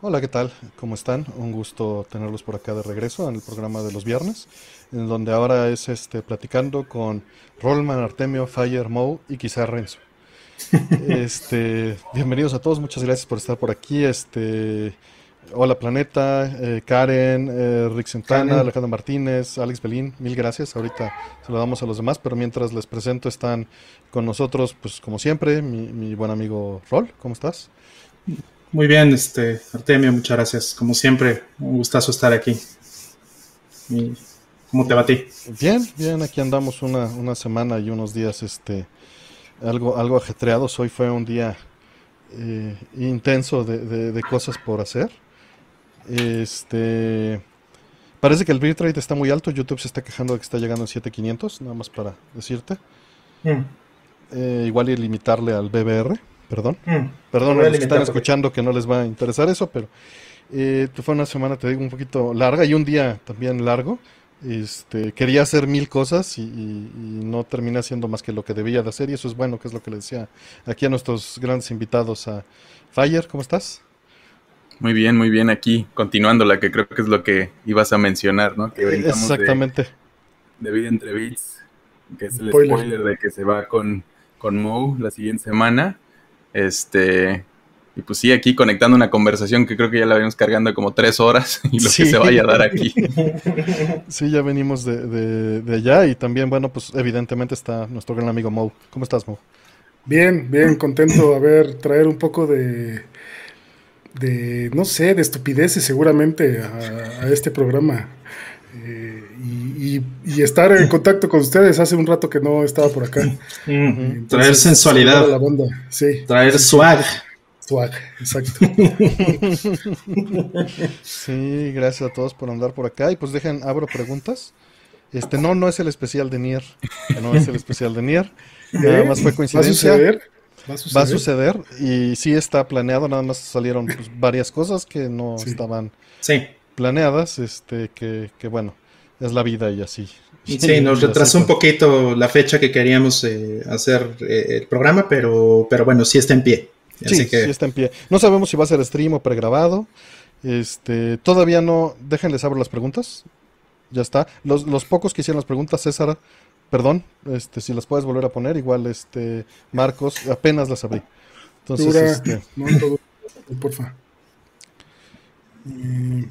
Hola, ¿qué tal? ¿Cómo están? Un gusto tenerlos por acá de regreso en el programa de los viernes, en donde ahora es este platicando con Rollman, Artemio, Fire, Mo y quizá Renzo. Este, bienvenidos a todos, muchas gracias por estar por aquí. Este, hola Planeta, eh, Karen, eh, Rick Santana, Alejandro Martínez, Alex Belín, mil gracias. Ahorita se lo damos a los demás, pero mientras les presento están con nosotros, pues como siempre, mi, mi buen amigo Roll, ¿cómo estás? Muy bien, este, Artemio, muchas gracias. Como siempre, un gustazo estar aquí. ¿Cómo te va a ti? Bien, bien, aquí andamos una, una semana y unos días este, algo, algo ajetreados. Hoy fue un día eh, intenso de, de, cosas por hacer. Este, parece que el bitrate está muy alto. YouTube se está quejando de que está llegando en 7500, nada más para decirte. Mm. Eh, igual y limitarle al BBR. Perdón. Mm. Perdón a los que están escuchando que no les va a interesar eso, pero eh, fue una semana, te digo, un poquito larga y un día también largo. Este, quería hacer mil cosas y, no terminé haciendo más que lo que debía de hacer y eso es bueno, que es lo que le decía aquí a nuestros grandes invitados a Fire, ¿cómo estás? Muy bien, muy bien aquí, continuando la que creo que es lo que ibas a mencionar, ¿no? Que Exactamente. De, Vida entre Beats, que es el spoiler. de que se va con, con Mo la siguiente semana. Este, y pues sí, aquí conectando una conversación que creo que ya la venimos cargando como tres horas y lo que se vaya a dar aquí. Sí, ya venimos de, allá y también, bueno, pues evidentemente está nuestro gran amigo Mo. ¿Cómo estás, Mo? Bien, bien, contento a ver, traer un poco de, de no sé, de estupideces seguramente a, este programa. Y, estar en contacto con ustedes. Hace un rato que no estaba por acá. traer sensualidad. Traer swag. Swag, exacto. sí, gracias a todos por andar por acá. Y pues dejen, abro preguntas. Este, no, no es el especial de Nier. No es el especial de Nier. Nada más fue coincidencia. ¿Va a suceder? ¿Va a suceder? y sí está planeado, nada más salieron pues, varias cosas que no estaban planeadas, este, que, que bueno, es la vida y así. Sí, nos retrasó un poquito la fecha que queríamos eh, hacer eh, el programa, pero, pero bueno, sí está en pie. sí, sí está en pie. No sabemos si va a ser stream o pregrabado. Este, todavía no. Déjenles abro las preguntas. Ya está. Los, los pocos que hicieron las preguntas, César, perdón, este, si las puedes volver a poner, igual este, Marcos, apenas las abrí. Entonces, este... no, todo, porfa. Mm.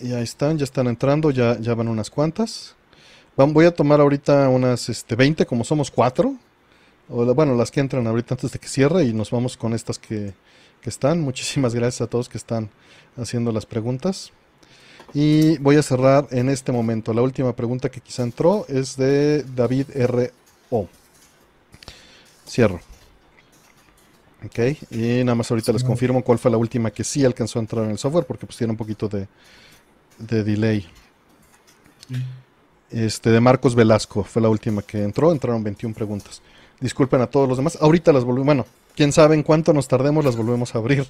Y ahí están, ya están entrando, ya, ya van unas cuantas. voy a tomar ahorita unas este, 20, como somos cuatro. O, bueno, las que entran ahorita antes de que cierre y nos vamos con estas que, están. Muchísimas gracias a todos que están haciendo las preguntas. Y voy a cerrar en este momento. La última pregunta que quizá entró es de David R.O. Cierro. Ok, y nada más ahorita les confirmo cuál fue la última que sí alcanzó a entrar en el software porque pues tiene un poquito de, de delay. Este, de Marcos Velasco fue la última que entró. Entraron 21 preguntas. Disculpen a todos los demás. Ahorita las volvemos. Bueno, quién sabe en cuánto nos tardemos, las volvemos a abrir.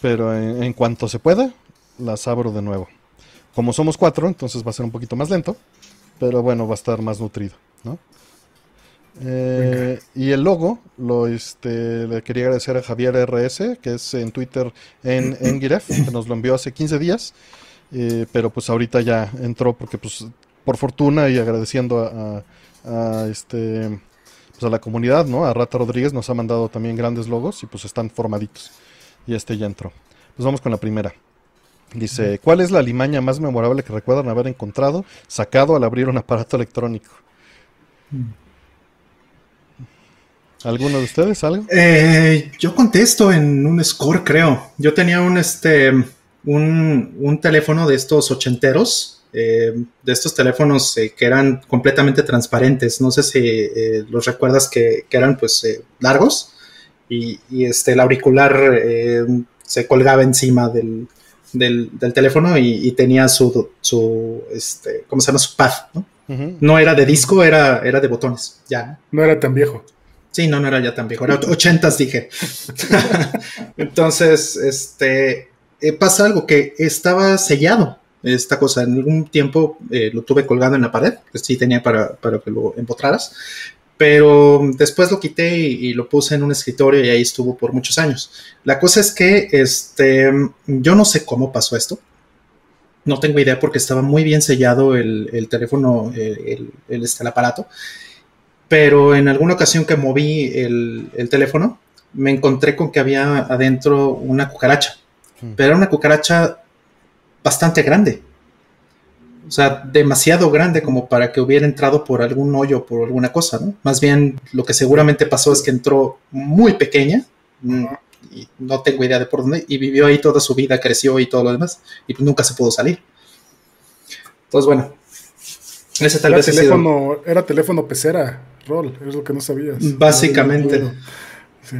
Pero en, cuanto se pueda, las abro de nuevo. Como somos cuatro, entonces va a ser un poquito más lento. Pero bueno, va a estar más nutrido. Eh, y el logo, lo este, le quería agradecer a Javier RS, que es en Twitter en, en Giref, que nos lo envió hace 15 días. Eh, pero pues ahorita ya entró porque pues por fortuna y agradeciendo a, este pues a la comunidad, ¿no? A Rata Rodríguez nos ha mandado también grandes logos y pues están formaditos. Y este ya entró. Pues vamos con la primera. Dice, ¿cuál es la limaña más memorable que recuerdan haber encontrado sacado al abrir un aparato electrónico? ¿Alguno de ustedes? ¿Algo? Eh, yo contesto en un score, creo. Yo tenía un este un, teléfono de estos ochenteros, eh, de estos teléfonos eh, que eran completamente transparentes. No sé si eh, los recuerdas que, eran pues largos y, este, el auricular se colgaba encima del, teléfono y, tenía su, su, este, ¿cómo se llama? Su pad, ¿no? No era de disco, era, era de botones, ya. No era tan viejo. Sí, no, no era ya tan viejo, era ochentas, dije. Entonces, este, eh, pasa algo que estaba sellado esta cosa. En algún tiempo eh, lo tuve colgado en la pared, que sí tenía para, para que lo empotraras, pero después lo quité y, lo puse en un escritorio y ahí estuvo por muchos años. La cosa es que este, yo no sé cómo pasó esto. No tengo idea porque estaba muy bien sellado el, teléfono, el, este, el, aparato. Pero en alguna ocasión que moví el, teléfono, me encontré con que había adentro una cucaracha. Pero era una cucaracha bastante grande o sea, demasiado grande como para que hubiera entrado por algún hoyo, por alguna cosa, ¿no? Más bien lo que seguramente pasó es que entró muy pequeña, mm, y no tengo idea de por dónde, y vivió ahí toda su vida, creció y todo lo demás, y nunca se pudo salir. Entonces, bueno, ese tal era vez teléfono, Era teléfono pecera, Rol, es lo que no sabías. Básicamente.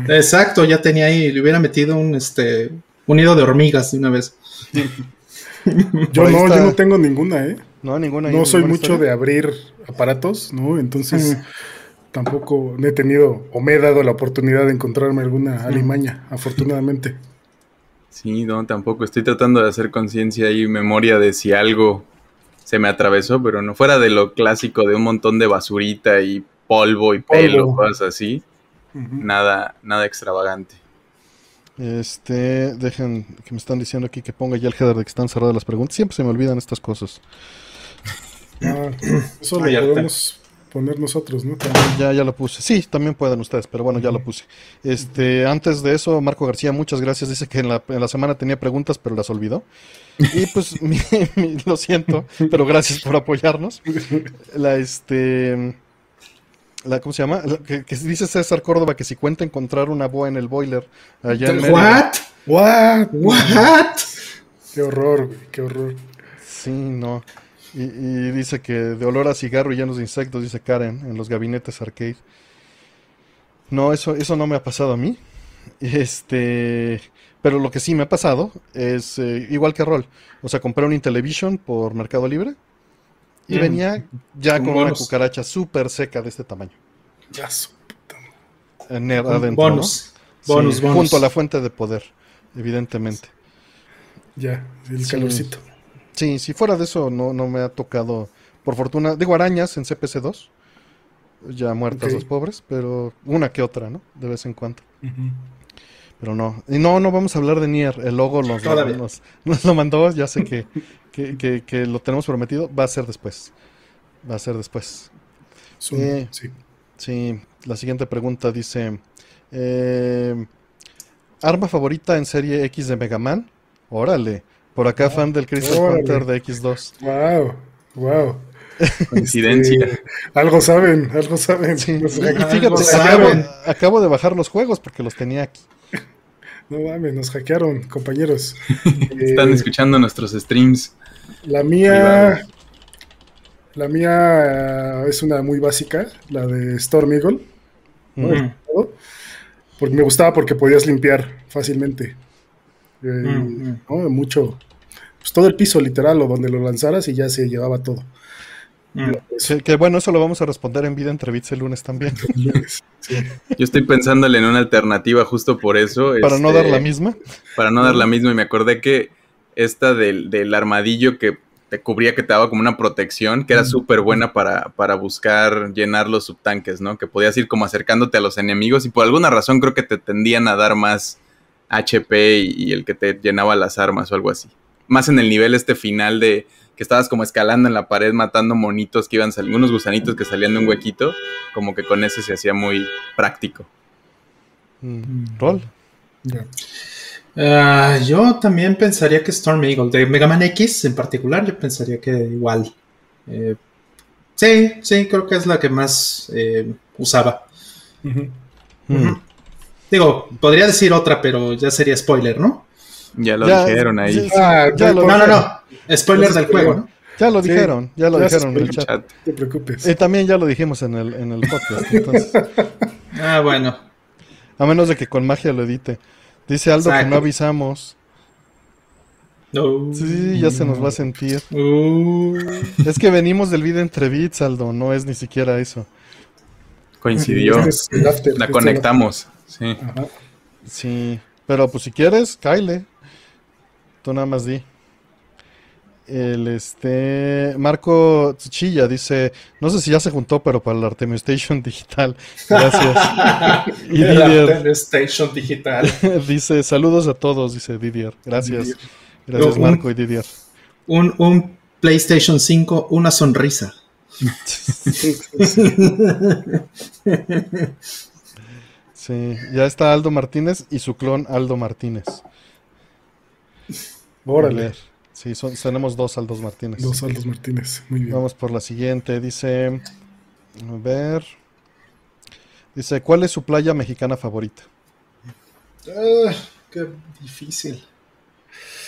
Exacto, ya tenía ahí, le hubiera metido un, este, un nido de hormigas de una vez. yo no, yo no tengo ninguna, ¿eh? No, ninguna. No soy mucho de abrir aparatos, ¿no? Entonces tampoco he tenido o me he dado la oportunidad de encontrarme alguna alimaña, afortunadamente. Sí, no, tampoco. Estoy tratando de hacer conciencia y memoria de si algo se me atravesó, pero no fuera de lo clásico de un montón de basurita y polvo y pelo, cosas así. Nada, nada extravagante. Este, dejen que me están diciendo aquí que ponga ya el header de que están cerradas las preguntas. Siempre se me olvidan estas cosas. Ah, eso lo podemos poner nosotros, ¿no? Ya, ya lo puse. Sí, también pueden ustedes, pero bueno, ya lo puse. Este, antes de eso, Marco García, muchas gracias. Dice que en la, en la semana tenía preguntas, pero las olvidó. Y pues, lo siento, pero gracias por apoyarnos. La, este la, ¿cómo se llama? que, dice César Córdoba que si cuenta encontrar una boa en el boiler allá en What? What? What? Qué horror, qué horror. Sí, no. Y, dice que de olor a cigarro y llenos de insectos, dice Karen, en los gabinetes arcade. No, eso, eso no me ha pasado a mí. Este, pero lo que sí me ha pasado es eh, igual que Rol. O sea, compré un Intellivision por Mercado Libre y mm. venía ya con una cucaracha súper seca de este tamaño. Ya su puta. adentro, bonus. Bonus, Junto a la fuente de poder, evidentemente. Ya, el calorcito. Sí, si fuera de eso no, no me ha tocado, por fortuna, digo arañas en CPC2, ya muertas los pobres, pero una que otra, ¿no? De vez en cuando. Pero no, y no, no vamos a hablar de Nier, el logo nos, nos, nos lo mandó, ya sé que que, lo tenemos prometido, va a ser después. Va a ser después. Eh, sí. Sí, la siguiente pregunta dice: eh, ¿Arma favorita en serie X de Mega Man? Órale. Por acá, ah, fan del Crystal Hunter de X2. Wow, wow. Coincidencia. Este, algo saben, algo saben. fíjate, acabo, de bajar los juegos porque los tenía aquí. No mames, nos hackearon, compañeros. Están eh, escuchando nuestros streams. La mía. La mía es una muy básica, la de Storm Eagle. Porque me gustaba porque podías limpiar fácilmente. Eh, Mucho. Pues todo el piso literal o donde lo lanzaras y ya se llevaba todo. Que bueno, eso lo vamos a responder en vida entre bits el lunes también. Yo estoy pensándole en una alternativa justo por eso. Para no dar la este, misma. Para no dar la misma y me acordé que esta del, armadillo que te cubría, que te daba como una protección, que era súper buena para, para, buscar llenar los subtanques, ¿no? Que podías ir como acercándote a los enemigos y por alguna razón creo que te tendían a dar más HP y, el que te llenaba las armas o algo así. Más en el nivel este final de que estabas como escalando en la pared matando monitos que iban saliendo, unos gusanitos que salían de un huequito, como que con ese se hacía muy práctico. Mm. ¿Rol? Ah, yo también pensaría que Storm Eagle, de Mega Man X en particular, yo pensaría que igual. Eh, sí, sí, creo que es la que más eh, usaba. Hmm. Digo, podría decir otra, pero ya sería spoiler, ¿no? Ya lo dijeron ahí. Ah, no, no, no. Spoiler del juego, ¿no? Ya lo dijeron, ya lo dijeron en el chat. No te preocupes. Y también ya lo dijimos en el, en el podcast. ah, bueno. A menos de que con magia lo edite. Dice Aldo que no avisamos. Sí, ya se nos va a sentir. Uh. Es que venimos del video entre bits, Aldo, no es ni siquiera eso. Coincidió. la conectamos. Sí. Sí, pero pues si quieres, Kyle. Tú nada más di. El este Marco Chilla dice, no sé si ya se juntó, pero para el Artemio Station Digital. Gracias. y el Artemio Station Digital. dice, saludos a todos, dice Didier. Gracias. Gracias, Marco y Didier. Un, un PlayStation 5, una sonrisa. sí, ya está Aldo Martínez y su clon Aldo Martínez. Órale. Sí, son, tenemos dos Aldos Martínez. Dos Aldos Martínez, muy bien. Vamos por la siguiente. Dice, a ver. Dice, ¿cuál es su playa mexicana favorita? Ah, qué difícil.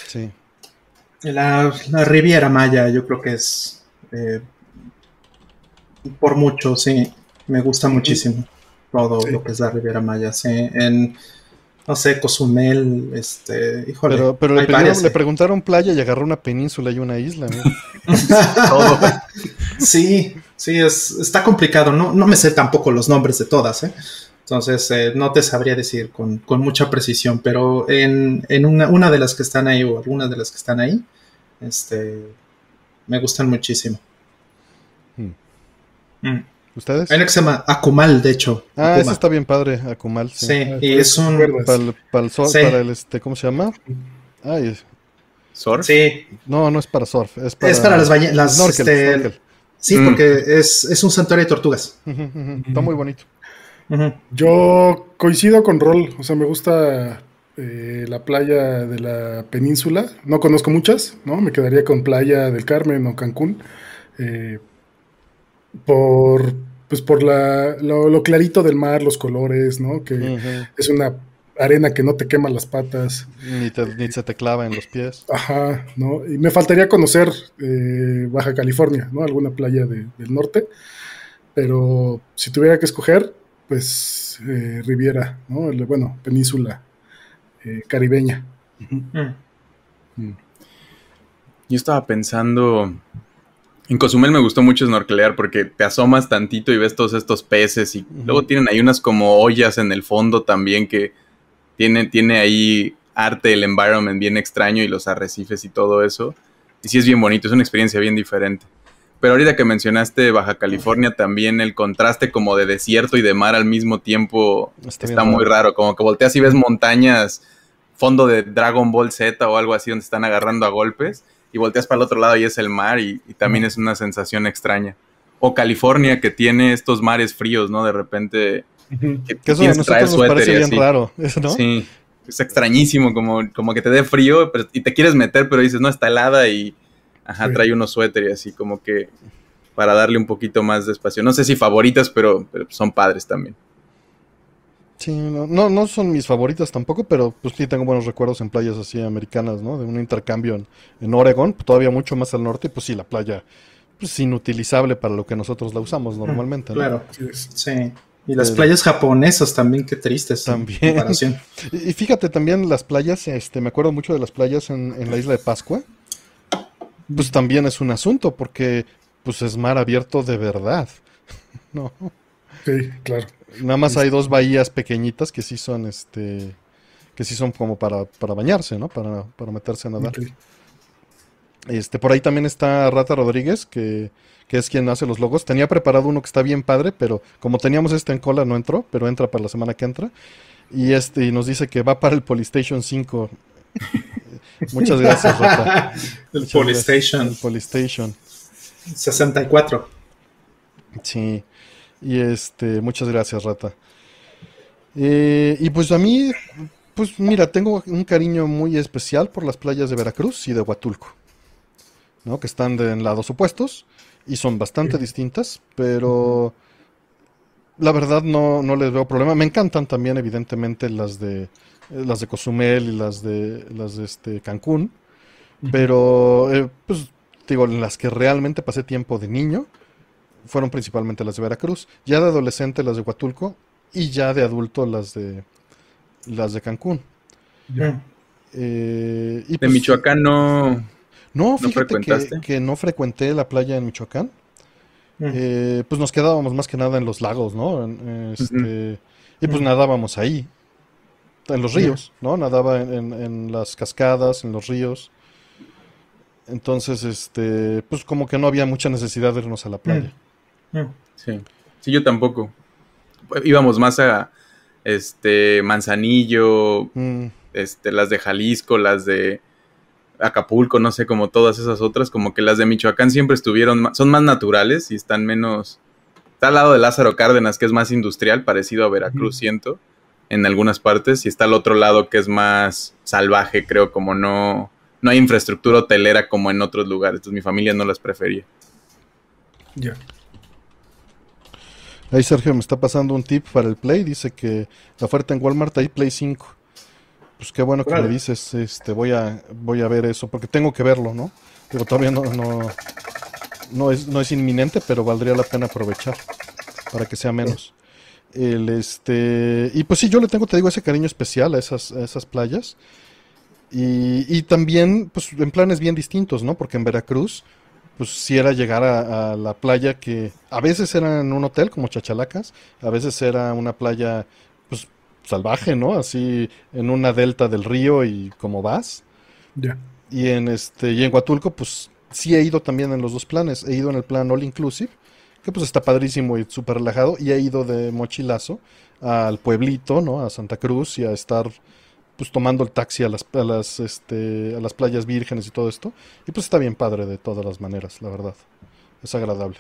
Sí. La, Riviera Maya, yo creo que es eh, por mucho, sí. Me gusta muchísimo todo lo que es la Riviera Maya. Sí. En, no sé, Cozumel, este, híjole. Pero, pero le, le, preguntaron playa y agarró una península y una isla, ¿no? sí, sí, es, está complicado. No, no me sé tampoco los nombres de todas, ¿eh? Entonces, eh, no te sabría decir con, con mucha precisión, pero en, en una, una, de las que están ahí o algunas de las que están ahí, este, me gustan muchísimo. Hmm. Mm. ¿Ustedes? Hay una que se llama Akumal, de hecho. Ah, ese está bien padre, Akumal. Sí, sí y es un... Para el, surf, para el, este, ¿cómo se llama? Ay, ¿Surf? Sí. No, no es para surf, es para... Es para las ballenas, este, Sí, mm. porque es, es, un santuario de tortugas. Está muy bonito. Yo coincido con Rol, o sea, me gusta eh, la playa de la península. No conozco muchas, ¿no? Me quedaría con Playa del Carmen o Cancún. Eh, por pues por la, lo, clarito del mar, los colores, ¿no? Que es una arena que no te quema las patas. Ni, ni, se te clava en los pies. Ajá, ¿no? Y me faltaría conocer eh, Baja California, ¿no? Alguna playa del norte. Pero si tuviera que escoger, pues eh, Riviera, ¿no? bueno, península eh, caribeña. Mm. Yo estaba pensando en Cozumel me gustó mucho snorkelear porque te asomas tantito y ves todos estos peces y luego tienen ahí unas como ollas en el fondo también que tiene, tiene ahí arte, el environment bien extraño y los arrecifes y todo eso. Y sí es bien bonito, es una experiencia bien diferente. Pero ahorita que mencionaste Baja California también el contraste como de desierto y de mar al mismo tiempo está, muy raro. Como que volteas y ves montañas, fondo de Dragon Ball Z o algo así donde están agarrando a golpes y volteas para el otro lado y es el mar y, también es una sensación extraña. O California que tiene estos mares fríos, ¿no? De repente que, eso a nosotros nos parece bien raro, ¿no? Sí, es extrañísimo, como, como que te dé frío y te quieres meter, pero dices, no, está helada y ajá, trae unos suéteres así como que para darle un poquito más de espacio. No sé si favoritas, pero, pero son padres también. Sí, no, no, son mis favoritas tampoco, pero pues sí tengo buenos recuerdos en playas así americanas, ¿no? De un intercambio en, en Oregon, todavía mucho más al norte, pues sí, la playa pues inutilizable para lo que nosotros la usamos normalmente, Claro, sí. Y las playas japonesas también, qué tristes. También. y fíjate también las playas, este, me acuerdo mucho de las playas en, en la isla de Pascua. Pues también es un asunto, porque pues es mar abierto de verdad, ¿no? Sí, claro. Nada más hay dos bahías pequeñitas que sí son este que sí son como para, para bañarse, ¿no? Para, para meterse a nadar. Este, por ahí también está Rata Rodríguez, que, que, es quien hace los logos. Tenía preparado uno que está bien padre, pero como teníamos este en cola no entró, pero entra para la semana que entra. Y este y nos dice que va para el Polystation 5. Muchas gracias, Rata. el Polystation. El Polystation. 64. Sí. Y este, muchas gracias, Rata. Eh, y pues a mí, pues mira, tengo un cariño muy especial por las playas de Veracruz y de Huatulco, ¿no? Que están de, en lados opuestos y son bastante distintas, pero la verdad no, no les veo problema. Me encantan también, evidentemente, las de las de Cozumel y las de las de este Cancún, pero eh, pues digo, en las que realmente pasé tiempo de niño fueron principalmente las de Veracruz, ya de adolescente las de Huatulco y ya de adulto las de las de Cancún. Eh, y de pues, Michoacán no. No, fíjate que, no frecuenté la playa en Michoacán. Eh, pues nos quedábamos más que nada en los lagos, ¿no? Este, y pues nadábamos ahí, en los ríos, ¿no? Nadaba en, en, las cascadas, en los ríos. Entonces, este, pues como que no había mucha necesidad de irnos a la playa. Mm. Mm. Sí. Sí, yo tampoco. Íbamos más a este Manzanillo, mm. este, las de Jalisco, las de Acapulco, no sé, como todas esas otras, como que las de Michoacán siempre estuvieron, son más naturales y están menos... Está al lado de Lázaro Cárdenas, que es más industrial, parecido a Veracruz, siento, en algunas partes, y está al otro lado que es más salvaje, creo, como no, no hay infraestructura hotelera como en otros lugares, entonces mi familia no las prefería. Ya. Ahí Sergio me está pasando un tip para el Play, dice que la oferta en Walmart hay Play 5. Pues qué bueno que me dices, este, voy a, voy a ver eso, porque tengo que verlo, ¿no? Pero todavía no, no, no es, no es inminente, pero valdría la pena aprovechar para que sea menos. El, este, y pues sí, yo le tengo, te digo, ese cariño especial a esas, esas playas. Y, y, también, pues en planes bien distintos, ¿no? Porque en Veracruz, pues sí era llegar a, a, la playa que a veces era en un hotel como Chachalacas, a veces era una playa salvaje, ¿no? Así en una delta del río y como vas. Ya. Y en este y en Huatulco pues sí he ido también en los dos planes. He ido en el plan all inclusive, que pues está padrísimo y súper relajado y he ido de mochilazo al pueblito, ¿no? A Santa Cruz y a estar pues tomando el taxi a las, a las, este, a las playas vírgenes y todo esto. Y pues está bien padre de todas las maneras, la verdad. Es agradable.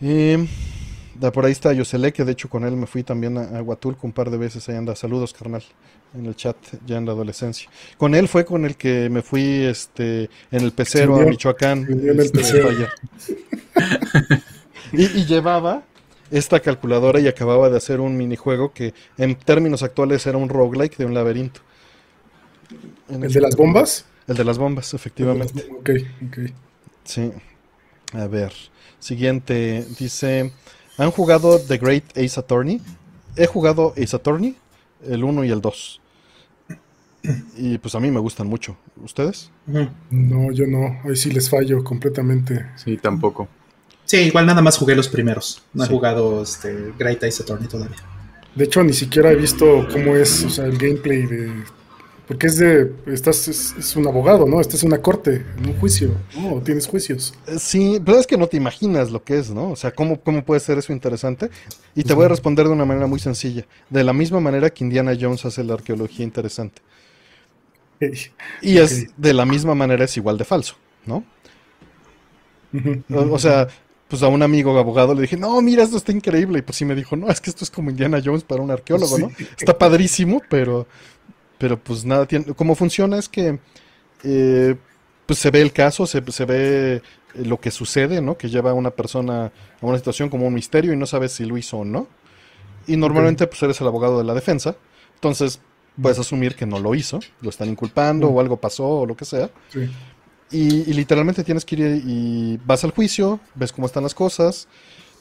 Y por ahí está Yosele, que de hecho con él me fui también a, Huatulco un par de veces. Ahí anda, saludos, carnal, en el chat, ya en la adolescencia. Con él fue con el que me fui este, en el pecero a Michoacán. Este, y, y llevaba esta calculadora y acababa de hacer un minijuego que en términos actuales era un roguelike de un laberinto. ¿El de las bombas? El de las bombas, efectivamente. Ok, ok. Sí. A ver. Siguiente. Dice. ¿Han jugado The Great Ace Attorney? He jugado Ace Attorney, el 1 y el 2. Y pues a mí me gustan mucho. ¿Ustedes? No, yo no. Ahí sí les fallo completamente. Sí, tampoco. Sí, igual nada más jugué los primeros. No he jugado este Great Ace Attorney todavía. De hecho, ni siquiera he visto cómo es o sea, el gameplay de porque es de. Estás, es, un abogado, ¿no? Estás en una corte, en un juicio, ¿no? Tienes juicios. Eh, sí, pero es que no te imaginas lo que es, ¿no? O sea, ¿cómo, cómo puede ser eso interesante? Y te voy a responder de una manera muy sencilla. De la misma manera que Indiana Jones hace la arqueología interesante. Y es de la misma manera es igual de falso, ¿no? o, sea, pues a un amigo abogado le dije, no, mira, esto está increíble. Y pues sí me dijo, no, es que esto es como Indiana Jones para un arqueólogo, ¿no? Está padrísimo, pero pero pues nada tiene. Cómo funciona es que eh, pues se ve el caso, se, se ve eh, lo que sucede, ¿no? Que lleva a una persona a una situación como un misterio y no sabes si lo hizo o no. Y normalmente pues eres el abogado de la defensa, entonces puedes asumir que no lo hizo, lo están inculpando o algo pasó o lo que sea. Y, literalmente tienes que ir y vas al juicio, ves cómo están las cosas,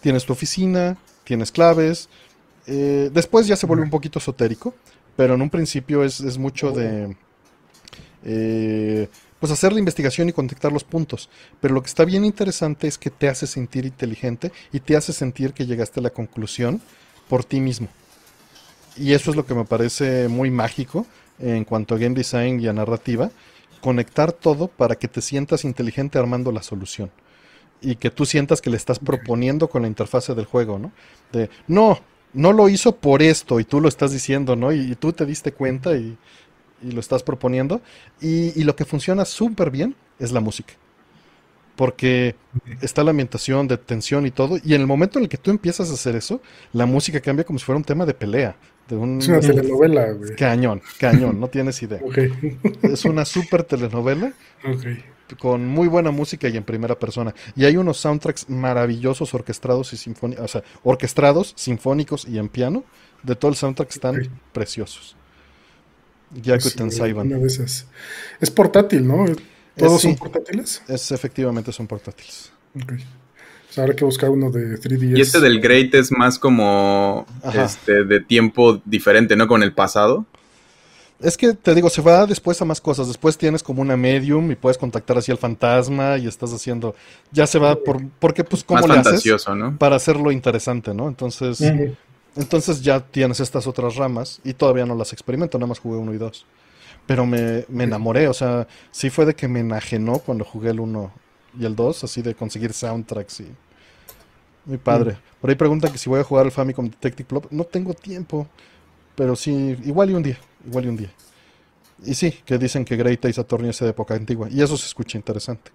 tienes tu oficina, tienes claves. Eh, después ya se vuelve un poquito esotérico, pero en un principio es, mucho de eh, pues hacer la investigación y contactar los puntos. Pero lo que está bien interesante es que te hace sentir inteligente y te hace sentir que llegaste a la conclusión por ti mismo. Y eso es lo que me parece muy mágico en cuanto a game design y a narrativa. Conectar todo para que te sientas inteligente armando la solución. Y que tú sientas que le estás proponiendo con la interfase del juego, ¿no? De, no, no lo hizo por esto y tú lo estás diciendo, ¿no? Y, tú te diste cuenta y, lo estás proponiendo. Y, lo que funciona súper bien es la música. Porque está la ambientación de tensión y todo. Y en el momento en el que tú empiezas a hacer eso, la música cambia como si fuera un tema de pelea. De un, es una telenovela, güey. Cañón, cañón, no tienes idea. Es una súper telenovela. Okay con muy buena música y en primera persona. Y hay unos soundtracks maravillosos orquestados y sinfónicos, o sea, orquestados, sinfónicos y en piano. De todo el soundtrack están preciosos. Yakut sí, Saiban. Es portátil, ¿no? ¿Todos son portátiles? Es, efectivamente son portátiles. Ok. habrá que buscar uno de 3DS. Y este del Great es más como este de tiempo diferente, ¿no? Con el pasado. Es que te digo, se va después a más cosas. Después tienes como una medium y puedes contactar así al fantasma y estás haciendo. Ya se va por. Porque, pues, ¿cómo le haces? ¿no? Para hacerlo interesante, ¿no? Entonces. Entonces ya tienes estas otras ramas y todavía no las experimento, nada más jugué uno y dos. Pero me, me enamoré, o sea, sí fue de que me enajenó cuando jugué el 1 y el 2, así de conseguir soundtracks y... Muy padre. Por ahí preguntan que si voy a jugar al Famicom Detective Club. No tengo tiempo, pero sí, igual y un día, igual y un día. Y sí, que dicen que Great Ace Attorney es de época antigua, y eso se escucha interesante.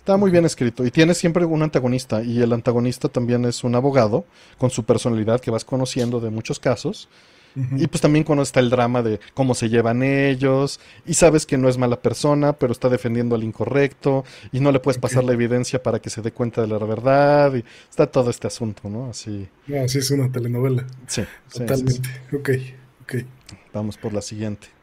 Está muy bien escrito, y tiene siempre un antagonista, y el antagonista también es un abogado, con su personalidad que vas conociendo de muchos casos, y pues también cuando está el drama de cómo se llevan ellos, y sabes que no es mala persona, pero está defendiendo al incorrecto, y no le puedes pasar la evidencia para que se dé cuenta de la verdad, y está todo este asunto, ¿no? Así. No, así es una telenovela. Sí, totalmente. Ok, ok. Vamos por la siguiente.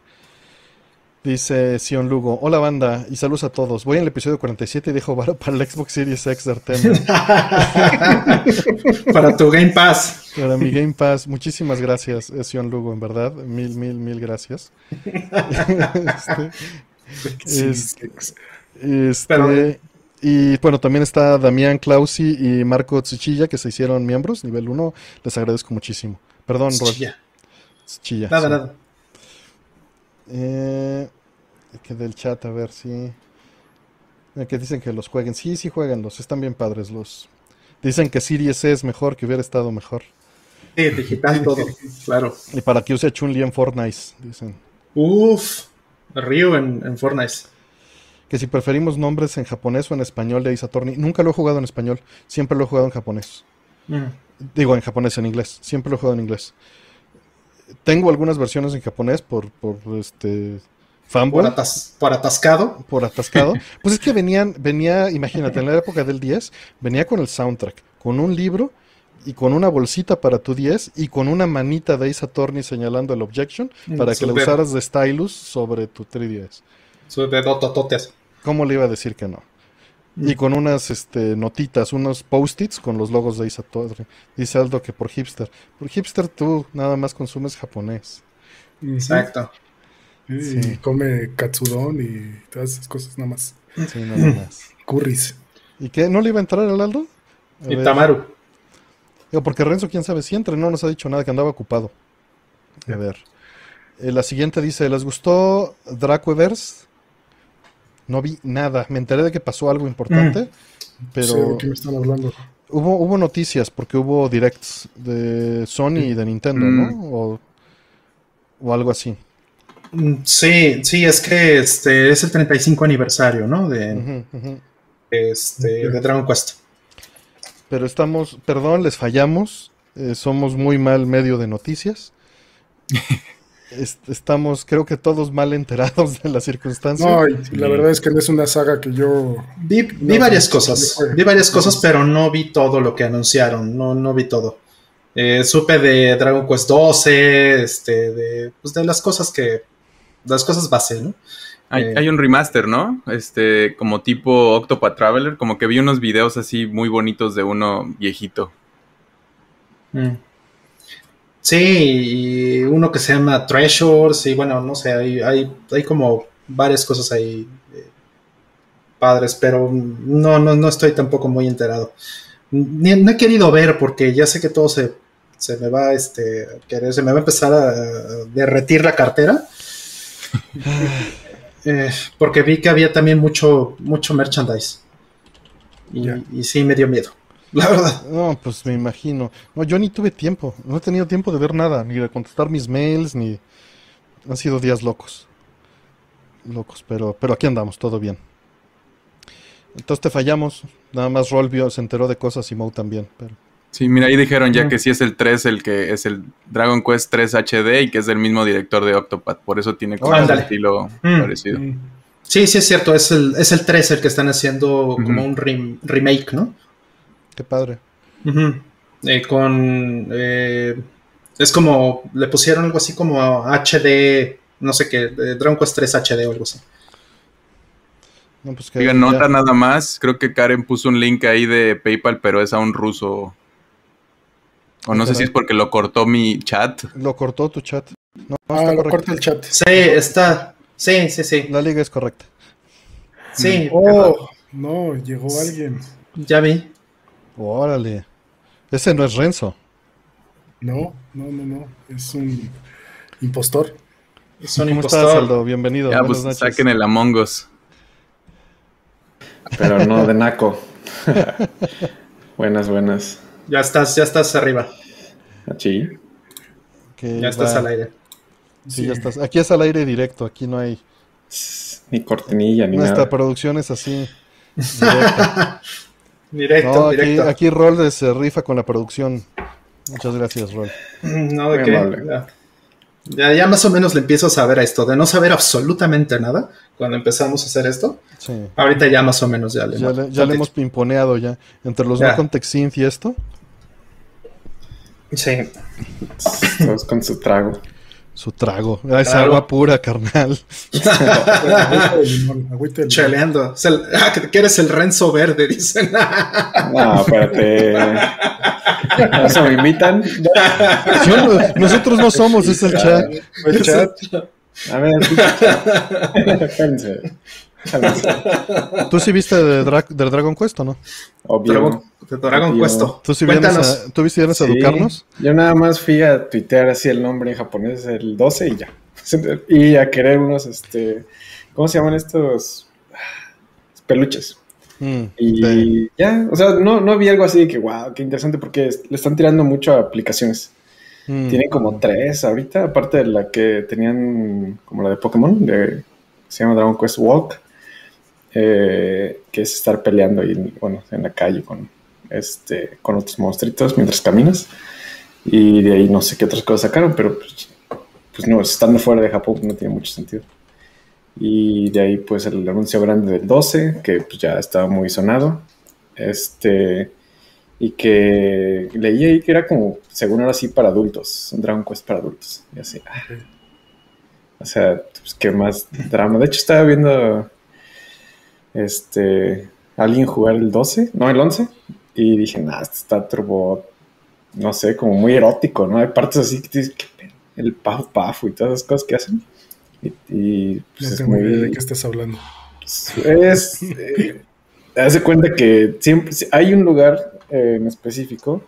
Dice Sion Lugo, hola banda y saludos a todos. Voy en el episodio 47 y dejo varo para el Xbox Series X de Artemio. para tu Game Pass. Para mi Game Pass. Muchísimas gracias, eh, Sion Lugo, en verdad. Mil, mil, mil gracias. este, este, y bueno, también está Damián Clausi y Marco Tsuchilla que se hicieron miembros, nivel 1. Les agradezco muchísimo. Perdón, Tsuchilla. Tsuchilla. Nada, nada. Eh, que del chat, a ver si. Eh, que dicen que los jueguen. Sí, sí, jueguenlos. Están bien padres los. Dicen que Series es mejor, que hubiera estado mejor. Sí, digital todo, claro. Y para que use Chun-Li en Fortnite, dicen. Uf, Ryu en, en, Fortnite. Que si preferimos nombres en japonés o en español de Attorney. Nunca lo he jugado en español, siempre lo he jugado en japonés. Mm. Digo, en japonés, en inglés. Siempre lo he jugado en inglés tengo algunas versiones en japonés por, por este fanboy. Por, atascado. Por atascado. pues es que venían, venía, imagínate, en la época del 10, venía con el soundtrack, con un libro y con una bolsita para tu 10 y con una manita de Ace Attorney señalando el objection mm, para que la usaras de stylus sobre tu 3DS. Su dedo tototes. ¿Cómo le iba a decir que no? Y con unas este, notitas, unos post-its con los logos de Isatori. Dice Aldo que por hipster. Por hipster tú nada más consumes japonés. Exacto. Y come katsudon y todas esas cosas nada más. Sí, nada más. Curris. ¿Y qué? ¿No le iba a entrar el Aldo? y Tamaru. Digo, porque Renzo, quién sabe si entra, no nos ha dicho nada, que andaba ocupado. A ver. Eh, la siguiente dice, ¿les gustó Dracoverse? No vi nada. Me enteré de que pasó algo importante, mm. pero... ¿Qué me están hablando? Hubo, hubo noticias porque hubo directs de Sony y de Nintendo, ¿no? Mm. O, o, algo así. Mm, sí, sí, es que este es el 35 aniversario, ¿no? De, Este, de Dragon Quest. Pero estamos, perdón, les fallamos. Eh, somos muy mal medio de noticias. estamos, creo que todos mal enterados de las circunstancias. No, la verdad es que no es una saga que yo. Vi, varias cosas, vi varias cosas, pero no vi todo lo que anunciaron, no, no vi todo. Eh, supe de Dragon Quest 12, este, de, pues de las cosas que, las cosas base, ¿no? Hay, eh, hay, un remaster, ¿no? Este, como tipo Octopath Traveler, como que vi unos videos así muy bonitos de uno viejito. Mm. Sí, y uno que se llama Treasures, y bueno, no sé, hay, hay, hay como varias cosas ahí eh, padres, pero no, no, no estoy tampoco muy enterado. no he querido ver porque ya sé que todo se, se me va este, se me va a empezar a, derretir la cartera. Eh, porque vi que había también mucho, mucho merchandise. Y, y sí me dio miedo la verdad. No, pues me imagino. No, yo ni tuve tiempo. No he tenido tiempo de ver nada, ni de contestar mis mails, ni. Han sido días locos. Locos, pero, pero aquí andamos, todo bien. Entonces te fallamos. Nada más Roll se enteró de cosas y Mo también. Pero... Sí, mira, ahí dijeron ya que sí es el 3 el que es el Dragon Quest 3 HD y que es del mismo director de Octopath. Por eso tiene como un estilo mm. parecido. Mm. Sí, sí es cierto. Es el, es el 3 el que están haciendo como un remake, ¿no? Qué padre. Eh, con. Eh, es como. Le pusieron algo así como HD. No sé qué. Dragon Quest 3 HD o algo así. No, pues que nota nada más. Creo que Karen puso un link ahí de PayPal, pero es a un ruso. O no sé si es porque lo cortó mi chat. Lo cortó tu chat. No, ah, lo corta el chat. Sí, está. Sí, sí, sí. La liga es correcta. Sí. Oh, no, llegó alguien. Ya vi. Órale. Ese no es Renzo. No, no, no, no. Es un impostor. Son ¿Cómo estás, Aldo? Bienvenido. Ya, pues saquen el Among Us. Pero no de Naco. buenas, buenas. Ya estás, ya estás arriba. Sí. ya estás al aire. Sí, ya estás. Aquí es al aire directo, aquí no hay. Ni cortinilla, ni Nuestra producción es así. Directo, Aquí, aquí Rol se rifa con la producción. Muchas gracias, Rol. No, de qué. Ya, ya, más o menos le empiezo a saber a esto, de no saber absolutamente nada cuando empezamos a hacer esto. Sí. Ahorita ya más o menos ya le, ya le, hemos pimponeado ya. Entre los no context y esto. Sí. Todos con su trago. Su trago. Es agua pura, carnal. Cheleando. Ah, que eres el Renzo Verde, dicen. no, espérate. ¿Eso me invitan? nosotros no somos, es el chat. El chat. A ver, ¿Tú sí viste de, Dragon Quest o no? Obvio. De Dragon Quest. ¿Tú sí vienes a, ¿tú vienes a educarnos? Yo nada más fui a tuitear así el nombre en japonés, el 12 y ya. Y a querer unos, este, ¿cómo se llaman estos? Peluches. Mm, y ya, o sea, no, no vi algo así de que, wow, qué interesante, porque le están tirando mucho a aplicaciones. Mm. Tienen como tres ahorita, aparte de la que tenían, como la de Pokémon, de, se llama Dragon Quest Walk, eh, que es estar peleando ahí, bueno, en la calle con, este, con otros monstruitos mientras caminas. Y de ahí no sé qué otras cosas sacaron, pero pues, pues no, estando fuera de Japón no tiene mucho sentido. Y de ahí pues el anuncio grande del 12, que pues ya estaba muy sonado. Este, y que leí ahí que era como, según ahora sí, para adultos, un Dragon Quest para adultos. Y así, ah. O sea, pues qué más drama. De hecho, estaba viendo este, alguien jugar el 12, no, el 11, y dije, nah, esto está turbo, no sé, como muy erótico, ¿no? Hay partes así que dices, el paf paf y todas esas cosas que hacen. Y, pues, no tengo idea de qué estás hablando. Es. Eh, hace cuenta que siempre hay un lugar eh, en específico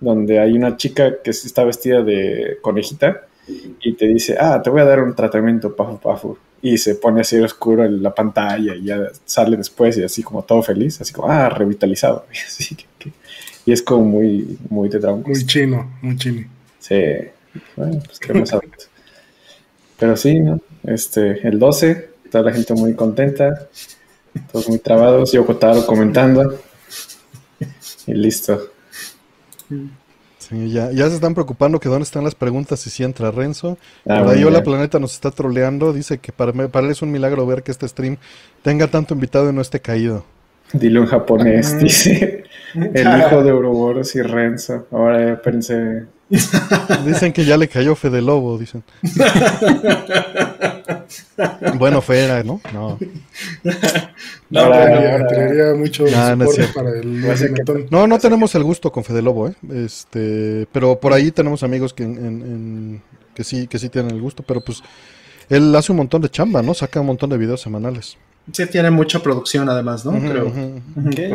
donde hay una chica que está vestida de conejita y te dice, ah, te voy a dar un tratamiento pafu pafu. Y se pone así oscuro en la pantalla y ya sale después y así como todo feliz, así como, ah, revitalizado. Y, así que, y es como muy, muy de Dragon Muy chino, muy chino. Sí, bueno, pues qué más Pero sí, ¿no? Este, el 12, toda la gente muy contenta, todos muy trabados, yo Kotaro comentando. Y listo. Sí, ya, ya se están preocupando que dónde están las preguntas y si entra Renzo. Ah, Por ahí Hola Planeta nos está troleando. Dice que para, para él es un milagro ver que este stream tenga tanto invitado y no esté caído. Dilo en japonés, dice el hijo de Ouroboros y Renzo. Ahora ya pensé. Dicen que ya le cayó Fede Lobo, dicen. bueno, fuera, ¿no? No. No, no mucho no, para el no, no tenemos el gusto con Fede Lobo, ¿eh? Este, pero por ahí tenemos amigos que, que sí, que sí tienen el gusto, pero pues él hace un montón de chamba, ¿no? Saca un montón de videos semanales. Sí, tiene mucha producción además, ¿no? Creo.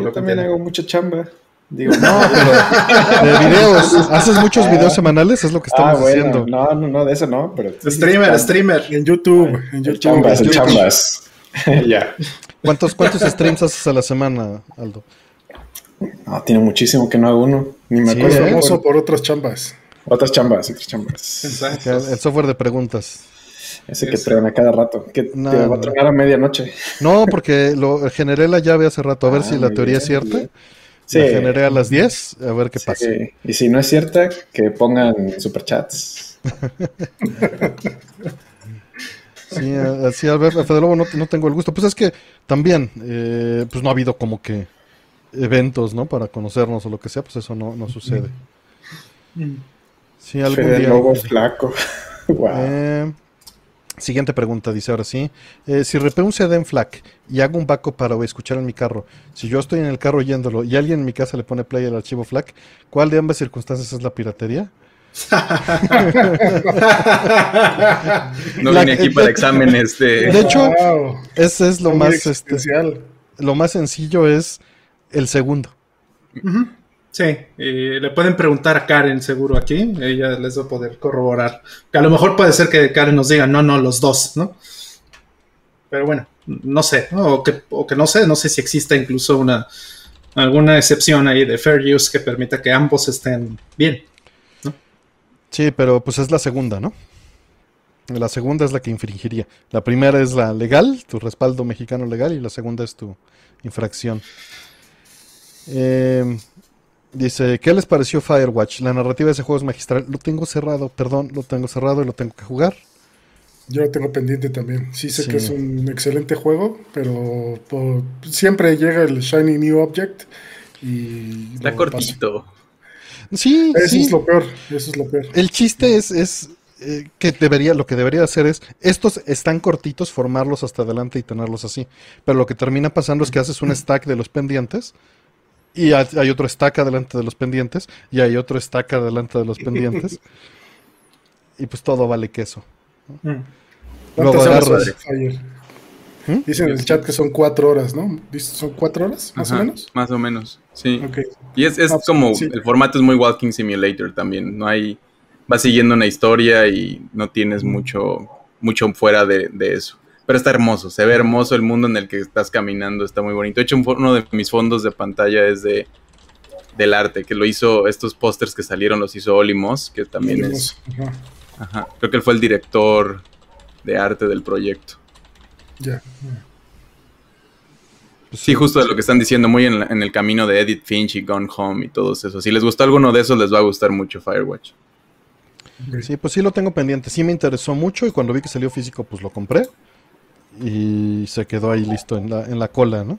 Yo también hago mucha chamba. Digo, no, pero de videos, ¿haces muchos videos semanales? Es lo que estamos ah, diciendo. No, no, no, de eso no, pero... Streamer, streamer. En YouTube, en YouTube. Chambas, en chambas. ya. ¿Cuántos, ¿Cuántos streams haces a la semana, Aldo? No, tiene muchísimo que no hago uno. Ni me acuerdo. Es famoso por otras chambas. Otras chambas, otras chambas. Exacto. El software de preguntas. Ese que traen a cada rato, que te va a traer a medianoche. No, porque lo generé la llave hace rato, a ver si la teoría es cierta. Sí. La generé a las 10, a ver qué pasa. Y si no es cierta, que pongan superchats. sí, así a ver, a Fede Lobo no, no, tengo el gusto. Pues es que también, eh, pues no ha habido como que eventos, ¿no? Para conocernos o lo que sea, pues eso no, no sucede. Sí, algún Fede Lobo flaco. wow. Eh, Siguiente pregunta, dice ahora sí. Eh, si repé un CD en FLAC y hago un backup para escuchar en mi carro, si yo estoy en el carro oyéndolo y alguien en mi casa le pone play al archivo FLAC, ¿cuál de ambas circunstancias es la piratería? no vine aquí para exámenes de... De hecho, ese es lo más... Este, lo más sencillo es el segundo. Sí, le pueden preguntar a Karen seguro aquí, ella les va a poder corroborar. Que a lo mejor puede ser que Karen nos diga, no, no, los dos, ¿no? Pero bueno, no sé, O, que, o que no sé, no sé si existe incluso una alguna excepción ahí de fair use que permita que ambos estén bien. ¿no? Sí, pero pues es la segunda, ¿no? La segunda es la que infringiría. La primera es la legal, tu respaldo mexicano legal, y la segunda es tu infracción. Eh, dice, ¿qué les pareció Firewatch? La narrativa de ese juego es magistral. Lo tengo cerrado, perdón, lo tengo cerrado y lo tengo que jugar. Yo lo tengo pendiente también. Sí sé que es un excelente juego, pero siempre llega el Shiny New Object y... Está cortito. Sí, eso es lo peor, eso es lo peor. El chiste es, es eh, que debería, lo que debería hacer es, estos están cortitos, formarlos hasta adelante y tenerlos así. Pero lo que termina pasando es que haces un stack de los pendientes y hay otro stack adelante de los pendientes y hay otro stack adelante de los pendientes. y pues todo vale queso. Mm. Luego agarras. ¿Mm? Dicen en el chat que son cuatro horas, ¿no? ¿Son cuatro horas, más o menos? Más o menos, sí. Y es, es ah, como, el formato es muy Walking Simulator también, no hay, vas siguiendo una historia y no tienes mm. mucho, mucho fuera de, eso. Pero está hermoso, se ve hermoso el mundo en el que estás caminando, está muy bonito. De hecho, uno de mis fondos de pantalla es de del arte, que lo hizo, estos pósters que salieron los hizo Oli Moss, que también es... Ajá. Creo que él fue el director de arte del proyecto. Ya. Pues sí, justo de lo que están diciendo, muy en, el camino de Edith Finch y Gone Home y todos esos. Si les gustó alguno de esos, les va a gustar mucho Firewatch. Sí, pues sí lo tengo pendiente. Sí me interesó mucho y cuando vi que salió físico, pues lo compré. Y se quedó ahí listo en la, en la cola, ¿no?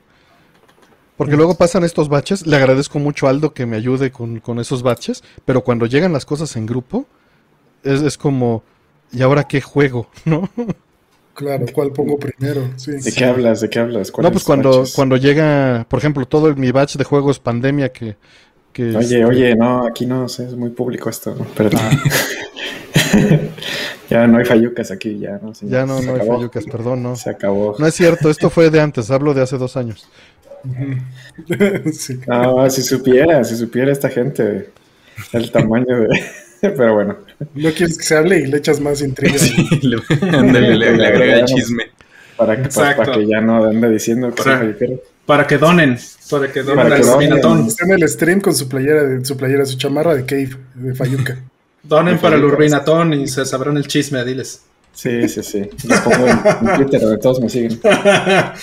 Porque luego pasan estos baches. Le agradezco mucho a Aldo que me ayude con, con esos baches. Pero cuando llegan las cosas en grupo, es, es como, ¿y ahora qué juego? ¿No? Claro, ¿cuál pongo primero? ¿De qué hablas? ¿De qué hablas? No, pues cuando, cuando llega, por ejemplo, todo mi batch de juegos pandemia que... que oye, este oye, no, aquí no es muy público esto, pero ah. ya no hay fallucas aquí, ya no. ya no, no hay fallucas, perdón, no. Se acabó. No es cierto, esto fue de antes, hablo de hace dos años. No, si supiera, si supiera esta gente el tamaño de... Pero bueno. No quieres que se hable y le echas más intriga. Sí, le, le, agrega el chisme. Para que, para, que ya no ande diciendo que para, que donen. Para que donen al Está en el stream con su playera, de, su playera, su chamarra de Cave, de Fayuca. Donen para el Urbinatón y se sabrán el chisme, diles. Sí, sí, sí. Los pongo en, Twitter donde todos me siguen. Va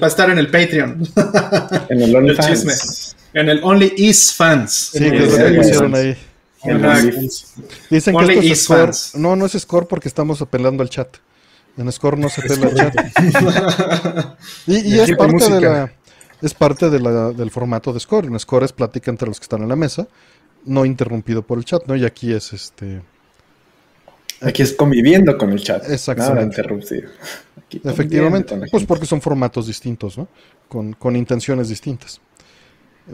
a estar en el Patreon. En el OnlyFans. En el Only Is Fans. Sí, que es lo que pusieron ahí. Dicen que esto es score. No, no es score porque estamos apelando al chat. En score no se apela al chat. y, es parte de la es parte de la, del formato de score. En score es plática entre los que están en la mesa, no interrumpido por el chat, ¿no? Y aquí es este. Aquí es conviviendo con el chat. Exactamente. Efectivamente. Pues porque son formatos distintos, ¿no? Con, con intenciones distintas.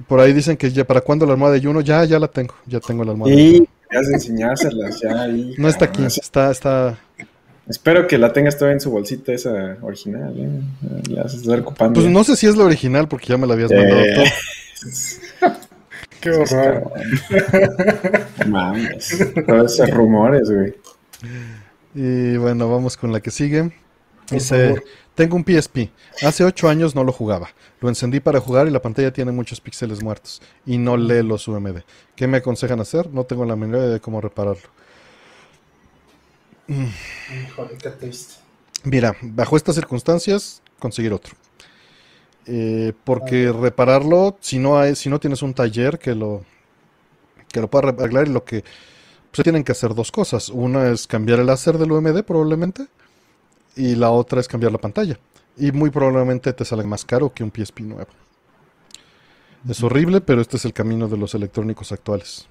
Por ahí dicen que ya para cuándo la almohada de Juno, ya, ya la tengo, ya tengo la almohada. Y has de enseñárselas ya. No está aquí, está, está. Espero que la tengas todavía en su bolsita esa original, ¿eh? La vas a estar ocupando. Pues no sé si es la original porque ya me la habías mandado todo. Qué horror. Mames. Todos esos rumores, güey. Y bueno, vamos con la que sigue. Dice, tengo un PSP. Hace ocho años no lo jugaba. Lo encendí para jugar y la pantalla tiene muchos píxeles muertos y no lee los UMD. ¿Qué me aconsejan hacer? No tengo la menor idea de cómo repararlo. Mira, bajo estas circunstancias, conseguir otro. Eh, porque repararlo, si no hay, si no tienes un taller que lo que lo pueda arreglar, y lo que se tienen que hacer dos cosas. Una es cambiar el láser del UMD probablemente y la otra es cambiar la pantalla. Y muy probablemente te sale más caro que un PSP nuevo. Es horrible, pero este es el camino de los electrónicos actuales.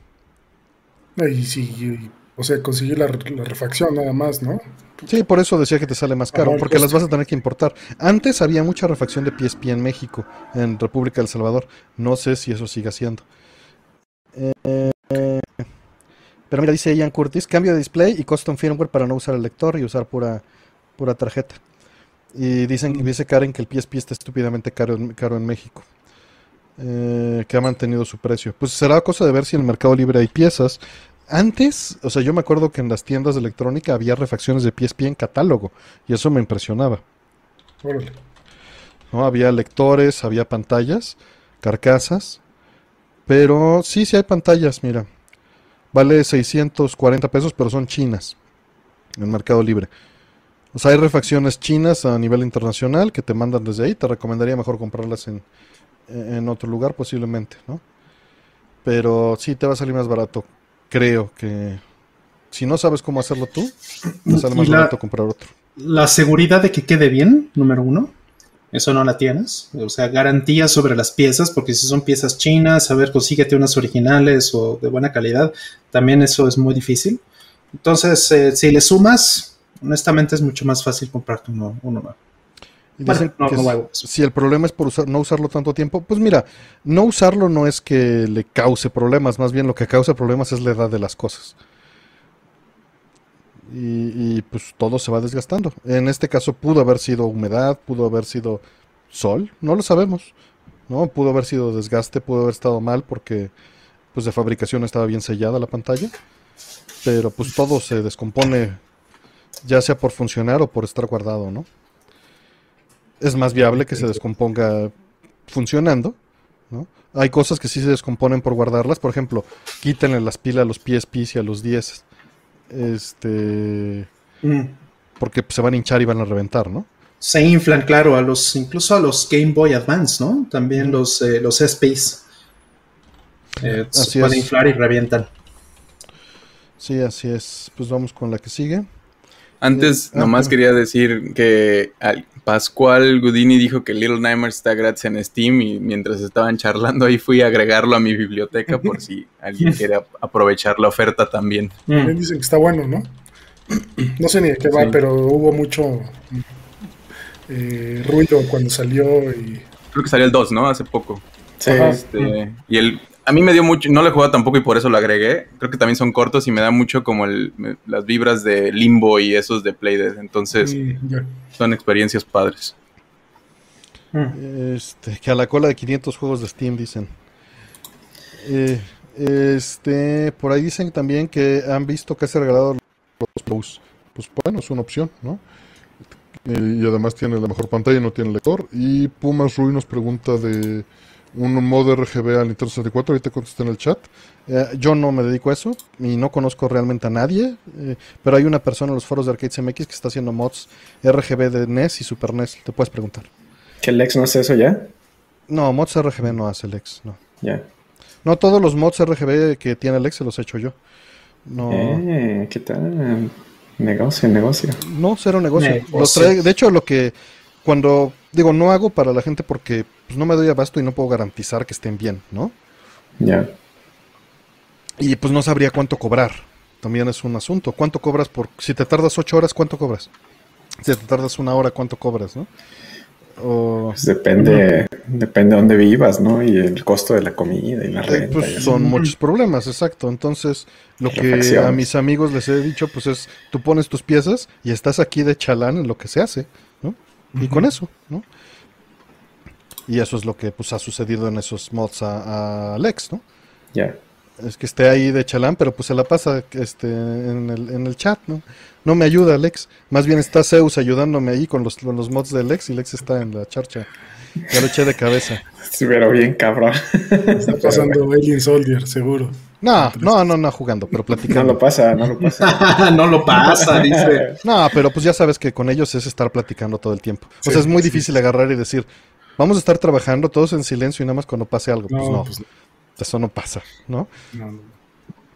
Y sí, o sea, conseguir la, refacción nada más, ¿no? Sí, por eso decía que te sale más caro, porque las vas a tener que importar. Antes había mucha refacción de PSP en México, en República del Salvador. No sé si eso sigue siendo. Eh, pero mira, dice Ian Curtis, cambio de display y custom firmware para no usar el lector y usar pura pura tarjeta. Y dicen, mm. dice Karen que el PSP está estúpidamente caro, caro en México. eh, que ha mantenido su precio. Pues será cosa de ver si en el Mercado Libre hay piezas. Antes, o sea, yo me acuerdo que en las tiendas de electrónica había refacciones de PSP en catálogo y eso me impresionaba. ¿No? Había lectores, había pantallas, carcasas, pero sí, sí hay pantallas, mira. Vale 640 pesos, pero son chinas en Mercado Libre. O sea, hay refacciones chinas a nivel internacional que te mandan desde ahí. Te recomendaría mejor comprarlas en, en otro lugar posiblemente, ¿no? Pero sí te va a salir más barato. Creo que si no sabes cómo hacerlo tú, te sale más barato comprar otro. La seguridad de que quede bien, número uno. Eso no la tienes. O sea, garantías sobre las piezas, porque si son piezas chinas, a ver, consíguete unas originales o de buena calidad. También eso es muy difícil. Entonces, eh, si le sumas, honestamente es mucho más fácil comprarte uno, uno nuevo si el problema es por no usarlo tanto tiempo, pues mira, no usarlo no es que le cause problemas, más bien lo que causa problemas es la edad de las cosas. Y, pues todo se va desgastando. En este caso pudo haber sido humedad, pudo haber sido sol, no lo sabemos. ¿no? Pudo haber sido desgaste, pudo haber estado mal porque pues de fabricación estaba bien sellada la pantalla. Pero pues todo se descompone ya sea por funcionar o por estar guardado, ¿no? Es más viable que se descomponga funcionando. ¿no? Hay cosas que sí se descomponen por guardarlas. Por ejemplo, quítenle las pilas a los PSPs y a los 10. Este. Mm. Porque se van a hinchar y van a reventar, ¿no? Se inflan, claro, a los, incluso a los Game Boy Advance, ¿no? También los, eh, los SPs. Eh, se pueden inflar y revientan. Sí, así es. Pues vamos con la que sigue. Antes, ah, nomás quería decir que Pascual Gudini dijo que Little Nightmares está gratis en Steam y mientras estaban charlando ahí fui a agregarlo a mi biblioteca por si alguien quiere aprovechar la oferta también. También dicen que está bueno, ¿no? No sé ni de qué va, pero hubo mucho eh, ruido cuando salió y... Creo que salió el 2, ¿no? Hace poco. Sí. Este, y el, a mí me dio mucho, no lo he jugado tampoco y por eso lo agregué. Creo que también son cortos y me da mucho como el, las vibras de Limbo y esos de Playdead. Entonces, son experiencias padres. Este, que a la cola de 500 juegos de Steam dicen. Eh, este, por ahí dicen también que han visto que se regalado los Plus. Pues bueno, es una opción, ¿no? Eh, y además tiene la mejor pantalla, no tiene lector. Y Pumas Rui nos pregunta de un modo RGB al Nintendo 64, ahorita contesté en el chat. Eh, yo no me dedico a eso y no conozco realmente a nadie, eh, pero hay una persona en los foros de Arcade MX que está haciendo mods RGB de NES y Super NES, te puedes preguntar. ¿Que el Lex no hace eso ya? No, mods RGB no hace el Lex, no. Ya. No, todos los mods RGB que tiene el Lex se los he hecho yo. No. Eh, ¿Qué tal? Negocio, negocio. No, cero negocio. de hecho, lo que cuando digo no hago para la gente porque pues, no me doy abasto y no puedo garantizar que estén bien, ¿no? Ya. Y pues no sabría cuánto cobrar. También es un asunto. ¿Cuánto cobras por... Si te tardas ocho horas, ¿cuánto cobras? Si te tardas una hora, ¿cuánto cobras, no? Pues depende, depende de dónde vivas, ¿no? Y el costo de la comida y la eh, renta. Pues son muchos problemas, exacto. Entonces, lo que a mis amigos les he dicho, pues es, tú pones tus piezas y estás aquí de chalán en lo que se hace, Y con eso, ¿no? Y eso es lo que pues ha sucedido en esos mods a, Alex, ¿no? Ya. Es que esté ahí de chalán, pero pues se la pasa este, en, el, en el chat, ¿no? No me ayuda Alex. Más bien está Zeus ayudándome ahí con los, los mods de Lex y Lex está en la charcha. Ya lo eché de cabeza. Sí, pero bien cabrón. Está pasando Alien Soldier, seguro. No, no, no, no jugando, pero platicando. No lo pasa, no lo pasa. no lo pasa, dice. No, pero pues ya sabes que con ellos es estar platicando todo el tiempo. O sea, es muy difícil agarrar y decir, vamos a estar trabajando todos en silencio y nada más cuando pase algo. pues no, pues eso no pasa, ¿no?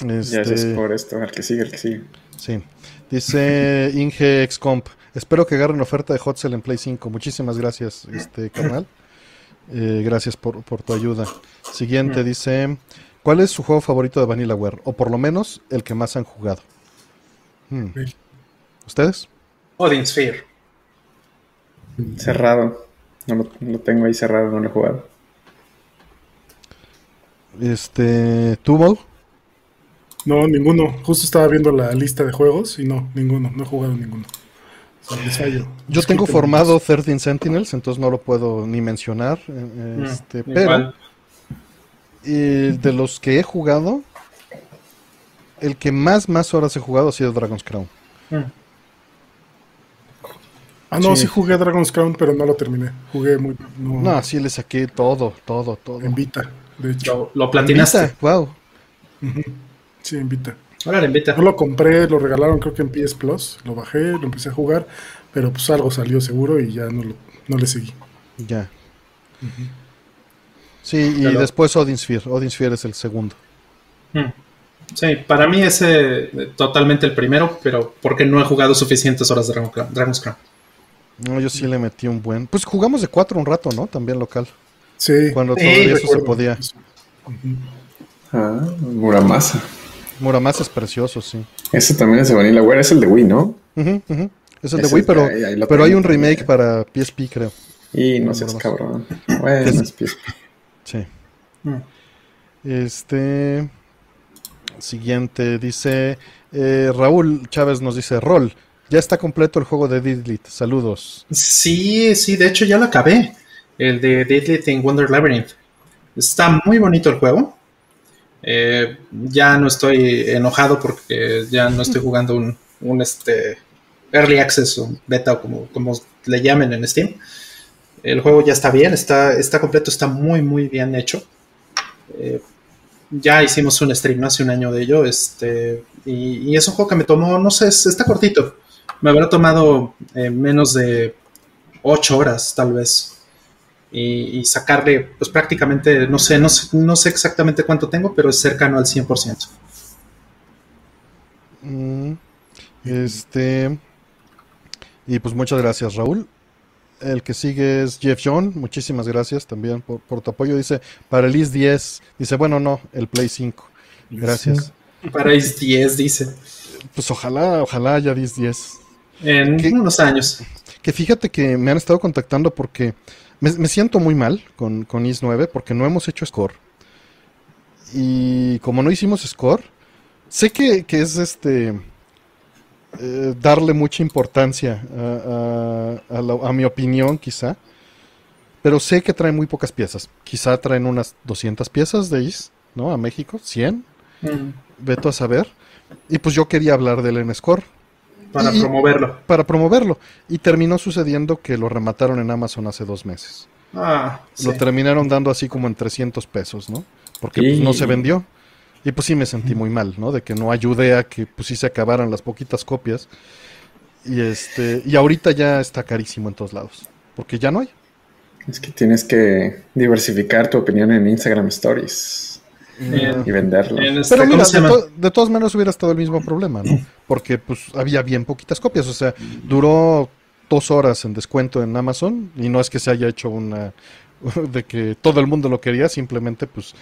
Este... Ya es por esto, el que sigue, el que sigue. Sí. Dice Inge Excomp, espero que agarren oferta de Hot en Play 5. Muchísimas gracias, este canal. Eh, gracias por, tu ayuda. Siguiente dice, ¿cuál es su juego favorito de VanillaWare? O por lo menos el que más han jugado. Hmm. ¿Ustedes? Odin Sphere. Cerrado. No lo, tengo ahí cerrado, no lo he jugado. Este, ¿tú, No, ninguno. Justo estaba viendo la lista de juegos y no, ninguno. No he jugado ninguno. Yo tengo formado 13 Sentinels, entonces no lo puedo ni mencionar. Eh, mm, este, pero de los que he jugado, el que más, más horas he jugado ha sido Dragon's Crown. Mm. Ah, no, sí. jugué Dragon's Crown, pero no lo terminé. Jugué muy. No, sí le saqué todo, todo, todo. En Vita, de hecho. Lo, platinaste. wow. Sí, en Vita. Ahora en Vita. No lo compré, lo regalaron creo que en PS Plus. Lo bajé, lo empecé a jugar, pero pues algo salió seguro y ya no, lo, no le seguí. Ya. Sí, y después Odin Sphere. Odin Sphere es el segundo. Hmm. Sí, para mí es eh, totalmente el primero, pero porque no he jugado suficientes horas de Dragon's Crown. No, yo sí le metí un buen. Pues jugamos de cuatro un rato, ¿no? También local. Sí. Cuando todavía eso se podía. Ah, Muramasa. Muramasa es precioso, sí. Ese también es de Vanilla Ware, es el de Wii, ¿no? Es el de Wii, pero, pero hay un remake para PSP, creo. Y no sé, cabrón. Bueno, es PSP. Sí. Mm. Este. Siguiente, dice. Eh, Raúl Chávez nos dice: Rol. Ya está completo el juego de Didlit. Saludos. Sí, sí, de hecho ya lo acabé. El de Didlit en Wonder Labyrinth. Está muy bonito el juego. Eh, ya no estoy enojado porque ya no estoy jugando un, este early access o beta o como, como le llamen en Steam. El juego ya está bien, está, está completo, está muy, muy bien hecho. Eh, ya hicimos un stream hace un año de ello, este, y, y, es un juego que me tomó, no sé, está cortito me habrá tomado eh, menos de ocho horas, tal vez. Y, sacarle, pues prácticamente, no sé, no sé, no sé exactamente cuánto tengo, pero es cercano al 100%. Mm, este. Y pues muchas gracias, Raúl. El que sigue es Jeff John. Muchísimas gracias también por, tu apoyo. Dice, para el IS 10. Dice, bueno, no, el Play 5. Gracias. Para IS 10, dice. Pues ojalá, ojalá haya IS 10 en unos años. Que fíjate que me han estado contactando porque me, siento muy mal con, con IS 9 porque no hemos hecho score. Y como no hicimos score, sé que, es este eh, darle mucha importancia a, mi opinión, quizá. Pero sé que traen muy pocas piezas. Quizá traen unas 200 piezas de IS, ¿no? A México, 100. Mm. Veto a saber. Y pues yo quería hablar del N-Score. Para promoverlo. Para promoverlo. Y terminó sucediendo que lo remataron en Amazon hace dos meses. Ah, Lo terminaron dando así como en 300 pesos, ¿no? Porque pues, no se vendió. Y pues sí me sentí muy mal, ¿no? De que no ayudé a que pues sí se acabaran las poquitas copias. Y este y ahorita ya está carísimo en todos lados, porque ya no hay. Es que tienes que diversificar tu opinión en Instagram Stories y venderlo. Este, Pero mira, de, todas maneras hubiera estado el mismo problema, ¿no? Porque pues había bien poquitas copias, o sea, duró dos horas en descuento en Amazon y no es que se haya hecho una de que todo el mundo lo quería, simplemente pues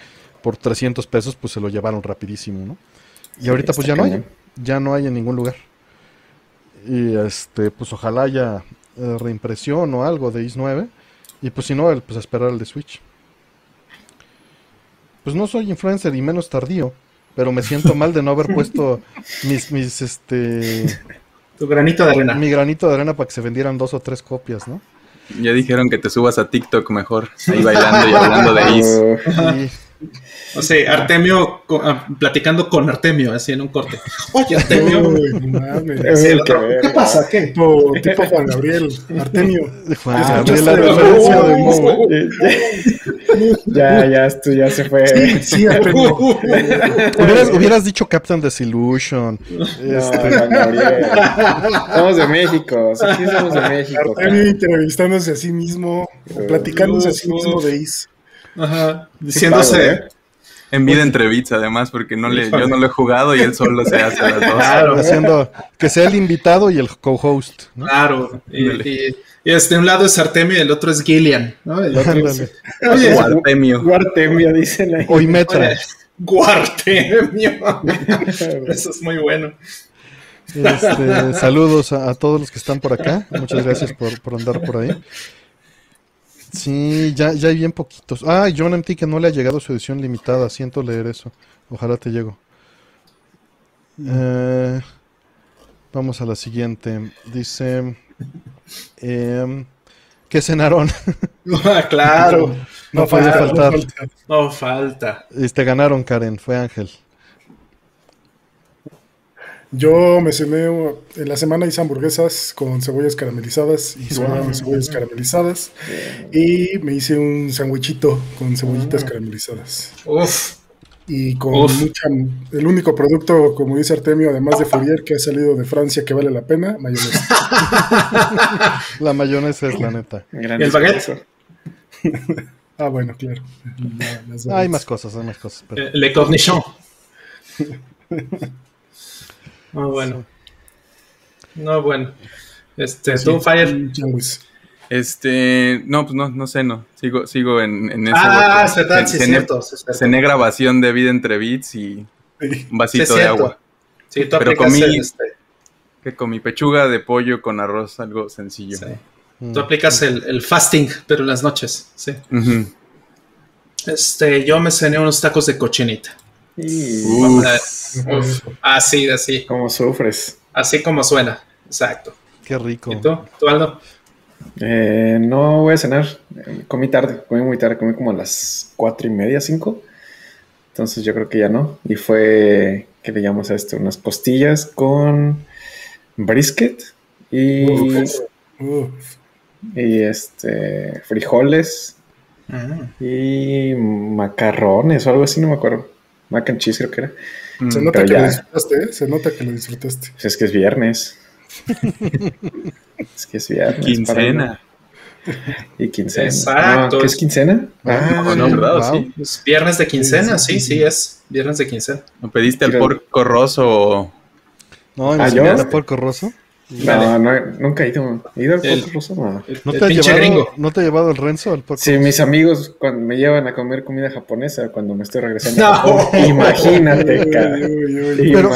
por 300 pesos pues se lo llevaron rapidísimo, ¿no? Y ahorita pues ya no hay, ya no hay en ningún lugar. Y este, pues ojalá haya eh, reimpresión o algo de IS 9 y pues si no, pues esperar el de Switch pues no soy influencer y menos tardío, pero me siento mal de no haber puesto mis, mis, este... Tu granito de arena. Mi granito de arena para que se vendieran dos o tres copias, ¿no? Ya dijeron que te subas a TikTok mejor, ahí bailando y hablando de Is. O sea, Artemio ah, platicando con Artemio, así en un corte. Oye, Artemio. ¿Qué pasa? ¿Qué? Tipo, tipo Juan Gabriel. Artemio. Juan Gabriel, la referencia de Mo. Ya, ya, esto ya se fue. Sí, sí Artemio. hubieras, hubieras dicho Captain Desillusion. No, este. Somos de México. Sí, somos de México. Artemio entrevistándose a sí mismo, platicándose a sí mismo de Is. Ajá, diciéndose. ¿Eh? En vida entrevista, además, porque no le, yo no lo he jugado y él solo se hace las dos. Claro. Haciendo que sea el invitado y el co-host. Claro. Y, y, este, un lado es Artemio y el otro es Gillian. ¿no? El otro es, Oye, Guartemio. Guartemio, dicen ahí. Oimetra. Guartemio. Eso es muy bueno. Este, saludos a, todos los que están por acá. Muchas gracias por, por andar por ahí. Sí, ya, ya hay bien poquitos. Ah, John MT que no le ha llegado su edición limitada. Siento leer eso. Ojalá te llego. Eh, vamos a la siguiente. Dice... Eh, ¿Qué cenaron? Ah, claro. No, puede faltar. No falta. Y te ganaron, Karen. Fue Ángel. Yo me cené en la semana hice hamburguesas con cebollas caramelizadas y cebollas caramelizadas. Y me hice un sandwichito con cebollitas ah. caramelizadas. Uf. Y con mucha. El único producto, como dice Artemio, además de Fourier, que ha salido de Francia que vale la pena, mayonesa. la mayonesa es la neta. ¿Y el baguette? ah, bueno, claro. hay más cosas, hay más cosas. Pero... Eh, le cornichon. No, bueno. No, bueno. Este, tú, Fire. Este, no, pues no, no sé, no. Sigo, sigo en, en ese. Ah, es verdad, sí, cierto, Cené grabación de vida entre beats y un vasito de agua. Sí, tú Pero comí, este... que comí pechuga de pollo con arroz, algo sencillo. Mm. Tú aplicas el, el, fasting, pero en las noches, sí. Este, yo me cené unos tacos de cochinita. Así, así. Como sufres. Así como suena, exacto. Qué rico. ¿Y tú? ¿Tú, Aldo? Eh, no voy a cenar. Comí tarde, comí muy tarde, comí como a las cuatro y media, cinco. Entonces yo creo que ya no. Y fue, ¿qué le llamamos a esto? Unas costillas con brisket y, y este frijoles ah. y macarrones o algo así, no me acuerdo. Mac and cheese creo que era. Mm, Se nota que lo disfrutaste, ¿eh? Se nota que lo disfrutaste. Pues es que es viernes. es que es viernes. Quincena. Y quincena. Exacto. ¿Qué es quincena? Ah, no, ¿verdad? Sí. Es viernes de quincena, sí, sí, es viernes de quincena. ¿No pediste el porco roso? No, ¿Ah, yo? el porco roso? No, no, nunca he ido. ¿He ido al el, Rosso? No. ¿No, te ha llevado, ¿No te ha llevado el Renzo al Porco Sí, mis amigos cuando me llevan a comer comida japonesa cuando me estoy regresando. No. Imagínate, cara. Pero,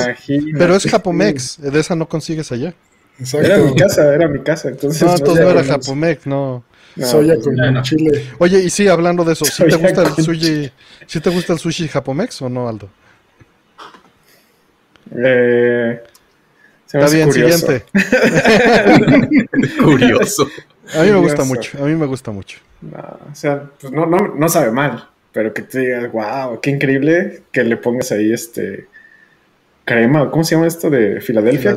pero es Japomex, de esa no consigues allá. Exacto. Era mi casa, era mi casa. Entonces no, entonces no era Japomex, no. no Soya con no. chile. Oye, y sí, hablando de eso, ¿sí te gusta el sushi? ¿Sí te gusta el sushi Japomex o no, Aldo? Eh Está bien, siguiente. curioso. A mí me gusta mucho, a mí me gusta mucho. No, o sea, pues no, no, no sabe mal, pero que te digas, wow, qué increíble que le pongas ahí este crema, ¿cómo se llama esto de Filadelfia?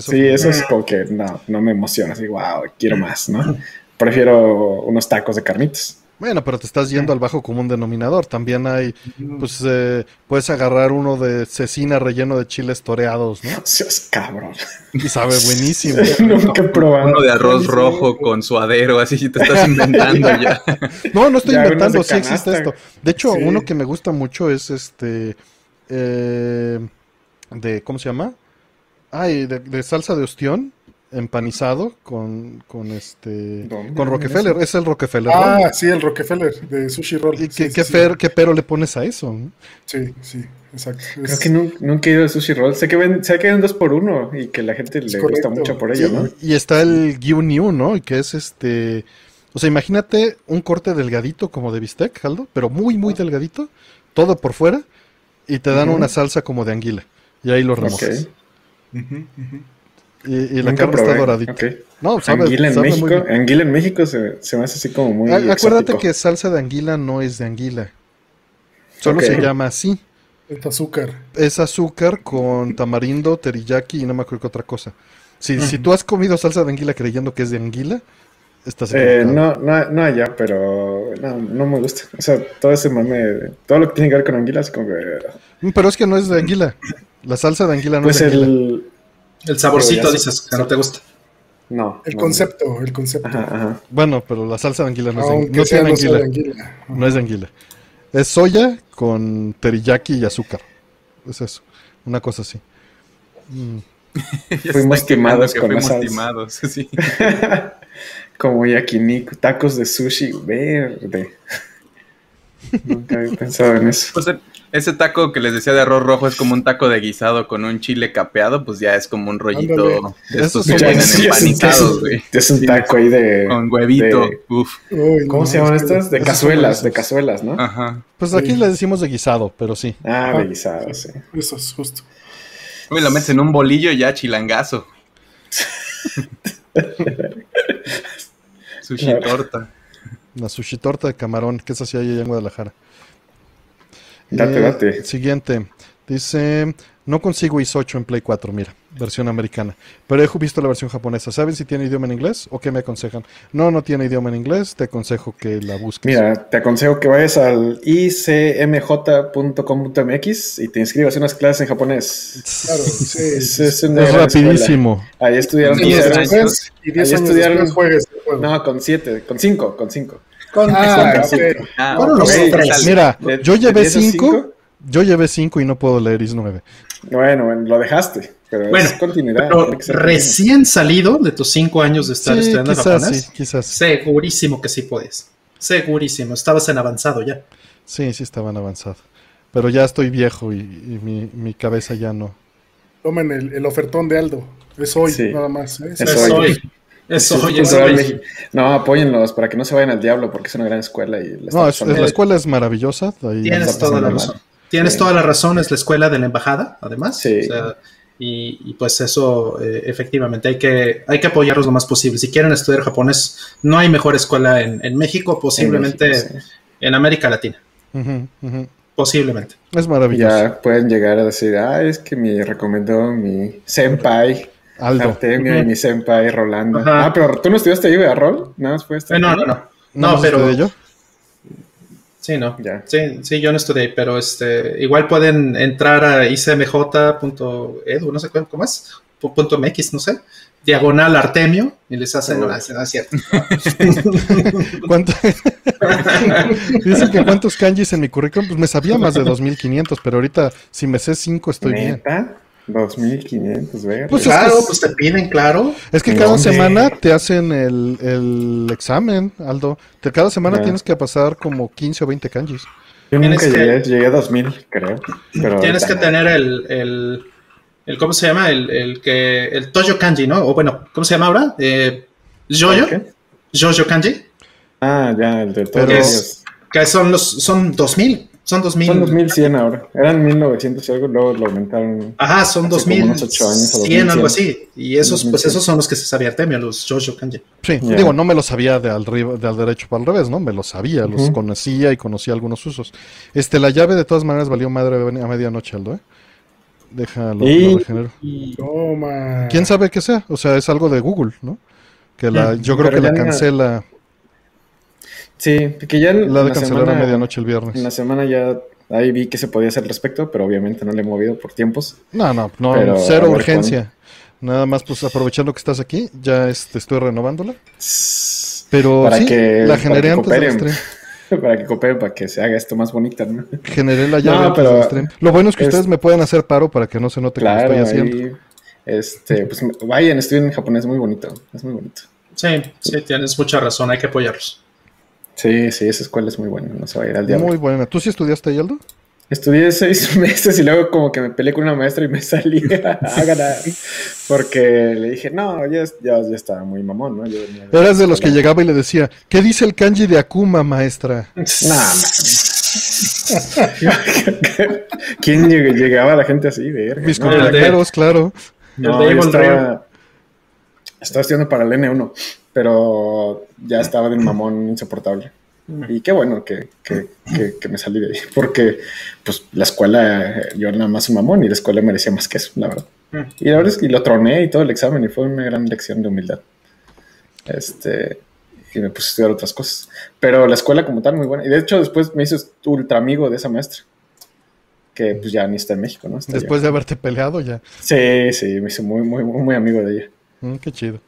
sí, eso es como que no, no me emociona, así, wow, quiero más, ¿no? Prefiero unos tacos de carnitas. Bueno, pero te estás yendo al bajo común denominador. También hay, pues, eh, puedes agarrar uno de cecina relleno de chiles toreados, ¿no? Seas cabrón. Y sabe buenísimo. Nunca he probado. Uno de arroz rojo con suadero, así te estás inventando ya. No, no estoy inventando, sí existe esto. De hecho, uno que me gusta mucho es este, eh, de, ¿cómo se llama? Ay, de salsa de ostión empanizado con, con este con Rockefeller, es el Rockefeller. Ah, sí, el Rockefeller de Sushi Roll. ¿Y qué, qué, pero le pones a eso? Sí, sí, exacto. Creo que nunca, he ido a Sushi Roll. Sé que, ven, sé que hay un dos por uno y que la gente le gusta mucho por ello, ¿no? Y está el Gyu New, ¿no? Y que es este... O sea, imagínate un corte delgadito como de bistec, Aldo, pero muy, muy delgadito, todo por fuera, y te dan una salsa como de anguila. Y ahí lo remojas. Y, la carne está doradita. No, sabe, anguila en México, anguila en México se, se, me hace así como muy. acuérdate que salsa de anguila no es de anguila. Solo se llama así. Es azúcar. Es azúcar con tamarindo, teriyaki y no me acuerdo qué otra cosa. Si, si tú has comido salsa de anguila creyendo que es de anguila, estás eh, no, no, no allá, pero no, no me gusta. O sea, todo ese mame, todo lo que tiene que ver con anguila es como que... Pero es que no es de anguila. La salsa de anguila no pues es de anguila. El, el saborcito dices que no te gusta. No. El concepto, el concepto. Bueno, pero la salsa de anguila no, es, de, anguila. No es de anguila. Es soya con teriyaki y azúcar. Es eso. Una cosa así. Mm. fuimos quemados con fuimos timados, sí. Como yakiniku, tacos de sushi verde. Nunca había pensado en eso. Pues ese taco que les decía de arroz rojo es como un taco de guisado con un chile capeado, pues ya es como un rollito de estos que vienen empanizados, güey. Es un taco ahí de... Con huevito, uf. ¿Cómo se llaman estas? De cazuelas, de cazuelas, ¿no? Ajá. Pues aquí le decimos de guisado, pero sí. Ah, de guisado, sí. Eso es justo. Uy, lo metes en un bolillo y ya chilangazo. Sushi torta. La sushi torta de camarón, que es así ahí en Guadalajara. Date, Eh, date. Siguiente. Dice, no consigo IS 8 en Play 4, mira, versión americana. Pero he visto la versión japonesa. ¿Saben si tiene idioma en inglés o qué me aconsejan? No, no tiene idioma en inglés, te aconsejo que la busques. Mira, te aconsejo que vayas al icmj.com.mx y te inscribas en unas clases en japonés. Claro, sí. Es, es una es rapidísimo. escuela. Ahí estudiaron años. Y 10 Ahí años estudiaron- después juegues. No, con siete, con cinco, con cinco. Con- Ah, con- ok. Ah, Bueno, ok, los ¿qué tres. tal? Mira, De- yo llevé 10 a 5, cinco. yo llevé 5 y no puedo leer IS 9. Bueno, bueno, lo dejaste, pero Bueno, es continuidad. pero recién salido de tus cinco años de estar Sí, estudiando quizás japonés, sí, quizás. segurísimo que sí puedes. Segurísimo, estabas en avanzado ya. Sí, sí estaban avanzados. Pero ya estoy viejo y, y mi, mi cabeza ya no. Tomen el, el ofertón de Aldo. Es hoy, Sí. nada más. ¿eh? Es Es hoy. hoy. Es hoy, es Cultural hoy. México. No, apóyenlos para que no se vayan al diablo porque es una gran escuela y la No, es- la escuela es maravillosa. ahí- Tienes toda la razón. mal. Tienes Sí. toda la razón, es la escuela de la embajada, además. Sí. O sea, y, y pues eso, eh, efectivamente, hay que, hay que apoyarlos lo más posible. Si quieren estudiar japonés, no hay mejor escuela en, en México, posiblemente en, México, sí. América Latina. Posiblemente. Es maravilloso. Ya pueden llegar a decir, ah, es que me recomendó mi senpai Aldo. Artemio y mi senpai Rolando. Ajá. Ah, pero tú no estudiaste ahí, ¿verdad, Rol? Nada más fue Eh, no, no, no. ¿No pero. yo? Sí, no. Ya. Sí, sí, yo no estudié, pero este, igual pueden entrar a icmj.edu, no sé cómo cómo es, pu- punto .mx, no sé, diagonal Artemio, y les hacen, no, no es cierto. ¿Cuánto? Dicen que cuántos kanjis en mi currículum. Pues me sabía más de 2500, pero ahorita si me sé 5 estoy bien. ¿Neta? 2500, ver. Pues es claro, que- pues te piden, claro. Es que ¿En cada dónde? semana te hacen el, el examen, Aldo. Te- cada semana tienes que pasar como 15 o 20 kanjis. Yo nunca que- llegué, llegué a 2000, creo. Pero Tienes que tener el, el, el, ¿cómo se llama? El, el que, el Toyo Kanji, ¿no? O bueno, ¿cómo se llama ahora? Eh, Jojo, Kanji, Ah, ya, el de todos Pero- ellos. que son los, son 2000, son 2000. Son 2100 ahora. Eran 1900 y algo, luego lo aumentaron. Ajá, son Hace como unos 2000, ocho años o 100, algo 2100. así. Y esos, pues 2100. esos son los que se sabía Artemio, los Jojo Kanji. Sí, digo, no me lo sabía de al, de al derecho para al revés, ¿no? Me lo sabía, los conocía y conocía algunos usos. Este, la llave de todas maneras valió madre a medianoche, Aldo, ¿eh? Déjalo, Y- lo regenero. Toma. ¿Quién sabe qué sea? O sea, es algo de Google, ¿no? Que la, yo creo pero que la ya cancela, Sí, que ya en la de la cancelar a semana, medianoche el en la viernes. semana ya ahí vi que se podía hacer al respecto, pero obviamente no le he movido por tiempos. No, no, no, Pero, cero urgencia. Nada más, pues aprovechando que estás aquí, ya este, estoy renovándola. Pero Para sí, que- la para generé que antes del cooperen. stream. para que coopere, para que se haga esto más bonita, ¿no? Generé la llave No, antes del stream. Lo bueno es que es- ustedes me pueden hacer paro para que no se note Claro, que lo estoy haciendo. ahí, este, pues vayan, estudien en japonés, es muy bonito, es muy bonito. Sí, sí, tienes mucha razón, hay que apoyarlos. Sí, sí, esa escuela es muy buena, no se va a ir al diablo. Muy buena. ¿Tú sí estudiaste ahí, Aldo? Estudié seis meses y luego como que me peleé con una maestra y me salí a ganar. Porque le dije, no, ya, ya, ya estaba muy mamón, ¿no? Yo venía de- Eras de los que llegaba y le decía, ¿qué dice el kanji de Akuma, maestra? Nah, man. ¿Quién lleg- llegaba a la gente así? Verga, Mis no, compañeros, claro. No, El de yo Evil estaba, estaba estudiando para el N1, pero ya estaba de un mamón insoportable. Y qué bueno que, que, que, que me salí de ahí, porque pues la escuela, eh, yo nada más un mamón y la escuela merecía más que eso, la verdad. Y la verdad es que lo troné y todo el examen y fue una gran lección de humildad. Este, y me puse a estudiar otras cosas. Pero la escuela como tal, muy buena. Y de hecho después me hice ultra amigo de esa maestra, que pues ya ni está en México, ¿no? Está Después de haberte peleado ya. Sí, sí, me hice muy, muy, muy, muy amigo de ella. Mm, qué chido.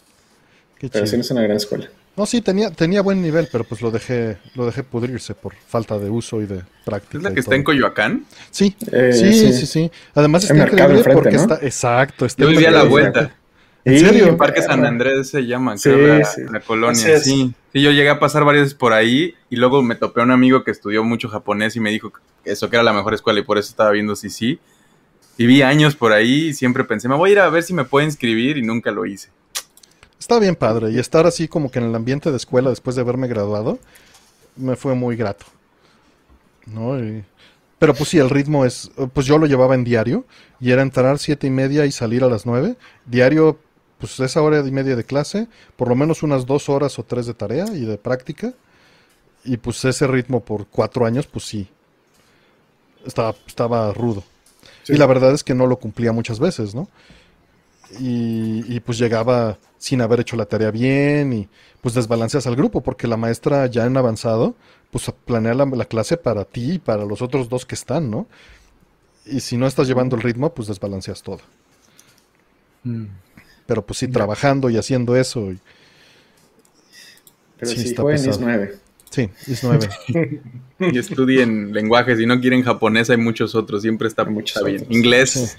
Qué Pero chido. sí, no es una gran escuela. No, sí, tenía, tenía buen nivel, pero pues lo dejé, lo dejé pudrirse por falta de uso y de práctica. ¿Es la que está todo. en Coyoacán? Sí, Eh, sí, sí, sí. sí, Además está increíble enfrente, porque ¿no? está, exacto. Está Yo vivía a la vuelta. ¿En Sí, serio? El Parque San Andrés se llama, Sí, creo, la, sí. la colonia. Sí. sí, yo llegué a pasar varias veces por ahí y luego me topé a un amigo que estudió mucho japonés y me dijo que eso que era la mejor escuela y por eso estaba viendo si sí. Viví años por ahí y siempre pensé, me voy a ir a ver si me puedo inscribir y nunca lo hice. Está bien padre. Y estar así como que en el ambiente de escuela después de haberme graduado, me fue muy grato. ¿No? Y- Pero pues sí, el ritmo es, pues yo lo llevaba en diario y era entrar siete y media y salir a las nueve. Diario, pues esa hora y media de clase, por lo menos unas dos horas o tres de tarea y de práctica. Y pues ese ritmo por cuatro años, pues sí, estaba, estaba rudo. Y la verdad es que no lo cumplía muchas veces, ¿no? Y, pues llegaba sin haber hecho la tarea bien y pues desbalanceas al grupo porque la maestra ya en avanzado pues planea la, la, clase para ti y para los otros dos que están, ¿no? Y si no estás llevando el ritmo, pues desbalanceas todo. Mm. Pero pues sí, trabajando y haciendo eso. Y... Pero sí, está en IS 9. Sí, IS 9. y estudien lenguajes. Si no quieren japonés, hay muchos otros. Siempre está, mucho bien. Inglés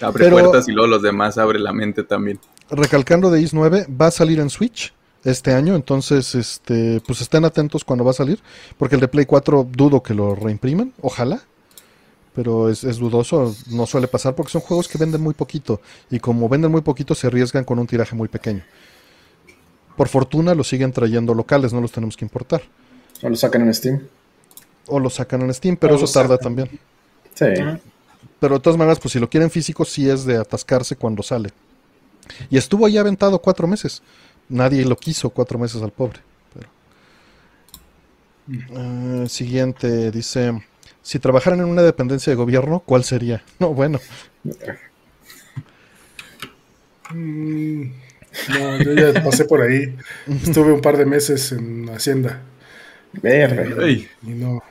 abre puertas y luego los demás abre la mente también. Recalcando de IS 9, va a salir en Switch este año, entonces este pues estén atentos cuando va a salir, porque el de Play 4 dudo que lo reimpriman, ojalá, pero es, dudoso, no suele pasar porque son juegos que venden muy poquito y como venden muy poquito se arriesgan con un tiraje muy pequeño. Por fortuna lo siguen trayendo locales, no los tenemos que importar. O lo sacan en Steam. O lo sacan en Steam, pero eso tarda también. Sí. Pero de todas maneras, pues si lo quieren físico, sí es de atascarse cuando sale. Y estuvo ahí aventado cuatro meses. Nadie lo quiso cuatro meses al pobre. Pero... Eh, siguiente, dice... Si trabajaran en una dependencia de gobierno, ¿cuál sería? No, bueno. Mm, no, yo ya pasé por ahí. Estuve un par de meses en Hacienda. Y, no.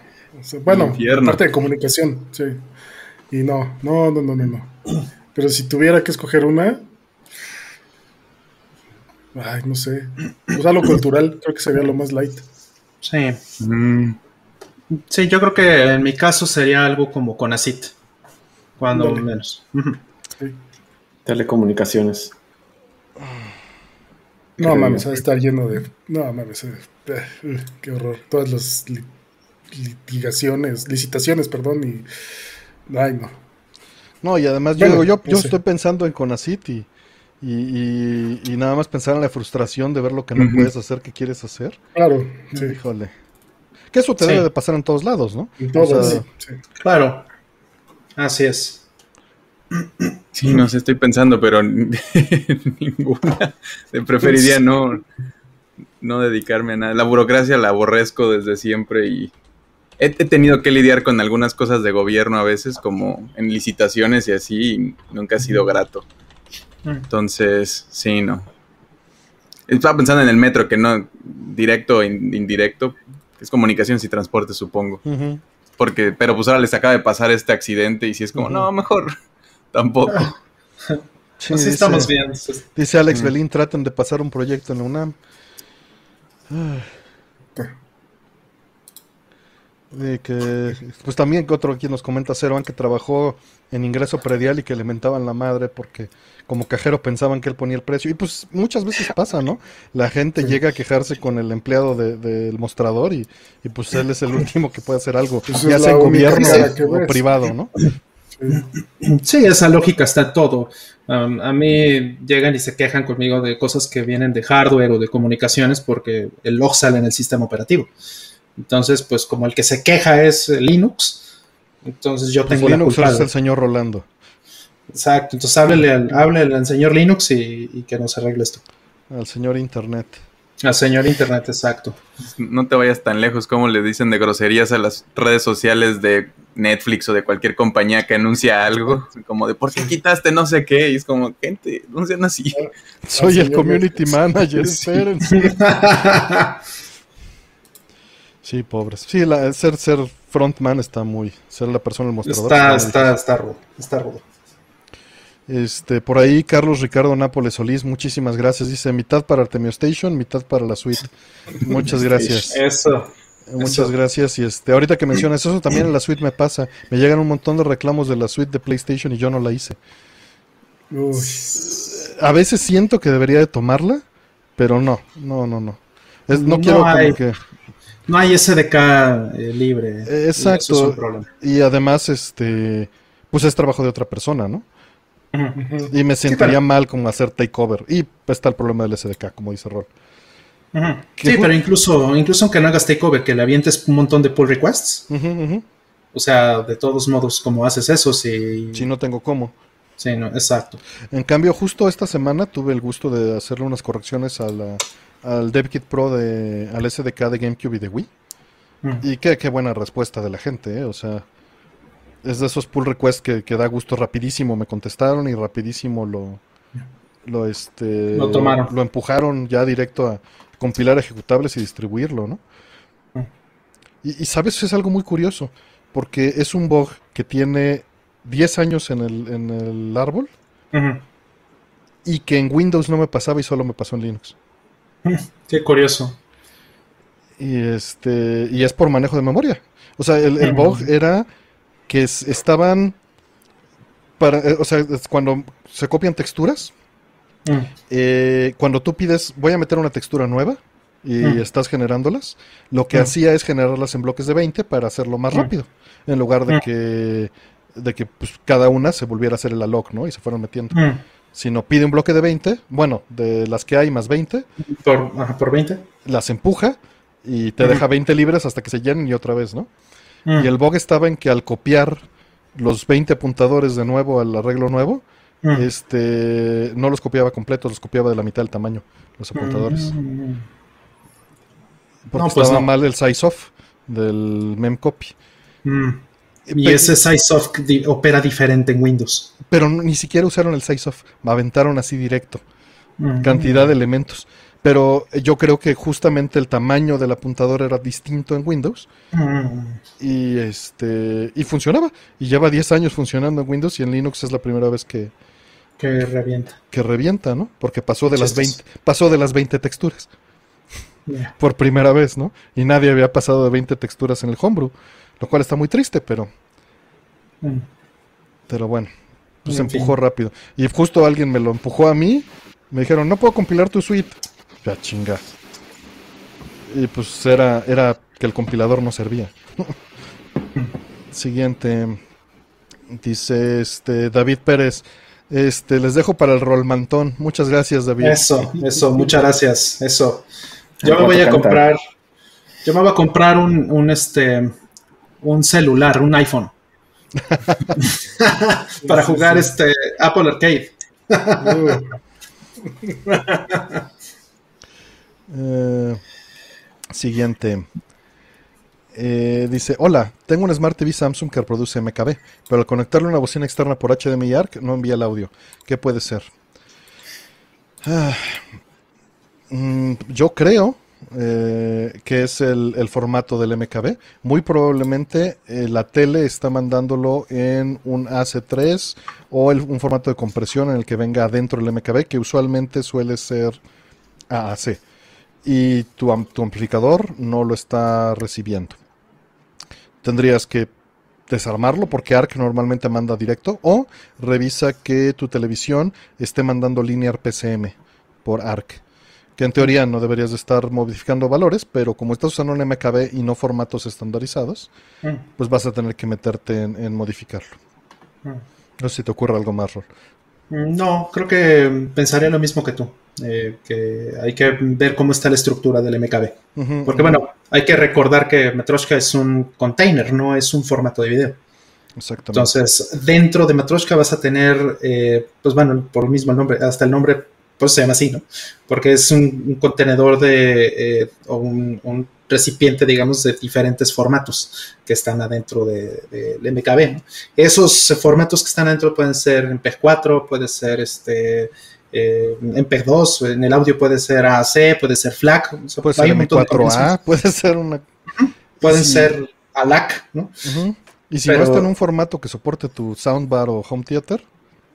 bueno, parte de comunicación, sí. Y no, no, no, no, no, no. Pero si tuviera que escoger una. Ay, no sé. Pues algo cultural, creo que sería lo más light. Sí. Mm. Sí, yo creo que en mi caso sería algo como con ACIT, cuando menos. Telecomunicaciones. No mames, a estar lleno de. No mames, eh, qué horror. Todas las litigaciones, licitaciones, perdón, y. Ay, no. No, y además yo, yo, yo estoy pensando en Conacit y, y, nada más pensar en la frustración de ver lo que no puedes hacer, que quieres hacer. Claro, sí. Híjole. Que eso te debe de pasar en todos lados, ¿no? En todos, sí. Claro. Así es. Sí, no sé, estoy pensando, pero ninguna. Preferiría no, no dedicarme a nada. La burocracia la aborrezco desde siempre y he, tenido que lidiar con algunas cosas de gobierno a veces, como en licitaciones y así, y nunca ha sido grato. Mm. Entonces, sí, no. Estaba pensando en el metro, que no, directo o indirecto, es comunicaciones y transporte, supongo. Porque, pero pues ahora les acaba de pasar este accidente y si es como, no, mejor tampoco. Así estamos bien. Dice Alex Belín, traten de pasar un proyecto en la UNAM. Que, pues también que otro aquí nos comenta Ceroan que trabajó en ingreso predial y que le mentaban la madre porque como cajero pensaban que él ponía el precio. Y pues muchas veces pasa, ¿no? La gente llega a quejarse con el empleado del mostrador y, pues él es el último que puede hacer algo, pues ya sea en gobierno o privado, ¿no? Sí, esa lógica está todo. Um, a mí llegan y se quejan conmigo de cosas que vienen de hardware o de comunicaciones porque el log sale en el sistema operativo. Entonces, pues como el que se queja es Linux, entonces yo pues tengo Linux la culpa. es el señor Rolando. Exacto, entonces háblele al, al señor Linux y, que nos arregle esto. Al señor Internet. Al señor Internet, exacto. No te vayas tan lejos como le dicen de groserías a las redes sociales de Netflix o de cualquier compañía que anuncia algo, como de por qué quitaste no sé qué, y es como, gente, no sean así. Soy el community manager, espérense. Sí, pobres. Sí, ser, ser frontman está muy. Ser la persona del mostrador. Está, está, está, rudo. Está rudo. Este, por ahí, Carlos Ricardo Nápoles Solís, muchísimas gracias. Dice mitad para Artemio Station, mitad para la suite. Muchas gracias. Eso. Muchas gracias. Y este, ahorita que mencionas eso, también en la suite me pasa. Me llegan un montón de reclamos de la suite de PlayStation y yo no la hice. A veces siento que debería de tomarla, pero no, no, no, no. no, quiero como que no hay SDK eh, libre. Exacto. Y, además, este, pues es trabajo de otra persona, ¿no? Y me sentiría mal como hacer takeover. Y está el problema del SDK, como dice Rol. Sí, pero incluso, incluso aunque no hagas takeover, que le avientes un montón de pull requests. O sea, de todos modos, ¿cómo haces eso? Si, si no tengo cómo. Sí, no, exacto. En cambio, justo esta semana tuve el gusto de hacerle unas correcciones a la, al DevKit Pro de, al SDK de GameCube y de Wii. Y qué, qué, buena respuesta de la gente, ¿eh? O sea, es de esos pull requests que, que, da gusto rapidísimo. Me contestaron y rapidísimo lo, lo, este, lo tomaron. Lo empujaron ya directo a compilar ejecutables y distribuirlo, ¿no? Mm. Y, y, sabes, es algo muy curioso, porque es un bug que tiene 10 años en el, en el árbol y que en Windows no me pasaba y solo me pasó en Linux. Qué curioso. Y este y es por manejo de memoria. O sea, el, bug era que estaban para, eh, o sea, cuando se copian texturas, mm. eh, cuando tú pides, voy a meter una textura nueva y mm. estás generándolas, lo que mm. hacía es generarlas en bloques de 20 para hacerlo más rápido, en lugar de que de que pues, cada una se volviera a hacer el alloc, ¿no? Y se fueron metiendo. Si no pide un bloque de 20, bueno, de las que hay más 20. Por, ajá, por 20. Las empuja y te deja 20 libres hasta que se llenen y otra vez, ¿no? Y el bug estaba en que al copiar los 20 apuntadores de nuevo al arreglo nuevo, este no los copiaba completos, los copiaba de la mitad del tamaño, los apuntadores. Porque no, pues estaba mal el size off del memcopy. Y ese size-off opera diferente en Windows. Pero ni siquiera usaron el size-off, aventaron así directo. Cantidad de elementos. Pero yo creo que justamente el tamaño del apuntador era distinto en Windows. Y este y funcionaba. Y lleva 10 años funcionando en Windows y en Linux es la primera vez que que revienta. Que revienta, ¿no? Porque pasó de las 20 pasó de las 20 texturas. Por primera vez, ¿no? Y nadie había pasado de 20 texturas en el Homebrew. Lo cual está muy triste, pero. Mm. Pero bueno. Pues se empujó rápido. Y justo alguien me lo empujó a mí. Me dijeron, no puedo compilar tu suite. Ya chinga. Y pues era, era que el compilador no servía. Siguiente. Dice este David Pérez. Este, les dejo para el rolmantón. Muchas gracias, David. Eso, eso, muchas gracias. Eso. Yo me voy a comprar. Yo me voy a comprar un, un este un celular, un iPhone. para jugar este Apple Arcade. Eh, siguiente. Eh, dice, hola, tengo un Smart TV Samsung que reproduce MKB, pero al conectarle una bocina externa por HDMI ARC no envía el audio. ¿Qué puede ser? Ah, mm, yo creo eh, que es el, formato del MKB. Muy probablemente la tele está mandándolo en un AC3 o un formato de compresión en el que venga adentro el MKB, que usualmente suele ser AAC. Y tu, amplificador no lo está recibiendo. Tendrías que desarmarlo porque ARC normalmente manda directo o revisa que tu televisión esté mandando linear PCM por ARC que en teoría no deberías de estar modificando valores, pero como estás usando un MKB y no formatos estandarizados, mm. pues vas a tener que meterte en, modificarlo. Mm. No sé si te ocurre algo más, Rol. Mm, no, creo que pensaría lo mismo que tú. Eh, que hay que ver cómo está la estructura del MKB. Porque bueno, hay que recordar que Matroshka es un container, no es un formato de video. Exactamente. Entonces, dentro de Matroshka vas a tener, eh, pues bueno, por el mismo nombre, hasta el nombre pues se llama así, ¿no? Porque es un, contenedor de, eh, o un, recipiente, digamos, de diferentes formatos que están adentro del de, MKB, ¿no? Esos formatos que están adentro pueden ser MP4, puede ser este... Eh, MP2, en el audio puede ser AAC, puede ser FLAC, puede ser MP4A, puede ser una... Pueden ser ALAC, ¿no? Y si no está en un formato que soporte tu soundbar o home theater.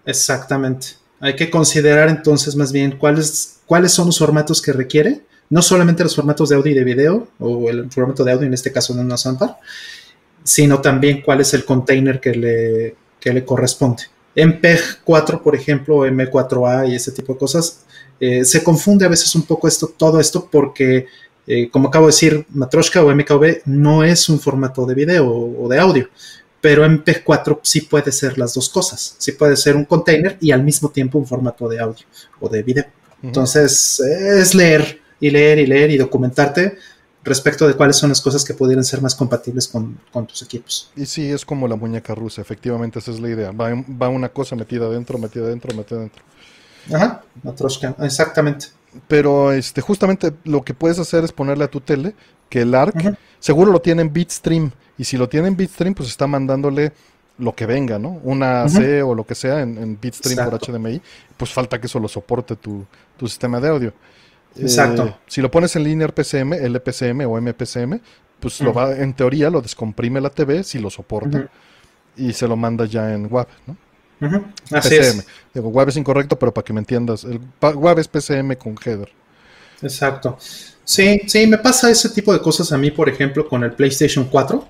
Exactamente. Hay que considerar entonces más bien cuáles, cuáles son los formatos que requiere, no solamente los formatos de audio y de video, o el formato de audio en este caso de una soundbar, sino también cuál es el container que le, le corresponde. MPEG 4, por ejemplo, M4A y ese tipo de cosas, eh, se confunde a veces un poco esto, todo esto porque, eh, como acabo de decir, Matroshka o MKV no es un formato de video o de audio pero MP4 sí puede ser las dos cosas. Sí puede ser un container y al mismo tiempo un formato de audio o de video. Entonces, es leer y leer y leer y documentarte respecto de cuáles son las cosas que pudieran ser más compatibles con, tus equipos. Y sí, es como la muñeca rusa, efectivamente, esa es la idea. Va, una cosa metida adentro, metida adentro, metida adentro. Ajá, Matroshka, exactamente. pero este, justamente lo que puedes hacer es ponerle a tu tele que el ARC, seguro lo tiene en Bitstream, y si lo tiene en Bitstream, pues está mandándole lo que venga, ¿no? Una AC o lo que sea en, Bitstream por HDMI, pues falta que eso lo soporte tu, sistema de audio. Exacto. Eh, si lo pones en Linear PCM, LPCM o MPCM, pues lo va, en teoría lo descomprime la TV si lo soporta y se lo manda ya en WAV, ¿no? Así PCM. Es. Digo, WAV es incorrecto, pero para que me entiendas, el WAV es PCM con header. Exacto. Sí, sí, me pasa ese tipo de cosas a mí, por ejemplo, con el PlayStation 4.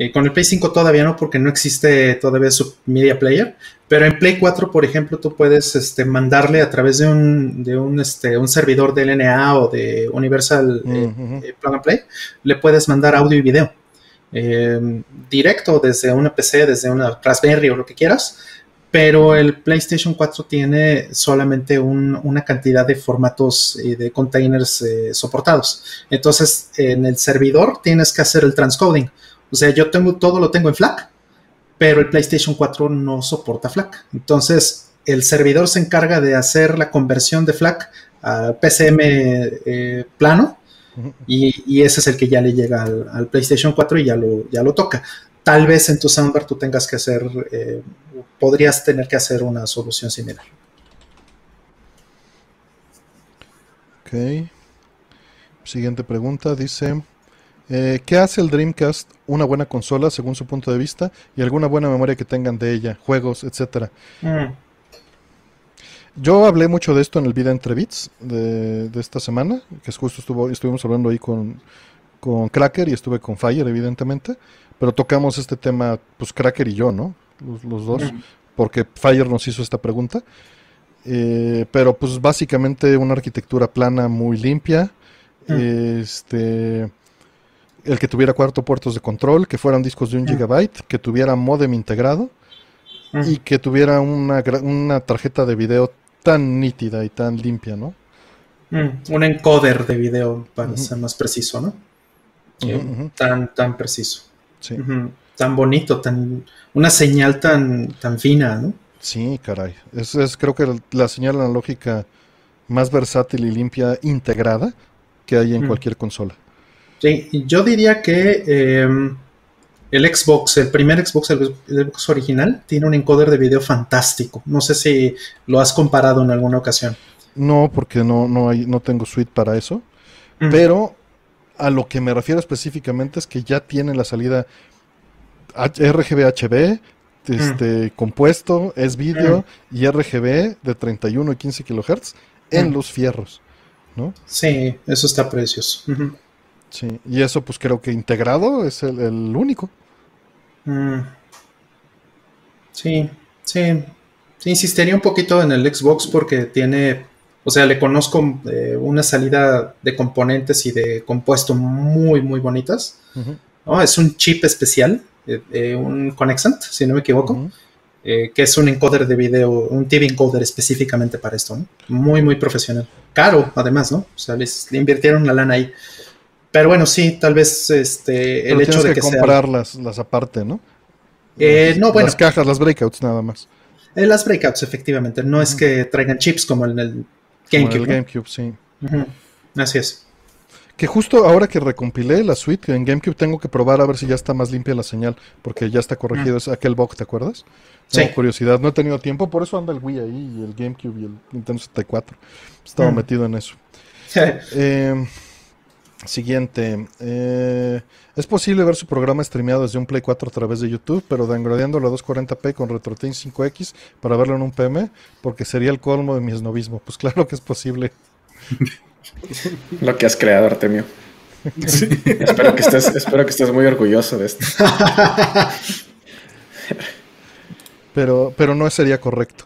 Eh, con el Play 5 todavía no, porque no existe todavía su media player. Pero en Play 4, por ejemplo, tú puedes este, mandarle a través de un, de un, este, un servidor de LNA o de Universal eh, Plug and Play, le puedes mandar audio y video. directo desde una PC, desde una Raspberry o lo que quieras pero el PlayStation 4 tiene solamente una cantidad de formatos y de containers soportados. Entonces, en el servidor tienes que hacer el transcoding. O sea, yo tengo todo lo tengo en FLAC, pero el PlayStation 4 no soporta FLAC. Entonces, el servidor se encarga de hacer la conversión de FLAC a PCM eh, plano y, ese es el que ya le llega al, PlayStation 4 y ya lo, ya lo toca. Tal vez en tu soundbar tú tengas que hacer, eh, podrías tener que hacer una solución similar. Ok. Siguiente pregunta dice, eh, ¿Qué hace el Dreamcast una buena consola según su punto de vista y alguna buena memoria que tengan de ella, juegos, etcétera? Mm. Yo hablé mucho de esto en el Vida entre Bits de, esta semana, que es justo estuvo, estuvimos hablando ahí con, con Cracker y estuve con Fire, evidentemente, pero tocamos este tema, pues Cracker y yo, ¿no? Los, dos, mm. porque Fire nos hizo esta pregunta. Eh, pero pues básicamente una arquitectura plana muy limpia. Mm. Este el que tuviera cuatro puertos de control, que fueran discos de un gigabyte, que tuviera modem integrado y que tuviera una, una, tarjeta de video tan nítida y tan limpia, ¿no? Un encoder de video, para ser más preciso, ¿no? Tan, tan preciso. Sí. Tan bonito, tan una señal tan, tan fina, ¿no? Sí, caray. Es, es creo que la señal analógica más versátil y limpia integrada que hay en cualquier consola. Sí, yo diría que em, el Xbox, el primer Xbox, el, Xbox original, tiene un encoder de video fantástico. No sé si lo has comparado en alguna ocasión. No, porque no, no, hay, no tengo suite para eso. Pero a lo que me refiero específicamente es que ya tiene la salida RGB HB, este, compuesto, es vídeo y RGB de 31 y 15 kHz en los fierros. ¿no? Sí, eso está precioso. Sí, y eso pues creo que integrado es el, único. Mm. Sí, sí. Insistiría un poquito en el Xbox porque tiene, o sea, le conozco eh, una salida de componentes y de compuesto muy, muy bonitas. Es un chip especial, eh, eh, un Connexant, si no me equivoco, que es un encoder de video, un TV encoder específicamente para esto. Muy, muy profesional. Caro, además, ¿no? O sea, les, le invirtieron la lana ahí. Pero bueno, sí, tal vez este, el hecho de que, que comprarlas las aparte, ¿no? Eh, no, bueno. Las cajas, las breakouts nada más. Eh, las breakouts, efectivamente. No es que traigan chips como en el GameCube. En el GameCube, sí. Así es. Que justo ahora que recompilé la suite en GameCube tengo que probar a ver si ya está más limpia la señal, porque ya está corregido es aquel bug, ¿te acuerdas? Sí. curiosidad, no he tenido tiempo, por eso anda el Wii ahí, y el GameCube y el Nintendo 64. Estaba metido en eso. eh, Siguiente. Eh, es posible ver su programa streameado desde un Play 4 a través de YouTube, pero downgradeándolo a 240p con RetroTine 5X para verlo en un PM, porque sería el colmo de mi esnovismo. Pues claro que es posible. Lo que has creado, Artemio. espero, que estés, espero que estés muy orgulloso de esto. pero, pero no sería correcto.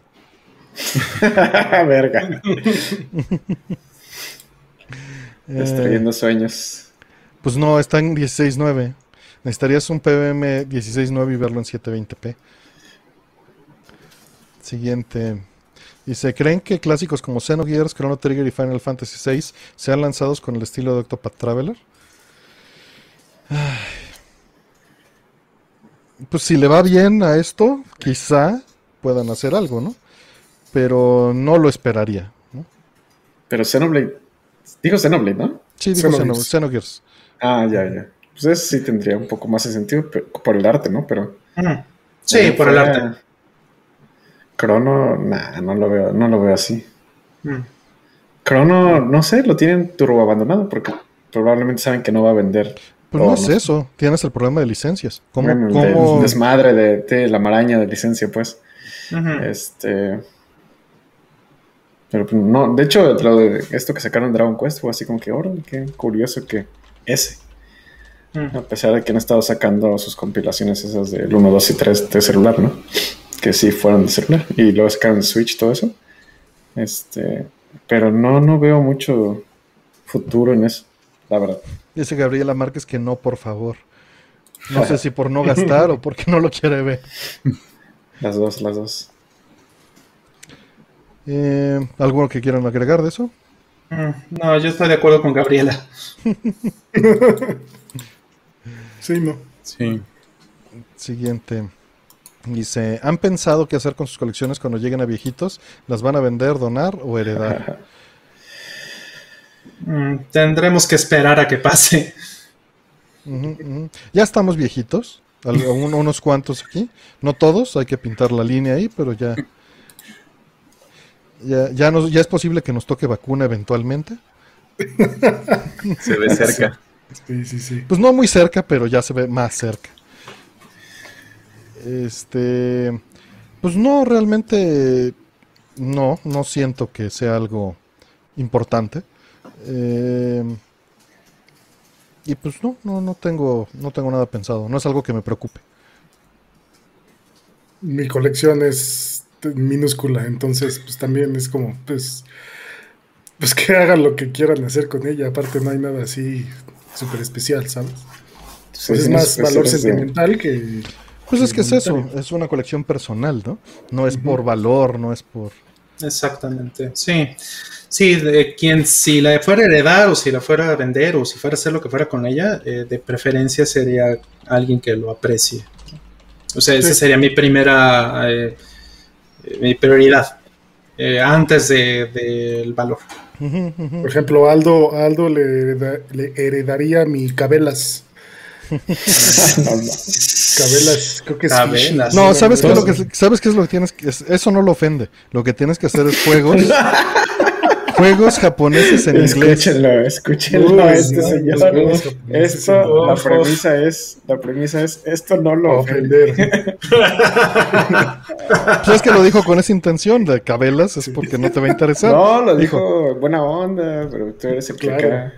Verga. Destruyendo sueños. Pues no, está en 16.9. Necesitarías un PBM 16.9 y verlo en 720p. Siguiente. Dice, ¿creen que clásicos como Xenogears, Chrono Trigger y Final Fantasy VI sean lanzados con el estilo de Octopath Traveler? Pues si le va bien a esto, quizá puedan hacer algo, ¿no? Pero no lo esperaría. Pero Xenoblade, dijo Xenoblade, ¿no? Sí, dijo Xenogears. Ah, ya, ya. Pues eso sí tendría un poco más de sentido por el arte, ¿no? Pero. Sí, por el arte. Crono, nah, no lo veo, no lo veo así. Mm. Crono, no sé, lo tienen turbo abandonado porque probablemente saben que no va a vender. Pues no es eso, tienes el problema de licencias. ¿Cómo, cómo... desmadre de, la maraña de licencia, pues. Este. Pero pues, no, de hecho, lo de esto que sacaron Dragon Quest fue así como que, órale, qué curioso que ese. A pesar de que han estado sacando sus compilaciones esas del 1, 2 y 3 de celular, ¿no? Que sí fueron de celular. Y luego sacaron Switch, todo eso. Este. Pero no, no veo mucho futuro en eso, la verdad. Dice Gabriela Márquez que no, por favor. No sé si por no gastar o porque no lo quiere ver. Las dos, las dos. Eh, ¿Alguno que quieran agregar de eso? Mm, no, yo estoy de acuerdo con Gabriela. sí, no. Sí. Siguiente. Dice, ¿han pensado qué hacer con sus colecciones cuando lleguen a viejitos? ¿Las van a vender, donar o heredar? Mm, tendremos que esperar a que pase. Ya estamos viejitos, unos cuantos aquí. No todos, hay que pintar la línea ahí, pero ya... Ya, ya, ya es posible que nos toque vacuna eventualmente. Se ve cerca. Sí, sí, sí. Pues no muy cerca, pero ya se ve más cerca. Este, pues no, realmente no, no siento que sea algo importante. Eh, y pues no, no, no tengo, no tengo nada pensado. No es algo que me preocupe. Mi colección es minúscula, entonces pues también es como, pues, pues que hagan lo que quieran hacer con ella. Aparte no hay nada así súper especial, ¿sabes? Pues es más valor sentimental que pues es que es eso, es una colección personal, ¿no? No es por valor, no es por... Exactamente, sí. Sí, de quien si la fuera a heredar o si la fuera a vender o si fuera a hacer lo que fuera con ella, eh, de preferencia sería alguien que lo aprecie. O sea, esa sería mi primera, eh, mi prioridad, eh, antes del de, valor. Por ejemplo, Aldo, Aldo le, le heredaría mi Cabelas. Cabelas, creo que es No, ¿sabes qué, es lo que, ¿sabes qué es lo que tienes que Eso no lo ofende. Lo que tienes que hacer es juegos. juegos japoneses en inglés. Escúchenlo, escúchenlo este señor. Esto, la premisa es, la premisa es, esto no lo ofender. ¿Sabes que lo dijo con esa intención de cabelas? Es porque no te va a interesar. No, lo dijo, buena onda, pero tú eres el claro.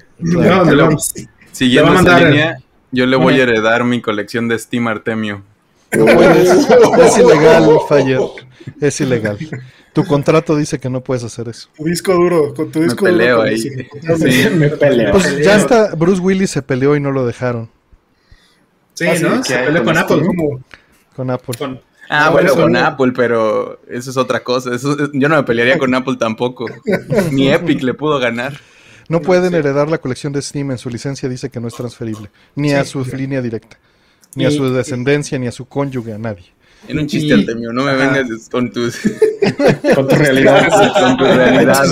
Siguiendo esa línea, yo le voy a heredar mi colección de Steam Artemio. No puedes. es ilegal, Fire. Es ilegal. Tu contrato dice que no puedes hacer eso. Tu disco duro, con tu disco me peleo ahí. Sí, me peleo. Pues ya está, Bruce Willis se peleó y no lo dejaron. Sí, ah, ¿no? Se peleó con, Apple. Con Apple. Ah, bueno, con Apple, pero eso es otra cosa. yo no me pelearía con Apple tampoco. Ni Epic le pudo ganar. No pueden heredar la colección de Steam en su licencia, dice que no es transferible, ni a su línea directa, ni a su descendencia, ni a su cónyuge, a nadie. En un chiste, Artemio, no me vengas con tus... con tu realidad. con tu realidad.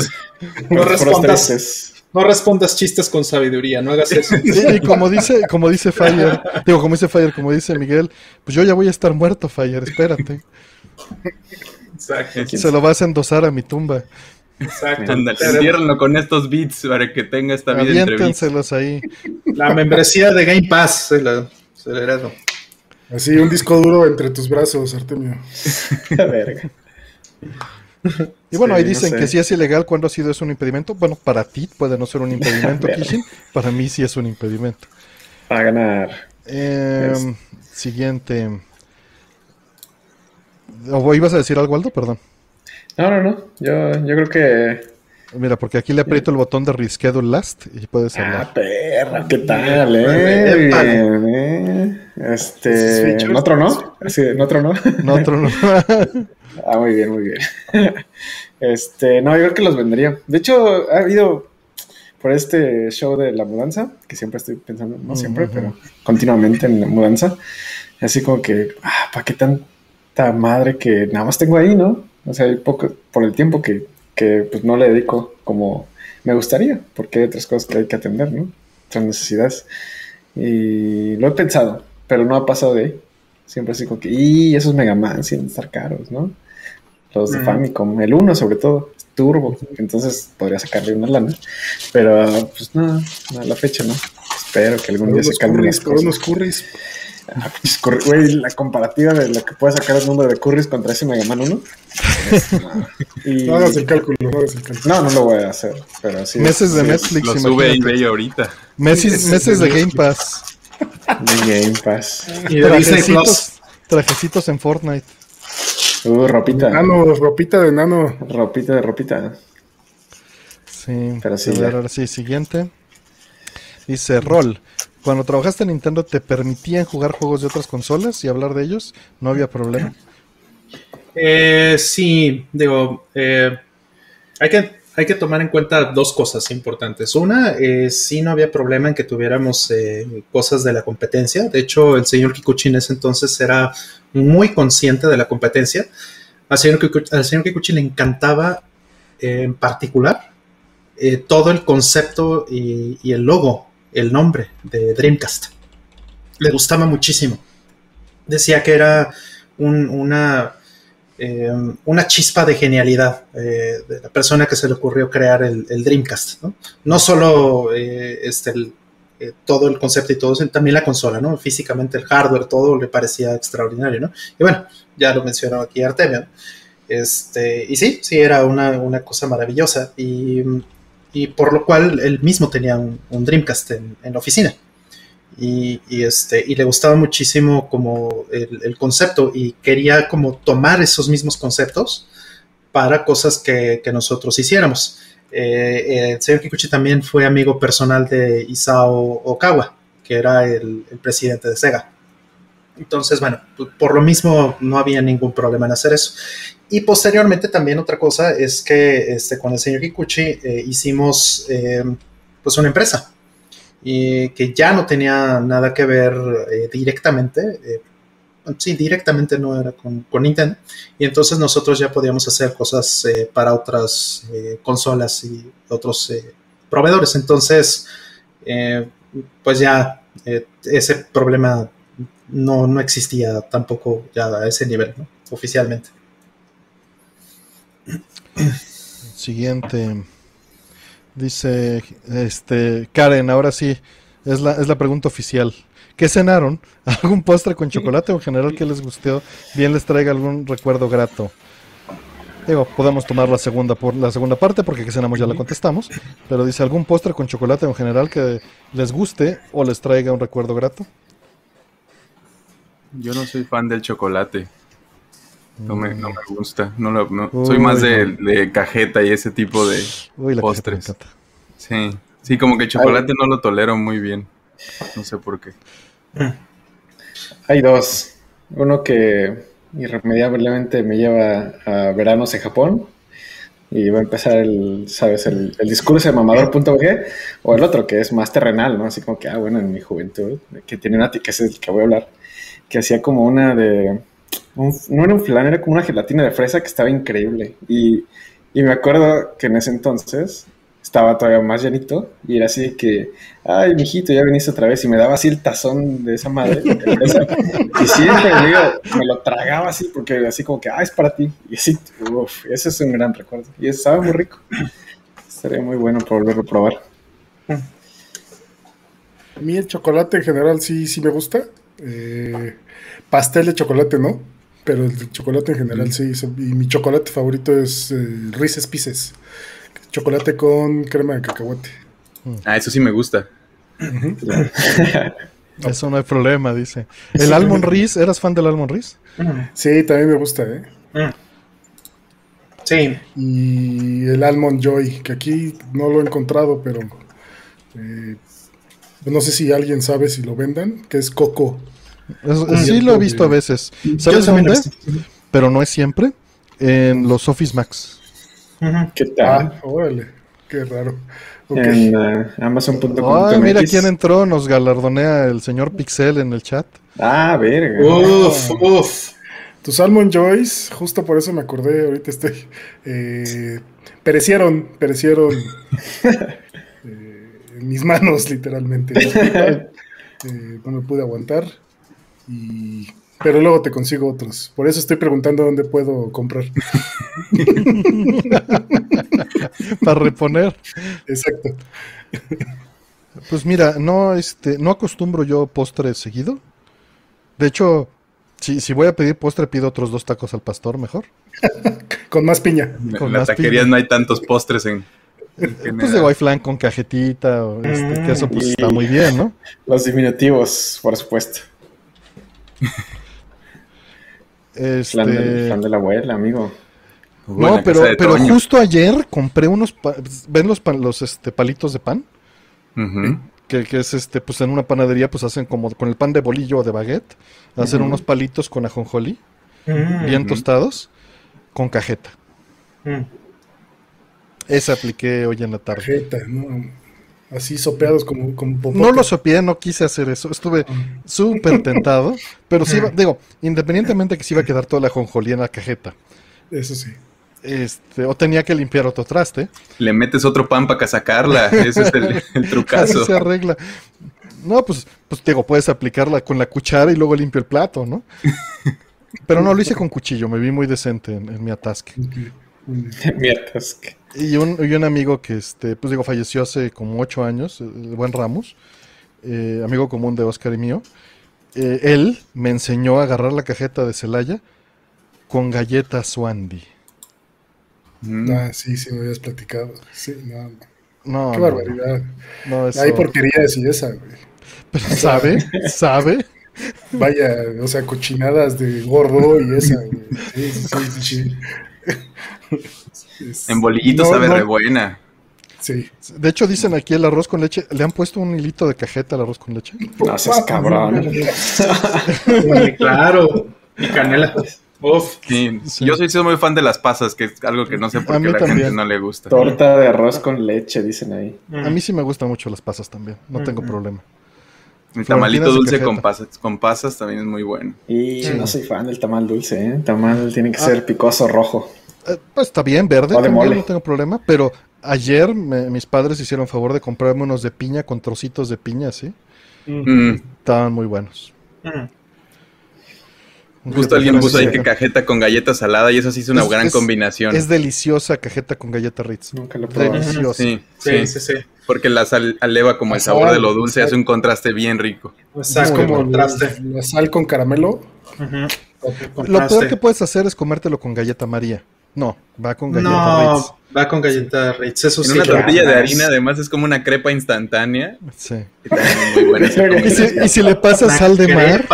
No respondas, no respondas chistes con sabiduría, no hagas eso. y como dice, como dice Fire, digo, como dice Fire, como dice Miguel, pues yo ya voy a estar muerto, Fire, espérate. Exacto. Se lo vas a endosar a mi tumba. Exacto. Ándale, con estos beats para que tenga esta vida Aviéntenselos ahí. La membresía de Game Pass se la, acelerado. Así, un disco duro entre tus brazos, Artemio. Verga. Y bueno, ahí dicen que si es ilegal, ¿cuándo ha sido eso un impedimento? Bueno, para ti puede no ser un impedimento, Kishin. Para mí sí es un impedimento. Para ganar. Em, siguiente. ¿O ibas a decir algo, Aldo? Perdón. No, no, no. Yo, yo creo que. Mira, porque aquí le aprieto el botón de Reschedule Last y puedes hablar. Ah, perra, ¿qué tal, eh? Bien, eh. Este. ¿En otro no? Sí, ¿En otro no? En otro no. ah, muy bien, muy bien. Este, no, yo creo que los vendería. De hecho, ha habido por este show de la mudanza, que siempre estoy pensando, no siempre, pero continuamente en la mudanza. Así como que, ah, ¿para qué tanta madre que nada más tengo ahí, no? O sea, poco, por el tiempo que, que pues, no le dedico como me gustaría, porque hay otras cosas que hay que atender, ¿no? Otras necesidades. Y lo he pensado, pero no ha pasado de ahí. Siempre así como que, y esos Mega Man sin estar caros, ¿no? Los de Famicom, el 1 sobre todo, turbo, entonces podría sacarle una lana. Pero pues no, a la fecha no. Espero que algún día se calmen las cosas. unos curris. Ah, pues, güey, la comparativa de lo que puede sacar el número de curris contra ese Mega Man 1. No hagas el cálculo, no hagas el cálculo. No, no lo voy a hacer, pero sí. Meses de Netflix, Lo sube eBay ahorita. Meses, meses de Game Pass. De Game Pass. Y de. Trajecitos, trajecitos en Fortnite. Uh, ropita. Nano, ropita de nano. Ropita de ropita. Sí, Pero sí, a ver, ahora sí, siguiente. Dice Rol. Cuando trabajaste en Nintendo, ¿te permitían jugar juegos de otras consolas y hablar de ellos? No había problema. Eh, sí, digo, eh, hay, que, hay que tomar en cuenta dos cosas importantes. Una, sí no había problema en que tuviéramos eh, cosas de la competencia. De hecho, el señor Kikuchi en ese entonces era muy consciente de la competencia. Al señor Kikuchi, le encantaba en particular todo el concepto y el logo, el nombre de Dreamcast. Le gustaba muchísimo. Decía que era un- una, eh, una chispa de genialidad eh, de la persona que se le ocurrió crear el, Dreamcast. No, no solo eh, este, eh, todo el concepto y todo, sino también la consola, ¿no? Físicamente el hardware, todo le parecía extraordinario, ¿no? Y bueno, ya lo mencionó aquí Artemio. Este, y sí, sí, era una, una cosa maravillosa. Y, y por lo cual él mismo tenía un, un Dreamcast en, la oficina. Y, este, y le gustaba muchísimo como el, concepto y quería como tomar esos mismos conceptos para cosas que, nosotros hiciéramos. Eh, el señor Kikuchi también fue amigo personal de Isao Okawa, que era el presidente de Sega. Entonces, bueno, p- por lo mismo no había ningún problema en hacer eso. Y posteriormente también otra cosa es que este, con el señor Kikuchi eh, hicimos eh, pues una empresa que ya no tenía nada que ver eh, directamente, sí, directamente no era con, con Nintendo, y entonces nosotros ya podíamos hacer cosas para otras consolas y otros proveedores. Entonces, pues ya ese problema no, no existía tampoco ya a ese nivel, ¿no? oficialmente. Siguiente. Dice este Karen, ahora sí, es la, es la pregunta oficial. ¿Qué cenaron? ¿Algún postre con chocolate o en general que les gustó? Bien les traiga algún recuerdo grato. Digo, podemos tomar la segunda por la segunda parte porque que cenamos ya la contestamos. Pero dice algún postre con chocolate en general que les guste o les traiga un recuerdo grato. Yo no soy fan del chocolate. No me, no me gusta. No lo- no- Uy, soy más de, cajeta y ese tipo de. Uy, la cajeta me Postres. Sí, sí, como que chocolate no lo tolero muy bien. No sé por qué. Hay dos. Uno que irremediablemente me lleva a veranos en Japón. Y va a empezar el, ¿sabes? El, el discurso de mamador.g. O el otro que es más terrenal, ¿no? Así como que, ah, bueno, en mi juventud, que tiene una, que es el que voy a hablar, que hacía como una de. un- no era un flan, era como una gelatina de fresa que estaba increíble. Y, y me acuerdo que en ese entonces estaba todavía más llenito y era así que, ay, mijito, ya viniste otra vez y me daba así el tazón de esa madre. de y siempre digo, me lo tragaba así porque así como que, ah, es para ti. Y así, uff, ese es un gran recuerdo. Y estaba muy rico. Sería muy bueno para volverlo a probar. A mí el chocolate en general sí, sí me gusta. Eh, pastel de chocolate no, pero el de chocolate en general sí. Y mi chocolate favorito es eh, Reese's Pieces. Chocolate con crema de cacahuate. Ah, eso sí me gusta. Eso no hay problema, dice. ¿El Almond Riz? ¿Eras fan del Almond Riz? Sí, también me gusta, ¿eh? Sí, Y el Almond Joy, que aquí no lo he encontrado, pero eh, no sé si alguien sabe si lo vendan, que es coco. Es- sí lo he visto a veces. ¿Sabes dónde? Pero no es siempre. En los Office Max. ¿Qué tal? Ah, órale, qué raro. Ok. En uh, Amazon.com. Ay, mira quién entró. Nos galardonea el señor Pixel en el chat. Ah, verga. Uf, uf. tus Almond Joys, justo por eso me acordé, ahorita estoy. Eh, perecieron, perecieron eh, en mis manos, literalmente. Eh, no me pude aguantar. Pero luego te consigo otros. Por eso estoy preguntando dónde puedo comprar. Para reponer. Exacto. Pues mira, no, este, no acostumbro yo postre seguido. De hecho, si, si voy a pedir postre, pido otros dos tacos al pastor, mejor. con más piña. en las taquerías no hay tantos postres en. pues de white flan con cajetita o este, que eso pues está muy bien, ¿no? Los diminutivos, por supuesto. Este... Flan, de la abuela, amigo. no, pero, pero justo ayer compré unos, ¿ven los, los este, palitos de pan? que, que, es este, pues en una panadería, pues hacen como con el pan de bolillo o de baguette, hacen unos palitos con ajonjolí, mm. bien tostados, con cajeta. Mm. Esa apliqué hoy en la tarde. Cajeta, ¿no? Así sopeados como, como No lo sopeé, no quise hacer eso. Estuve ah. súper tentado. Pero sí, digo, independientemente que se iba a quedar toda la ajonjolí en la cajeta. Eso sí. Este, o tenía que limpiar otro traste. Le metes otro pan para sacarla, ese es el, trucazo. se arregla. No, pues, pues digo, puedes aplicarla con la cuchara y luego limpio el plato, ¿no? Pero no, lo hice con cuchillo, me vi muy decente en, mi atasque. mi atasque. Y un, y un amigo que, este, pues digo, falleció hace como ocho años, el buen Ramos, eh, amigo común de Oscar y mío, eh, él me enseñó a agarrar la cajeta de Celaya con galletas Swandy. Ah, sí, sí, me habías platicado. Sí, no. No. Qué barbaridad. No, Hay porquerías y esa, güey. Pero sabe, sabe. Vaya, o sea, cochinadas de gordo y esa, güey. Sí, sí, sí, sí. En bolillitos sabe re buena. Sí. De hecho, dicen aquí el arroz con leche. ¿Le han puesto un hilito de cajeta al arroz con leche? No seas cabrón. claro. Y canela. Uf, sí. Yo soy, muy fan de las pasas, que es algo que no sé por qué a la gente no le gusta. Torta de arroz con leche, dicen ahí. A mí sí me gustan mucho las pasas también, no tengo problema. El tamalito dulce con pasas, con pasas también es muy bueno. Y no soy fan del tamal dulce, ¿eh? El tamal tiene que ah. ser picoso rojo. Eh, pues está bien, verde, no tengo problema, pero ayer mis padres hicieron favor de comprarme unos de piña con trocitos de piña, ¿sí? Mm. Estaban muy buenos. Justo alguien puso ahí que cajeta con galleta salada y eso sí es una gran combinación. Es deliciosa cajeta con galleta Ritz. Nunca lo probé. Deliciosa. Sí sí, sí, Porque la sal eleva como el sabor de lo dulce, hace un contraste bien rico. Es como contraste. La sal con caramelo. Lo peor que puedes hacer es comértelo con galleta María. No, va con galleta no, Va con galleta Ritz, eso en una tortilla de harina, además, es como una crepa instantánea. Sí. ¿Y, si, le pasas sal de mar.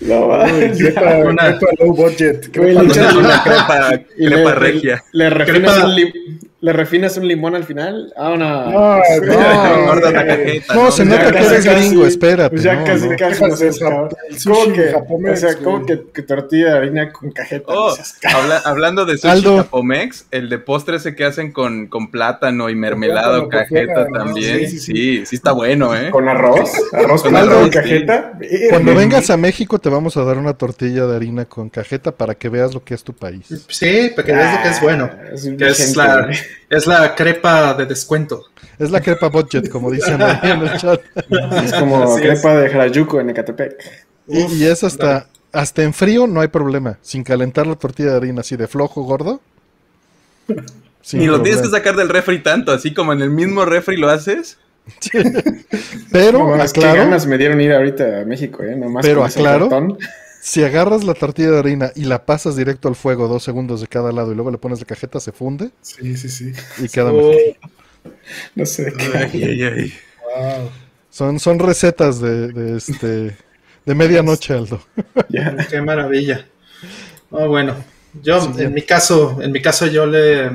No, va. Crepa, una, crepa low budget. una crepa, crepa regia. Le, le ¿Le refinas un limón al final? Ah, no. No, no, no, no se nota que eres gringo, espérate. ya casi, casi ¿Cómo que, o sea, ¿cómo que, tortilla de harina con cajeta? Oh, hablando de sushi japomex, el de postre ese que hacen con, con plátano y mermelada o cajeta también. Sí sí, sí, está bueno, ¿eh? ¿Con arroz? ¿Arroz con arroz y cajeta? Cuando vengas a México te vamos a dar una tortilla de harina con cajeta para que veas lo que es tu país. Sí, para que veas lo que es bueno. Ah, que es la es la crepa de descuento. Es la crepa budget, como dicen ahí en el chat. Es como crepa de Jarayuco en Ecatepec. Y, es hasta, hasta en frío no hay problema. Sin calentar la tortilla de harina así de flojo, gordo. Ni lo tienes que sacar del refri tanto, así como en el mismo refri lo haces. Pero, aclaro, ganas me dieron ir ahorita a México, ¿eh? pero aclaro, si agarras la tortilla de harina y la pasas directo al fuego, dos segundos de cada lado, y luego le pones la cajeta, se funde. Sí, sí, sí. Y queda mejor. No sé qué. Son, son recetas de, este de medianoche, Aldo. Qué maravilla. Oh, bueno, yo en mi caso, en mi caso yo le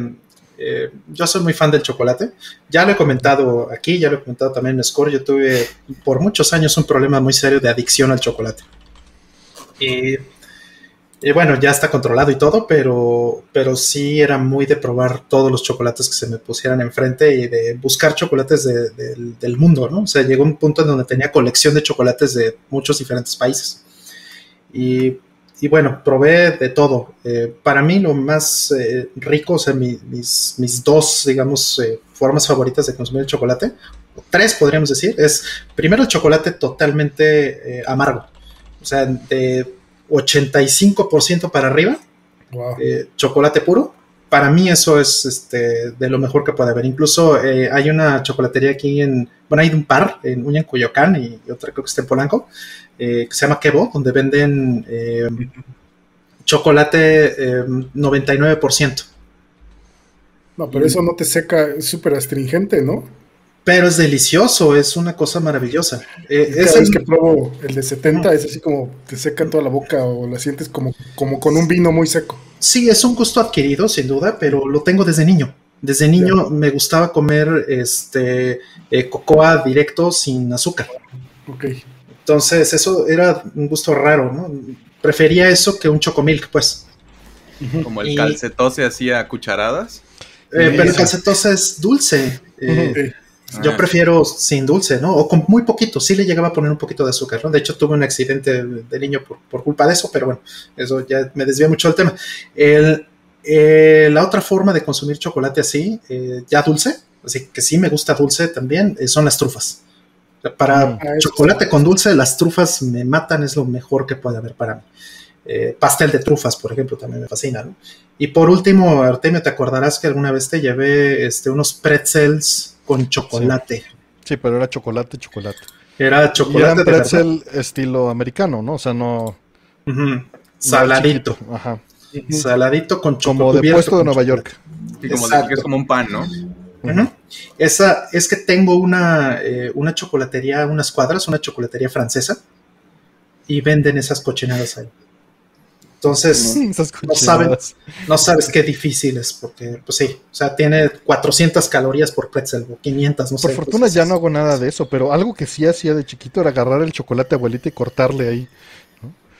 eh, yo soy muy fan del chocolate. Ya lo he comentado aquí, ya lo he comentado también en Score. Yo tuve por muchos años un problema muy serio de adicción al chocolate. Y, bueno, ya está controlado y todo, pero, pero sí era muy de probar todos los chocolates que se me pusieran enfrente y de buscar chocolates del mundo, ¿no? O sea, llegó un punto en donde tenía colección de chocolates de muchos diferentes países. Y, y bueno, probé de todo. Eh, para mí lo más eh, rico, o sea, mis, mis, dos, digamos, eh, formas favoritas de consumir el chocolate, tres podríamos decir, es primero el chocolate totalmente amargo, o sea, de 85% para arriba, chocolate puro. Para mí eso es este, de lo mejor que puede haber. Incluso hay una chocolatería aquí en, bueno, hay un par, en Uña, en Coyoacán y, y otra creo que está en Polanco, eh, que se llama Kebo, donde venden eh, chocolate 99%. Eh, no, pero eso no te seca, es súper astringente, ¿no? Pero es delicioso, es una cosa maravillosa. es el... que pruebo el de 70, es así como te seca toda la boca o la sientes como, como con un vino muy seco. Sí, es un gusto adquirido, sin duda, pero lo tengo desde niño. Desde niño me gustaba comer este cocoa directo sin azúcar. Ok. Entonces, eso era un gusto raro, ¿no? Prefería eso que un chocomilk, pues. Como el calcetose hacía cucharadas. Eh, pero el calcetose es dulce. Eh, yo prefiero sin dulce, ¿no? O con muy poquito. Sí le llegaba a poner un poquito de azúcar, ¿no? De hecho, tuve un accidente de niño por, culpa de eso, pero bueno, eso ya me desvía mucho del tema. Eh, la otra forma de consumir chocolate así, ya dulce, así que sí me gusta dulce también, son las trufas. Para mm. ah, chocolate con dulce, las trufas me matan, es lo mejor que puede haber para mí. Eh, pastel de trufas, por ejemplo, también me fascina. Y por último, Artemio, te acordarás que alguna vez te llevé este, unos pretzels con chocolate. Sí. pero era chocolate, chocolate. Era chocolate. Y pretzel estilo americano, ¿no? O sea, no. Saladito. Ajá. Saladito con chocolate. Como de puesto de Nueva York. Y como de, que es como un pan, ¿no? Esa es que tengo una, eh, una chocolatería, unas cuadras, una chocolatería francesa, y venden esas cochinadas ahí. Entonces, no, sabes, no sabes qué difícil es, porque, pues sí, o sea, tiene 400 calorías por pretzel, o 500, no por sé. Por fortuna ya no hago nada de eso, pero algo que sí hacía de chiquito era agarrar el chocolate abuelita y cortarle ahí.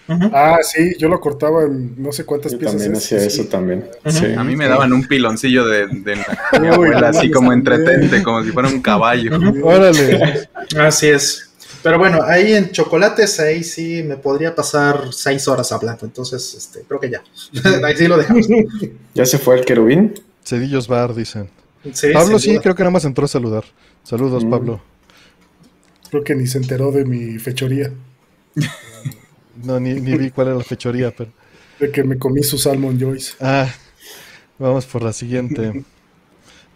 Ah, sí, yo lo cortaba en no sé cuántas yo piezas. También hacía eso también. A mí me daban un piloncillo de, mi abuela, así como entretente, como si fuera un caballo. Órale. Así es. Pero bueno, ahí en chocolates, ahí sí me podría pasar seis horas hablando. Entonces, este, creo que ya. ahí sí lo dejamos. ¿Ya se fue el querubín? Cedillos Bar, dicen. Pablo sí, creo que nada más entró a saludar. Saludos, mm. Pablo. Creo que ni se enteró de mi fechoría. No, ni, vi cuál era la fechoría, pero. De que me comí su Salmon Joyce. Ah, vamos por la siguiente.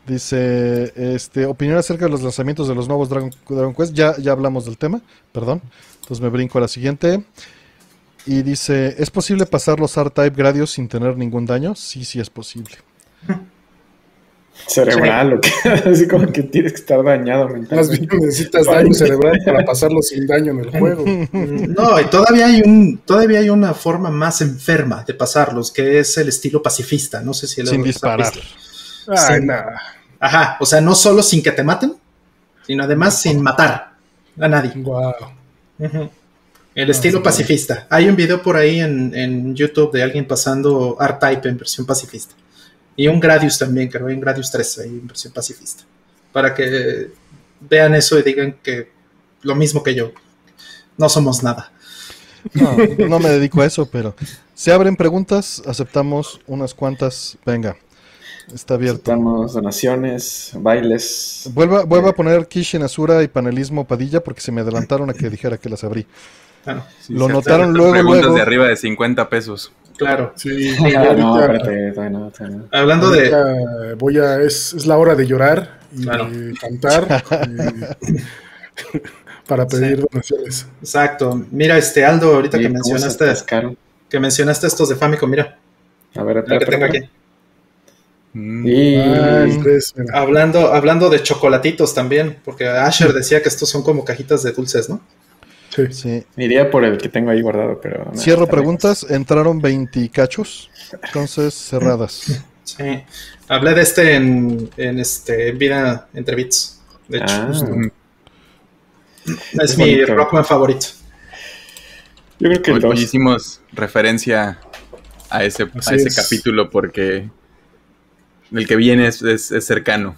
Dice, este, opinión acerca de los lanzamientos de los nuevos Dragon, Quest. Ya, ya hablamos del tema, perdón. Entonces me brinco a la siguiente. Y dice, ¿es posible pasar los R-Type Gradios sin tener ningún daño? Sí, sí es posible. cerebral, o que, así como que tienes que estar dañado mentalmente. Más bien necesitas daño cerebral para pasarlo sin daño en el juego. No, y todavía hay un, todavía hay una forma más enferma de pasarlos, que es el estilo pacifista. No sé si Sin disparar. Ajá, o sea, no solo sin que te maten, sino además sin matar a nadie. Wow. El estilo pacifista. Hay un video por ahí en, en YouTube de alguien pasando R-Type en versión pacifista. Y un Gradius también, creo, hay un Gradius 3 ahí en versión pacifista. Para que vean eso y digan que lo mismo que yo. No somos nada. No, no me dedico a eso, pero se abren preguntas, aceptamos unas cuantas. Venga, está abierto. Aceptamos donaciones, bailes. Vuelva, vuelva a poner Kishin Asura y panelismo Padilla porque se me adelantaron a que dijera que las abrí. Lo notaron luego. Preguntas de arriba de 50 pesos. Claro. Sí, Hablando de. Voy a. Es, es, la hora de llorar y de cantar. para pedir donaciones. Exacto. Mira, este Aldo, ahorita que mencionaste. Que mencionaste estos de Famicom, mira. A ver, a que tengo aquí. Mm. Ah, hablando, hablando de chocolatitos también, porque Asher decía que estos son como cajitas de dulces, ¿no? Sí. Iría por el que tengo ahí guardado, pero... Cierro preguntas. Entraron 20 cachos, entonces cerradas. Sí. Hablé de este en, en este Vida Entre Bits, de hecho. Ah. Es, mi Rockman favorito. Yo creo que hoy, hicimos referencia a ese, a ese capítulo porque el que viene es, cercano.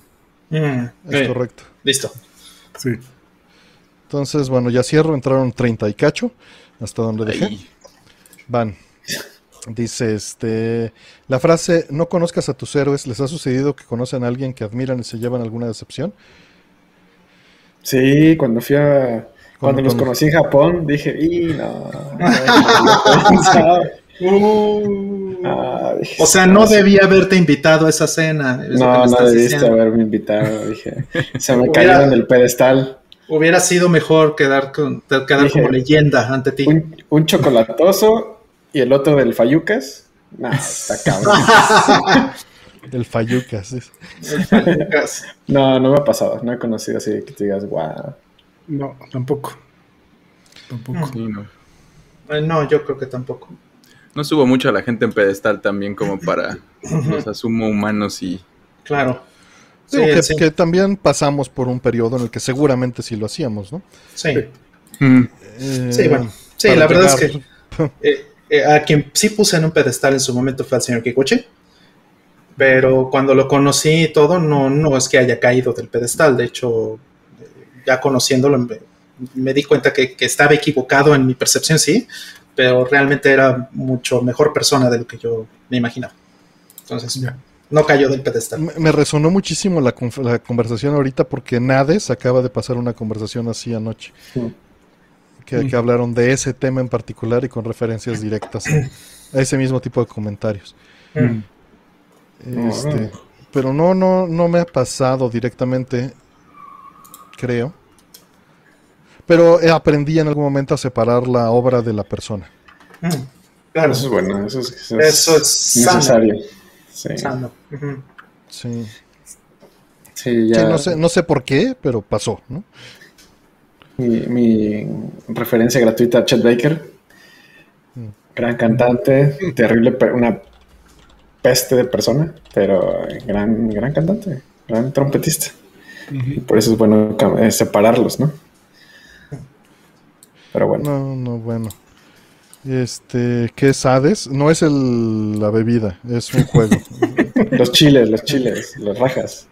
Mm, es correcto. Listo. Sí. Entonces, bueno, ya cierro, entraron 30 y cacho, hasta donde dejé. Van. Dice, este, la frase, no conozcas a tus héroes, ¿les ha sucedido que conocen a alguien que admiran y se llevan alguna decepción? Sí, cuando fui a, cuando, los conocí en Japón, dije, y no. O sea, no debía haberte invitado a esa cena. No, no debiste haberme invitado, dije. Se me cayeron del pedestal. Hubiera sido mejor quedar, con, quedar como leyenda ante ti. un chocolatoso y el otro del Fayucas. Nah, está cabrón. del Fayucas. No, no me ha pasado. No he conocido así que te digas, wow. No, tampoco. Tampoco. no. no, yo creo que tampoco. No subo mucho a la gente en pedestal también como para los asumo humanos y... Claro. Sí, que, también pasamos por un periodo en el que seguramente sí lo hacíamos, ¿no? Sí. Eh, sí, bueno. Sí, la verdad es que eh, eh, a quien sí puse en un pedestal en su momento fue al señor Kikuchi, pero cuando lo conocí y todo, no, no es que haya caído del pedestal, de hecho, ya conociéndolo me, di cuenta que, estaba equivocado en mi percepción, sí, pero realmente era mucho mejor persona de lo que yo me imaginaba. Entonces, no cayó del pedestal. Me, resonó muchísimo la, conversación ahorita porque Nades acaba de pasar una conversación así anoche que, hablaron de ese tema en particular y con referencias directas a, ese mismo tipo de comentarios. Este, pero no, no, no me ha pasado directamente, creo. Pero aprendí en algún momento a separar la obra de la persona. Claro. Eso es bueno, eso es, necesario. Sí. Sí. ya... no, sé, no sé por qué, pero pasó, ¿no? mi, referencia gratuita a Chet Baker. Gran cantante, terrible, una peste de persona, pero gran, gran cantante, gran trompetista. Y por eso es bueno eh, separarlos, ¿no? Pero bueno. No, no, bueno. Este, ¿qué es Hades? No es el, la bebida, es un juego. los chiles, los chiles, las rajas.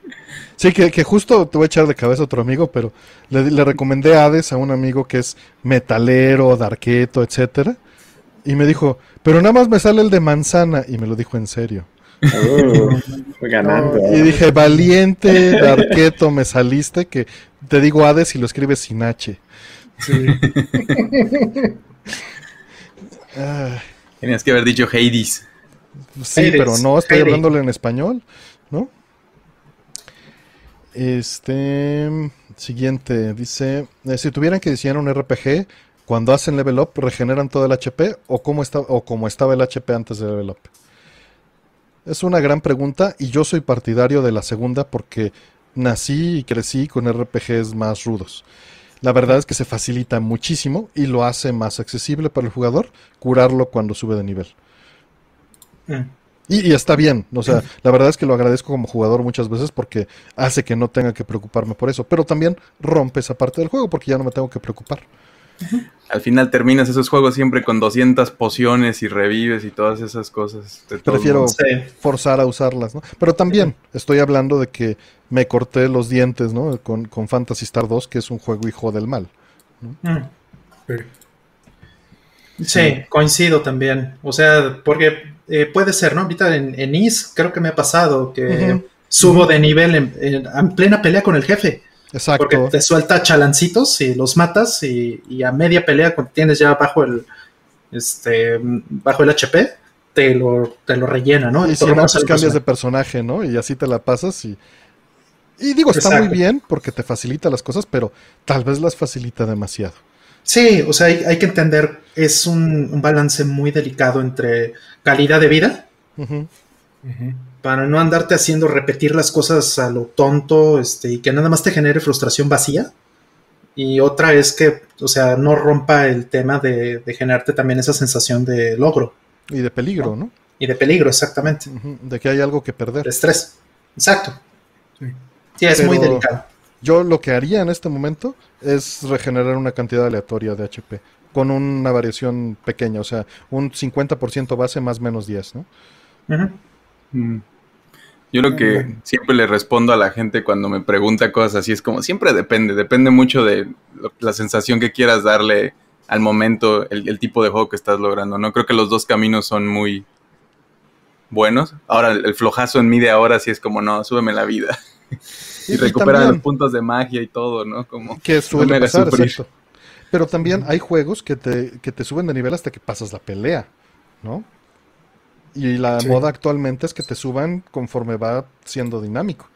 Sí, que, justo te voy a echar de cabeza a otro amigo, pero le, recomendé Hades a un amigo que es metalero, darqueto, etcétera. Y me dijo, pero nada más me sale el de manzana. Y me lo dijo en serio. Uh, ganando. y dije, valiente, darqueto, me saliste, que te digo Hades y lo escribes sin H. Sí. Tenías que haber dicho Hades. Sí, pero no, estoy hablándole en español, ¿no? Este. Siguiente. Dice: eh, Si tuvieran que diseñar un RPG, cuando hacen level up, ¿regeneran todo el HP? ¿O cómo está, o como estaba el HP antes de level up? Es una gran pregunta y yo soy partidario de la segunda porque nací y crecí con RPGs más rudos. La verdad es que se facilita muchísimo y lo hace más accesible para el jugador curarlo cuando sube de nivel. Mm. Y, está bien, o sea, la verdad es que lo agradezco como jugador muchas veces porque hace que no tenga que preocuparme por eso, pero también rompe esa parte del juego porque ya no me tengo que preocupar. Al final terminas esos juegos siempre con 200 pociones y revives y todas esas cosas. Prefiero forzar a usarlas, ¿no? Pero también estoy hablando de que me corté los dientes, ¿no? Con, con Fantasy Star 2, que es un juego hijo del mal. Mm. Sí. coincido también. O sea, porque eh, puede ser, ¿no? Ahorita en, en Is creo que me ha pasado que subo de nivel en, plena pelea con el jefe. Exacto. Porque te suelta chalancitos y los matas y, a media pelea cuando tienes ya bajo el este bajo el HP te lo, te lo rellena, ¿no? Y si no, pues cambias de personaje, ¿no? Y así te la pasas y... Y digo, está muy bien porque te facilita las cosas, pero tal vez las facilita demasiado. Sí, o sea, hay, que entender, es un, balance muy delicado entre calidad de vida, para no andarte haciendo repetir las cosas a lo tonto este, y que nada más te genere frustración vacía. Y otra es que, o sea, no rompa el tema de, generarte también esa sensación de logro. Y de peligro, ¿no? Y de peligro, exactamente. De que hay algo que perder. De estrés. Exacto. Sí, es muy delicado. Yo lo que haría en este momento es regenerar una cantidad aleatoria de HP con una variación pequeña, o sea, un 50% base más menos 10, ¿no? Mm. Yo lo que siempre le respondo a la gente cuando me pregunta cosas así es como siempre depende, depende mucho de la sensación que quieras darle al momento el, tipo de juego que estás logrando, ¿no? Creo que los dos caminos son muy buenos. Ahora, el, flojazo en mí de ahora sí es como, no, súbeme la vida. y, recupera los puntos de magia y todo, ¿no? Como que suele pasar, Pero también hay juegos que te, que te suben de nivel hasta que pasas la pelea, ¿no? Y la moda actualmente es que te suban conforme va siendo dinámico.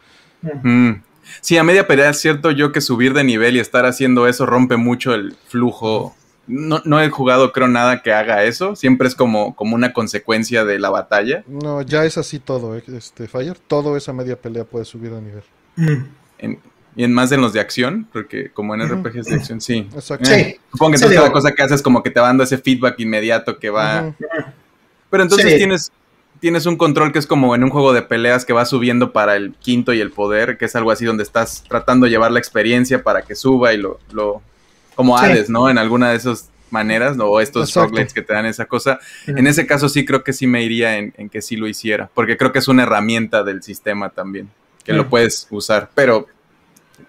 Mm. Sí, a media pelea es cierto yo que subir de nivel y estar haciendo eso rompe mucho el flujo. No, no he jugado creo nada que haga eso, siempre es como, como una consecuencia de la batalla. No, ya es así todo, ¿eh? este Fire, todo esa media pelea puede subir de nivel. Mm. y en más en los de acción, porque como en RPGs de acción, sí. Exacto. Eh, supongo que cada cosa que haces como que te va dando ese feedback inmediato que va... Pero entonces tienes tienes un control que es como en un juego de peleas que va subiendo para el quinto y el poder, que es algo así donde estás tratando de llevar la experiencia para que suba y lo, lo como Hades, ¿no? En alguna de esas maneras, ¿no? o estos roguelites que te dan esa cosa. En ese caso sí creo que sí me iría en, que sí lo hiciera, porque creo que es una herramienta del sistema también, que lo puedes usar, pero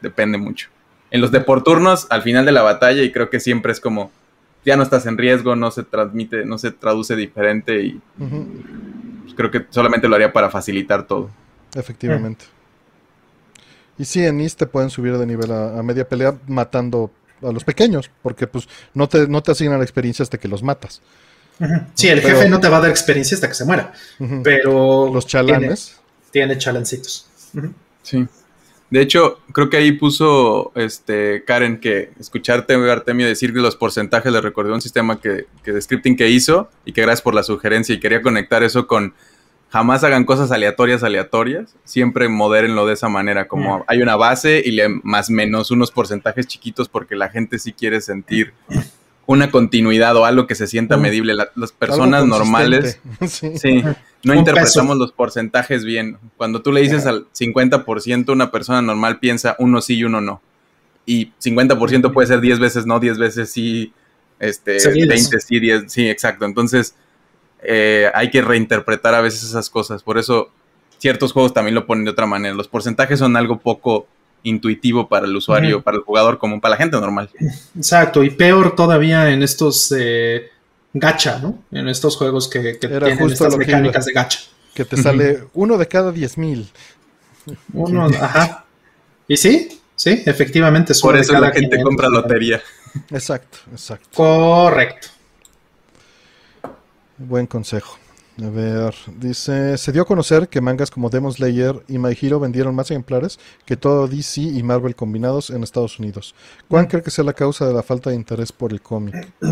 depende mucho. En los de por turnos, al final de la batalla, y creo que siempre es como, ya no estás en riesgo, no se transmite, no se traduce diferente y creo que solamente lo haría para facilitar todo. Efectivamente. Y sí, en Is te pueden subir de nivel a, media pelea matando a los pequeños, porque pues no te, no te asignan la experiencia hasta que los matas. Sí, el jefe no te va a dar experiencia hasta que se muera, pero... Los chalanes. Tiene, tiene chalancitos. Sí. De hecho, creo que ahí puso este Karen que escucharte Artemio decir que los porcentajes le recordó un sistema que, que de scripting que hizo y que gracias por la sugerencia y quería conectar eso con jamás hagan cosas aleatorias aleatorias, siempre modérenlo de esa manera, como mm. hay una base y le más menos unos porcentajes chiquitos porque la gente sí quiere sentir una continuidad o algo que se sienta medible. las personas normales, sí. no interpretamos los porcentajes bien. Cuando tú le dices al 50%, una persona normal piensa uno sí y uno no. Y 50% puede ser 10 veces no, 10 veces sí, este, 20 sí, 10, sí, exacto. Entonces, eh, hay que reinterpretar a veces esas cosas. Por eso, ciertos juegos también lo ponen de otra manera. Los porcentajes son algo poco intuitivo para el usuario, para el jugador común, para la gente normal. Exacto, y peor todavía en estos eh, gacha, ¿no? En estos juegos que, tienen estas mecánicas de gacha. Que te sale uno de cada diez mil. Uno, ajá. Y sí, sí, efectivamente. Por eso la gente compra lotería. Exacto, exacto. Correcto. Buen consejo. A ver, dice, se dio a conocer que mangas como Demon Slayer y My Hero vendieron más ejemplares que todo DC y Marvel combinados en Estados Unidos. ¿Cuál mm. cree que sea la causa de la falta de interés por el cómic?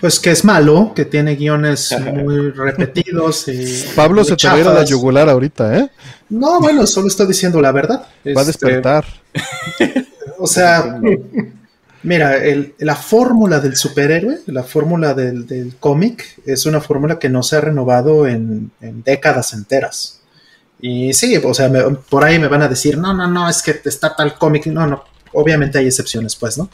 Pues que es malo, que tiene guiones muy repetidos. Y Pablo se te va a ir a la yugular ahorita, ¿eh? No, bueno, solo estoy diciendo la verdad. Va a este, despertar. o sea, Mira, la fórmula del superhéroe, la fórmula del, cómic, es una fórmula que no se ha renovado en, décadas enteras. Y sí, o sea, por ahí me van a decir, no, no, no, es que está tal cómic. No, no, obviamente hay excepciones, pues, ¿no?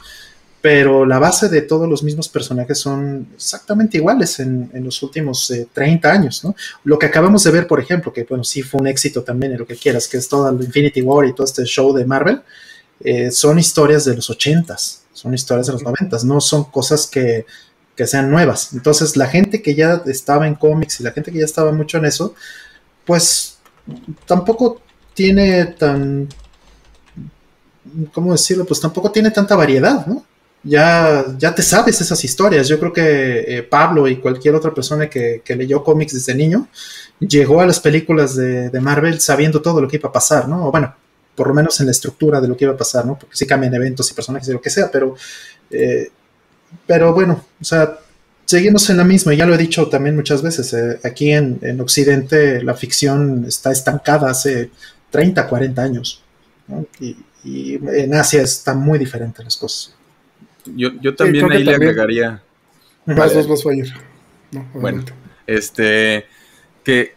Pero la base de todos los mismos personajes son exactamente iguales en, los últimos 30 eh, años, ¿no? Lo que acabamos de ver, por ejemplo, que, bueno, sí fue un éxito también en lo que quieras, que es todo el Infinity War y todo este show de Marvel, eh, son historias de los 80s son historias de los noventas, no son cosas que, sean nuevas. Entonces la gente que ya estaba en cómics y la gente que ya estaba mucho en eso, pues tampoco tiene tan, ¿cómo decirlo? Pues tampoco tiene tanta variedad, ¿no? Ya, ya te sabes esas historias. Yo creo que eh, Pablo y cualquier otra persona que, leyó cómics desde niño llegó a las películas de, de, Marvel sabiendo todo lo que iba a pasar, ¿no? O bueno, por lo menos en la estructura de lo que iba a pasar, ¿no? Porque sí cambian eventos y personajes y lo que sea, pero, eh, pero bueno, o sea, seguimos en la misma, y ya lo he dicho también muchas veces, eh, aquí en, Occidente la ficción está estancada hace 30, 40 años, ¿no? y, en Asia están muy diferentes las cosas. Yo, yo también ahí le agregaría... Más dos vas a ir. bueno, este, que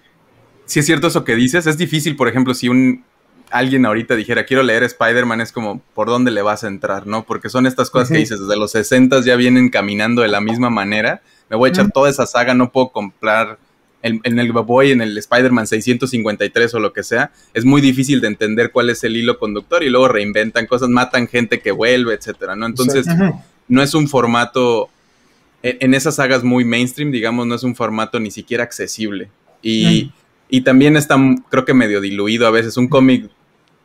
si es cierto eso que dices, es difícil, por ejemplo, si un alguien ahorita dijera, quiero leer Spider-Man, es como, ¿por dónde le vas a entrar? ¿No? Porque son estas cosas que dices, desde los 60 ya vienen caminando de la misma manera. Me voy a echar toda esa saga, no puedo comprar en, el Boy, en el Spider-Man 653 o lo que sea. Es muy difícil de entender cuál es el hilo conductor y luego reinventan cosas, matan gente que vuelve, etcétera, ¿no? Entonces, no es un formato, en, esas sagas muy mainstream, digamos, no es un formato ni siquiera accesible. Y, y también está, creo que medio diluido a veces. Un cómic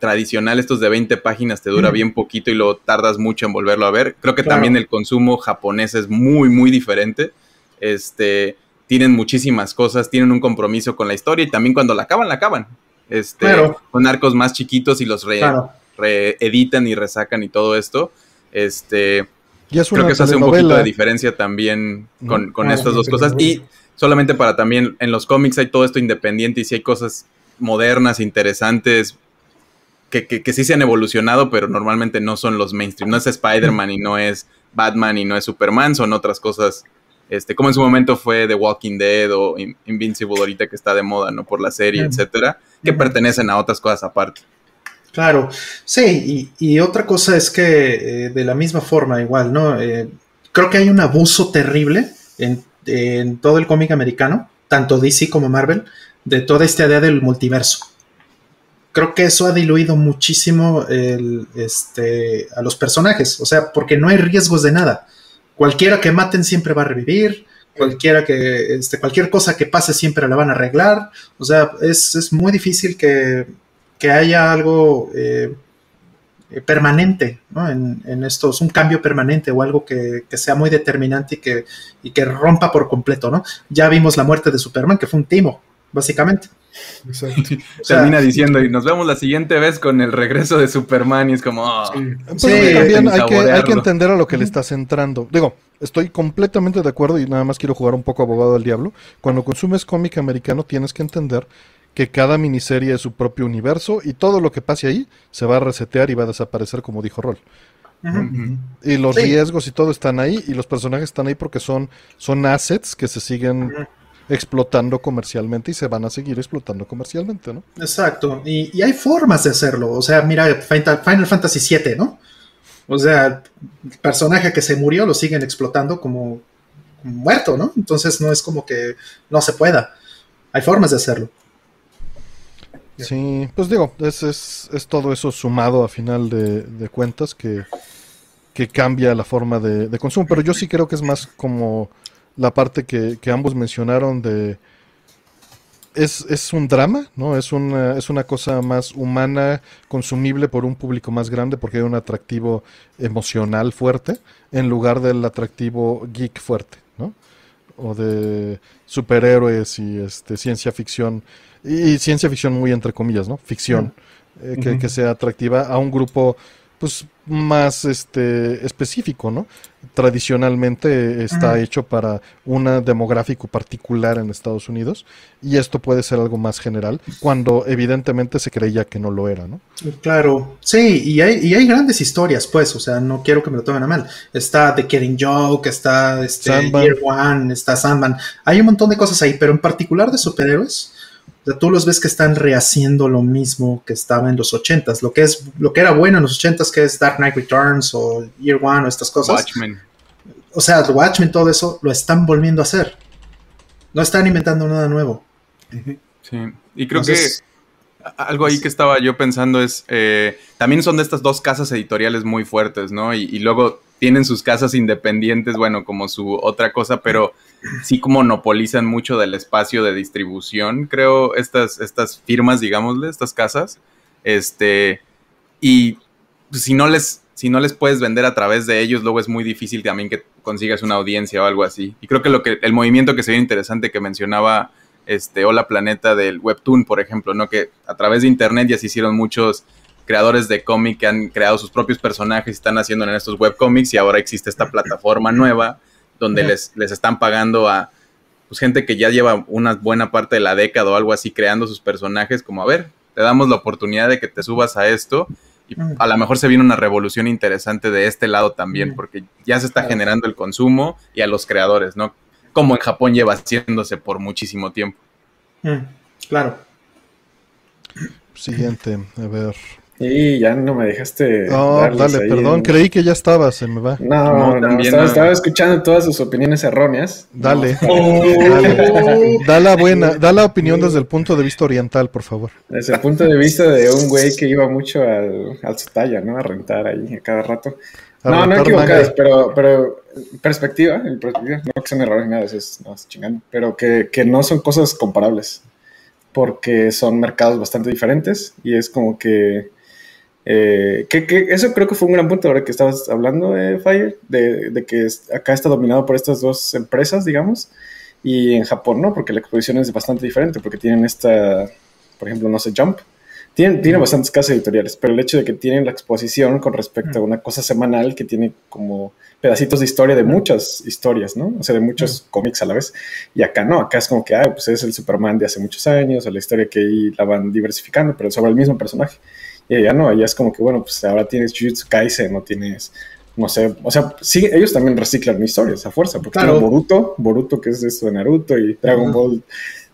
tradicional, estos de 20 páginas, te dura bien poquito y lo tardas mucho en volverlo a ver. Creo que también el consumo japonés es muy, muy diferente. Este, tienen muchísimas cosas, tienen un compromiso con la historia y también cuando la acaban, la acaban. Este, Con arcos más chiquitos y los reeditan y resacan y todo esto. Este, creo que eso hace un poquito de diferencia también con, con estas dos cosas. Y solamente para también, en los cómics hay todo esto independiente y si hay cosas modernas, interesantes, que, que, sí se han evolucionado, pero normalmente no son los mainstream. No es Spider-Man y no es Batman y no es Superman, son otras cosas, este, como en su momento fue The Walking Dead o Invincible ahorita que está de moda, ¿no? Por la serie, etcétera, que pertenecen a otras cosas aparte. Claro, sí, y, otra cosa es que eh, de la misma forma, igual, ¿no? Eh, creo que hay un abuso terrible en en todo el cómic americano, tanto DC como Marvel, de toda esta idea del multiverso. Creo que eso ha diluido muchísimo este, a los personajes, o sea, porque no hay riesgos de nada. Cualquiera que maten siempre va a revivir, cualquiera que, este, cualquier cosa que pase siempre la van a arreglar. O sea, es, muy difícil que, haya algo eh, eh, permanente en, en, estos, un cambio permanente o algo que, sea muy determinante y que, y que rompa por completo, ¿no? Ya vimos la muerte de Superman, que fue un timo, básicamente. Exacto. Termina diciendo, y nos vemos la siguiente vez con el regreso de Superman, y es como. Oh, sí. también hay que, hay que, entender a lo que le estás entrando. Digo, estoy completamente de acuerdo y nada más quiero jugar un poco abogado del diablo. Cuando consumes cómic americano, tienes que entender que cada miniserie es su propio universo y todo lo que pase ahí se va a resetear y va a desaparecer como dijo Roll. Y los riesgos y todo están ahí y los personajes están ahí porque son, son assets que se siguen explotando comercialmente y se van a seguir explotando comercialmente, ¿no? Exacto, y, hay formas de hacerlo, o sea, mira Final Fantasy VII, ¿no? O sea, el personaje que se murió lo siguen explotando como muerto, ¿no? Entonces no es como que no se pueda, hay formas de hacerlo. Sí, pues digo, es, es, es, todo eso sumado a final de, cuentas que, que, cambia la forma de, consumo. Pero yo sí creo que es más como la parte que, ambos mencionaron de... Es, es, un drama, ¿no? Es una, es una cosa más humana, consumible por un público más grande porque hay un atractivo emocional fuerte en lugar del atractivo geek fuerte, ¿no? O de superhéroes y este, ciencia ficción y ciencia ficción muy entre comillas, ¿no? Ficción, eh, que, que, sea atractiva a un grupo pues más este específico, ¿no? Tradicionalmente está hecho para un demográfico particular en Estados Unidos y esto puede ser algo más general cuando evidentemente se creía que no lo era, ¿no? Claro, sí, y hay, y hay grandes historias, pues, o sea, no quiero que me lo tomen a mal. Está The Killing Joke, está este, Year One, está Sandman, hay un montón de cosas ahí, pero en particular de superhéroes, o sea, tú los ves que están rehaciendo lo mismo que estaba en los 80s, lo que es lo que era bueno en los 80s, que es Dark Knight Returns o Year One o estas cosas. Watchmen. O sea, Watchmen, todo eso, lo están volviendo a hacer. No están inventando nada nuevo. Sí, y creo que algo ahí que estaba yo pensando es, eh, también son de estas dos casas editoriales muy fuertes, ¿no? Y, y, luego tienen sus casas independientes, bueno, como su otra cosa, pero sí monopolizan mucho del espacio de distribución, creo, estas, estas firmas, digámosle, estas casas. Este, y si no les si no les puedes vender a través de ellos, luego es muy difícil también que consigas una audiencia o algo así. Y creo que lo que el movimiento que sería interesante que mencionaba este Hola Planeta del webtoon, por ejemplo, ¿no? Que a través de internet ya se hicieron muchos creadores de cómic que han creado sus propios personajes y están haciendo en estos webcomics y ahora existe esta plataforma nueva donde les, les están pagando a pues, gente que ya lleva una buena parte de la década o algo así creando sus personajes, como a ver, te damos la oportunidad de que te subas a esto y a lo mejor se viene una revolución interesante de este lado también, porque ya se está generando el consumo y a los creadores, ¿no? Como en Japón lleva haciéndose por muchísimo tiempo. Claro. Siguiente, a ver. Y ya no me dejaste. No, dale, perdón, creí que ya estaba, se me va. No, no, estaba, escuchando todas sus opiniones erróneas. Dale, dale. Da la buena, da la opinión desde el punto de vista oriental, por favor. Desde el punto de vista de un güey que iba mucho al, al talla, ¿no? A rentar ahí a cada rato. no, no equivocadas, pero, pero perspectiva, en perspectiva, no que sean errores ni nada, es, no, es chingando, pero que, que no son cosas comparables, porque son mercados bastante diferentes y es como que eh, que, que, eso creo que fue un gran punto ahora que estabas hablando, de Fire, de, de, que acá está dominado por estas dos empresas, digamos, y en Japón no, porque la exposición es bastante diferente, porque tienen esta, por ejemplo, no sé, Jump, tiene, tiene bastantes casas editoriales, pero el hecho de que tienen la exposición con respecto a una cosa semanal que tiene como pedacitos de historia de muchas historias, ¿no? O sea, de muchos cómics a la vez. Y acá no, acá es como que, ah, pues es el Superman de hace muchos años, o la historia que ahí la van diversificando, pero sobre el mismo personaje. Y ya no, ya es como que, bueno, pues ahora tienes Jujutsu Kaisen, no tienes, no sé, o sea, sí, ellos también reciclan historias a fuerza, porque claro. Boruto, Boruto que es esto de Naruto y Dragon Ball,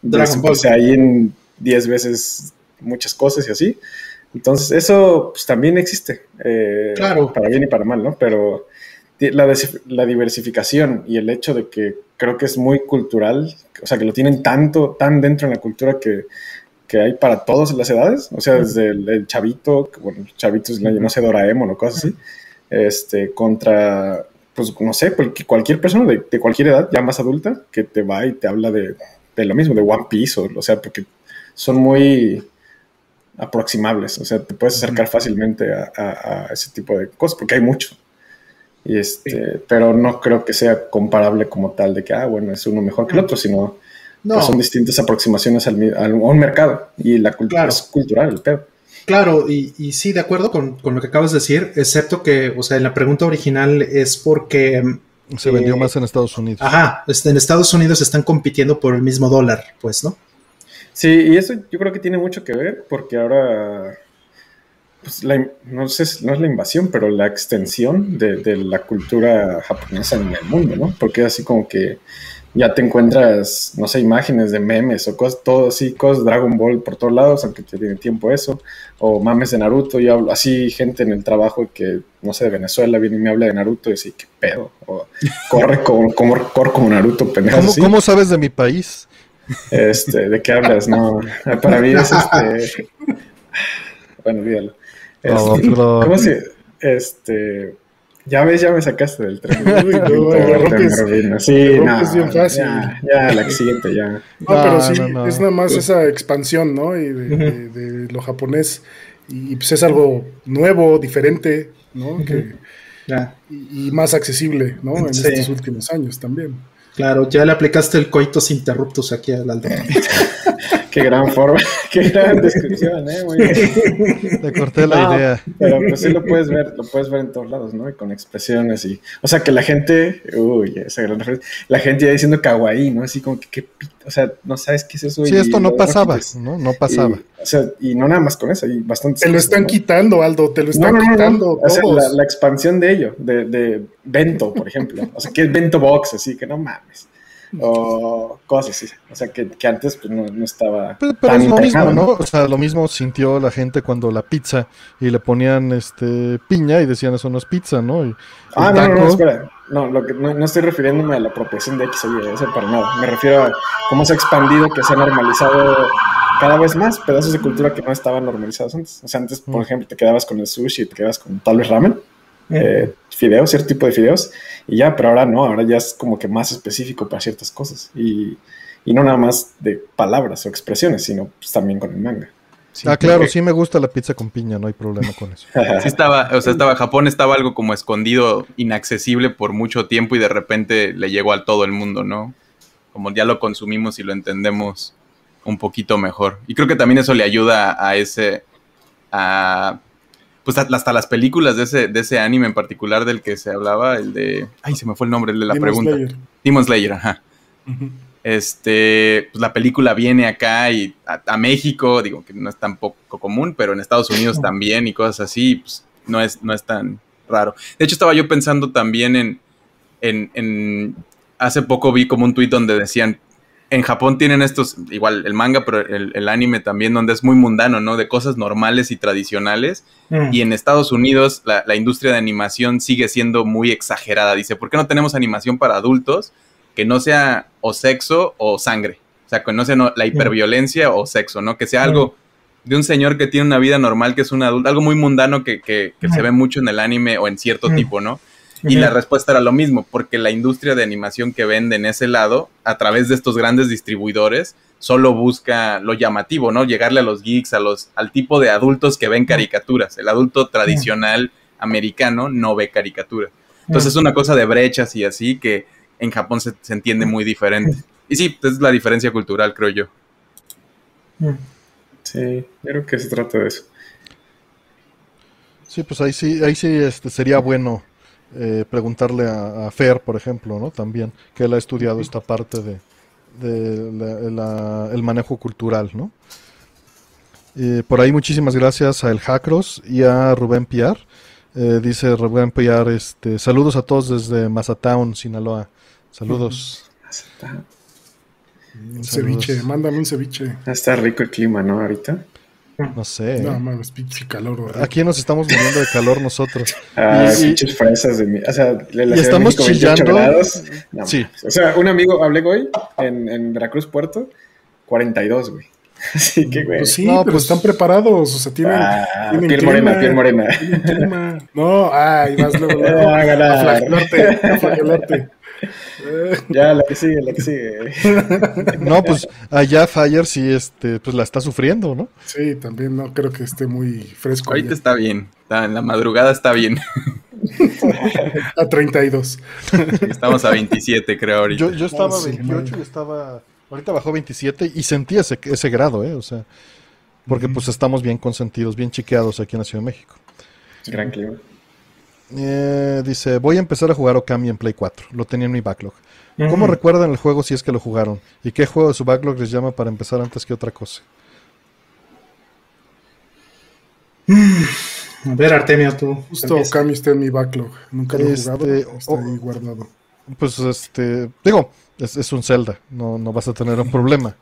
Dragon Ball, o sea, ahí en 10 veces muchas cosas y así. Entonces, eso pues, también existe, eh, claro. para bien y para mal, ¿no? Pero la, la, diversificación y el hecho de que creo que es muy cultural, o sea, que lo tienen tanto, tan dentro en la cultura que que hay para todas las edades, o sea, desde el, chavito, bueno, chavitos, no sé, Doraemon o cosas así, este, contra, pues, no sé, cualquier persona de, cualquier edad, ya más adulta, que te va y te habla de, lo mismo, de One Piece, o, sea, porque son muy aproximables, o sea, te puedes acercar fácilmente a, ese tipo de cosas, porque hay mucho. Y este, pero no creo que sea comparable como tal de que, ah, bueno, es uno mejor que el otro, sino no. son distintas aproximaciones al, a un mercado y la cultura es cultural, el pedo. Claro, y, y, sí, de acuerdo con, con, lo que acabas de decir, excepto que, o sea, en la pregunta original es porque... Se vendió eh, más en Estados Unidos. Ajá, en Estados Unidos están compitiendo por el mismo dólar, pues, ¿no? Sí, y eso yo creo que tiene mucho que ver porque ahora, pues, la, no sé, no es la invasión, pero la extensión de, de la cultura japonesa en el mundo, ¿no? Porque así como que ya te encuentras, no sé, imágenes de memes o cosas, todo así, cosas Dragon Ball por todos lados, aunque te tiene tiempo eso, o mames de Naruto, yo hablo así, gente en el trabajo que, no sé, de Venezuela viene y me habla de Naruto y así, qué pedo, o corre como, como, corre como Naruto, pendejo. ¿Cómo, ¿Cómo, sabes de mi país? Este, ¿de qué hablas? No, para mí es este, bueno, olvídalo. Este, ¿Cómo se, este, ya ves, ya me sacaste del tren. Uy, no, sí, no, fácil. Ya, ya, la siguiente, ya. No, pero sí, es nada más esa expansión, ¿no? Y de, lo japonés. Y pues es algo nuevo, diferente, ¿no? que, y, más accesible, ¿no? En estos últimos años también. Claro, ya le aplicaste el coitos interruptus aquí al Aldo. qué gran forma, qué gran descripción, ¿eh? Muy bien. Te corté la idea. Pero pues sí lo puedes ver, lo puedes ver en todos lados, ¿no? Y con expresiones y, o sea, que la gente, uy, esa gran referencia, la gente ya diciendo kawaii, ¿no? Así como que qué o sea, no sabes qué es eso. Sí, esto no pasaba, ¿no? No pasaba. o sea, y no nada más con eso, hay bastante. Te lo están quitando, Aldo, te lo están quitando. O sea, la, la, expansión de ello, de, de Bento, por ejemplo. O sea, que es Bento Box, así que no mames o cosas así. O sea, que, que antes pues, no, no, estaba. Pero, tan es lo mismo, ¿no? O sea, lo mismo sintió la gente cuando la pizza y le ponían este piña y decían eso no es pizza, ¿no? Y, ah, no, no, no, espera. No, lo que, no, no, estoy refiriéndome a la apropiación de X o Y, eso para nada. Me refiero a cómo se ha expandido, que se ha normalizado cada vez más pedazos de cultura que no estaban normalizados antes. O sea, antes, por mm. ejemplo, te quedabas con el sushi, te quedabas con tal vez ramen eh, fideos, cierto tipo de fideos, y ya, pero ahora no, ahora ya es como que más específico para ciertas cosas, y, y no nada más de palabras o expresiones, sino pues, también con el manga. ah, claro, sí me gusta la pizza con piña, no hay problema con eso. sí estaba, o sea, estaba, Japón estaba algo como escondido, inaccesible por mucho tiempo y de repente le llegó a todo el mundo, ¿no? Como ya lo consumimos y lo entendemos un poquito mejor. Y creo que también eso le ayuda a ese, a pues hasta las películas de ese, de ese anime en particular del que se hablaba, el de, ay, se me fue el nombre, el de la pregunta. Slayer. Demon Slayer, ajá. Este, pues la película viene acá y a, México, digo que no es tan poco común, pero en Estados Unidos también y cosas así, pues no es, no es tan raro. De hecho, estaba yo pensando también en, en, en hace poco vi como un tuit donde decían, en Japón tienen estos, igual el manga, pero el, anime también, donde es muy mundano, ¿no? De cosas normales y tradicionales. Mm. Y en Estados Unidos la, industria de animación sigue siendo muy exagerada. Dice, ¿por qué no tenemos animación para adultos que no sea o sexo o sangre? O sea, que no sea la hiperviolencia o sexo, ¿no? Que sea algo de un señor que tiene una vida normal, que es un adulto, algo muy mundano que, que, se ve mucho en el anime o en cierto tipo, ¿no? Y la respuesta era lo mismo, porque la industria de animación que vende en ese lado, a través de estos grandes distribuidores, solo busca lo llamativo, ¿no? Llegarle a los geeks, a los, al tipo de adultos que ven caricaturas. El adulto tradicional americano no ve caricaturas. Entonces es una cosa de brechas y así que en Japón se, se entiende muy diferente. Y sí, es la diferencia cultural, creo yo. Sí, creo que se trata de eso. Sí, pues ahí sí, ahí sí este, sería bueno eh, preguntarle a, Fer, por ejemplo, ¿no? También, que él ha estudiado esta parte de, el manejo cultural, ¿no? por ahí muchísimas gracias a El Jacros y a Rubén Piar. Eh, dice Rubén Piar, este, saludos a todos desde Mazatown, Sinaloa. Saludos. Un ceviche, mándame un ceviche. Está rico el clima, ¿no? Ahorita. No sé. No, mames, pinche calor. Aquí nos estamos muriendo de calor nosotros. Ah, pinches fresas de mí. O sea, y estamos chillando. sí. O sea, un amigo, hablé hoy en, en Veracruz Puerto, 42, güey. Así que, güey. Pues sí, no, pero pues están preparados, o sea, tienen. Ah, piel morena, piel morena. No, ay, vas luego, luego a, a, ya, la que sigue, la que sigue. No, pues allá Fire sí este, pues la está sufriendo, ¿no? Sí, también no creo que esté muy fresco. Ahorita está bien, en la madrugada está bien. a 32. estamos a 27, creo ahorita. Yo, yo estaba a 28 y estaba. Ahorita bajó 27 y sentí ese, ese grado, ¿eh? O sea, porque pues estamos bien consentidos, bien chiqueados aquí en la Ciudad de México. Gran clima. Eh, dice, voy a empezar a jugar Okami en Play 4. Lo tenía en mi backlog. ¿Cómo recuerdan el juego si es que lo jugaron? ¿Y qué juego de su backlog les llama para empezar antes que otra cosa? A ver, Artemio, tú. Justo Okami está en mi backlog. Nunca lo he este, jugado, está ahí guardado. Pues este, digo, es, un Zelda, no, no, vas a tener un problema.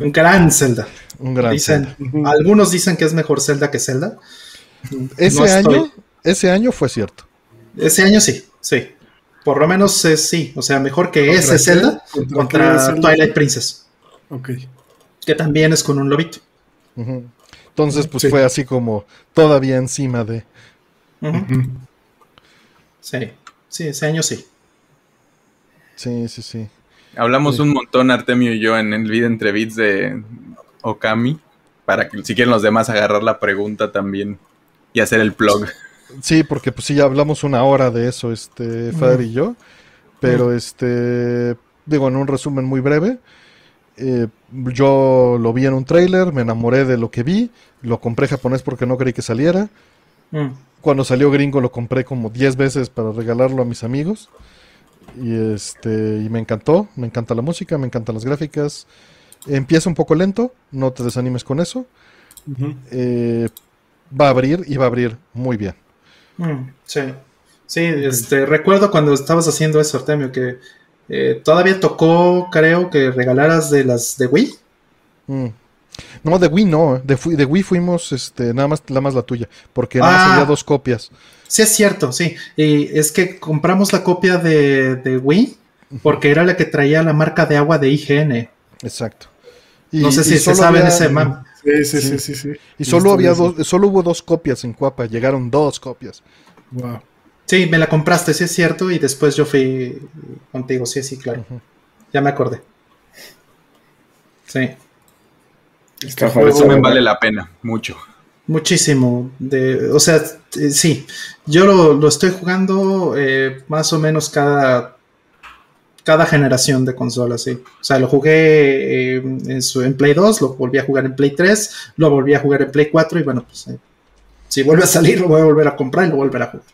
Un gran Zelda. Un gran Zelda. Algunos dicen que es mejor Zelda que Zelda. Ese año, ese año fue cierto. Ese año sí, sí. Por lo menos sí. O sea, mejor que ese Zelda contra, Twilight Princess. Ok. Que también es con un lobito. Entonces, pues fue así como todavía encima de. Sí, sí, ese año sí. Sí, sí, sí. Hablamos un montón, Artemio y yo, en el video entre bits de Okami, para que si quieren los demás agarrar la pregunta también y hacer el plug. Sí, porque pues sí, ya hablamos una hora de eso, este, Fader y yo. Pero este, digo, en un resumen muy breve, eh, yo lo vi en un trailer, me enamoré de lo que vi, lo compré japonés porque no creí que saliera. Mm. Cuando salió gringo lo compré como 10 veces para regalarlo a mis amigos. Y este, y me encantó, me encanta la música, me encantan las gráficas. Empieza un poco lento, no te desanimes con eso. eh, va a abrir y va a abrir muy bien. Mm, sí, sí, este, recuerdo cuando estabas haciendo eso, Artemio, que eh, todavía tocó, creo, que regalaras de las de Wii. Mm. No, de Wii no, de, de, Wii fuimos este, nada más la más la tuya, porque nada más había ah. dos copias. Sí, es cierto, sí. Y es que compramos la copia de, de Wii porque era la que traía la marca de agua de IGN. Exacto. no sé si se sabe ese man. Sí, sí, sí, sí, Y solo había dos, solo hubo dos copias en Cuapa, llegaron dos copias. Wow. Sí, me la compraste, sí es cierto, y después yo fui contigo, sí, sí, claro. Ya me acordé. Sí. Este juego me vale la pena, mucho. Muchísimo. De, o sea, eh, sí. Yo lo, estoy jugando eh, más o menos cada cada generación de consolas, sí. O sea, lo jugué eh, en, su, en, Play 2, lo volví a jugar en Play 3, lo volví a jugar en Play 4 y bueno, pues eh, si vuelve a salir lo voy a volver a comprar y lo volver a jugar.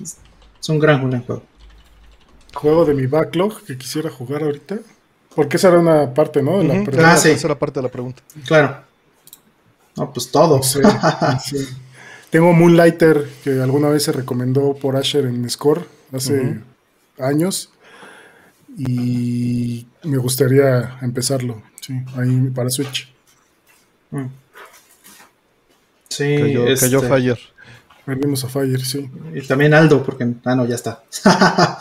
Es un gran, gran juego. Juego de mi backlog que quisiera jugar ahorita. Porque esa era una parte, ¿no? De la pregunta. Ah, sí. Esa era parte de la pregunta. Claro. No, pues todo. Tengo Moonlighter, que alguna vez se recomendó por Asher en Score hace años y me gustaría empezarlo, sí, ahí para Switch. Mm. Sí, cayó, este... Fire. Perdimos a Fire, sí. Y también Aldo, porque. Ah, no, ya está.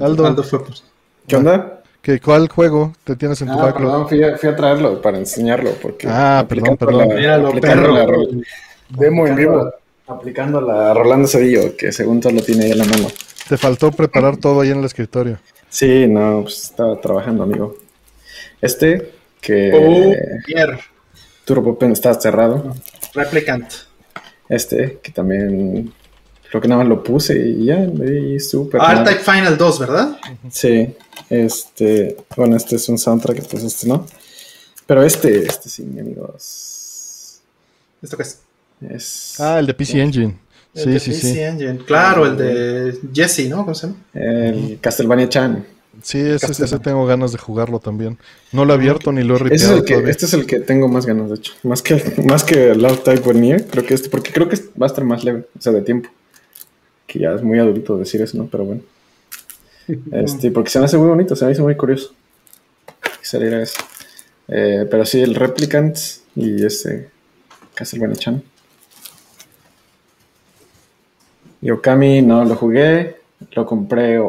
Aldo, Aldo fue. Pues... ¿Qué onda? ¿Qué, ¿Cuál juego te tienes en tu ah, Perdón, fui a, traerlo para enseñarlo. Porque ah, perdón, perdón. Demo en vivo. Aplicando la Rolando Cedillo, que según todo lo tiene ahí en la mano. Te faltó preparar todo ahí en el escritorio. Sí, no, pues estaba trabajando, amigo. Este, que. Oh, Pierre. Turbo Pen está cerrado. Replicant. Este, que también creo que nada más lo puse y ya, y súper. R-Type Final 2, ¿verdad? Sí, este, bueno, este es un soundtrack, pues este no. Pero este, este sí, amigos. ¿Esto qué es? ah, el de PC Engine. Sí, sí, sí. Engine. Claro, el de Jesse, ¿no? ¿Cómo se llama? El Castlevania Chan. Sí, ese, ese, tengo ganas de jugarlo también. No lo he abierto ni lo he ripeado este, este es el que tengo más ganas, de hecho. Más que, más que Love Type Vernier, creo que este, porque creo que va a estar más leve, o sea, de tiempo. Que ya es muy adulto decir eso, ¿no? Pero bueno. Este, porque se me hace muy bonito, se me hace muy curioso. Que saliera eso. Eh, pero sí, el Replicant y ese Castlevania Chan. Y Okami no lo jugué, lo compré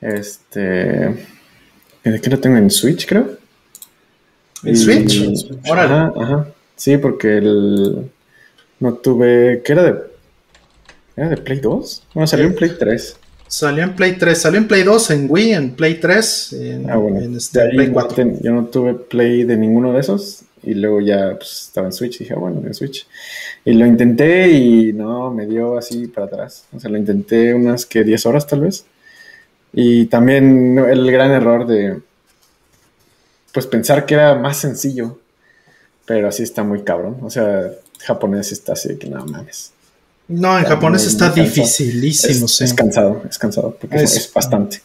este. ¿De qué lo tengo? En Switch, creo. ¿En Switch? Ajá, ajá. Sí, porque el. No tuve. ¿Qué era de.? ¿Era de Play 2? Bueno, salió en Play 3. Salió en Play 3, salió en Play 2, en Wii, en Play 3, en, ah, bueno. en este Play 4. yo no tuve Play de ninguno de esos y luego ya pues, estaba en Switch. Dije, ah, bueno, en Switch. Y lo intenté y no, me dio así para atrás. O sea, lo intenté unas que 10 horas tal vez. Y también el gran error de, pues pensar que era más sencillo, pero así está muy cabrón. O sea, japonés está así que no mames. No, en japonés está dificilísimo, es, es, cansado, es cansado, porque es, bastante.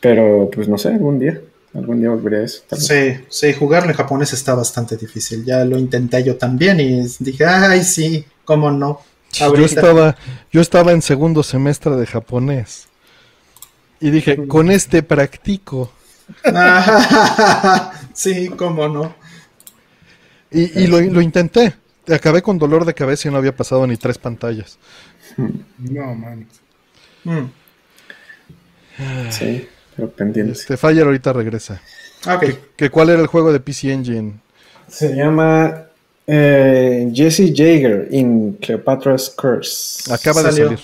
Pero pues no sé, algún día, algún día volveré a eso. Sí, sí, jugarlo en japonés está bastante difícil. Ya lo intenté yo también y dije, ay, sí, cómo no. Yo estaba, yo estaba en segundo semestre de japonés. Y dije, con este practico. sí, cómo no. Y, lo, intenté. Acabé con dolor de cabeza y no había pasado ni tres pantallas. No, man. Mm. Sí, pero pendiente. Este Fire ahorita regresa. Okay. ¿Cuál era el juego de PC Engine? Se llama eh, Jesse Jaeger in Cleopatra's Curse. Acaba de salir.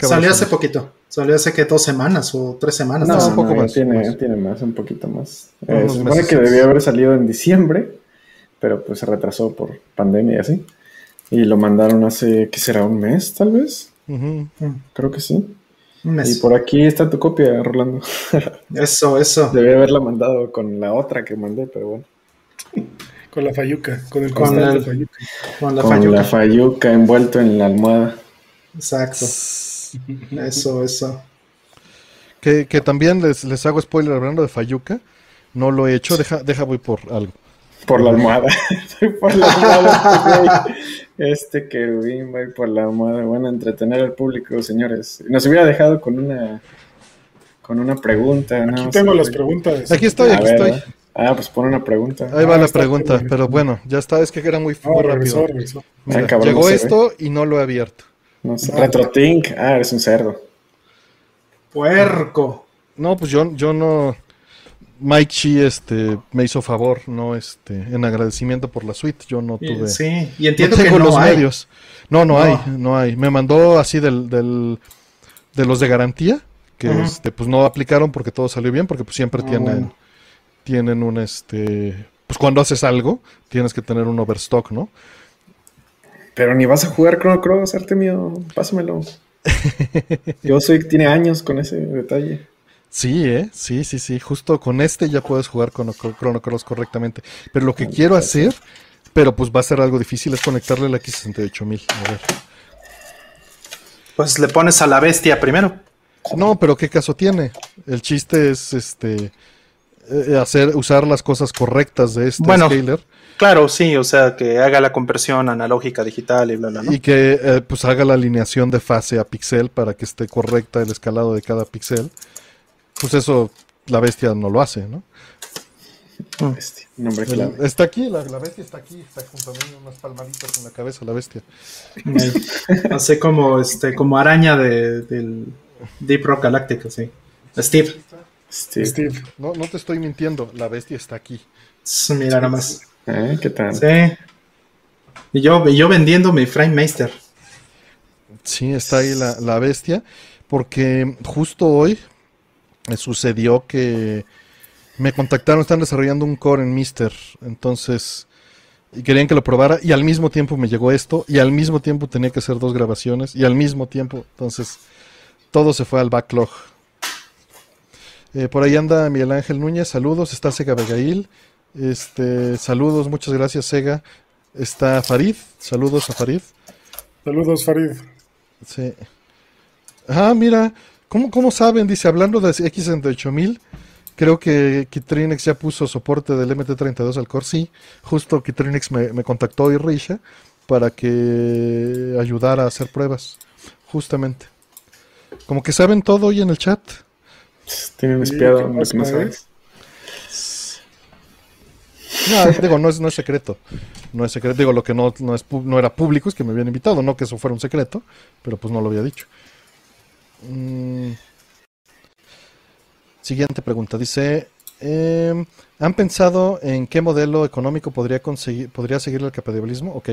Salió hace poquito. Salió hace que dos semanas o tres semanas. No, un poco más. Tiene, tiene, más, un poquito más. Eh, se supone que debió haber salido en diciembre, pero pues se retrasó por pandemia y así. Y lo mandaron hace, ¿qué será? ¿Un mes tal vez? Creo que sí. Un mes. Y por aquí está tu copia, Rolando. eso, eso. Debí haberla mandado con la otra que mandé, pero bueno. Con la fayuca, con el con, la, fayuca. Con la con la fayuca envuelto en la almohada. Exacto. Eso, eso. Que, también les, les, hago spoiler hablando de Fayuca. No lo he hecho, deja, deja voy por algo. Por la almohada. por la almohada. este querubín voy por la almohada. Bueno, entretener al público, señores. Nos hubiera dejado con una con una pregunta. Aquí tengo las preguntas. Aquí estoy, aquí estoy. Ah, pues pon una pregunta. Ahí va la pregunta, pero bueno, ya está, es que era muy, rápido. llegó esto y no lo he abierto. No sé. RetroTink. Ah, eres un cerdo. Puerco. No, pues yo, yo no. Mike Chi este, me hizo favor, no este, en agradecimiento por la suite. Yo no tuve. Sí, y entiendo que no los medios. No, no, hay, no hay. Me mandó así del, del de los de garantía, que este, pues no aplicaron porque todo salió bien, porque pues siempre ah, tienen, tienen un este. Pues cuando haces algo, tienes que tener un overstock, ¿no? Pero ni vas a jugar Chrono Cross, Artemio, pásamelo. Yo soy tiene años con ese detalle. Sí, ¿eh? Sí, sí, sí. Justo con este ya puedes jugar con Chrono Cross correctamente. Pero lo que quiero hacer, pero pues va a ser algo difícil, es conectarle la X68000. A ver. Pues le pones a la bestia primero. No, pero ¿qué caso tiene? El chiste es este eh, hacer usar las cosas correctas de este bueno, scaler Claro, sí, o sea, que haga la conversión analógica digital y bla, bla, Y que eh, pues haga la alineación de fase a pixel para que esté correcta el escalado de cada pixel. Pues eso la bestia no lo hace, ¿no? Bestia, nombre clave. Está aquí, la, bestia está aquí, está junto a mí, unas palmaditas en la cabeza la bestia. Hace como este, como araña de, del Deep Rock Galactic, sí. Steve. Steve. No, no te estoy mintiendo, la bestia está aquí. Mira nada más. ¿Eh? ¿Qué tal? Sí. Y yo, yo vendiendo mi Frame Master. Sí, está ahí la, la bestia. Porque justo hoy me sucedió que me contactaron, están desarrollando un core en Mister. Entonces, y querían que lo probara. Y al mismo tiempo me llegó esto. Y al mismo tiempo tenía que hacer dos grabaciones. Y al mismo tiempo. Entonces, todo se fue al backlog. Eh, por ahí anda Miguel Ángel Núñez, saludos. Está Sega Abigail. Este, saludos, muchas gracias, Sega. Está Farid, saludos a Farid. Saludos, Farid. Sí. Ah, mira, ¿cómo, cómo saben? Dice, hablando de X68000, creo que Kitrinex ya puso soporte del MT32 al core. Sí, justo Kitrinex me, me contactó y Risha para que ayudara a hacer pruebas. Justamente. Como que saben todo hoy en el chat. Tienen espiado lo que no sabes. No, digo, no es, no es secreto. No es secreto. Digo, lo que no, no, es, no era público es que me habían invitado. No que eso fuera un secreto, pero pues no lo había dicho. Mm. Siguiente pregunta. Dice, em, ¿han pensado en qué modelo económico podría, conseguir, podría seguir el capitalismo? Ok.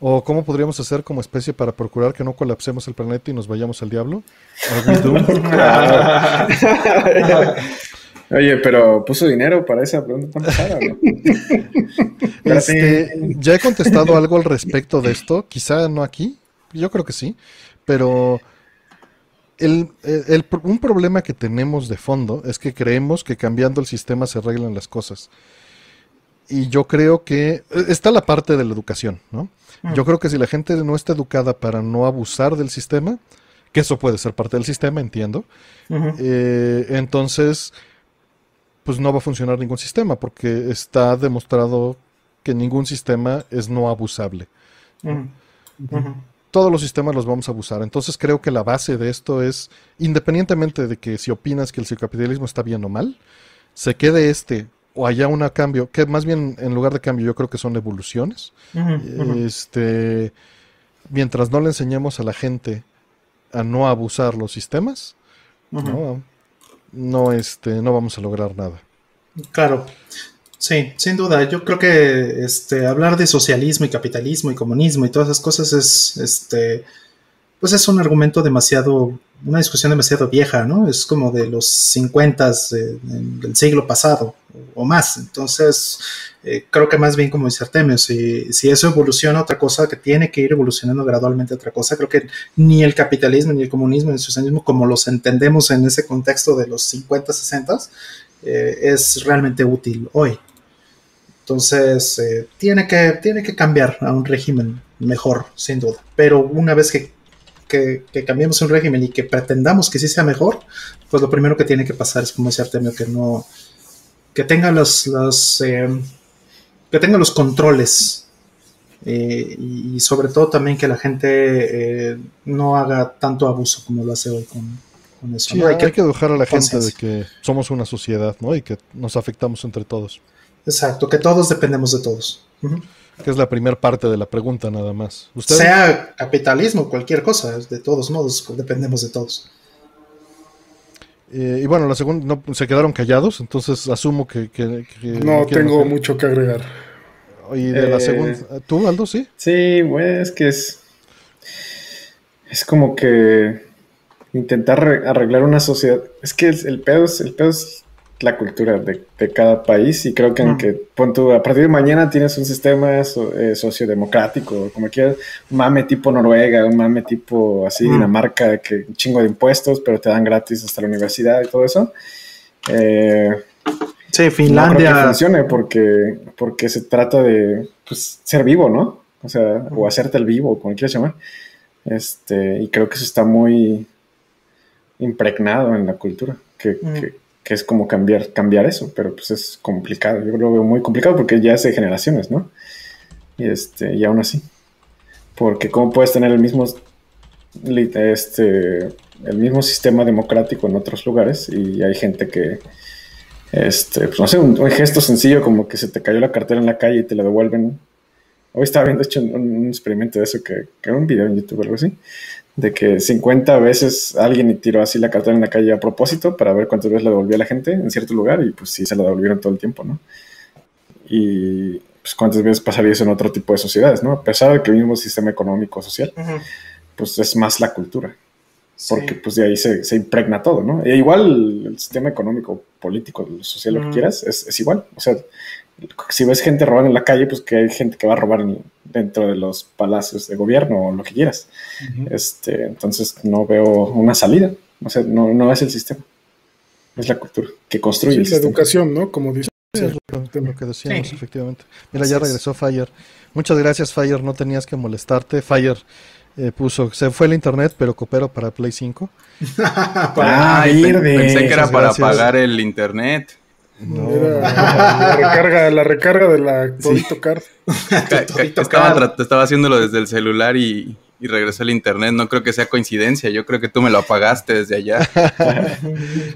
¿O cómo podríamos hacer como especie para procurar que no colapsemos el planeta y nos vayamos al diablo? Oye, pero puso dinero para esa pregunta tan este, ya he contestado algo al respecto de esto, quizá no aquí, yo creo que sí, pero el, un problema que tenemos de fondo es que creemos que cambiando el sistema se arreglan las cosas. Y yo creo que e, está la parte de la educación, ¿no? Yo creo que si la gente no está educada para no abusar del sistema, que eso puede ser parte del sistema, entiendo, eh, entonces, pues no va a funcionar ningún sistema, porque está demostrado que ningún sistema es no abusable. Todos los sistemas los vamos a abusar. Entonces creo que la base de esto es, independientemente de que si opinas que el psicocapitalismo está bien o mal, se quede este o haya un cambio, que más bien en lugar de cambio yo creo que son evoluciones. Este, mientras no le enseñemos a la gente a no abusar los sistemas, no, no, este, no vamos a lograr nada. Claro, sí, sin duda. Yo creo que este, hablar de socialismo y capitalismo y comunismo y todas esas cosas es, este, pues es un argumento demasiado, una discusión demasiado vieja, ¿no? Es como de los 50 del siglo pasado o más. Entonces, eh, creo que más bien como dice Artemio, si, si eso evoluciona otra cosa, que tiene que ir evolucionando gradualmente otra cosa, creo que ni el capitalismo ni el comunismo ni el socialismo, como los entendemos en ese contexto de los 50, 60, eh, es realmente útil hoy. Entonces, eh, tiene, que, tiene que cambiar a un régimen mejor, sin duda. Pero una vez que que, cambiemos un régimen y que pretendamos que sí sea mejor, pues lo primero que tiene que pasar es, como decía Artemio, que no, que tenga los, los eh, que tenga los controles eh, y, sobre todo también que la gente eh, no haga tanto abuso como lo hace hoy con, eso. hay, que, educar a la gente de que somos una sociedad, ¿no? Y que nos afectamos entre todos. Exacto, que todos dependemos de todos que es la primera parte de la pregunta nada más. Sea capitalismo, cualquier cosa, de todos modos, dependemos de todos. Eh, y bueno, la segunda, no, se quedaron callados, entonces asumo que... no, tengo mucho que agregar. Y de la eh, segunda, ¿tú, Aldo, sí? Sí, güey, es que es... Es como que intentar arreglar una sociedad. Es que el, pedo es, el pedo es la cultura de, cada país y creo que aunque pon a partir de mañana tienes un sistema eh, sociodemocrático, como quieras, un mame tipo Noruega, un mame tipo así Dinamarca, que un chingo de impuestos, pero te dan gratis hasta la universidad y todo eso. Eh, sí, Finlandia. No que funcione porque, porque se trata de pues, ser vivo, ¿no? O sea, o hacerte el vivo, como quieras llamar. Este, y creo que eso está muy impregnado en la cultura, que, que que es como cambiar, cambiar eso, pero pues es complicado. Yo lo veo muy complicado porque ya es de generaciones, ¿no? Y, este, y aún así. Porque cómo puedes tener el mismo, este, el mismo sistema democrático en otros lugares y hay gente que, este, pues no sé, un, gesto sencillo como que se te cayó la cartera en la calle y te la devuelven. Hoy estaba viendo hecho un, experimento de eso, que, que era un video en YouTube o algo así, de que 50 veces alguien tiró así la cartera en la calle a propósito para ver cuántas veces la devolvió a la gente en cierto lugar y pues sí se la devolvieron todo el tiempo, ¿no? Y pues cuántas veces pasaría eso en otro tipo de sociedades, ¿no? A pesar de que el mismo sistema económico social, pues es más la cultura, porque pues de ahí se, impregna todo, ¿no? E igual el sistema económico, político, social, lo que quieras, es, es igual, o sea, si ves gente robando en la calle, pues que hay gente que va a robar dentro de los palacios de gobierno o lo que quieras. este, entonces no veo una salida. O sea, no, no es el sistema. Es la cultura que construye. la educación, ¿no? Como dice. lo, que decíamos, efectivamente. Mira, ya regresó Fire. Muchas gracias, Fire. No tenías que molestarte. Fire eh, puso, se fue el internet, pero coopero para Play 5. ah, pensé que era para pagar el internet. No, la, recarga, la recarga de la Todito Card. estaba, estaba haciéndolo desde el celular y, y regresó el internet. No creo que sea coincidencia. Yo creo que tú me lo apagaste desde allá.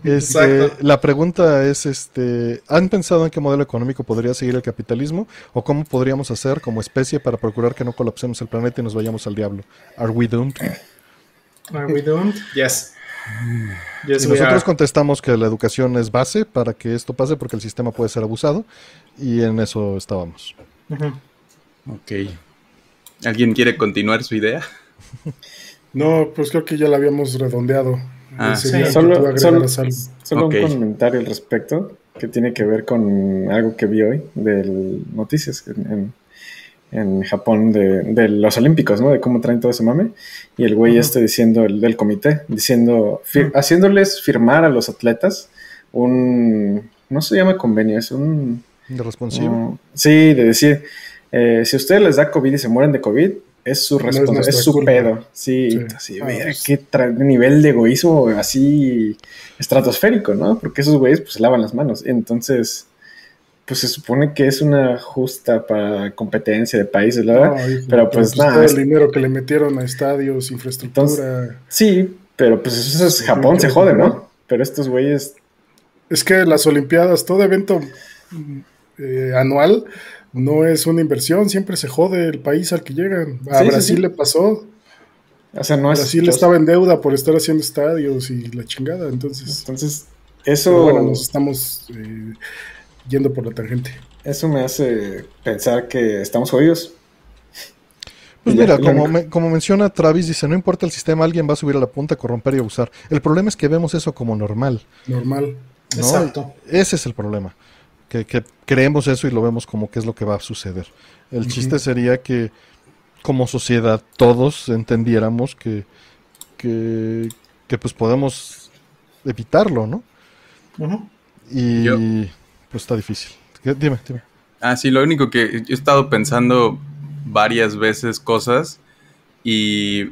Este, la pregunta es, este, ¿han pensado en qué modelo económico podría seguir el capitalismo? ¿O cómo podríamos hacer como especie para procurar que no colapsemos el planeta y nos vayamos al diablo? ¿Are we doomed? ¿Are we doomed? Yes nosotros contestamos que la educación es base para que esto pase porque el sistema puede ser abusado y en eso estábamos. Ok. ¿Alguien quiere continuar su idea? No, pues creo que ya la habíamos redondeado. Ah, sí. Solo, un comentario al respecto que tiene que ver con algo que vi hoy de noticias en, en Japón de, los Olímpicos, ¿no? De cómo traen todo ese mame. Y el güey este diciendo, el del comité, diciendo, haciéndoles firmar a los atletas un, no se llama convenio, es un... De responsivo. sí, de decir, eh, si a ustedes les da COVID y se mueren de COVID, es su responsabilidad, es, su pedo. Sí, así, ah, pues. qué nivel de egoísmo así estratosférico, ¿no? Porque esos güeyes pues se lavan las manos. Entonces pues se supone que es una justa para competencia de países, ¿verdad? pero pues, nada. Todo el dinero que le metieron a estadios, infraestructura. sí, pero pues eso es Japón, se jode, ¿no? Pero estos güeyes. Es que las Olimpiadas, todo evento eh, anual no es una inversión, siempre se jode el país al que llegan. A Brasil le pasó. O sea, no es. Brasil estaba en deuda por estar haciendo estadios y la chingada, entonces. Entonces, eso. bueno, nos estamos. Eh, yendo por la tangente. Eso me hace pensar que estamos jodidos. Pues mira, como, como menciona Travis, dice, no importa el sistema, alguien va a subir a la punta, corromper y abusar. El problema es que vemos eso como normal. Normal. Exacto. Ese es el problema. Que, creemos eso y lo vemos como que es lo que va a suceder. El chiste sería que como sociedad todos entendiéramos que, que, pues podemos evitarlo, ¿no? Y pues está difícil. Dime, dime. Ah, sí, lo único que he estado pensando varias veces cosas y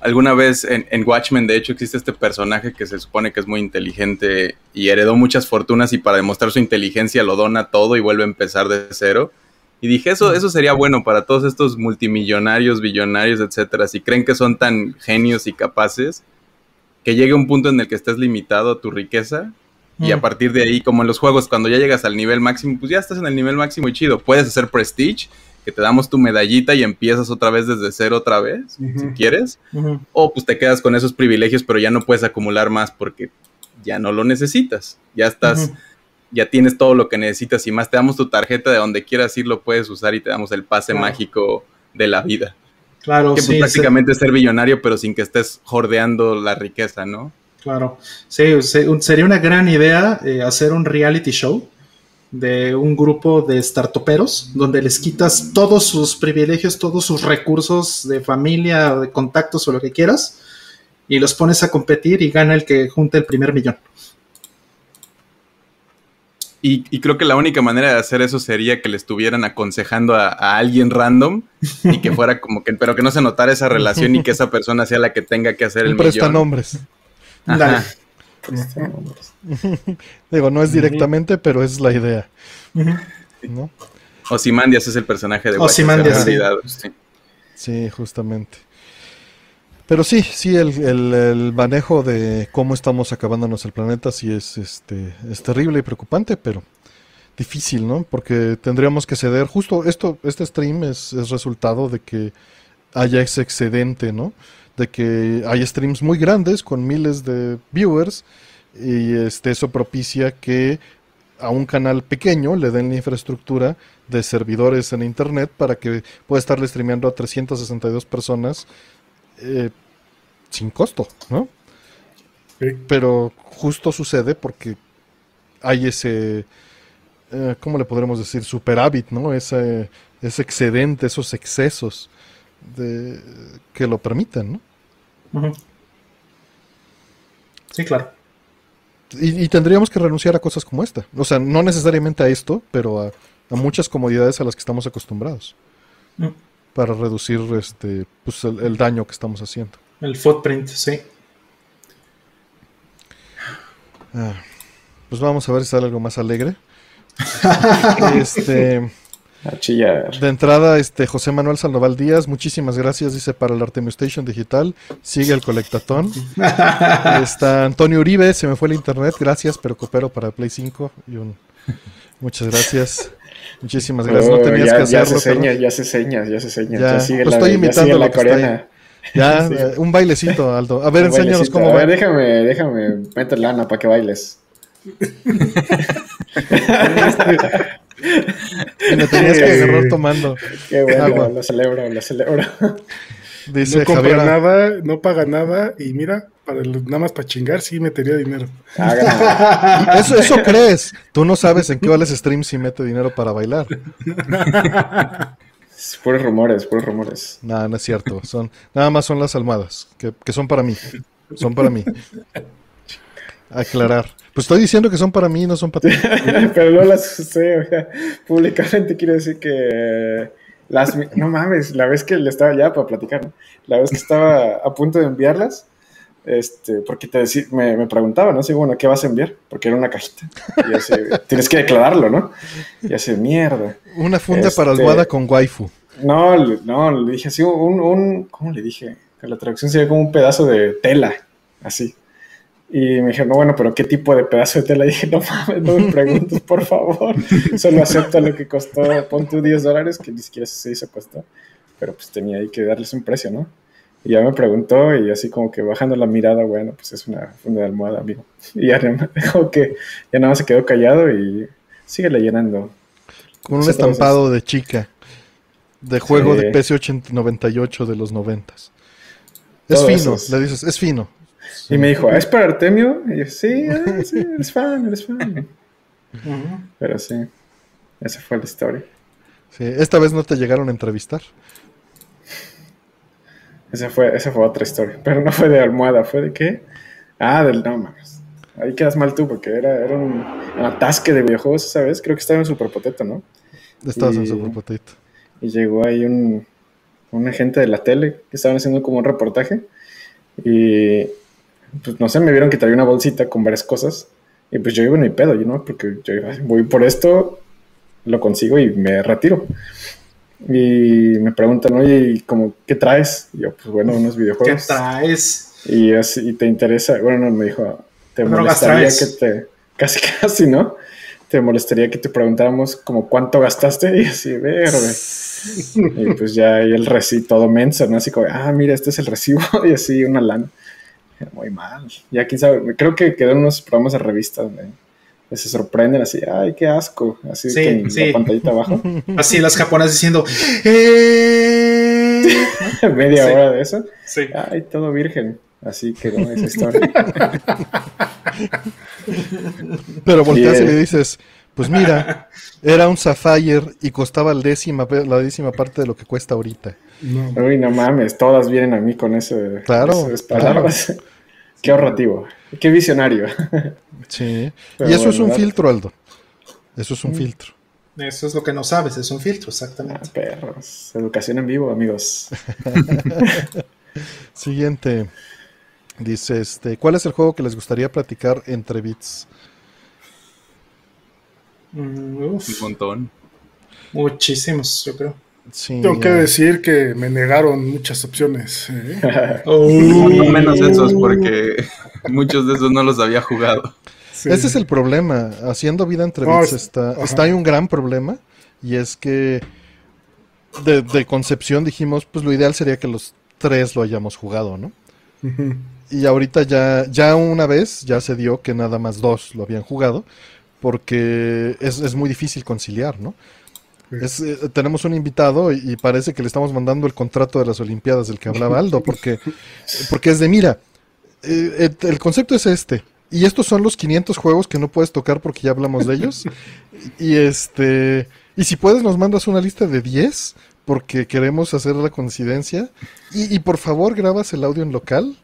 alguna vez en, Watchmen, de hecho, existe este personaje que se supone que es muy inteligente y heredó muchas fortunas y para demostrar su inteligencia lo dona todo y vuelve a empezar de cero. Y dije, eso, eso sería bueno para todos estos multimillonarios, billonarios, etcétera. Si creen que son tan genios y capaces, que llegue un punto en el que estés limitado a tu riqueza y a mm. partir de ahí, como en los juegos, cuando ya llegas al nivel máximo, pues ya estás en el nivel máximo y chido. Puedes hacer Prestige, que te damos tu medallita y empiezas otra vez desde cero otra vez, si quieres. O pues te quedas con esos privilegios, pero ya no puedes acumular más porque ya no lo necesitas. Ya estás, ya tienes todo lo que necesitas y más te damos tu tarjeta de donde quieras ir, lo puedes usar y te damos el pase mágico de la vida. Claro, que pues, prácticamente ser billonario, pero sin que estés jordeando la riqueza, ¿no? Claro, sí, sería una gran idea eh, hacer un reality show de un grupo de startuperos donde les quitas todos sus privilegios, todos sus recursos de familia, de contactos o lo que quieras y los pones a competir y gana el que junte el primer millón. Y, creo que la única manera de hacer eso sería que le estuvieran aconsejando a, alguien random y que fuera como que, pero que no se notara esa relación y que esa persona sea la que tenga que hacer el millón. nombres. Digo, no es directamente, pero es la idea. ¿no? Ozymandias es el personaje de Ozymandias, sí. sí, justamente. Pero sí, sí, el, manejo de cómo estamos acabándonos el planeta sí es, este, es terrible y preocupante, pero difícil, ¿no? Porque tendríamos que ceder. Justo esto, este stream es, es resultado de que haya ese excedente, ¿no? De que hay streams muy grandes con miles de viewers y este, eso propicia que a un canal pequeño le den la infraestructura de servidores en internet para que pueda estarle streameando a 362 personas eh, sin costo, ¿no? Pero justo sucede porque hay ese, eh, ¿cómo le podremos decir? Superávit, ¿no? Ese, ese excedente, esos excesos de, que lo permiten, ¿no? Sí, claro. Y, tendríamos que renunciar a cosas como esta. O sea, no necesariamente a esto, pero a, muchas comodidades a las que estamos acostumbrados. Mm. Para reducir este, pues el, daño que estamos haciendo. El footprint, sí. Ah, pues vamos a ver si sale algo más alegre. este. De entrada, este José Manuel Sandoval Díaz, muchísimas gracias, dice para el Artemio Station Digital. Sigue el colectatón. Está Antonio Uribe, se me fue el internet, gracias, pero coopero para Play 5. Y un... Muchas gracias. Muchísimas gracias. no tenías ya, que hacerlo. Ya se señas, ya se señas, ya se señas. Ya, sigue pues la, estoy imitando la coreana. Ya, eh, un bailecito, Aldo. A ver, enséñanos cómo va. A ver, déjame, déjame meter lana para que bailes. y me tenías que agarrar tomando. Qué bueno, lo celebro, lo celebro. Dice no compra nada, no paga nada y mira, para nada más para chingar sí metería dinero. eso, eso crees. Tú no sabes en qué vales stream si mete dinero para bailar. Puros rumores, puros rumores. Nada, no es cierto. Son, nada más son las almohadas, que, que son para mí. Son para mí. Aclarar. Pues estoy diciendo que son para mí, no son para ti. Pero no las usé, o sea, públicamente quiero decir que las no mames, la vez que le estaba ya para platicar, la vez que estaba a punto de enviarlas, este, porque te decía, me, me preguntaba, ¿no? Así, bueno, ¿qué vas a enviar? Porque era una cajita. Y así, tienes que declararlo, ¿no? Y así, mierda. Una funda para este, almohada con waifu. No, no, le dije así, un, un, ¿cómo le dije? Que la traducción sería como un pedazo de tela, así. Y me dijeron, no, bueno, pero ¿qué tipo de pedazo de tela? Y dije, no mames, no me preguntes, por favor. Solo acepto lo que costó, pon tú 10 dólares, que ni siquiera se hizo costó. Pero pues tenía ahí que darles un precio, ¿no? Y ya me preguntó y así como que bajando la mirada, bueno, pues es una funda de almohada, amigo. Y ya dejó que ya nada más se quedó callado y sigue llenando. Con un estampado de chica, de juego de PC 98 de los 90. Es fino, le dices, es fino. Y me dijo, ¿es para Artemio? Y yo, sí, ah, sí, eres fan, eres fan. Pero sí, esa fue la historia. Sí, esta vez no te llegaron a entrevistar. Esa fue, esa fue otra historia, pero no fue de almohada, fue de qué? Ah, del no mames. Ahí quedas mal tú, porque era, era un, atasque de videojuegos ¿sabes? Creo que estaba en Superpotato, ¿no? Estabas en Superpotato. Y llegó ahí un, un agente de la tele que estaban haciendo como un reportaje. Y pues no sé, me vieron que traía una bolsita con varias cosas. Y pues yo iba en mi pedo, yo no, porque yo voy por esto, lo consigo y me retiro. Y me preguntan, oye, ¿cómo, ¿qué traes? Y yo, pues bueno, unos videojuegos. ¿Qué traes? Y así, te interesa, bueno, no, me dijo, te molestaría que te, casi casi, ¿no? Te molestaría que te preguntáramos como cuánto gastaste y así, verde. y pues ya ahí el recibo todo menso, ¿no? Así como, ah, mira, este es el recibo y así una lana muy mal. Ya quién sabe, creo que quedan unos programas de revista donde se sorprenden así, ay, qué asco, así sí, en la pantallita abajo. Así las japonesas diciendo, eh". media hora de eso. Sí. Ay, todo virgen. Así quedó esa historia. Pero volteas y le dices, pues mira, era un Sapphire y costaba la décima, la décima parte de lo que cuesta ahorita. No. Uy, no mames, todas vienen a mí con ese, claro, esas palabras. Qué ahorrativo, qué visionario. Sí, y eso es un filtro, Aldo. Eso es un mm. filtro. Eso es lo que no sabes, es un filtro, exactamente. Ah, perros, educación en vivo, amigos. Siguiente. Dice, este, ¿cuál es el juego que les gustaría platicar entre bits? Mm, un montón. Muchísimos, yo creo. Tengo que decir que me negaron muchas opciones. ¿eh? menos esos, porque muchos de esos no los había jugado. Ese es el problema. Haciendo vida entre bits está, está hay un gran problema. Y es que de, concepción dijimos, pues lo ideal sería que los tres lo hayamos jugado, ¿no? Y ahorita ya, ya una vez ya se dio que nada más dos lo habían jugado, porque es, muy difícil conciliar, ¿no? Eh, tenemos un invitado y, parece que le estamos mandando el contrato de las Olimpiadas del que hablaba Aldo, porque, porque es de, mira, eh, el concepto es este, y estos son los 500 juegos que no puedes tocar porque ya hablamos de ellos. y este y si puedes nos mandas una lista de 10 porque queremos hacer la coincidencia y, y por favor grabas el audio en local.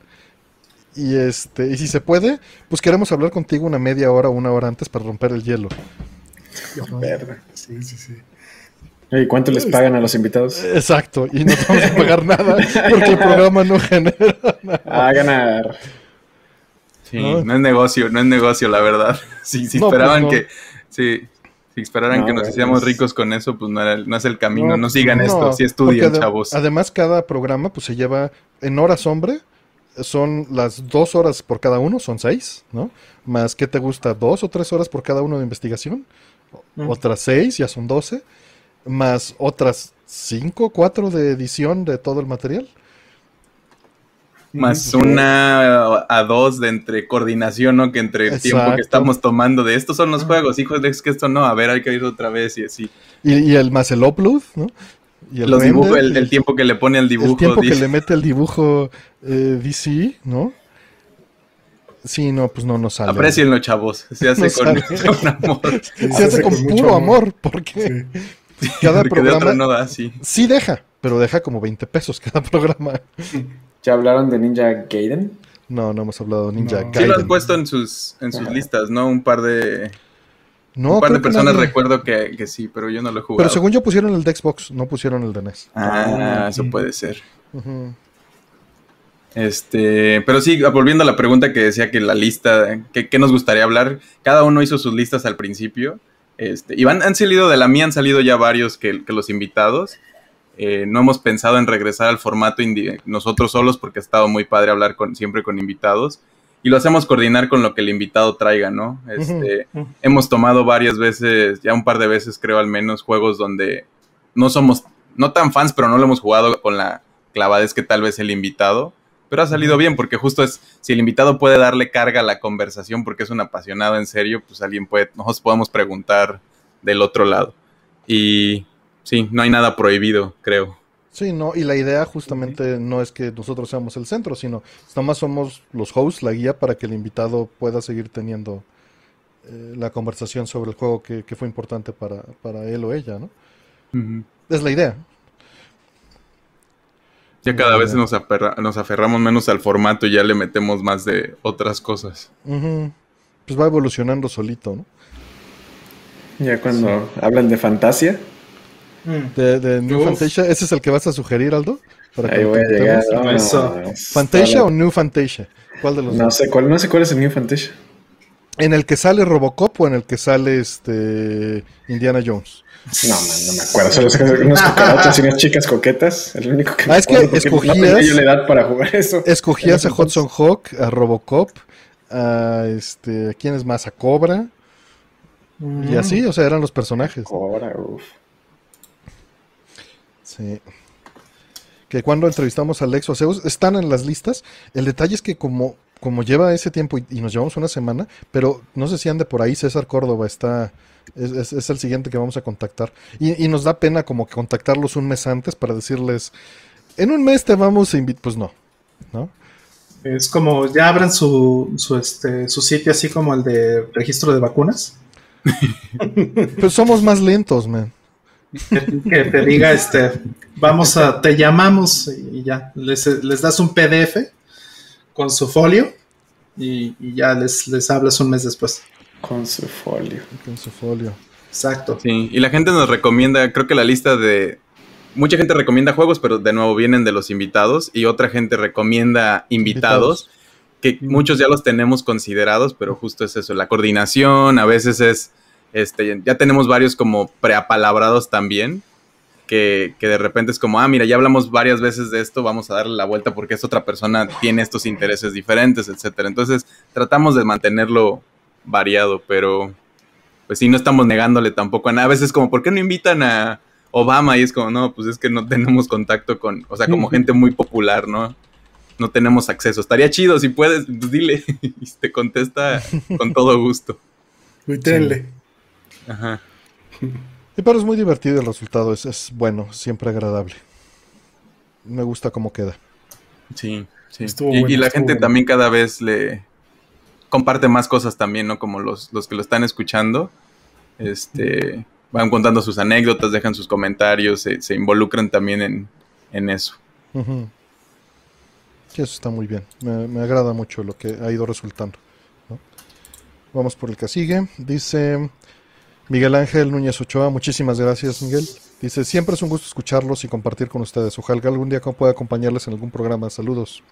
Y este, y si se puede, pues queremos hablar contigo una media hora o una hora antes para romper el hielo. Sí, sí, sí. ¿Y cuánto les pagan a los invitados? Exacto, y no vamos a pagar nada porque el programa no genera nada. A ganar. Sí, no, es negocio, no es negocio, la verdad. Si, si pues esperaban que, sí, si esperaran que nos hiciéramos ricos con eso, pues no, era, no es el camino. No, sigan esto, si estudian, chavos. Además, cada programa pues se lleva en horas hombre, son las dos horas por cada uno, son seis, ¿no? Más, ¿qué te gusta? ¿Dos o tres horas por cada uno de investigación? Mm. Otras seis, ya son doce. Más otras cinco, cuatro de edición de todo el material más una a dos de entre coordinación, ¿no? Que entre el tiempo que estamos tomando de estos son los juegos, hijos, es que esto no, a ver, hay que ir otra vez y así. Y, el más el upload, ¿no? Y el, el, tiempo que le pone al dibujo. El tiempo que le mete el dibujo eh, DC, ¿no? Sí, no, pues no nos sale. Aprecienlo, chavos. Se hace con, amor. Se, hace, con, puro amor, porque cada programa no da, sí. sí deja, pero deja como 20 pesos cada programa. ¿Ya hablaron de Ninja Gaiden? No, no hemos hablado de Ninja Gaiden. Sí lo han puesto en sus, en sus listas, ¿no? Un par de... No, un par de personas recuerdo que, sí, pero yo no lo he jugado. Pero según yo pusieron el de Xbox, no pusieron el de NES. Ah, eso puede ser. Este, pero sí, volviendo a la pregunta que decía que la lista, ¿qué, nos gustaría hablar? Cada uno hizo sus listas al principio. Este, y han salido de la mía, han salido ya varios que, que los invitados. Eh, no hemos pensado en regresar al formato nosotros solos porque ha estado muy padre hablar con, siempre con invitados. Y lo hacemos coordinar con lo que el invitado traiga, ¿no? Este, hemos tomado varias veces, ya un par de veces creo al menos, juegos donde no somos, no tan fans, pero no lo hemos jugado con la clavadez que tal vez el invitado. Pero ha salido bien porque justo es, si el invitado puede darle carga a la conversación porque es un apasionado en serio, pues alguien puede, nosotros podemos preguntar del otro lado. Y Sí, no hay nada prohibido, creo. Sí, no, y la idea justamente no es que nosotros seamos el centro, sino nada más somos los hosts, la guía para que el invitado pueda seguir teniendo eh, la conversación sobre el juego que, fue importante para, él o ella, ¿no? Es la idea. Ya cada vez nos, nos, aferramos menos al formato y ya le metemos más de otras cosas. Pues va evolucionando solito, ¿no? Ya cuando hablan de fantasía, de, New Fantasia. ¿Ese es el que vas a sugerir, Aldo? Ahí voy a llegar. ¿Fantasia o New Fantasia? ¿Cuál de los no Sé cuál, no sé cuál es el New Fantasia. ¿En el que sale Robocop o en el que sale este Indiana Jones? No, man, no me acuerdo. Solo sé que unas cucarachas y unas chicas coquetas. El único que ah, es que escogías. No yo la edad para jugar eso. Escogías a Hudson Hawk, a Robocop, a este. ¿A quién es más? A Cobra. Y mm. así, o sea, eran los personajes. Cobra, uff. Sí. Que cuando entrevistamos a Alex o Zeus están en las listas. El detalle es que como, como lleva ese tiempo y, nos llevamos una semana, pero no sé si ande por ahí, César Córdoba está, es, el siguiente que vamos a contactar. Y, nos da pena como que contactarlos un mes antes para decirles, en un mes te vamos a invitar, pues no, ¿no? Es como, ya abran su, su, este, su sitio así como el de registro de vacunas. pues somos más lentos, man que te diga, este, vamos a, te llamamos y ya, les, das un PDF con su folio y, ya les, les hablas un mes después. Con su folio. Con su folio. Exacto. Sí, y la gente nos recomienda, creo que la lista de... Mucha gente recomienda juegos, pero de nuevo vienen de los invitados y otra gente recomienda invitados, que muchos ya los tenemos considerados, pero justo es eso, la coordinación, a veces es este, ya tenemos varios como preapalabrados también, que, de repente es como, ah, mira, ya hablamos varias veces de esto, vamos a darle la vuelta porque esta otra persona tiene estos intereses diferentes, etcétera. Entonces, tratamos de mantenerlo variado, pero pues sí, no estamos negándole tampoco a nada. A veces como, ¿por qué no invitan a, Obama y es como, no, pues es que no tenemos contacto con, o sea, como gente muy popular, ¿no? No tenemos acceso. Estaría chido, si puedes, pues dile y te contesta con todo gusto. Tuitenle. Ajá. Y pero es muy divertido el resultado, es, es bueno, siempre agradable. Me gusta cómo queda. Sí, sí. y, la gente también cada vez le comparte más cosas también, ¿no? Como los, los que lo están escuchando. Este van contando sus anécdotas, dejan sus comentarios, se, involucran también en, eso. Sí, eso está muy bien. Me, agrada mucho lo que ha ido resultando. Vamos por el que sigue. Dice Miguel Ángel Núñez Ochoa, muchísimas gracias Miguel. Dice, siempre es un gusto escucharlos y compartir con ustedes. Ojalá que algún día pueda acompañarles en algún programa. Saludos.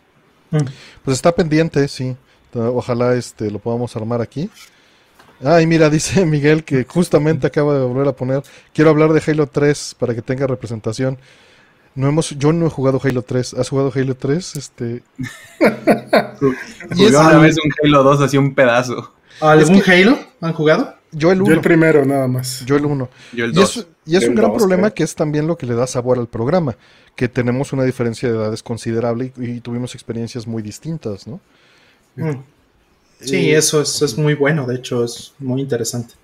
Mm. Pues está pendiente, sí. Ojalá este lo podamos armar aquí. Ay, mira, dice Miguel que justamente acaba de volver a poner. Quiero hablar de Halo 3 para que tenga representación. No hemos, yo no he jugado Halo 3. ¿Has jugado Halo 3? Este. una vez un Halo 2 así un pedazo. ¿Algún Halo han jugado? Yo el 1. Yo el primero, nada más. Yo el 1. Yo el 2. Y es, un gran problema que es también lo que le da sabor al programa. Que tenemos una diferencia de edades considerable y, tuvimos experiencias muy distintas, ¿no? Mm. Sí, eso es, muy bueno, de hecho, es muy interesante.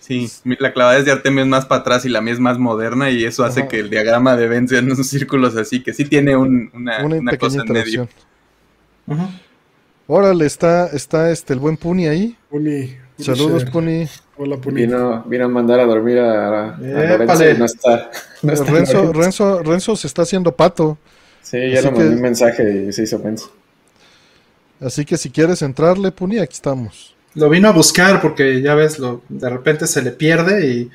Sí, la clavada de Artemio es más para atrás y la mía es más moderna y eso hace que el diagrama de Ben sean unos círculos así, que sí tiene una, cosa en medio. Órale, está, está este, el buen Puni ahí. Puni. Saludos, Puni. Hola, Puni. Vino, vino a mandar a dormir a, Renzo no está. Renzo, Renzo, Renzo, se está haciendo pato. Sí, ya le mandé un mensaje y se hizo Renzo. Así que si quieres entrarle, Puni, aquí estamos. Lo vino a buscar porque ya ves, lo, de repente se le pierde y,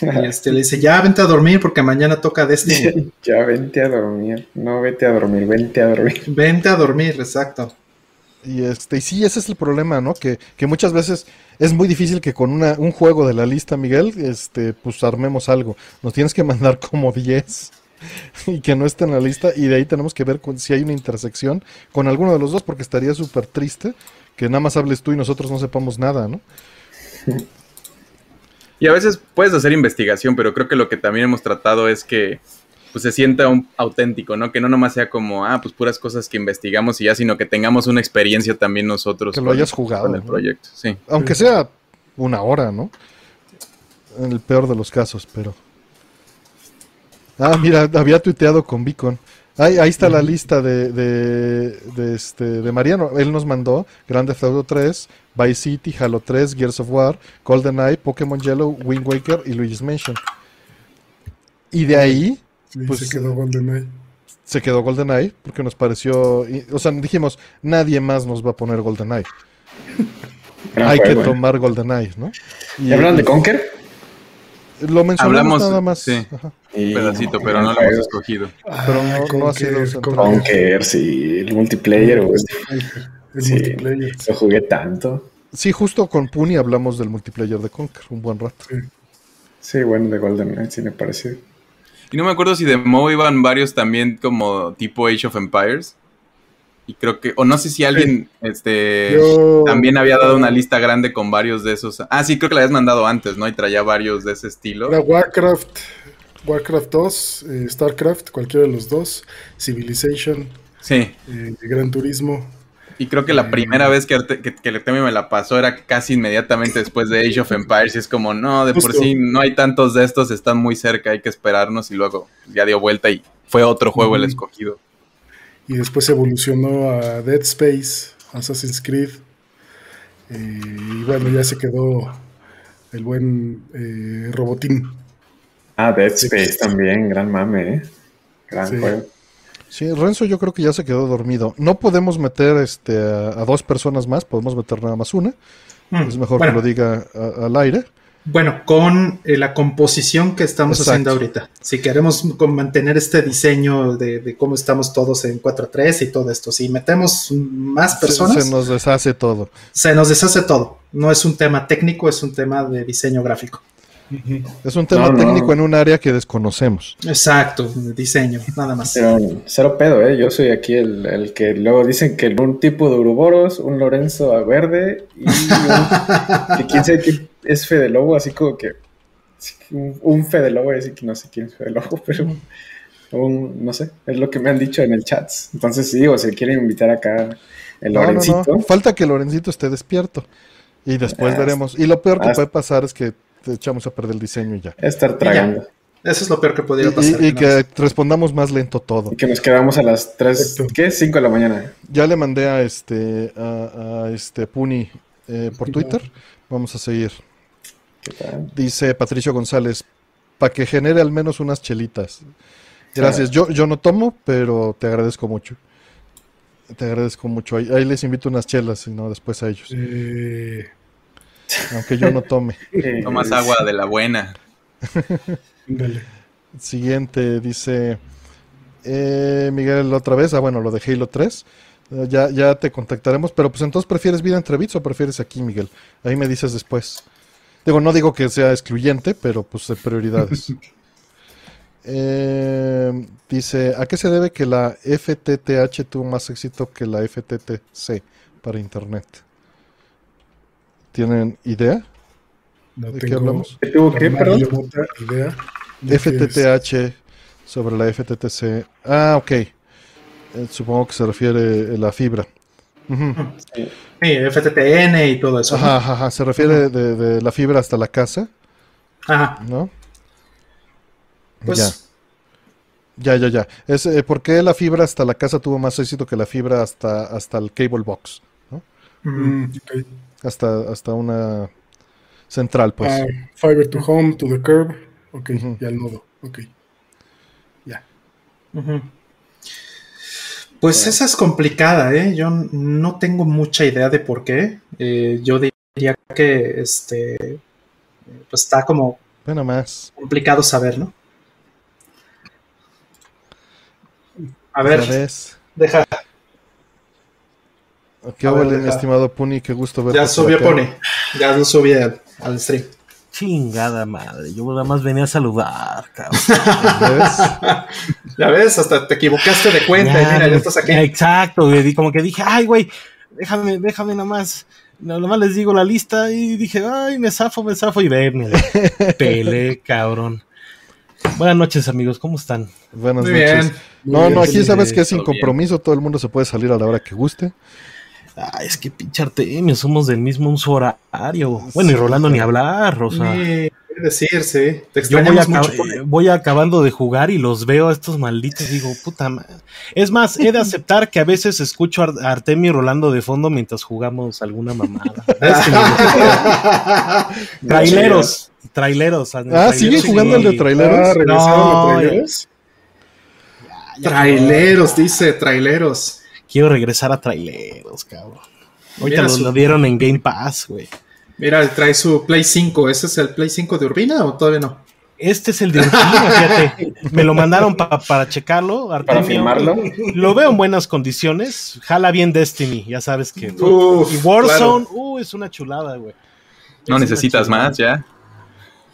este, le dice, ya vente a dormir porque mañana toca Destiny. ya vente a dormir, no vete a dormir, vente a dormir. Vente a dormir, exacto. Y este, y sí, ese es el problema, ¿no? Que, que muchas veces es muy difícil que con una, un juego de la lista, Miguel, este, pues armemos algo. Nos tienes que mandar como 10 y que no esté en la lista y de ahí tenemos que ver si hay una intersección con alguno de los dos porque estaría súper triste que nada más hables tú y nosotros no sepamos nada, ¿no? Y a veces puedes hacer investigación, pero creo que lo que también hemos tratado es que pues se sienta un auténtico, ¿no? Que no nomás sea como, ah, pues puras cosas que investigamos y ya, sino que tengamos una experiencia también nosotros. Que lo hayas jugado. en el proyecto, sí. Aunque sea una hora, ¿no? En el peor de los casos, pero... Ah, mira, había tuiteado con Beacon. Ahí, ahí está la lista de, de, este, de Mariano. Él nos mandó Grand Theft Auto 3, Vice City, Halo 3, Gears of War, GoldenEye, Pokémon Yellow, Wind Waker y Luigi's Mansion. Y de ahí... pues, se quedó GoldenEye. Se quedó GoldenEye porque nos pareció... O sea, dijimos, nadie más nos va a poner GoldenEye. Hay que tomar GoldenEye, ¿no? Y, ¿Hablan de Conker? Lo mencionamos nada más. Sí, un pedacito, pero no lo hemos escogido. pero no, ha sido Conker, sí, el multiplayer. El multiplayer. Lo jugué tanto. Sí, justo con Puni hablamos del multiplayer de Conker un buen rato. Sí, bueno, de Golden Knight sí me pareció. Y no me acuerdo si de Mo iban varios también como tipo Age of Empires. Y creo que, o no sé si alguien este también había dado una lista grande con varios de esos. Ah, sí, creo que la habías mandado antes, ¿no? Y traía varios de ese estilo. Era Warcraft, Warcraft 2, eh, Starcraft, cualquiera de los dos, Civilization, sí. Eh, Gran Turismo. Y creo que la primera vez que, que, que me la pasó era casi inmediatamente después de Age of Empires. Y es como, no, de por sí no hay tantos de estos, están muy cerca, hay que esperarnos. Y luego ya dio vuelta y fue otro juego el escogido y después evolucionó a Dead Space, Assassin's Creed. Eh, y bueno, ya se quedó el buen eh, Robotín. Ah, Dead Space también, gran mame, ¿eh? Gran juego. Sí, Renzo yo creo que ya se quedó dormido. No podemos meter este, a, dos personas más, podemos meter nada más una. Mm, es mejor que lo diga al aire. Bueno, con eh, la composición que estamos haciendo ahorita. Si queremos mantener este diseño de, cómo estamos todos en 4.3 y todo esto, si metemos más personas... Se, nos deshace todo. Se nos deshace todo. No es un tema técnico, es un tema de diseño gráfico. Es un tema técnico en un área que desconocemos. Exacto, diseño, nada más. cero pedo, ¿eh? Yo soy aquí el, que luego dicen que un tipo de Uruboros, un Lorenzo a verde y un, que quién sabe qué es Fede Lobo, así como que un, Fede Lobo, decir que no sé quién es Fede Lobo, pero un, no sé, es lo que me han dicho en el chat. Entonces, sí, o se quieren invitar acá el Lorencito. Falta que Lorencito esté despierto. Y después ah, veremos. Y lo peor que puede pasar es que te echamos a perder el diseño y ya. Estar tragando. Eso es lo peor que podría pasar. Y, que respondamos más lento todo. Y que nos quedamos a las 3, ¿qué? 5 de la mañana. Ya le mandé a este, a, este Puni eh, por Twitter. Vamos a seguir. Dice Patricio González, para que genere al menos unas chelitas. Gracias. Yo, yo no tomo, pero te agradezco mucho. Te agradezco mucho. Ahí, les invito unas chelas, y no después a ellos. Aunque yo no tome. Tomas agua de la buena. Siguiente, dice eh, Miguel otra vez. Ah, bueno, lo de Halo 3. Eh, ya, ya te contactaremos, pero pues entonces prefieres vida entre bits o prefieres aquí, Miguel. Ahí me dices después. Digo, no digo que sea excluyente, pero pues de prioridades. Eh, dice, ¿a qué se debe que la FTTH tuvo más éxito que la FTTC para Internet? ¿Tienen idea? ¿De qué hablamos? ¿Tuvo qué, Idea. FTTH sobre la FTTC. Ah, ok. Eh, supongo que se refiere a la fibra. sí. FTTN y todo eso. Ajá, ajá, se refiere de, la fibra hasta la casa. Ajá. ¿No? Pues... Ya. Ya, ya, Es, eh, ¿Por qué la fibra hasta la casa tuvo más éxito que la fibra hasta, hasta el cable box? ¿no? Mm, hasta, hasta una central, pues. Ah, fiber to home, to the curb. Ok, ya el nodo. Ok. Ya. Pues esa es complicada, ¿eh? Yo no tengo mucha idea de por qué. Eh, yo diría que este, pues está como bueno, más. complicado saber, ¿no? A ver, deja. Qué bueno, mi estimado Puni, qué gusto verte. Ya subió Puni, ya lo subí al stream. Chingada madre, yo nada más venía a saludar, cabrón. ¿Ya ves? Hasta te equivocaste de cuenta y mira, ya estás aquí. Exacto, güey. Como que dije, ay, güey, déjame, déjame nada más. Nada más les digo la lista y dije, ay, me zafo, me zafo y venme. Pele, cabrón. Buenas noches, amigos, ¿cómo están? Buenas noches. no, no, aquí sabes que es sin compromiso, todo el mundo se puede salir a la hora que guste. Ah, es que pinche Artemio, somos del mismo uso horario. Bueno, y Rolando ni hablar, o sea. decirse, te yo voy, acabando de jugar y los veo a estos malditos digo, puta madre. Es más, he de aceptar que a veces escucho a Artemio y Rolando de fondo mientras jugamos alguna mamada. traileros, traileros. Ah, sigue jugando el de traileros. Ah, traileros? traileros, dice, traileros. Quiero regresar a traileros, cabrón. Ahorita lo, dieron en Game Pass, güey. Mira, trae su Play 5. ¿Ese es el Play 5 de Urbina o todavía no? Este es el de Urbina, fíjate. Me lo mandaron para checarlo. para filmarlo. Lo veo en buenas condiciones. Jala bien Destiny, ya sabes que. y Warzone, uh, es una chulada, güey. No necesitas más, ya.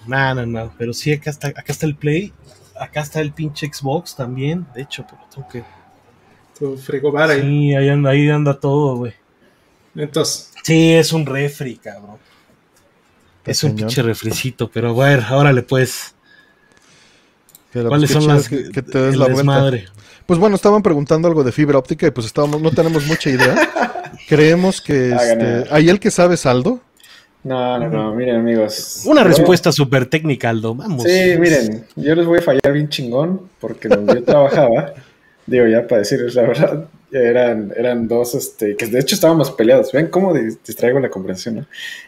No, no, no. Pero sí, acá está, acá está el Play. Acá está el pinche Xbox también. De hecho, pero tengo que tu frigobar ahí. Sí, ahí anda, ahí anda todo, güey. Entonces. Sí, es un refri, cabrón. Es un pinche refricito, pero bueno, órale pues. ¿Cuáles pues, son las que, te des la vuelta? Pues bueno, estaban preguntando algo de fibra óptica y pues estábamos, no tenemos mucha idea. Creemos que este, hay el que sabe saldo. No, no, no, miren amigos. Una respuesta súper técnica, Aldo, vamos. Sí, miren, yo les voy a fallar bien chingón porque donde yo trabajaba digo, ya para decirles la verdad, eran, eran dos, este, que de hecho estábamos peleados. Ven cómo distraigo la conversación, ¿no?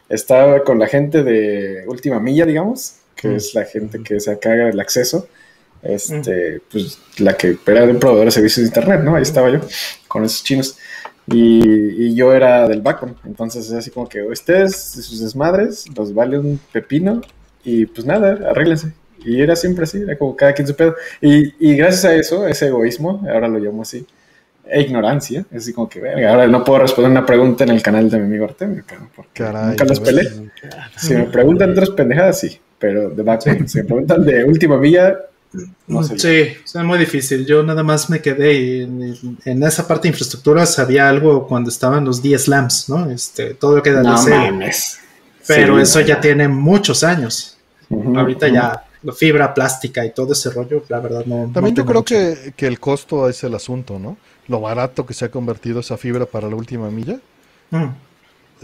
Estaba con la gente de Última Milla, digamos, que mm. es la gente que se caga el acceso. Este, mm. pues la que era un proveedor de servicios de internet, ¿no? Ahí estaba yo, con esos chinos. Y, yo era del backbone. Entonces es así como que ustedes, sus desmadres, los vale un pepino. Y pues nada, arréglense. Y era siempre así, era como cada quien su pedo. Y, y gracias a eso, ese egoísmo, ahora lo llamo así, e ignorancia, es así como que, verga, ahora no puedo responder una pregunta en el canal de mi amigo Artemio, porque nunca los peleé. Si me preguntan otras pendejadas, sí, pero de background, si me preguntan de última vía, no sé. Sí, es muy difícil. Yo nada más me quedé en, en, esa parte de infraestructura, sabía algo cuando estaban los 10 lamps, ¿no? Este, todo lo que era no Pero eso ya tiene muchos años. Ahorita ya fibra plástica y todo ese rollo, la verdad no. También yo creo que, que, el costo es el asunto, ¿no? Lo barato que se ha convertido esa fibra para la última milla.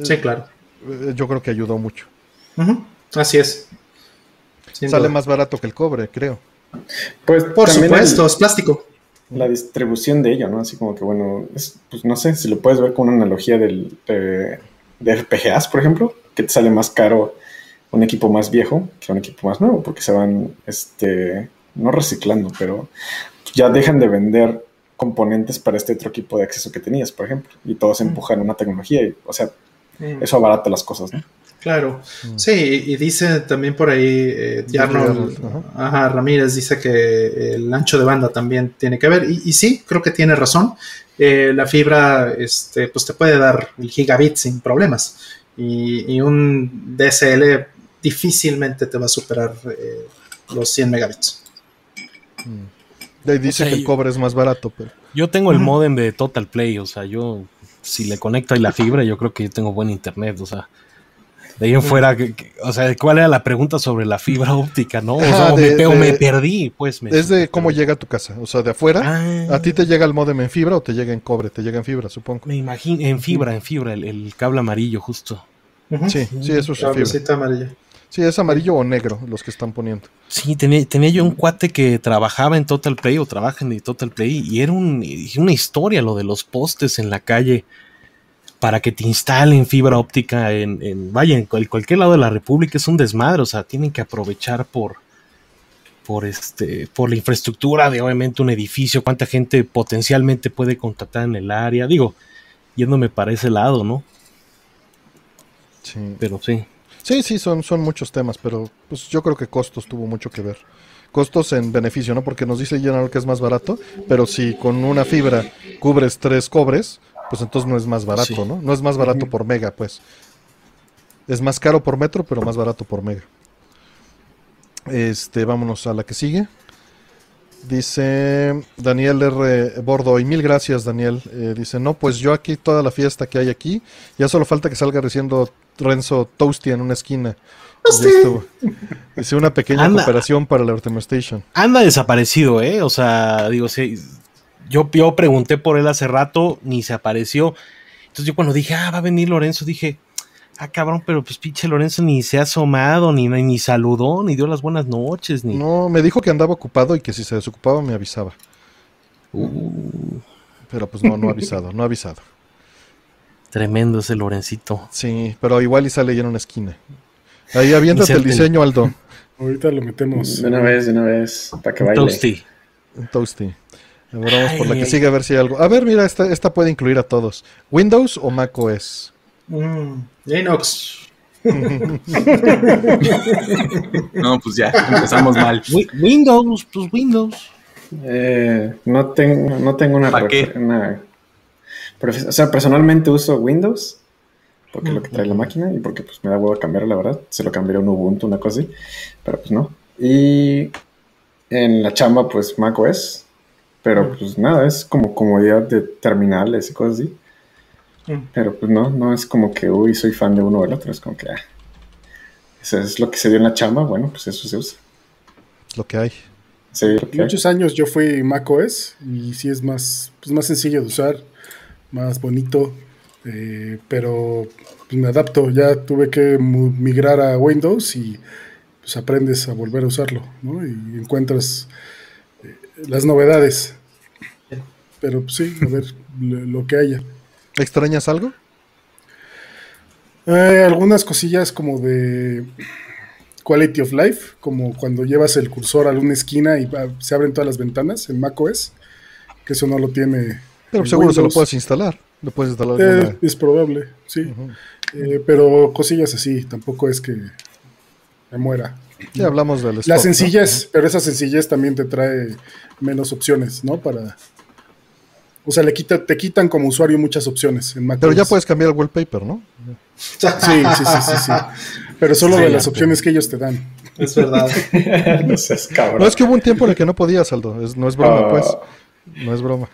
Sí, eh, claro. Eh, yo creo que ayudó mucho. Así es. Sale más barato que el cobre, creo. Pues por supuesto, es plástico. La distribución de ello, ¿no? Así como que, bueno, pues no sé si lo puedes ver con una analogía del, de, de RPGAs, por ejemplo, que te sale más caro un equipo más viejo que un equipo más nuevo, porque se van, este, no reciclando, pero ya dejan de vender componentes para este otro equipo de acceso que tenías, por ejemplo, y todos mm. empujan una tecnología, y, o sea, mm. eso abarata las cosas, ¿no? Claro, mm. sí, y dice también por ahí eh, Ramírez dice que el ancho de banda también tiene que ver, y, sí, creo que tiene razón. Eh, la fibra, este, pues te puede dar el gigabit sin problemas, y, y un DSL difícilmente te va a superar eh, los 100 megabits. Mm. dice que el cobre es más barato, pero... Yo tengo el modem de Total Play, o sea, yo si le conecto ahí la fibra, yo creo que yo tengo buen internet, o sea, de ahí en fuera, o sea, ¿cuál era la pregunta sobre la fibra óptica, no? O sea, me, perdí, pues. Me es de cómo llega a tu casa, o sea, de afuera, ah. ¿a ti te llega el modem en fibra o te llega en cobre? Te llega en fibra, supongo. Me imagino, en fibra, en fibra, el, cable amarillo justo. Sí, sí, eso es fibra. amarilla. Sí, es amarillo o negro los que están poniendo. Sí, tenía, tenía yo un cuate que trabajaba en Total Play o trabaja en Total Play y era un, una historia lo de los postes en la calle para que te instalen fibra óptica en, en vaya, en cualquier lado de la República es un desmadre, o sea, tienen que aprovechar por, por este, por la infraestructura de obviamente un edificio, cuánta gente potencialmente puede contactar en el área, digo, yéndome para ese lado, ¿no? Sí. Pero sí. Sí, sí, son, son muchos temas, pero pues yo creo que costos tuvo mucho que ver. Costos en beneficio, ¿no? Porque nos dice General que es más barato, pero si con una fibra cubres tres cobres, pues entonces no es más barato, ¿no? No es más barato por mega, pues. Es más caro por metro, pero más barato por mega. Este, vámonos a la que sigue. Dice Daniel R. Bordo, y mil gracias Daniel. Eh, dice, no, pues yo aquí toda la fiesta que hay aquí, ya solo falta que salga reciendo Renzo Toasty en una esquina. Dice una pequeña cooperación para la Ultima Station. Anda desaparecido, ¿eh? O sea, digo, sí, yo, yo pregunté por él hace rato, ni se apareció. Entonces yo cuando dije, ah, va a venir Lorenzo, dije, ah, cabrón, pero pues pinche Lorenzo ni se ha asomado, ni, ni saludó, ni dio las buenas noches, ni... No, me dijo que andaba ocupado y que si se desocupaba me avisaba. Uh. Pero pues no, no ha avisado, no ha avisado. Tremendo ese Lorencito. Sí, pero igual y sale ya en una esquina. Ahí aviéntate el diseño, Aldo. Ahorita lo metemos. De una vez, de una vez, para que baile. Toasty. Un toasty. vamos por la que sigue a ver si hay algo. A ver, mira, esta, esta puede incluir a todos. ¿Windows o Mac OS? Mm, Linux. no, pues ya, empezamos mal. Windows, pues Windows. Eh, no, tengo, no tengo una, una o sea, personalmente uso Windows, porque es lo que trae la máquina y porque pues me da huevo cambiar, la verdad. Se lo cambiaría a un Ubuntu, una cosa así, pero pues no. Y en la chamba, pues Mac OS, pero pues nada, es como comodidad de terminales y cosas así. Pero pues no, no es como que, uy, soy fan de uno o del otro, es como que, ah, eso es lo que se dio en la chamba, bueno, pues eso se usa. Lo que hay. Sí, Muchos años yo fui Mac OS y sí es más, pues más sencillo de usar más bonito, eh, pero pues, me adapto, ya tuve que migrar a Windows y pues aprendes a volver a usarlo, ¿no? Y encuentras eh, las novedades. Pero pues, sí, a ver lo que haya. ¿Extrañas algo? Eh, algunas cosillas como de quality of life, como cuando llevas el cursor a una esquina y se abren todas las ventanas en macOS, que eso no lo tiene pero seguro se lo puedes instalar. Lo puedes instalar. Eh, es probable, sí. Eh, pero cosillas así, tampoco es que me muera. Ya hablamos del La sencillez, pero esa sencillez también te trae menos opciones, ¿no? Para. O sea, le quita, te quitan como usuario muchas opciones en Mac. Pero ya puedes cambiar el wallpaper, ¿no? Sí, sí, sí, sí, sí. Pero solo de las opciones que ellos te dan. Es verdad. no seas cabrón. No es que hubo un tiempo en el que no podías, Aldo. no es broma, pues. Ah. No es broma.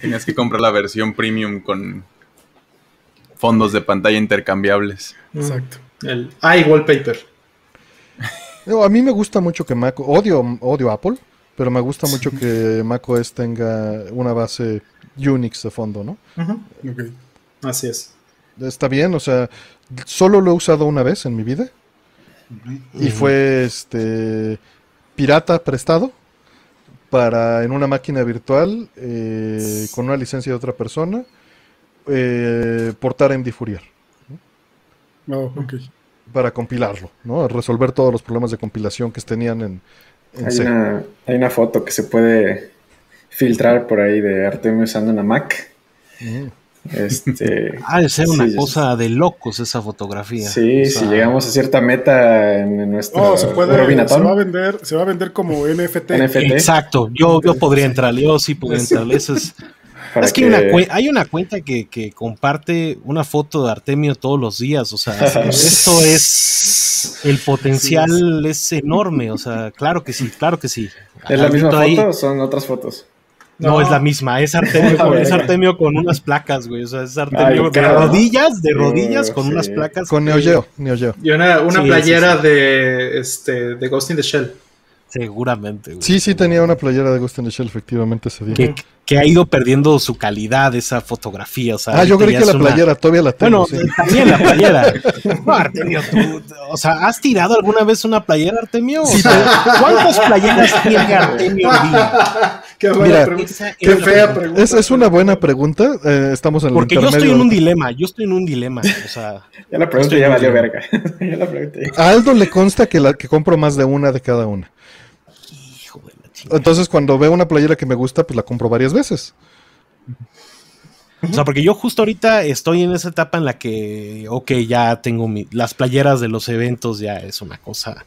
Tenías que comprar la versión premium con fondos de pantalla intercambiables. Exacto. El iWallpaper. a mí me gusta mucho que Mac, odio, odio Apple, pero me gusta mucho que macOS tenga una base Unix de fondo, ¿no? Así es. Está bien, o sea, solo lo he usado una vez en mi vida. Y fue este pirata prestado para en una máquina virtual eh, con una licencia de otra persona eh, portar MD Fourier. Oh, para compilarlo, ¿no? Resolver todos los problemas de compilación que tenían en, hay, una, hay, una, foto que se puede filtrar por ahí de Artemio usando una Mac. Mm. Este, ah, de ser una cosa de locos esa fotografía. Sí, si llegamos a cierta meta en nuestro no, se puede, se va a vender, se va a vender como NFT. Exacto, yo, yo podría entrar, yo sí podría entrar. Eso es, es que, Hay, una, cuenta que, comparte una foto de Artemio todos los días, o sea, esto es, el potencial es enorme, o sea, claro que sí, claro que sí. ¿Es la misma foto o son otras fotos? No, es la misma, es Artemio, con, es Artemio con unas placas, güey. O sea, es Artemio de rodillas, de rodillas, con unas placas. Con Neo Geo, Neo Geo. Y una, una playera de este de Ghost in the Shell. Seguramente, Sí, sí tenía una playera de Ghost in the Shell, efectivamente, ese día. Que, ha ido perdiendo su calidad esa fotografía, o sea... Ah, yo creí que la playera todavía la tengo. Bueno, también la playera. no, Artemio, tú, o sea, ¿has tirado alguna vez una playera, Artemio? Sí, ¿Cuántas playeras tiene Artemio Qué, Mira, qué fea pregunta. Es, es, una buena pregunta, eh, estamos en Porque yo estoy en un dilema, yo estoy en un dilema, o sea... ya la pregunta ya valió verga. ya la A Aldo le consta que, la, que compro más de una de cada una. Entonces, cuando veo una playera que me gusta, pues la compro varias veces. O sea, porque yo justo ahorita estoy en esa etapa en la que, ok, ya tengo las playeras de los eventos, ya es una cosa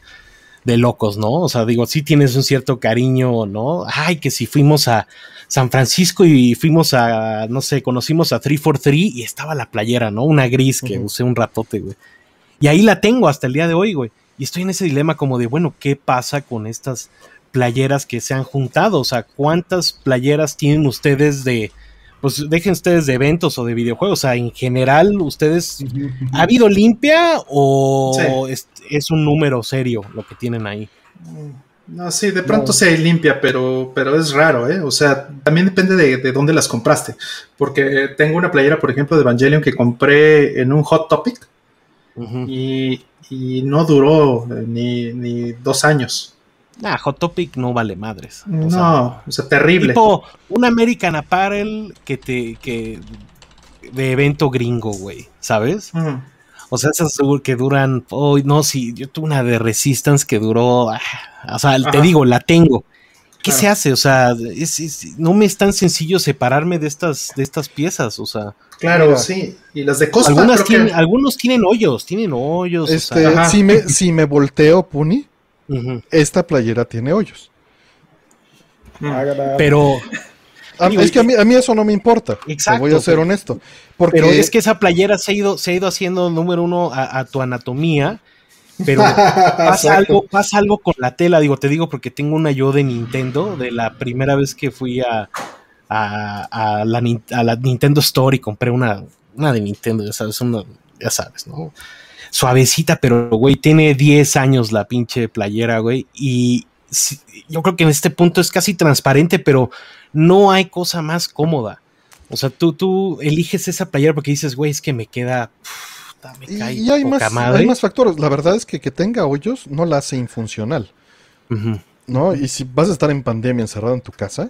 de locos, ¿no? O sea, digo, sí tienes un cierto cariño, ¿no? Ay, que si fuimos a San Francisco y fuimos a, no sé, conocimos a 343 y estaba la playera, ¿no? Una gris que usé un ratote, güey. Y ahí la tengo hasta el día de hoy, güey. Y estoy en ese dilema como de, bueno, ¿qué pasa con estas playeras que se han juntado. O sea, ¿cuántas playeras tienen ustedes de, pues dejen ustedes de eventos o de videojuegos? O sea, en general, ¿ustedes ha habido limpia o es, un número serio lo que tienen ahí? No, sí, de pronto se limpia, pero, pero es raro, ¿eh? O sea, también depende de, dónde las compraste. Porque tengo una playera, por ejemplo, de Evangelion que compré en un Hot Topic y, no duró ni, ni dos años. Ah, Hot Topic no vale madres. no, o sea, terrible. Tipo un American Apparel que te. que de evento gringo, güey, ¿sabes? O sea, esas que duran. Oh, no, sí, yo tuve una de Resistance que duró. Ah, o sea, te digo, la tengo. ¿Qué se hace? O sea, no me es tan sencillo separarme de estas, de estas piezas, o sea. Claro, sí. Y las de Costa. Algunos tienen hoyos, tienen hoyos. Este, si, me, si me volteo, Puni, esta playera tiene hoyos. Pero. es que a mí, eso no me importa. Exacto. voy a ser honesto. Porque... Pero es que esa playera se ha ido, se ha ido haciendo número uno a, tu anatomía. Pero pasa algo, pasa algo con la tela. Digo, te digo porque tengo una yo de Nintendo, de la primera vez que fui a, a, la, Nintendo Store y compré una, una de Nintendo, ya sabes, ya sabes, ¿no? Suavecita, pero, güey, tiene 10 años la pinche playera, güey. Y yo creo que en este punto es casi transparente, pero no hay cosa más cómoda. O sea, tú, tú eliges esa playera porque dices, güey, es que me queda... me cae y hay más, hay más factores. La verdad es que que tenga hoyos no la hace infuncional. ¿No? Y si vas a estar en pandemia encerrado en tu casa,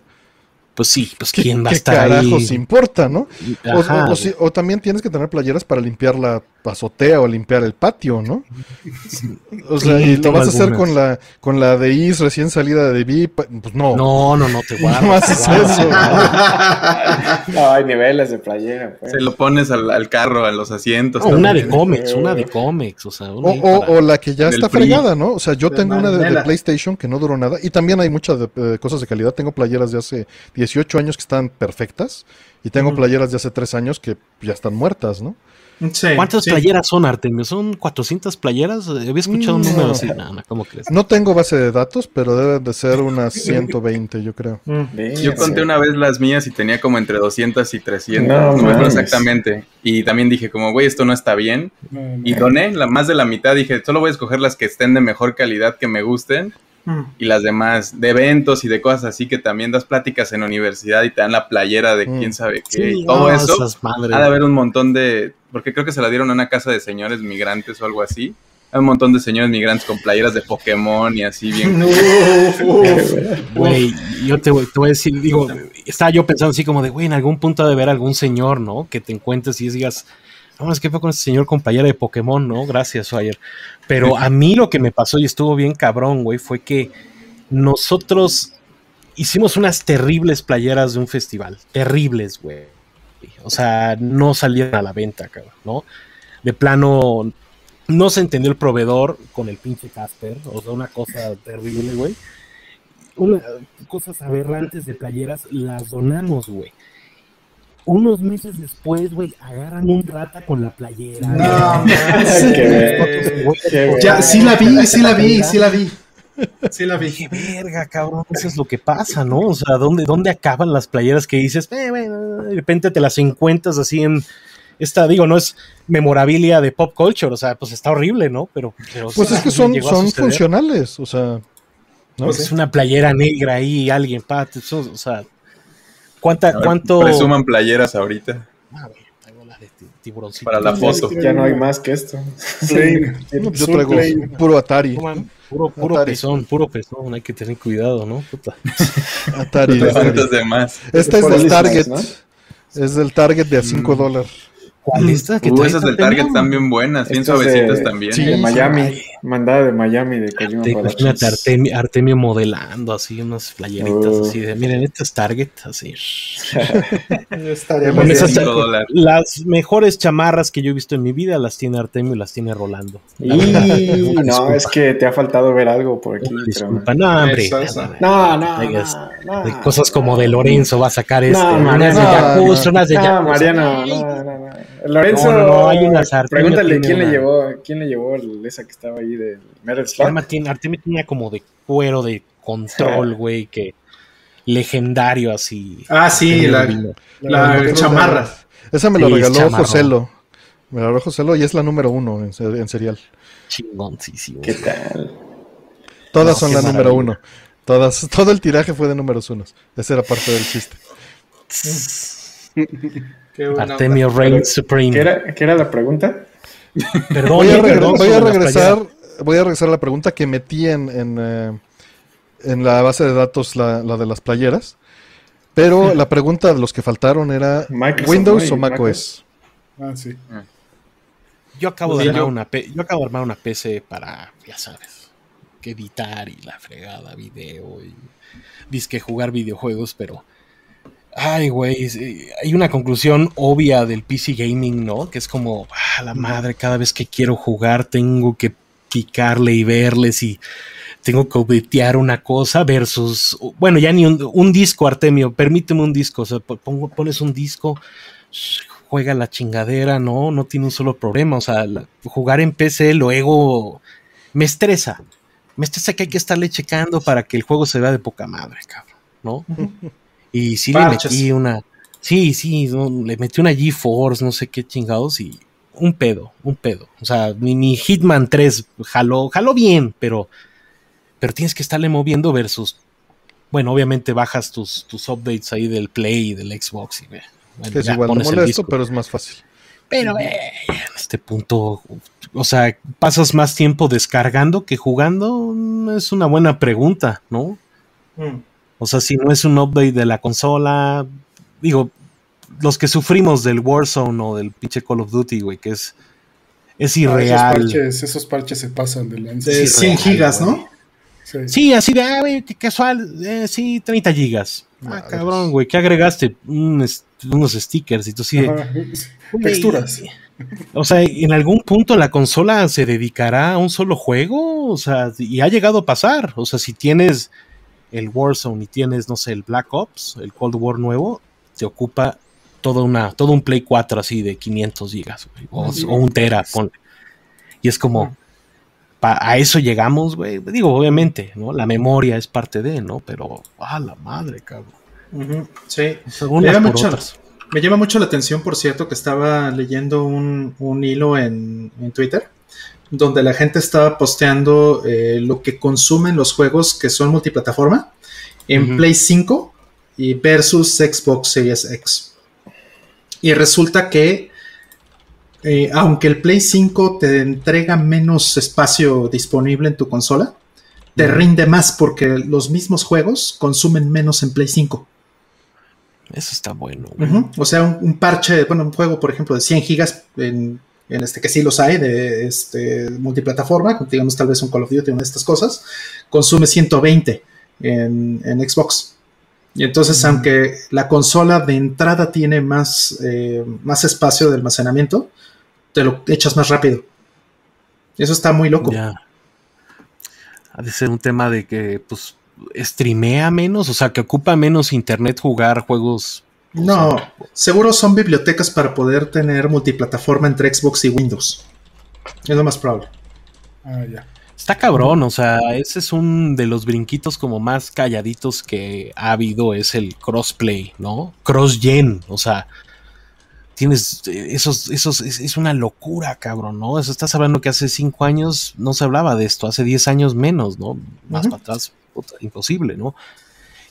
pues sí, pues quién va a estar ¿qué carajos importa, no? O, también tienes que tener playeras para limpiar la azotea o limpiar el patio, ¿no? O sea, y lo vas a hacer con la con la de Is recién salida de VIP, pues no. No, no, no te guardas. No haces eso. no, hay niveles de playera. Pues. Se lo pones al, carro, a los asientos. una de cómics, una de cómics, o sea. o, la que ya está fregada, ¿no? O sea, yo tengo una de, PlayStation que no duró nada y también hay muchas cosas de calidad. Tengo playeras de hace 10 18 años que están perfectas y tengo playeras de hace 3 años que ya están muertas, ¿no? ¿Cuántas playeras son, Artemio? ¿Son 400 playeras? Había escuchado un número así. ¿cómo crees? No tengo base de datos, pero deben de ser unas 120, yo creo. Mm. Yo conté una vez las mías y tenía como entre 200 y 300. No, no exactamente. Y también dije como, güey, esto no está bien. y doné la, más de la mitad. Dije, solo voy a escoger las que estén de mejor calidad, que me gusten. Mm. Y las demás, de eventos y de cosas así, que también das pláticas en universidad y te dan la playera de mm. quién sabe qué. y todo eso. Ha de haber un montón de porque creo que se la dieron a una casa de señores migrantes o algo así. Hay un montón de señores migrantes con playeras de Pokémon y así bien. Güey, yo te, voy a decir, digo, estaba yo pensando así como de, güey, en algún punto ha de haber algún señor, ¿no? Que te encuentres y digas, no, es que fue con ese señor con playera de Pokémon, ¿no? Gracias, ayer. Pero a mí lo que me pasó y estuvo bien cabrón, güey, fue que nosotros hicimos unas terribles playeras de un festival. Terribles, güey o sea, no salieron a la venta, cabrón, ¿no? De plano, no se entendió el proveedor con el pinche Casper, o sea, una cosa terrible, güey. Una, cosas aberrantes de playeras las donamos, güey. Unos meses después, güey, agarran un rata con la playera. No, ya, sí la vi, sí la vi, sí la vi. Sí la vi. Qué verga, cabrón. Eso es lo que pasa, ¿no? O sea, ¿dónde, dónde acaban las playeras que dices, eh, de repente te las encuentras así en esta, digo, no es memorabilia de pop culture, o sea, pues está horrible, ¿no? Pero, pues es que son, son funcionales, o sea. ¿no? Pues es una playera negra ahí, alguien, pat, o sea, ¿cuánta, ¿cuánto? Presuman playeras ahorita. Ah, para la foto. Ya no hay más que esto. Yo traigo puro Atari. Puro, puro pezón, puro pezón, hay que tener cuidado, ¿no? Puta. Atari. Esta es del Target. Es del Target de a 5 mm. dólares. ¿Cuál es esta? Uh, esas del Target están bien buenas, bien suavecitas también. Sí, de Miami, mandada de Miami, de Kojima Imagínate Artemio, Artemio, modelando así unas playeritas uh. así de, miren, esto es Target, así. bueno, esas, las mejores chamarras que yo he visto en mi vida las tiene Artemio y las tiene Rolando. Y no, es que te ha faltado ver algo por aquí. Disculpa, no, hombre. No, no, no, Cosas como de Lorenzo va a sacar este, unas de Yakuza, unas de Yakuza. Mariano, no, no, no. Lorenzo, no, hay unas pregúntale quién le llevó, quién le llevó esa que estaba ahí del Metal Slug. Artemio tenía como de cuero de control, güey, que legendario así. Ah, sí, la, la, chamarra. Esa me la regaló Joselo. Me la regaló Joselo y es la número uno en, en serial. Chingoncísimo. ¿Qué tal? Todas son la número uno. Todas, todo el tiraje fue de números unos. Esa era parte del chiste. Artemio Reign Supreme. ¿Qué era, ¿Qué era, la pregunta? Perdón, voy, a, voy a regresar, voy a regresar a la pregunta que metí en, en, eh, en la base de datos, la, la, de las playeras. Pero la pregunta de los que faltaron era Windows o macOS. Ah, sí. Ah. Yo acabo, de armar una yo acabo de armar una PC para, ya sabes, que editar y la fregada, video y disque jugar videojuegos, pero Ay, güey, hay una conclusión obvia del PC Gaming, ¿no? Que es como, ah, la madre, cada vez que quiero jugar tengo que picarle y verle si tengo que objetear una cosa versus, bueno, ya ni un, disco, Artemio, permíteme un disco, o sea, pongo, pones un disco, juega la chingadera, ¿no? No tiene un solo problema, o sea, jugar en PC luego me estresa, me estresa que hay que estarle checando para que el juego se vea de poca madre, cabrón, ¿no? Y sí le metí una. Sí, sí, le metí una GeForce, no sé qué chingados, y un pedo, un pedo. O sea, mi, Hitman 3 jaló, jaló bien, pero, pero tienes que estarle moviendo versus. Bueno, obviamente bajas tus, tus updates ahí del Play y del Xbox y es igual, no molesto, pero es más fácil. Pero eh, en este punto, o sea, pasas más tiempo descargando que jugando, es una buena pregunta, ¿no? Mm. O sea, si no es un update de la consola, digo, los que sufrimos del Warzone o del pinche Call of Duty, güey, que es, es ah, irreal. esos, parches, esos, parches, se pasan de lanza. De 100 gigas, ¿no? Sí. así de, ah, güey, qué casual, eh, sí, 30 gigas. Ah, ah cabrón, güey, ¿qué agregaste? unos stickers y tú sí. Texturas. O sea, en algún punto la consola se dedicará a un solo juego, o sea, y ha llegado a pasar. O sea, si tienes el Warzone y tienes, no sé, el Black Ops, el Cold War nuevo, te ocupa toda una, todo un Play 4 así de 500 gigas, o, un Tera, Y es como, a eso llegamos, güey. Digo, obviamente, ¿no? La memoria es parte de, ¿no? Pero, a la madre, cabrón. Sí. me, llama mucho, me llama mucho la atención, por cierto, que estaba leyendo un, hilo en, Twitter donde la gente estaba posteando eh, lo que consumen los juegos que son multiplataforma en Play 5 y versus Xbox Series X. Y resulta que, eh, aunque el Play 5 te entrega menos espacio disponible en tu consola, te rinde más porque los mismos juegos consumen menos en Play 5. Eso está bueno. O sea, un, parche, bueno, un juego, por ejemplo, de 100 gigas en, este que sí los hay de este multiplataforma, digamos tal vez un Call of Duty, una de estas cosas, consume 120 en, en Xbox. Y entonces, aunque la consola de entrada tiene más, eh, más espacio de almacenamiento, te lo echas más rápido. Eso está muy loco. Ya. Ha de ser un tema de que, pues, streamea menos, o sea, que ocupa menos internet jugar juegos. No, seguro son bibliotecas para poder tener multiplataforma entre Xbox y Windows. Es lo más probable. Ah, ya. Está cabrón, o sea, ese es un de los brinquitos como más calladitos que ha habido, es el crossplay, ¿no? Cross-gen, o sea, tienes esos, esos, es, una locura, cabrón, ¿no? Eso estás hablando que hace cinco años no se hablaba de esto, hace diez años menos, ¿no? Más para atrás, imposible, ¿no?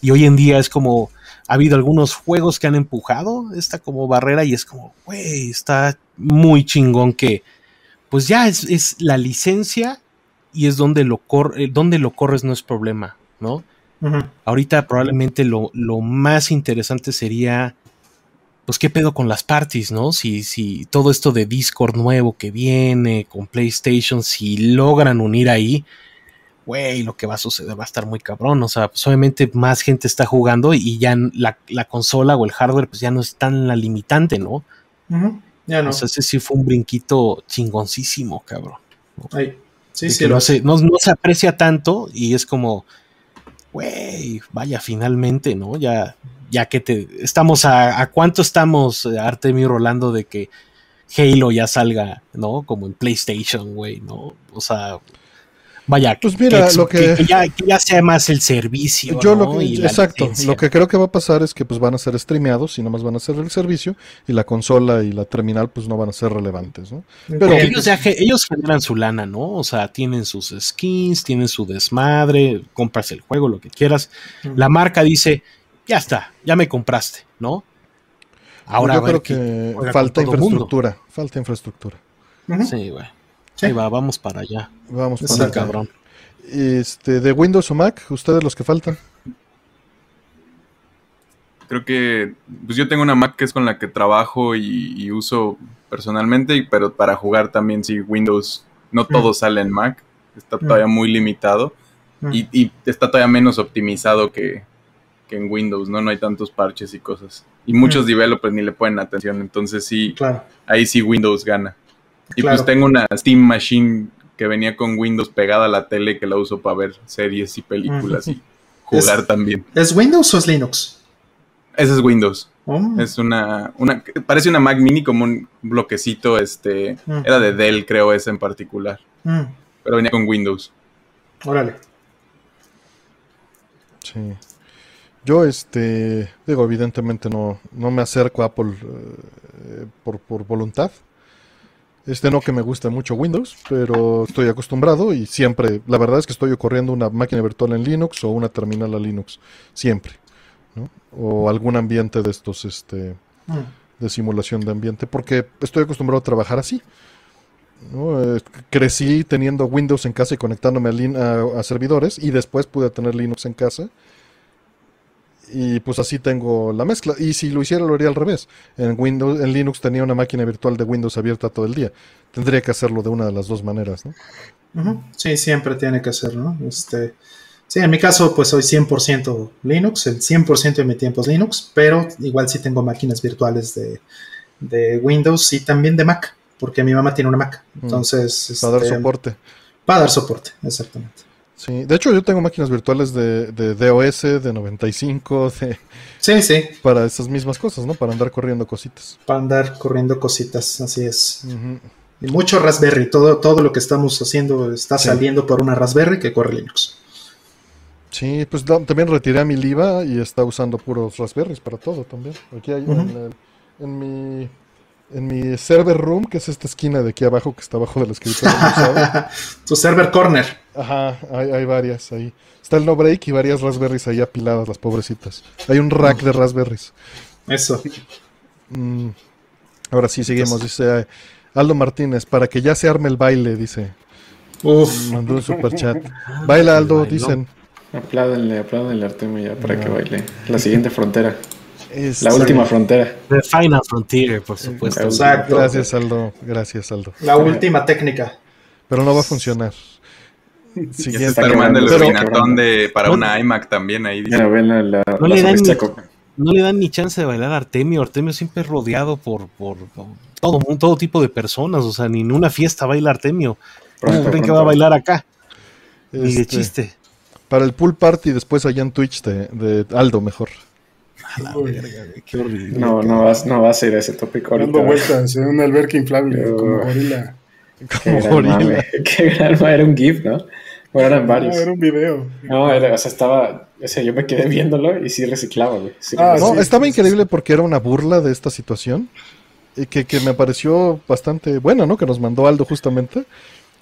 Y hoy en día es como, ha habido algunos juegos que han empujado esta como barrera y es como, güey, está muy chingón que, pues ya es, es la licencia y es donde lo, eh, donde lo corres no es problema, ¿no? Ahorita probablemente lo, más interesante sería, pues, ¿qué pedo con las parties, no? Si, si todo esto de Discord nuevo que viene con PlayStation, si logran unir ahí, güey, lo que va a suceder va a estar muy cabrón. O sea, pues obviamente más gente está jugando y ya la, consola o el hardware, pues ya no es tan la limitante, ¿no? Ya no. O sea, ese sí fue un brinquito chingoncísimo, cabrón. Ahí. Sí, sí. no, se aprecia tanto y es como, güey, vaya, finalmente, ¿no? Ya, ya que te. Estamos a. ¿A cuánto estamos, Artemio Rolando, de que Halo ya salga, ¿no? Como en PlayStation, güey, ¿no? O sea, vaya, pues mira, lo que, ya, sea más el servicio. Yo lo exacto, lo que creo que va a pasar es que pues van a ser streameados y nomás van a ser el servicio y la consola y la terminal pues no van a ser relevantes, ¿no? Pero ellos, ellos generan su lana, ¿no? O sea, tienen sus skins, tienen su desmadre, compras el juego, lo que quieras. La marca dice, ya está, ya me compraste, ¿no? Ahora yo creo que, falta infraestructura, falta infraestructura. Sí, güey. Ahí va, vamos para allá. Vamos para allá. cabrón. Este, de Windows o Mac, ustedes los que faltan. Creo que pues yo tengo una Mac que es con la que trabajo y, uso personalmente, pero para jugar también sí Windows no mm. todo sale en Mac, está mm. todavía muy limitado mm. y, está todavía menos optimizado que, en Windows, ¿no? No hay tantos parches y cosas. Y muchos developers ni le ponen atención, entonces sí, ahí sí Windows gana. Y pues tengo una Steam Machine que venía con Windows pegada a la tele que la uso para ver series y películas y jugar también. ¿Es Windows o es Linux? Ese es Windows. Oh. Es una, una, parece una Mac Mini como un bloquecito, este, mm. era de Dell creo ese en particular, mm. pero venía con Windows. Órale. Sí. Yo, este, digo, evidentemente no, no me acerco a Apple eh, por, por voluntad. Este no que me gusta mucho Windows, pero estoy acostumbrado y siempre, la verdad es que estoy corriendo una máquina virtual en Linux o una terminal a Linux, siempre. ¿no? O algún ambiente de estos, este, mm. de simulación de ambiente, porque estoy acostumbrado a trabajar así. ¿no? Eh, crecí teniendo Windows en casa y conectándome a, a servidores y después pude tener Linux en casa y pues así tengo la mezcla. Y si lo hiciera lo haría al revés. En Windows, en Linux tenía una máquina virtual de Windows abierta todo el día. Tendría que hacerlo de una de las dos maneras, ¿no? Sí, siempre tiene que hacerlo, ¿no? Este, sí, en mi caso pues soy 100% Linux, el 100% de mi tiempo es Linux, pero igual sí tengo máquinas virtuales de, de Windows y también de Mac, porque mi mamá tiene una Mac. Mm. Entonces... Para dar este, soporte. Para dar soporte, exactamente. Sí, de hecho yo tengo máquinas virtuales de, de DOS, de 95, de... Sí, sí. Para esas mismas cosas, ¿no? Para andar corriendo cositas. Para andar corriendo cositas, así es. Y mucho Raspberry, todo, todo lo que estamos haciendo está saliendo por una Raspberry que corre Linux. Sí, pues también retiré a mi Liva y está usando puros Raspberries para todo también. Aquí hay en, mi en mi server room, que es esta esquina de aquí abajo que está abajo del escritorio. tu server corner. Ajá, hay, varias ahí. Está el no break y varias Raspberries ahí apiladas, las pobrecitas. Hay un rack de Raspberries. Eso. Mm, ahora sí, seguimos. Dice Aldo Martínez, para que ya se arme el baile, dice. Uf. Mandó un super chat. Baila Aldo, dicen. Apládenle, apládenle Artemio ya para que baile. La siguiente frontera. La última frontera. The Final Frontier, por supuesto. Exacto. Gracias, Aldo. Gracias, Aldo. La última técnica. Pero no va a funcionar. Siguiente. está armando el ordinatón de, para una iMac también ahí. no, le dan ni, no le dan ni chance de bailar a Artemio. Artemio siempre es rodeado por, por, todo, todo tipo de personas. O sea, ni en una fiesta baila Artemio. ¿Cómo creen que va a bailar acá? Ni de este, chiste. Para el pool party después allá en Twitch de, Aldo, mejor. Qué horrible. No, no vas, no vas a ir a ese tópico Dando vueltas en un alberca inflable, como gorila. Como gorila. Qué gran era un GIF, ¿no? Bueno, eran varios. No, era un video. No, o sea, estaba. O sea, yo me quedé viéndolo y sí reciclaba, güey. ah, no, estaba increíble porque era una burla de esta situación. Y que, que me pareció bastante buena, ¿no? Que nos mandó Aldo justamente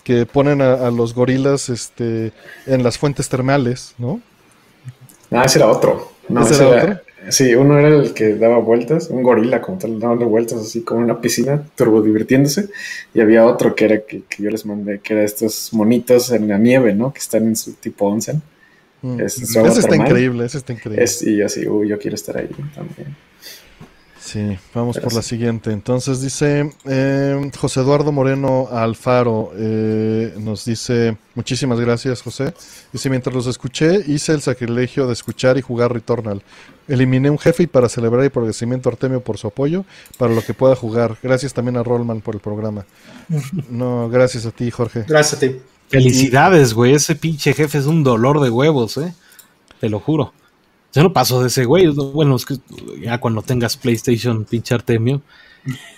que ponen a, los gorilas este, en las fuentes termales, ¿no? Ah, ese era otro. No, ¿Ese, era, otro? Sí, uno era el que daba vueltas, un gorila como tal, dando vueltas así como en una piscina, turbo divirtiéndose. Y había otro que era que, yo les mandé, que era estos monitos en la nieve, ¿no? Que están en su tipo onsen. Mm. ese está increíble, ese está increíble. y yo así, uy, yo quiero estar ahí también. Sí, vamos por la siguiente. Entonces dice eh, José Eduardo Moreno Alfaro, eh, nos dice, muchísimas gracias José. Dice, mientras los escuché, hice el sacrilegio de escuchar y jugar Returnal. Eliminé un jefe y para celebrar el progresimiento Artemio por su apoyo, para lo que pueda jugar. Gracias también a Rollman por el programa. No, gracias a ti, Jorge. Gracias a ti. Felicidades, güey. Ese pinche jefe es un dolor de huevos, ¿eh? Te lo juro. Yo no paso de ese güey. Bueno, es que ya cuando tengas PlayStation, pinche Artemio,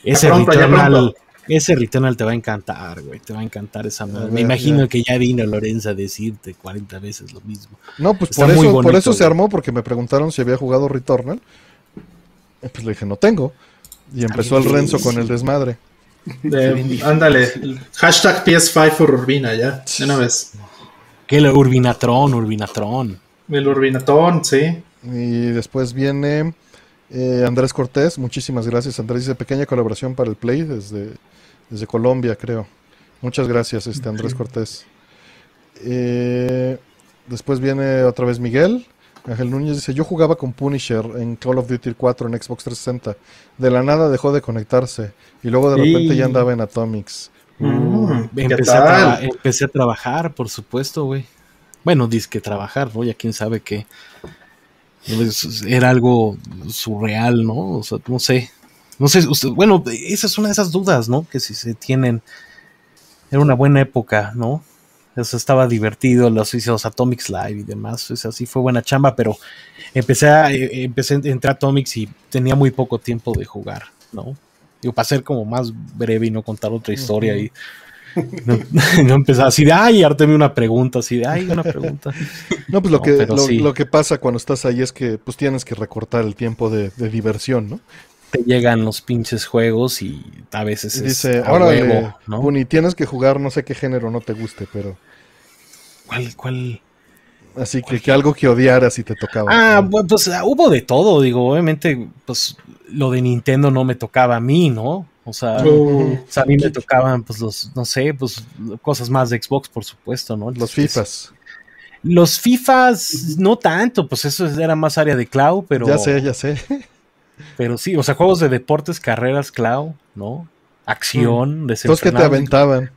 ese Returnal, ese Returnal te va a encantar, güey. Te va a encantar esa madre. Me imagino que ya vino Lorenza a decirte 40 veces lo mismo. No, pues por eso, por eso se armó, porque me preguntaron si había jugado Returnal. Pues le dije, no tengo. Y empezó el Renzo con el desmadre. ándale, hashtag PS5 por Urbina, ya, una vez. Que el Urbinatron, Urbinatron. El Urbinatón, sí. Y después viene eh, Andrés Cortés. Muchísimas gracias, Andrés. Dice pequeña colaboración para el Play desde, desde Colombia, creo. Muchas gracias, este Andrés Cortés. Eh, después viene otra vez Miguel. Ángel Núñez dice, yo jugaba con Punisher en Call of Duty 4 en Xbox 360. De la nada dejó de conectarse y luego de repente ya andaba en Atomics. Mm, empecé, a empecé, a trabajar, por supuesto, güey bueno, que trabajar, ¿no? Ya quién sabe qué. Era algo surreal, ¿no? O sea, no sé. No sé, bueno, esa es una de esas dudas, ¿no? Que si se tienen. Era una buena época, ¿no? Eso estaba divertido, los los Atomics Live y demás. O sea, sí fue buena chamba, pero empecé a, eh, empecé a entrar a Atomics y tenía muy poco tiempo de jugar, ¿no? Digo, para ser como más breve y no contar otra historia y no, no empezaba así de, ay, Artemio una pregunta, así de, ay, una pregunta. No, pues lo, que, lo, que pasa cuando estás ahí es que pues tienes que recortar el tiempo de, diversión, ¿no? Te llegan los pinches juegos y a veces Dice, es ahora ¿no? ni tienes que jugar no sé qué género no te guste, pero... ¿Cuál, cuál? Así que, que algo que odiaras y te tocaba. Ah, pues hubo de todo, digo, obviamente, pues lo de Nintendo no me tocaba a mí, ¿no? O sea, a mí me tocaban, pues, los, no sé, pues, cosas más de Xbox, por supuesto, ¿no? Los FIFAs. Los FIFAs, no tanto, pues eso era más área de cloud, pero. Ya sé, ya sé. Pero sí, o sea, juegos de deportes, carreras, cloud, ¿no? Acción, mm. Los que te aventaban.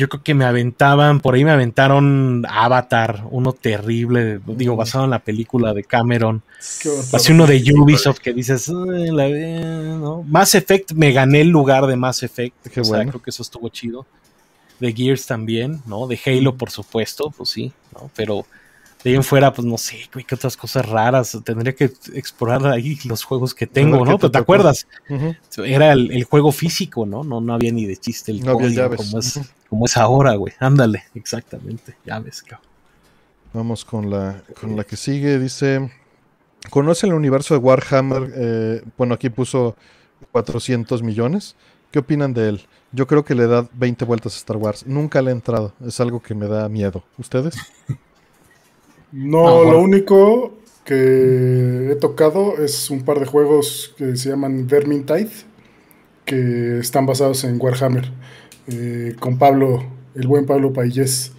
Yo creo que me aventaban, por ahí me aventaron Avatar, uno terrible, digo, basado en la película de Cameron. Así uno de Ubisoft que dices, la, ¿no? Mass Effect, me gané el lugar de Mass Effect. Qué bueno. creo que eso estuvo chido. de Gears también, ¿no? De Halo, por supuesto, pues sí, ¿no? Pero de ahí en fuera, pues no sé, qué otras cosas raras. Tendría que explorar ahí los juegos que tengo, ¿no? Pero te, acuerdas, era el, juego físico, ¿no? ¿no? No había ni de chiste el no código como es, como es ahora, güey. Ándale, exactamente, llaves, cabrón. Vamos con la, con la que sigue, dice... ¿Conoce el universo de Warhammer? Eh, bueno, aquí puso 400 millones. ¿Qué opinan de él? Yo creo que le da 20 vueltas a Star Wars. Nunca le he entrado. Es algo que me da miedo. ¿Ustedes? No, lo único que he tocado es un par de juegos que se llaman Vermintide, que están basados en Warhammer, eh, con Pablo, el buen Pablo Payés.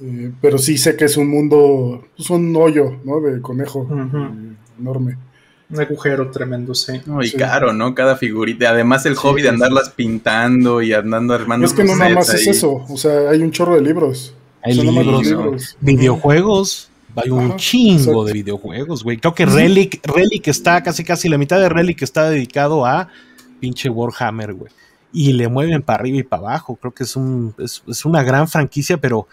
Eh, pero sí sé que es un mundo, es pues, un hoyo, ¿no? De conejo eh, enorme. Un agujero tremendo, sí. y caro, ¿no? Cada figurita. Además, el hobby de andarlas pintando y andando armando. Es que no nada más es eso. O sea, hay un chorro de libros. Hay libros, videojuegos. Hay un chingo de videojuegos, güey. Creo que Relic, Relic está casi casi la mitad de Relic está dedicado a pinche Warhammer, güey. Y le mueven para arriba y para abajo. Creo que es, un, es, una gran franquicia, pero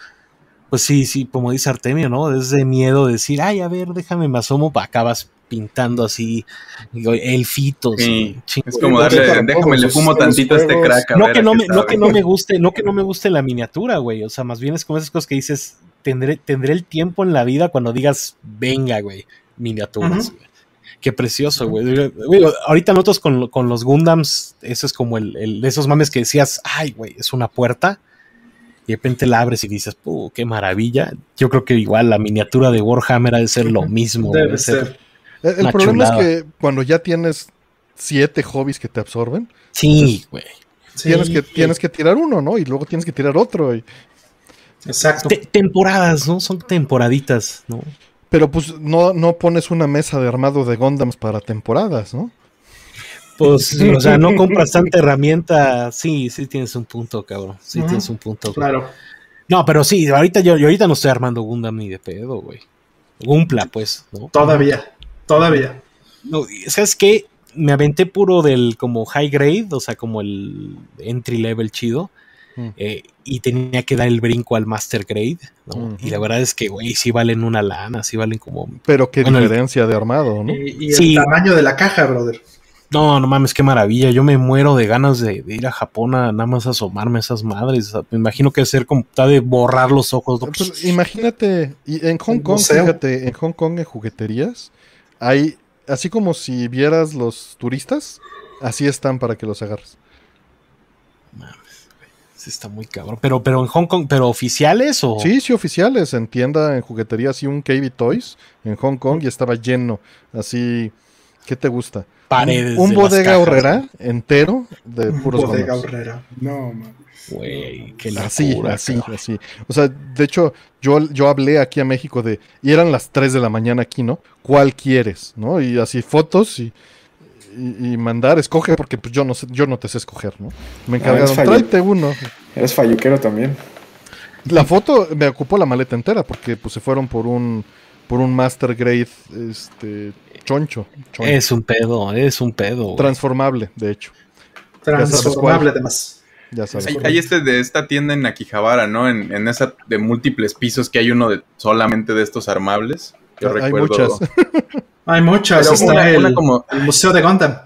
pues sí, sí, como dice Artemio, ¿no? Es de miedo decir, ay, a ver, déjame me asomo, acabas pintando así elfitos. Sí, es como darle, déjame le fumo tantito a este crack. no, que no, me, no que no me guste, no que no me guste la miniatura, güey. O sea, más bien es como esas cosas que dices, tendré, tendré el tiempo en la vida cuando digas, venga, güey, miniaturas, Qué precioso, güey. Ahorita nosotros con, con, los Gundams, eso es como el, de esos mames que decías, ay, güey, es una puerta. Y de repente la abres y dices, ¡puh, qué maravilla! Yo creo que igual la miniatura de Warhammer ha de ser lo mismo. Debe, ser el, problema es que cuando ya tienes siete hobbies que te absorben. Sí, güey. tienes, que, tienes que tirar uno, ¿no? Y luego tienes que tirar otro. Exacto. temporadas, ¿no? Son temporaditas, ¿no? Pero pues no, no pones una mesa de armado de Gondams para temporadas, ¿no? Pues, o sea, no compras tanta herramienta. Sí, sí tienes un punto, cabrón. Sí tienes un punto. Claro. No, pero sí, ahorita yo, yo ahorita no estoy armando Gundam ni de pedo, güey. Gumpla, pues, ¿no? Todavía. Todavía. No, ¿sabes qué? Me aventé puro del como high grade, o sea, como el entry level chido. Mm. Eh, y tenía que dar el brinco al master grade, ¿no? Y la verdad es que, güey, sí valen una lana, sí valen como... Pero qué diferencia de armado, ¿no? Y, el tamaño de la caja, brother. No, no mames, qué maravilla. Yo me muero de ganas de, ir a Japón a nada más asomarme a esas madres. me imagino que ser como de borrar los ojos. Pues, imagínate, y en Hong Kong, fíjate, en Hong Kong en jugueterías, hay, así como si vieras los turistas, así están para que los agarres. Sí está muy cabrón. Pero, pero en Hong Kong, ¿pero oficiales o...? Sí, sí, oficiales. En tienda, en juguetería, así un KB Toys en Hong Kong y estaba lleno. Así, ¿qué te gusta? Paredes. Un, bodega horrera entero de puros bodega horrera. No, man. Güey, qué Así, así, así. O sea, de hecho, yo, yo hablé aquí a México de. Y eran las 3 de la mañana aquí, ¿no? ¿Cuál quieres? ¿No? Y así fotos y. Y, mandar, escoge, porque pues yo no sé, yo no te sé escoger, ¿no? Me ah, encargaron, tráete uno. Eres falluquero también. La foto me ocupó la maleta entera, porque pues se fueron por un por un master grade este choncho, Es un pedo, es un pedo. Transformable, de hecho. Transformable además. Ya sabes. Hay, este de esta tienda en Akihabara, ¿no? En, esa de múltiples pisos que hay uno de solamente de estos armables. Yo hay muchas. hay muchas. Está el, como... el Museo de Gundam.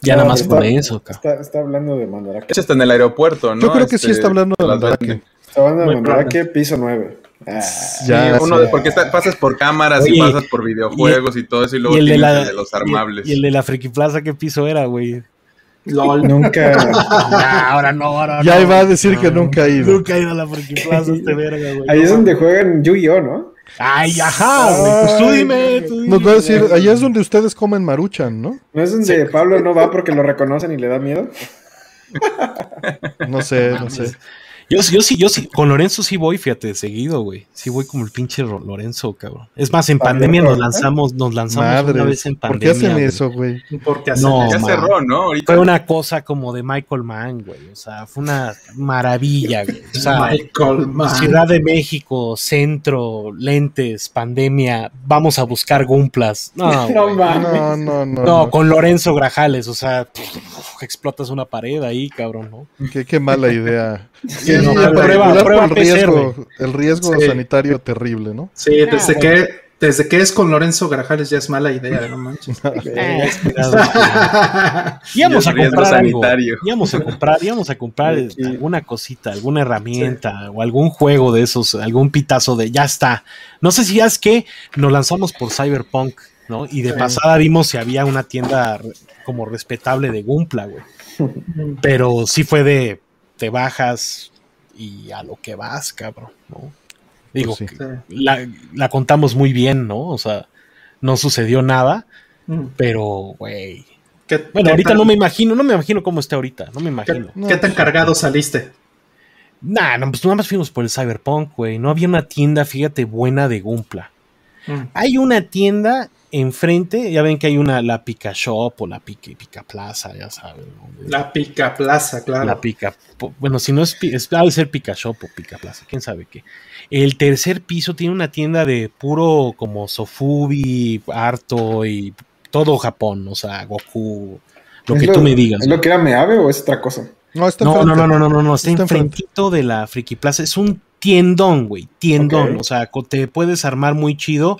Ya nada más por eso. Está, está, hablando de Mandarake. De hecho, está en el aeropuerto, ¿no? Yo creo que sí este, está hablando de Mandarake. Está hablando de Mandarake, piso 9. Ah, ya uno porque pasas por cámaras y pasas por videojuegos y, todo eso y luego el de, la, de los armables. Y, el de la Friki Plaza, ¿qué piso era, güey? LOL, nunca. ahora no, ahora Ya iba a decir que nunca ha ido. Nunca ha ido a la Friki Plaza este verga, güey. Ahí es donde juegan Yu-Gi-Oh, ¿no? Ay, ajá, güey. Pues tú dime, tú dime. Nos va a decir, allá es donde ustedes comen maruchan, ¿no? ¿No es donde Pablo no va porque lo reconocen y le da miedo? no sé, no sé. Yo, yo sí, yo sí, con Lorenzo sí voy, fíjate, seguido, güey. Sí voy como el pinche Lorenzo, cabrón. Es más, en pandemia nos lanzamos, nos lanzamos una vez en pandemia. ¿Por qué hacen eso, güey? Porque no, ya cerró, ¿no? Fue una cosa como de Michael Mann, güey. O sea, fue una maravilla, güey. O sea, Michael Mann. Ciudad de México, centro, lentes, pandemia, vamos a buscar Gumplas. No, no, no, no, no, con Lorenzo Grajales, o sea, explotas una pared ahí, cabrón, ¿no? Qué, mala idea. Prueba, el riesgo, el riesgo sanitario terrible, ¿no? Sí, desde ah, que desde que es con Lorenzo Grajales ya es mala idea, no manches. íbamos a comprar algo. Íbamos a comprar, íbamos a comprar alguna cosita, alguna herramienta o algún juego de esos, algún pitazo de ya está. No sé si es que nos lanzamos por Cyberpunk, ¿no? Y de pasada vimos si había una tienda como respetable de Gumpla, güey. Pero sí fue de te bajas y a lo que vas, cabrón, ¿no? Digo, pues la, contamos muy bien, ¿no? O sea, no sucedió nada, mm. pero, güey. Bueno, ahorita no me imagino, no me imagino cómo está ahorita, no me imagino. ¿Qué, tan cargado saliste? Nah, no, pues nada más fuimos por el Cyberpunk, güey. No había una tienda, fíjate, buena de Gumpla. Mm. Hay una tienda enfrente, ya ven que hay una, la Pica Shop o la Pica, Pica Plaza, ya saben. La Pica Plaza, claro. La Pica, bueno, si no es, es debe ser Pica Shop o Pica Plaza, quién sabe qué. El tercer piso tiene una tienda de puro como Sofubi, Arto y todo Japón, o sea, Goku, lo que tú me digas. ¿Es lo que era Meave o es otra cosa? No, está no, no, no, no, no, no, está, está enfrentito de la Friki Plaza. Es un tiendón, güey, tiendón. O sea, te puedes armar muy chido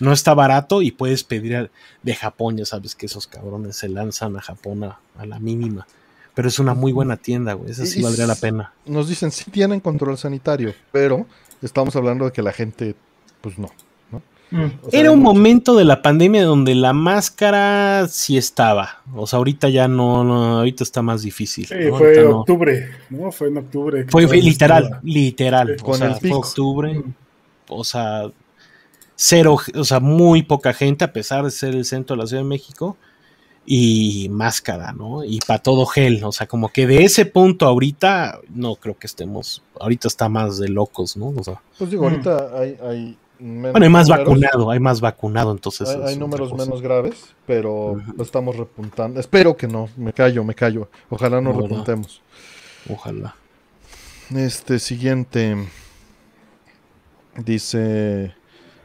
no está barato y puedes pedir de Japón, ya sabes que esos cabrones se lanzan a Japón a, la mínima. Pero es una muy buena tienda, güey. Esa sí valdría la pena. Nos dicen, sí tienen control sanitario, pero estamos hablando de que la gente, pues no. Mm. Era un momento de la pandemia donde la máscara sí estaba. O sea, ahorita ya no, ahorita está más difícil. Sí, fue en octubre, ¿no? Fue en octubre. Fue, literal, literal. o sea, fue octubre. O sea, cero, o sea, muy poca gente, a pesar de ser el centro de la Ciudad de México, y máscara, ¿no? Y para todo gel, o sea, como que de ese punto ahorita, no creo que estemos, ahorita está más de locos, ¿no? O sea, pues digo, ahorita hay, hay menos bueno, hay más vacunado, hay más vacunado, entonces. Hay, números menos graves, pero lo estamos repuntando. Espero que no, me callo, me callo. Ojalá no, repuntemos. Ojalá. Este siguiente dice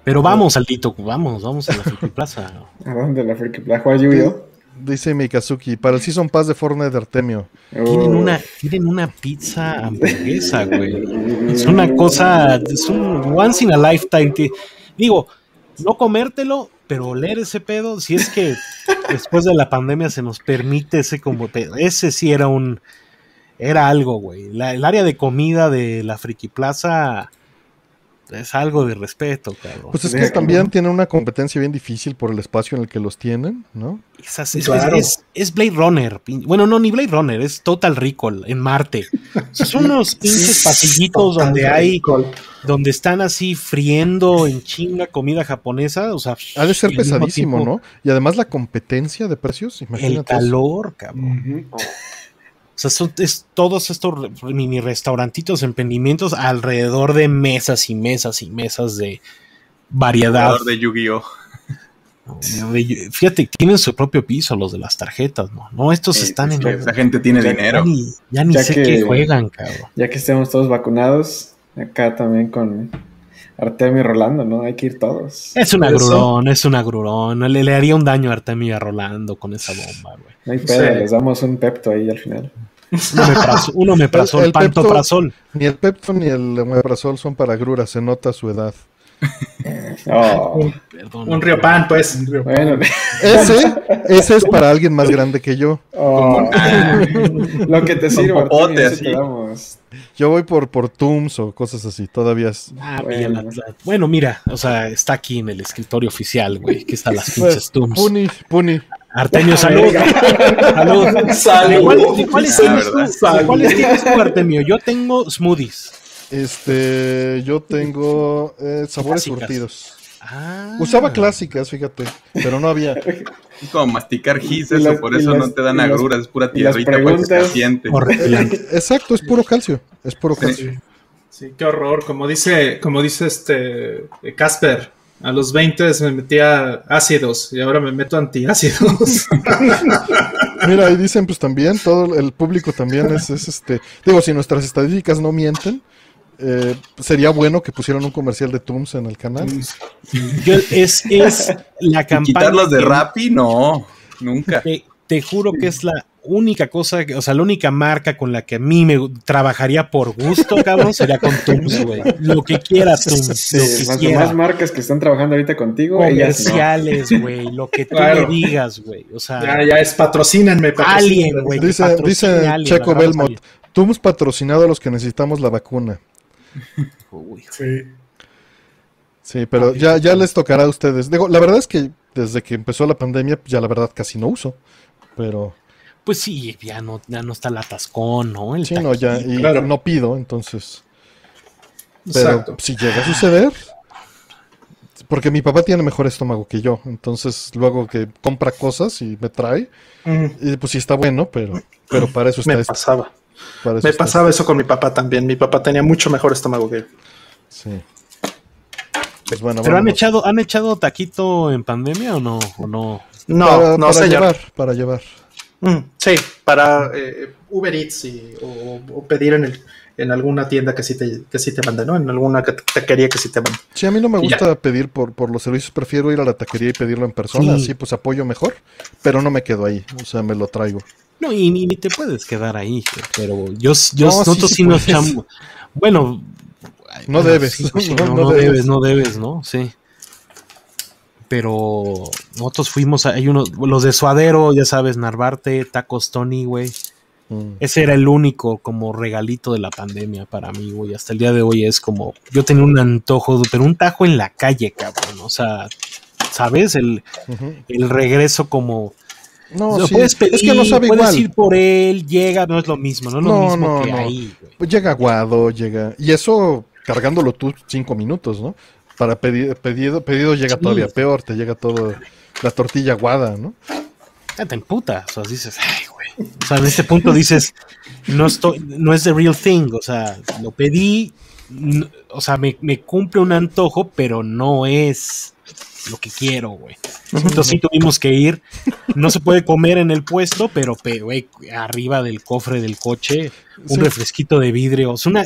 pero vamos, Aldito, vamos, vamos a la Friki Plaza. ¿A dónde la Friki Plaza? ¿Juega yu Dice Mikazuki, para el Season Pass de Fortnite de Artemio. Tienen, una, tienen una pizza hamburguesa, güey. Es una cosa, es un once in a lifetime. digo, no comértelo, pero leer ese pedo, si es que después de la pandemia se nos permite ese como ese sí era un era algo, güey. el área de comida de la Friki Plaza es algo de respeto, cabrón. Pues es que también tienen una competencia bien difícil por el espacio en el que los tienen, ¿no? Es, Blade Runner. Bueno, no, ni Blade Runner, es Total Recall en Marte. Son unos pinches pasillitos donde hay. Donde están así friendo en chinga comida japonesa. O sea, ha de ser pesadísimo, ¿no? Y además la competencia de precios, imagínate. El calor, cabrón. O sea, son es, todos estos mini restaurantitos, emprendimientos alrededor de mesas y mesas y mesas de variedad. de Yu-Gi-Oh! Fíjate, tienen su propio piso los de las tarjetas, ¿no? No, estos están en. Esa gente tiene dinero. Ya ni, sé qué juegan, cabrón. Ya que estemos todos vacunados, acá también con Artemio y Rolando, ¿no? Hay que ir todos. Es un agrurón, es un agrurón. Le, le haría un daño a Artemio y a Rolando con esa bomba, güey. No hay pedo, les damos un pepto ahí al final. Uno me pasó el, pantoprazol. Ni el pepto ni el omeprazol son para agruras, se nota su edad. Oh, un río pan, pues. Bueno. Ese, ese es para alguien más grande que yo. Oh. lo que te sirva. Yo voy por, por Tooms o cosas así, todavía es. Ah, bueno. mira, o sea, está aquí en el escritorio oficial, güey, que están las pinches Tooms. Puni, Puni. Artemio, salud. salud. Salud. ¿Cuáles tienes tú, Artemio? Yo tengo smoothies. Este, yo tengo eh, sabores surtidos. Ah. Usaba clásicas, fíjate, pero no había. Es como masticar gis, eso, por eso no te dan agruras, es pura tierrita caliente. Exacto, es puro calcio, es puro calcio. Sí, qué horror, como dice, como dice este Casper, a los 20 me metía ácidos y ahora me meto antiácidos. Mira, ahí dicen pues también, todo el público también es, es este, digo, si nuestras estadísticas no mienten, eh, sería bueno que pusieran un comercial de Tooms en el canal. es, es la campaña. ¿Quitarlos de Rappi? No, nunca. Te, juro que es la única cosa, o sea, la única marca con la que a mí me trabajaría por gusto, cabrón, sería con Tums, güey. Lo que quiera Tums, lo que más, quiera. más marcas que están trabajando ahorita contigo. Comerciales, güey, lo que tú Claro. le digas, güey. O sea, Ya, ya es patrocínenme. patrocínenme. Alien, güey. Dice, dice Checo Belmont. Tums patrocinado a los que necesitamos la vacuna. Uy, Sí. Sí, pero ya, ya les tocará a ustedes. Digo, la verdad es que desde que empezó la pandemia, ya la verdad casi no uso. Pero Pues sí, ya no, ya no está el atascón, ¿no? El sí, no, ya, y claro. no pido, entonces. Pero Exacto. si llega a suceder, porque mi papá tiene mejor estómago que yo, entonces luego que compra cosas y me trae, Mm, y pues sí está bueno, pero, pero para eso está me esto, pasaba. Para eso Me pasaba eso con mi papá también. Mi papá tenía mucho mejor estómago que él. esto. Sí. Pues bueno, ¿Pero han echado, han echado taquito en pandemia o no? ¿O no? No, para, no, para señor. llevar, para llevar. Mm, sí, para eh, Uber Eats y- o, o pedir en, el, en alguna tienda que sí te, que sí te mande, ¿no? En alguna que- taquería que sí te mande. Sí, a mí no me ya. gusta pedir por, por los servicios, prefiero ir a la taquería y pedirlo en persona, Sí. así pues apoyo mejor, pero no me quedo ahí, o sea, me lo traigo. No, y ni, te puedes quedar ahí, pero yo, yo No, nosotros sí sí nos echamos. Bueno, No bueno, debes, sí, sí, no, no, no no debes. debes, no debes, ¿no? Sí. Pero nosotros fuimos, a- hay unos, los de Suadero, ya sabes, Narvarte, Tacos Tony, güey. Mm. Ese era el único como regalito de la pandemia para mí, güey. Hasta el día de hoy es como, yo tenía un antojo, pero un tajo en la calle, cabrón. O sea, ¿sabes? El, el regreso como... No, lo sí, puedes pedir, es que no sabe puedes igual. ir por él, llega, no es lo mismo, no es lo No, mismo no, que no. ahí, güey. Llega aguado, llega. Y eso cargándolo tú cinco minutos, ¿no? Para pedir, pedido, pedido llega Sí. todavía peor, te llega todo la tortilla aguada, ¿no? Ya te emputas, o sea, dices, ay, güey. O sea, en este punto dices, no estoy, no es the real thing, o sea, lo pedí, o sea, me, me cumple un antojo, pero no es lo que quiero, güey. Entonces sí tuvimos que ir, no se puede comer en el puesto, pero, pe- güey, arriba del cofre del coche, un Sí. refresquito de vidrio, sea, una,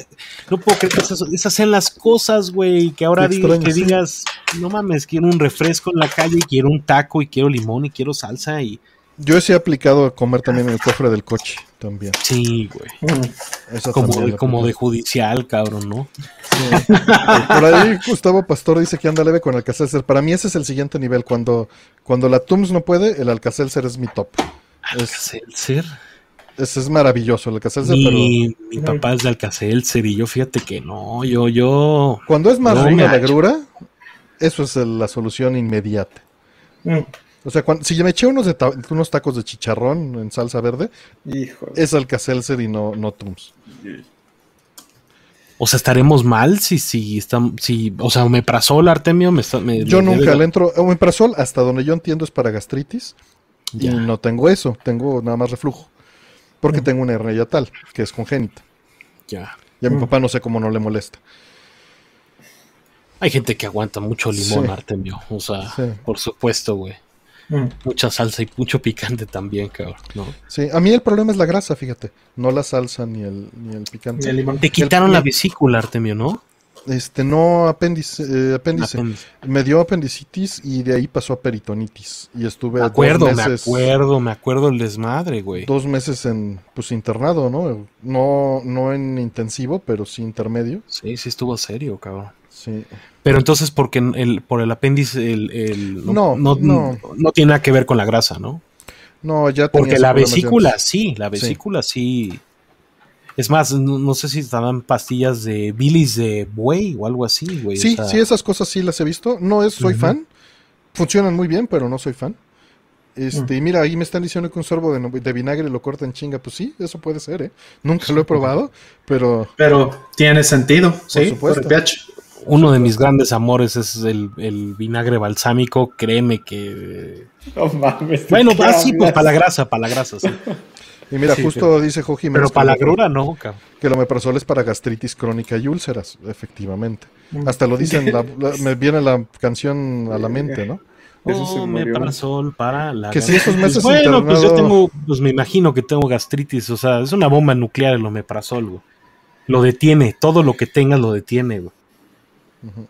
no puedo creer que esas, esas sean las cosas, güey, que ahora extraño, que digas, no mames, quiero un refresco en la calle, quiero un taco y quiero limón y quiero salsa y Yo sí he aplicado a comer también en el cofre del coche, también. sí, güey. Mm, Como, también de, como de judicial, cabrón, ¿no? Por ahí Gustavo Pastor dice que anda leve con Alcacelser. Para mí ese es el siguiente nivel. Cuando, cuando la Tums no puede, el Alcacelser es mi top. Es, Alcacelser. ese es maravilloso el Alcacelser, pero Mi, mi papá es de Alcacelser y yo fíjate que no, yo, yo. cuando es más No ruda me la grura, eso es el- la solución inmediata. mm. O sea, cuando, si yo me eché unos, de ta- unos tacos de chicharrón en salsa verde, Hijo. es Alcacelser y no, no Tums. O sea, estaremos mal si, si, están, si, o sea, el Artemio, me está, me- Yo me nunca debe- le entro. Omeprazol, hasta donde yo entiendo, es para gastritis. Y no tengo eso, tengo nada más reflujo. Porque tengo una hernia yatal, que es congénita. Ya. Y a mi Mm. papá no sé cómo no le molesta. Hay gente que aguanta mucho limón, Sí. Artemio. O sea, Sí. por supuesto, güey. Mm. Mucha salsa y mucho picante también, cabrón, ¿no? Sí, a mí el problema es la grasa, fíjate. No la salsa ni el, ni el picante. Y el limón. Te quitaron El- la vesícula, Artemio, ¿no? Este, no apéndice, eh, apéndice. Apéndice. Me dio apendicitis y de ahí pasó a peritonitis. Y estuve Me acuerdo, dos me meses, acuerdo, me acuerdo el desmadre, güey. dos meses en pues internado, ¿no? No, no en intensivo, pero sí intermedio. Sí, sí estuvo serio, cabrón. Sí. Pero entonces, porque el, por el apéndice, el, el- No, no, no. no tiene nada que ver con la grasa, ¿no? No, ya tenía Porque la vesícula, sí, la vesícula sí. Es más, no, no sé si estaban pastillas de bilis de buey o algo así, güey. o Sí, sea, sí, esas cosas sí las he visto. No es, soy fan. Funcionan muy bien, pero no soy fan. Este, y mira, ahí me están diciendo que un sorbo de, vinagre lo corta en chinga. Pues sí, eso puede ser, ¿eh? Nunca lo he probado, pero Pero tiene sentido, sí, por, supuesto. el pH. Uno de mis grandes amores es el, el vinagre balsámico. Créeme que. No mames. Bueno, ¿de qué ah, sí, pues para la grasa, para la grasa, sí. Y mira, Sí, justo dice Jo Jiménez Pero para la grura no, cabrón. que el omeprazol es para gastritis crónica y úlceras, efectivamente. Mm. Hasta lo dicen, la- la- me viene la canción a la mente, ¿no? Eso se Oh, sol para la Que si esos meses Bueno, pues yo tengo, pues me imagino que tengo gastritis, o sea, es una bomba nuclear el omeprazol, güey. Lo detiene, todo lo que tengas lo detiene, güey.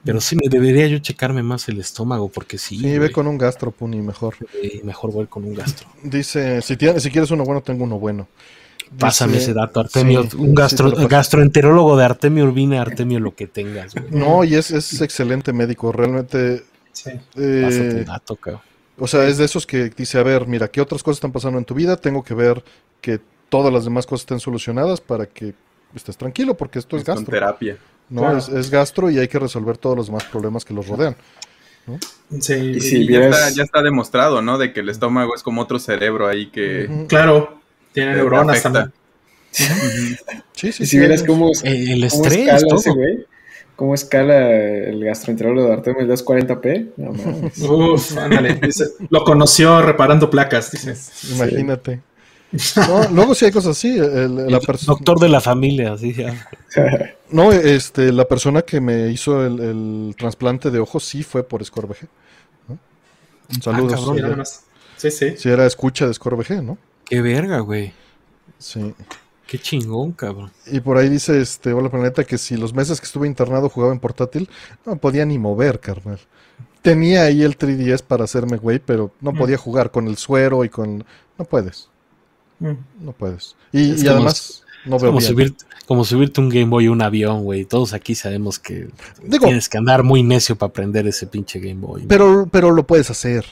Pero sí me debería yo checarme más el estómago, porque sí. Sí, ve con un gastro, Puni, mejor. mejor voy con un gastro. Dice, si, tienes, si quieres uno bueno, tengo uno bueno. Pásame ese dato, Artemio. un gastro, gastroenterólogo de Artemio Urbina, Artemio, lo que tengas. No, y es, es excelente médico, realmente. Sí. Eh, dato, O sea, es de esos que dice, a ver, mira, ¿qué otras cosas están pasando en tu vida? Tengo que ver que todas las demás cosas estén solucionadas para que estés tranquilo, porque esto es, gastro. terapia. No, es, gastro y hay que resolver todos los demás problemas que los rodean. Sí, y si ya, está, demostrado, ¿no? De que el estómago es como otro cerebro ahí que... Claro, tiene neuronas también. sí, sí, y si vieras cómo, el estrés, cómo escala el gastroenterólogo de Artemio el 240p. No, Uf, ándale. lo conoció reparando placas, dices. Imagínate. No, luego sí hay cosas así. El, doctor de la familia, sí. no, este, la persona que me hizo el, trasplante de ojos sí fue por Scorbg. Saludos. Ah, sí, sí. Sí, era escucha de Scorbg, ¿no? Qué verga, güey. Sí. Qué chingón, cabrón. Y por ahí dice este Hola Planeta que si los meses que estuve internado jugaba en portátil, no podía ni mover, carnal. Tenía ahí el 3DS para hacerme güey, pero no mm. podía jugar con el suero y con... No puedes. Mm. No puedes. Y, además, no veo como, como subirte un Game Boy a un avión, güey. Todos aquí sabemos que tienes que andar muy necio para aprender ese pinche Game Boy. Pero, pero lo puedes hacer.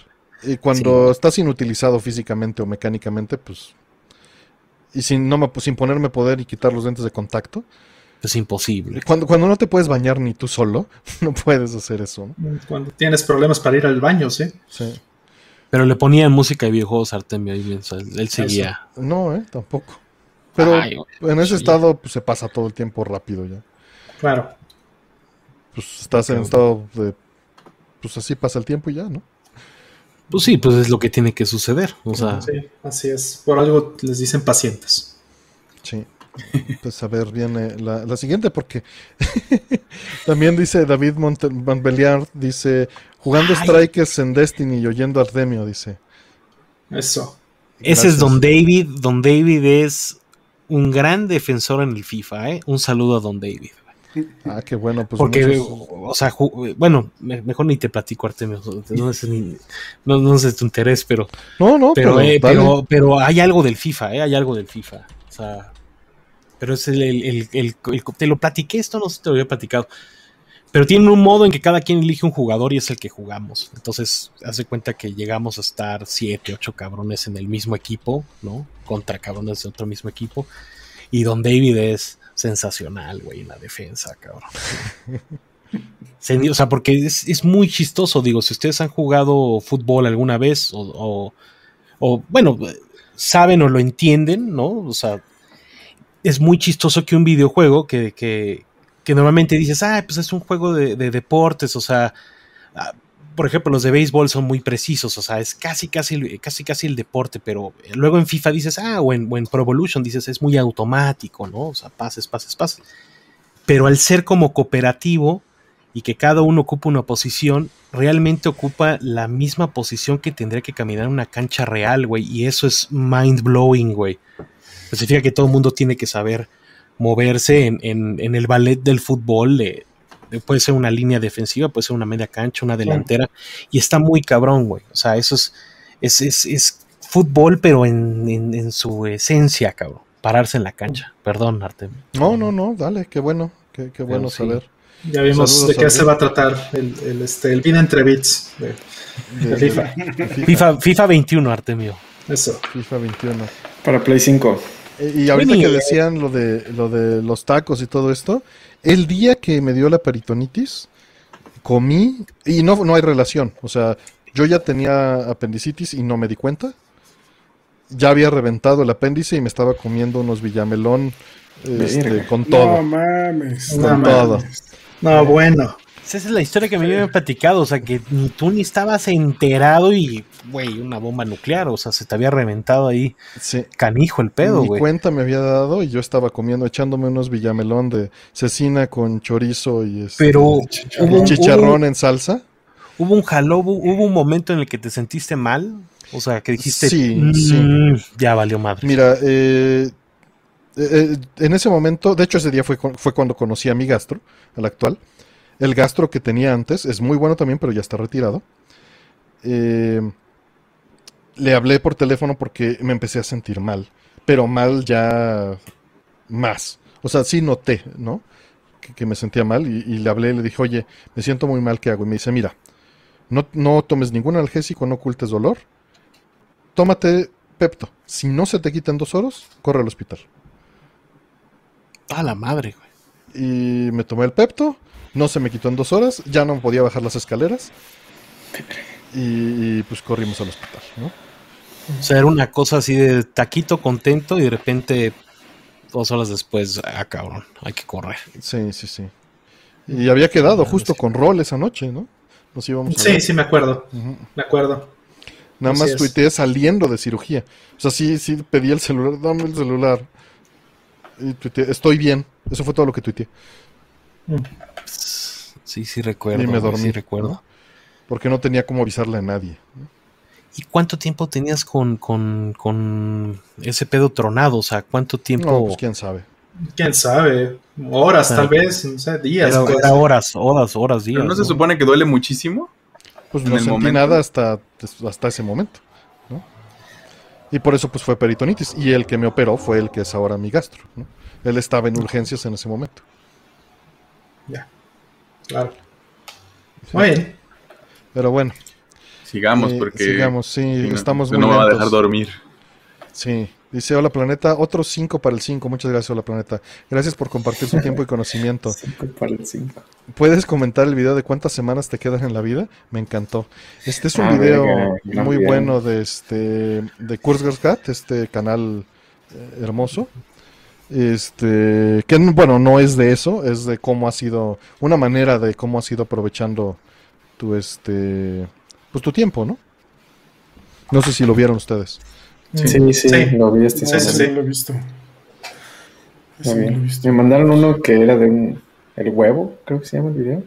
Y cuando estás inutilizado físicamente o mecánicamente, pues. Y sin, no me, sin ponerme poder y quitar los lentes de contacto. Es imposible. Cuando, cuando no te puedes bañar ni tú solo, no puedes hacer eso. Cuando tienes problemas para ir al baño, sí. Sí. Pero le ponían música de videojuegos a Artemio ahí, él seguía. No, eh, tampoco. Pero en ese estado pues, se pasa todo el tiempo rápido ya. Claro. Pues estás en estado de. Pues así pasa el tiempo y ya, ¿no? Pues sí, pues es lo que tiene que suceder. O sea. Sí, así es. Por algo les dicen pacientes. Sí. Pues a ver, viene la, la siguiente porque también dice David Montbeliard, dice, jugando Strikers en Destiny y oyendo Artemio, dice. Eso. Ese es Don David. Don David es un gran defensor en el FIFA, ¿eh? Un saludo a Don David. Ah, qué bueno. Pues Porque, o sea, bueno, mejor ni te platico, Artemio. No sé, no, no sé tu interés, pero. No, no, pero, pero, eh, pero, hay algo del FIFA, ¿eh? Hay algo del FIFA. O sea, pero es el, el, el, te lo platiqué, esto no sé si te lo había platicado. Pero tiene un modo en que cada quien elige un jugador y es el que jugamos. Entonces, hace cuenta que llegamos a estar siete, ocho cabrones en el mismo equipo, ¿no? Contra cabrones de otro mismo equipo. Y Don David es sensacional, güey, en la defensa, cabrón. o sea, porque es, muy chistoso, digo, si ustedes han jugado fútbol alguna vez o, o, bueno, saben o lo entienden, ¿no? O sea, es muy chistoso que un videojuego que, que, que normalmente dices, ah, pues es un juego de, deportes, o sea, ah, por ejemplo, los de béisbol son muy precisos, o sea, es casi, casi, casi, casi el deporte, pero luego en FIFA dices, ah, o en, o en Pro Evolution dices, es muy automático, ¿no? O sea, pases, pases, pases. Pero al ser como cooperativo y que cada uno ocupa una posición, realmente ocupa la misma posición que tendría que caminar en una cancha real, güey, y eso es mind blowing, güey. Pues significa que todo el mundo tiene que saber moverse en, el ballet del fútbol. puede ser una línea defensiva, puede ser una media cancha, una delantera. Y está muy cabrón, güey. O sea, eso es, es, es, fútbol, pero en, su esencia, cabrón. Pararse en la cancha. Perdón, Artem. No, no, no, dale, qué bueno, qué, bueno saber. Ya vimos de qué se va a tratar el, el, este, el entre bits de, FIFA. FIFA. FIFA. 21, Artemio. Eso. FIFA 21. Para Play 5. Y ahorita que decían lo de, lo de los tacos y todo esto, el día que me dio la peritonitis, comí, y no, no hay relación, o sea, yo ya tenía apendicitis y no me di cuenta. Ya había reventado el apéndice y me estaba comiendo unos villamelón este, con todo. No mames. Con todo. No, bueno. Esa es la historia que me habían platicado, o sea, que ni tú ni estabas enterado y, güey, una bomba nuclear, o sea, se te había reventado ahí sí. canijo el pedo, güey. Mi cuenta me había dado y yo estaba comiendo, echándome unos villamelón de cecina con chorizo y, este, Pero chicharrón en salsa. Hubo un jaló, hubo un momento en el que te sentiste mal, o sea, que dijiste, sí, mm, sí. ya valió madre. Mira, eh, eh, en ese momento, de hecho ese día fue, fue cuando conocí a mi gastro, al actual. el gastro que tenía antes es muy bueno también, pero ya está retirado. Eh, le hablé por teléfono porque me empecé a sentir mal, pero mal ya más. O sea, sí noté, ¿no? Que, me sentía mal y, le hablé y le dije, oye, me siento muy mal, ¿qué hago? Y me dice, mira, no, no tomes ningún analgésico, no ocultes dolor, tómate Pepto. Si no se te quitan dos horas, corre al hospital. A la madre, güey. Y me tomé el Pepto, no se me quitó en dos horas, ya no podía bajar las escaleras. Y, pues corrimos al hospital, ¿no? O sea, era una cosa así de taquito contento y de repente dos horas después, ah, cabrón, hay que correr. Sí, sí, sí. Y había quedado justo con rol esa noche, ¿no? Nos íbamos sí, sí, me acuerdo. Me acuerdo. Nada más tuiteé saliendo de cirugía. O sea, sí, sí pedí el celular, dame el celular. Y tuiteé, estoy bien. Eso fue todo lo que tuiteé. Sí, sí recuerdo. Y me dormí. recuerdo. Porque no tenía como avisarle a nadie. ¿Y cuánto tiempo tenías con, con, ese pedo tronado? O sea, ¿cuánto tiempo? No, pues quién sabe. Quién sabe. Horas, tal vez, no sé, días. Pues. horas, horas, horas, días. ¿No, se supone que duele muchísimo? Pues no sentí nada hasta, hasta ese momento. ¿no? Y por eso pues fue peritonitis. Y el que me operó fue el que es ahora mi gastro. ¿no? Él estaba en urgencias en ese momento. Ya. Claro. Muy bien. Pero bueno. Sigamos eh, porque... Sigamos, sí, estamos muy No me va a dejar dormir. Sí. Dice, hola planeta, otros 5 para el 5. Muchas gracias, hola planeta. Gracias por compartir su tiempo y conocimiento. 5 para el 5. ¿Puedes comentar el video de cuántas semanas te quedan en la vida? Me encantó. Este es un ah, video muy bueno de este de Kurzgesagt, este canal eh, hermoso. Este, que bueno, no es de eso, es de cómo ha sido, una manera de cómo has ido aprovechando tu este, pues tu tiempo, ¿no? No sé si lo vieron ustedes. Sí, sí, lo vi este sí, sí, lo he visto. Me mandaron uno que era de un, el huevo, creo que se llama el video.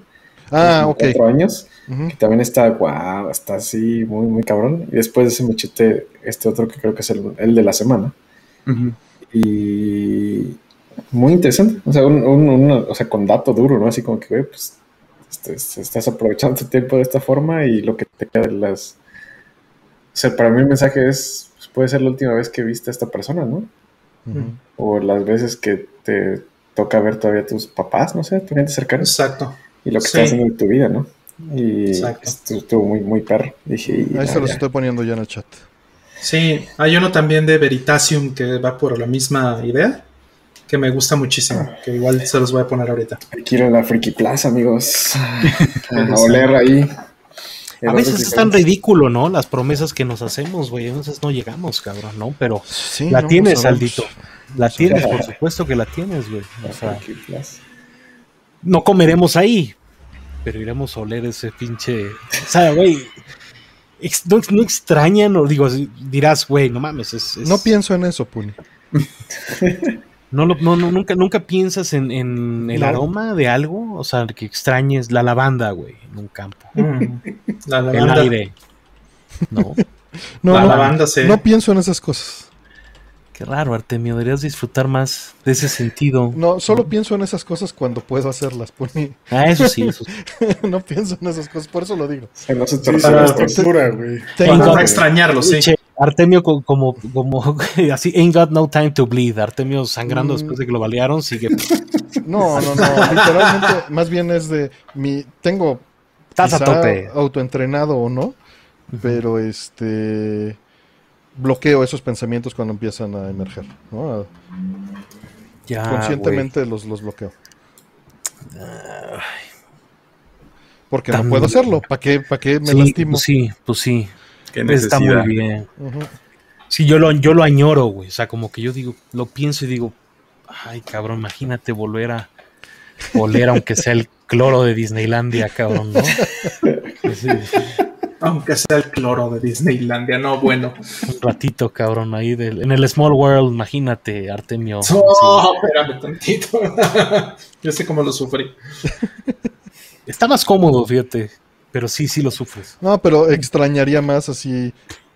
Ah, ok. Cuatro años, que también está, guau, está así, muy, muy cabrón. Y después de ese me chute este otro que creo que es el, el de la semana. Y muy interesante, o sea, un, un, o sea, con dato duro, ¿no? Así como que, güey, pues estás aprovechando tu tiempo de esta forma y lo que te queda de las... O sea, para mí el mensaje es, puede ser la última vez que viste a esta persona, ¿no? O las veces que te toca ver todavía a tus papás, no sé, tu gente cercana. Exacto. Y lo que estás haciendo en tu vida, ¿no? Y estuvo muy, muy perro. Dije, Ahí se los estoy poniendo ya en el chat. Sí, hay uno también de Veritasium que va por la misma idea, que me gusta muchísimo, que igual se los voy a poner ahorita. Quiero la Friki Plaza, amigos. a oler ahí. A veces es tan ridículo, ¿no? Las promesas que nos hacemos, güey. Entonces no llegamos, cabrón, ¿no? Pero la tienes, Aldito. La tienes, por supuesto que la tienes, güey. O sea, no comeremos ahí, pero iremos a oler ese pinche. O sea, güey. No, no, extrañan, o digo, dirás, güey, no mames. Es, No pienso en eso, Puni. No, no, nunca, nunca piensas en, el aroma de algo, o sea, que extrañes la lavanda, güey, en un campo. Mm. la lavanda. El aire. No. no, la lavanda, sí. No pienso en esas cosas. Qué raro, Artemio, deberías disfrutar más de ese sentido. No, solo pienso en esas cosas cuando puedo hacerlas por mí. Ah, eso sí, eso sí. no pienso en esas cosas, por eso lo digo. Se no se sí, güey. Tengo que extrañarlo, sí. Artemio como, como así, ain't got no time to bleed. Artemio sangrando después de que lo balearon, sigue. No, no, no. Literalmente, más bien es de mi. Tengo. Estás a tope. Autoentrenado o no. Pero este. Bloqueo esos pensamientos cuando empiezan a emerger. ¿no? Ya, Conscientemente los, los bloqueo. Porque no puedo hacerlo. ¿Para qué, para qué me lastimo? Pues sí, pues sí. Está muy bien. Sí, yo lo, yo lo añoro, güey. O sea, como que yo digo, lo pienso y digo, ay, cabrón, imagínate volver a oler, aunque sea el cloro de Disneylandia, cabrón, ¿no? Aunque sea el cloro de Disneylandia, no, bueno. Un ratito, cabrón, ahí del, en el Small World, imagínate, Artemio. Oh, espérame tantito. yo sé cómo lo sufrí. Está más cómodo, fíjate. Pero sí, sí lo sufres. No, pero extrañaría más así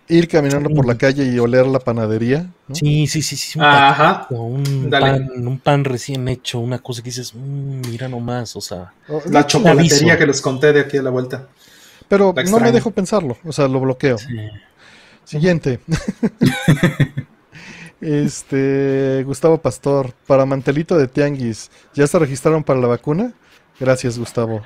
ir caminando por la calle y oler la panadería. Sí, sí, sí, sí. Un Ajá. un, pan, un pan recién hecho, una cosa que dices, mmm, mira nomás, o sea. La chocolatería que les conté de aquí a la vuelta. Pero no me dejo pensarlo, o sea, lo bloqueo. Siguiente. este, Gustavo Pastor, para Mantelito de Tianguis, ¿ya se registraron para la vacuna? Gracias, Gustavo.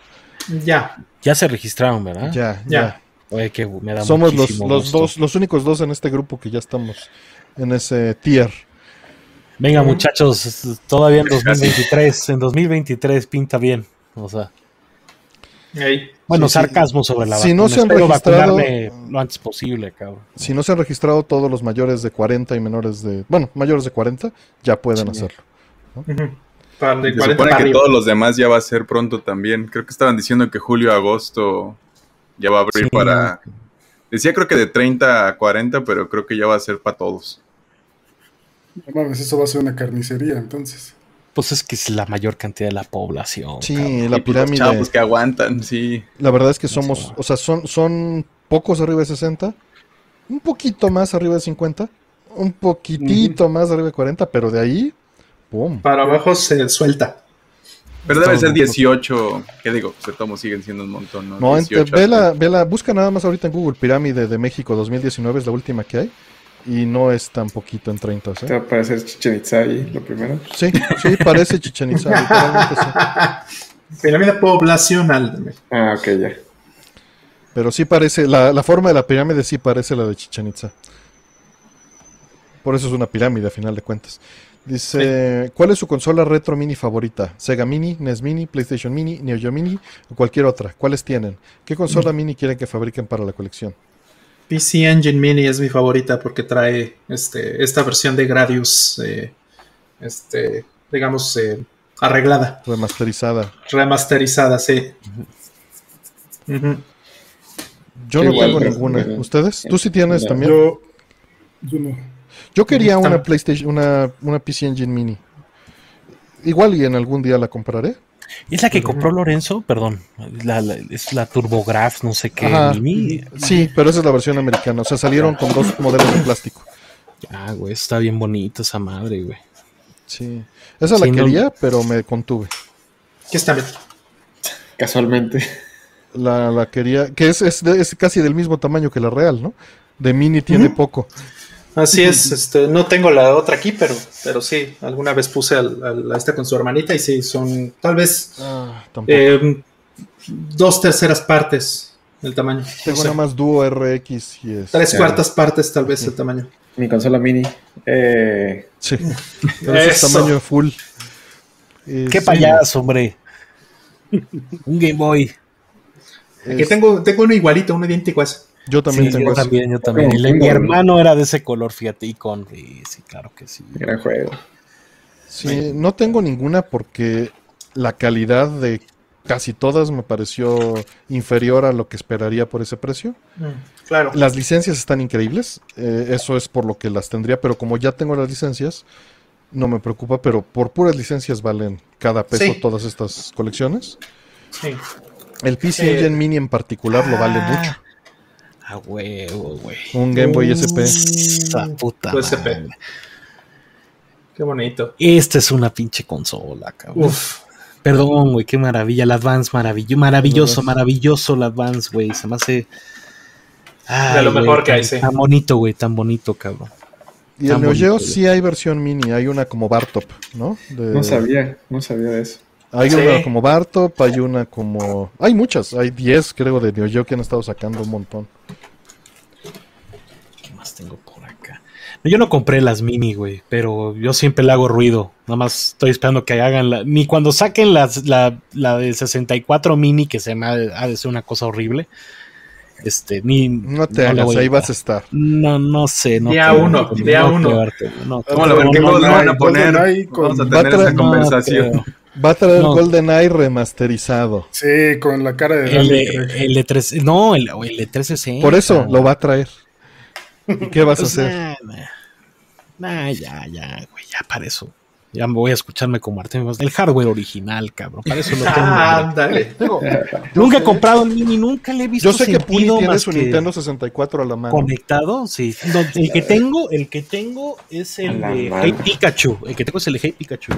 Ya. Ya se registraron, ¿verdad? Ya, ya. Oye, que me da Somos los, los dos, los únicos dos en este grupo que ya estamos en ese tier. Venga, muchachos, todavía en 2023, en 2023 pinta bien. O sea. Bueno, sarcasmo sobre la si No se han registrado, lo antes posible, cabrón. Si no se han registrado todos los mayores de 40 y menores de. Bueno, mayores de 40, ya pueden hacerlo. Se supone que todos los demás ya va a ser pronto también. Creo que estaban diciendo que julio, agosto ya va a abrir para. Decía creo que de 30 a 40, pero creo que ya va a ser para todos. No eso va a ser una carnicería entonces. Pues es que es la mayor cantidad de la población. Sí, la pirámide. que aguantan, sí. La verdad es que somos, o sea, son, son pocos arriba de 60, un poquito más arriba de 50, un poquitito más arriba de 40, pero de ahí, ¡pum! Para abajo se suelta. Pero debe ser 18, ¿qué digo? Pues todos siguen siendo un montón, ¿no? No, vela, busca nada más ahorita en Google, Pirámide de México 2019 es la última que hay. Y no es tan poquito en 30. ¿eh? ¿Te va a parecer Chichen Itza ahí, lo primero? Sí, sí, parece Chichen Itza, Pirámide poblacional de México. Ah, ok, ya. Pero sí parece, la, la, forma de la pirámide sí parece la de Chichen Itza. Por eso es una pirámide, a final de cuentas. Dice, ¿cuál es su consola retro mini favorita? ¿Sega Mini, NES Mini, PlayStation Mini, Neo Geo Mini o cualquier otra? ¿Cuáles tienen? ¿Qué consola mm. mini quieren que fabriquen para la colección? PC Engine Mini es mi favorita porque trae este, esta versión de Gradius, eh, este, digamos, eh, arreglada. Remasterizada. Remasterizada, sí. Yo no tengo ninguna. ¿Ustedes? ¿Tú sí tienes también? Yo, yo no. Yo quería una PlayStation, una, una PC Engine Mini. Igual y en algún día la compraré. ¿Es la que compró Lorenzo? Perdón. es la TurboGrafx, no sé qué. mini. Sí, pero esa es la versión americana. O sea, salieron con dos modelos de plástico. Ah, güey, está bien bonita esa madre, güey. Sí. Esa la quería, pero me contuve. ¿Qué está bien? Casualmente. La, la quería, que es, es, es, casi del mismo tamaño que la real, ¿no? De mini tiene poco. Así es, este, no tengo la otra aquí, pero, pero sí, alguna vez puse a esta con su hermanita y sí, son tal vez ah, em, dos terceras partes el tamaño. Tengo nada más Duo RX y es... Tres cuartas partes tal vez el tamaño. Mi consola mini. Eh... Sí, es tamaño full. Qué payaso, hombre. Un Game Boy. Aquí tengo, tengo uno igualito, uno idéntico a ese. Yo también tengo yo también, yo también. mi hermano era de ese color, fíjate, y con sí, claro que sí. Gran juego. Sí, no tengo ninguna porque la calidad de casi todas me pareció inferior a lo que esperaría por ese precio. Mm, claro. Las licencias están increíbles, eh, eso es por lo que las tendría, pero como ya tengo las licencias, no me preocupa, pero por puras licencias valen cada peso todas estas colecciones. Sí. El PC Engine Mini en particular lo vale ah. mucho. A huevo, güey. Un Game Boy SP. Esa puta. SP. Qué bonito. Esta es una pinche consola, cabrón. Uf. Perdón, güey, qué maravilla. La Advance, maravilloso, maravilloso, maravilloso la Advance, güey. Se me hace. de lo mejor que hay, sí. Tan bonito, güey, tan bonito, cabrón. Y en Neo Geo sí hay versión mini, hay una como Bartop, ¿no? No sabía, no sabía de eso. Hay una como Bartop, hay una como... Hay muchas, hay 10 creo de Neo Geo que han estado sacando un montón. ¿Qué más tengo por acá? Yo no compré las mini, güey, pero yo siempre le hago ruido. Nada más estoy esperando que hagan la... Ni cuando saquen las, la, la de 64 mini, que se me ha, de ser una cosa horrible. Este, ni... No te hagas, ahí vas a estar. No, no sé. No día uno, día uno. No, ¿Cómo lo ¿Qué van a poner? Vamos a tener esa conversación. Va a traer no. GoldenEye remasterizado. Sí, con la cara de. El, el, de 3 No, el, el de 360. Por eso lo va a traer. ¿Y qué vas a hacer? Nah, nah. nah, ya, ya, güey, ya para eso. Ya me voy a escucharme como Artemio. El hardware original, cabrón. Para eso lo tengo. Ah, dale. nunca he comprado un mini, nunca le he visto. Yo sé que Puni tiene su Nintendo 64 a la mano. Conectado, sí. el que tengo, el que tengo es el de Hey Pikachu. El que tengo es el de Hey Pikachu.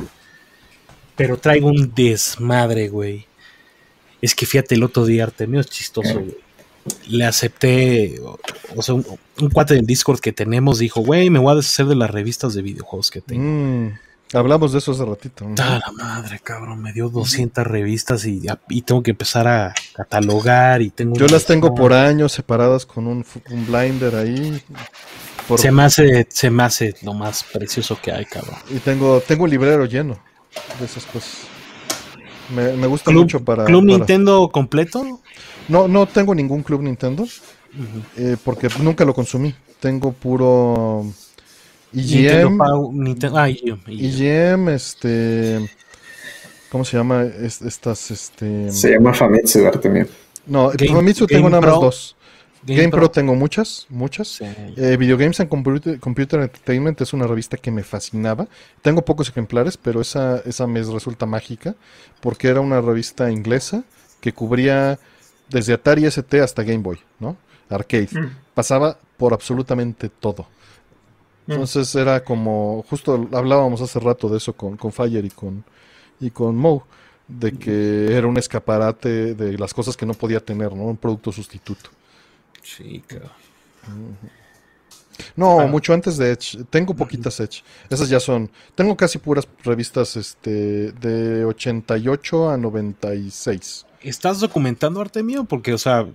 Pero traigo un desmadre, güey. Es que fíjate, el otro día Artemio es chistoso, güey. Le acepté, o sea, un, cuate del Discord que tenemos dijo, güey, me voy a deshacer de las revistas de videojuegos que tengo. Mm. Hablamos de eso hace ratito. la madre, cabrón, me dio 200 revistas y, y, tengo que empezar a catalogar y tengo... Yo las tengo por años separadas con un, blinder ahí. Se, me hace, se me hace lo más precioso que hay, cabrón. Y tengo, tengo un librero lleno de esas cosas. Me, gusta mucho para... ¿Club Nintendo completo? No, no tengo ningún Club Nintendo. Eh, porque nunca lo consumí. Tengo puro IGM, ah, IGM, este, ¿cómo se llama? estas, este... Se llama Famitsu, Artemio. No, Famitsu tengo nada más dos. Game, Pro. tengo muchas, muchas. Eh, Video Games and Computer, Entertainment es una revista que me fascinaba. Tengo pocos ejemplares, pero esa, esa me resulta mágica porque era una revista inglesa que cubría desde Atari ST hasta Game Boy, ¿no? Arcade. Mm. Pasaba por absolutamente todo. Mm. Entonces era como, justo hablábamos hace rato de eso con, con Fire y con, y con Mo, de que era un escaparate de las cosas que no podía tener, ¿no? Un producto sustituto. Sí, claro. No, mucho antes de Edge. Tengo poquitas Edge. Esas ya son. Tengo casi puras revistas este, de 88 a 96. ¿Estás documentando, Artemio? Porque, o sea,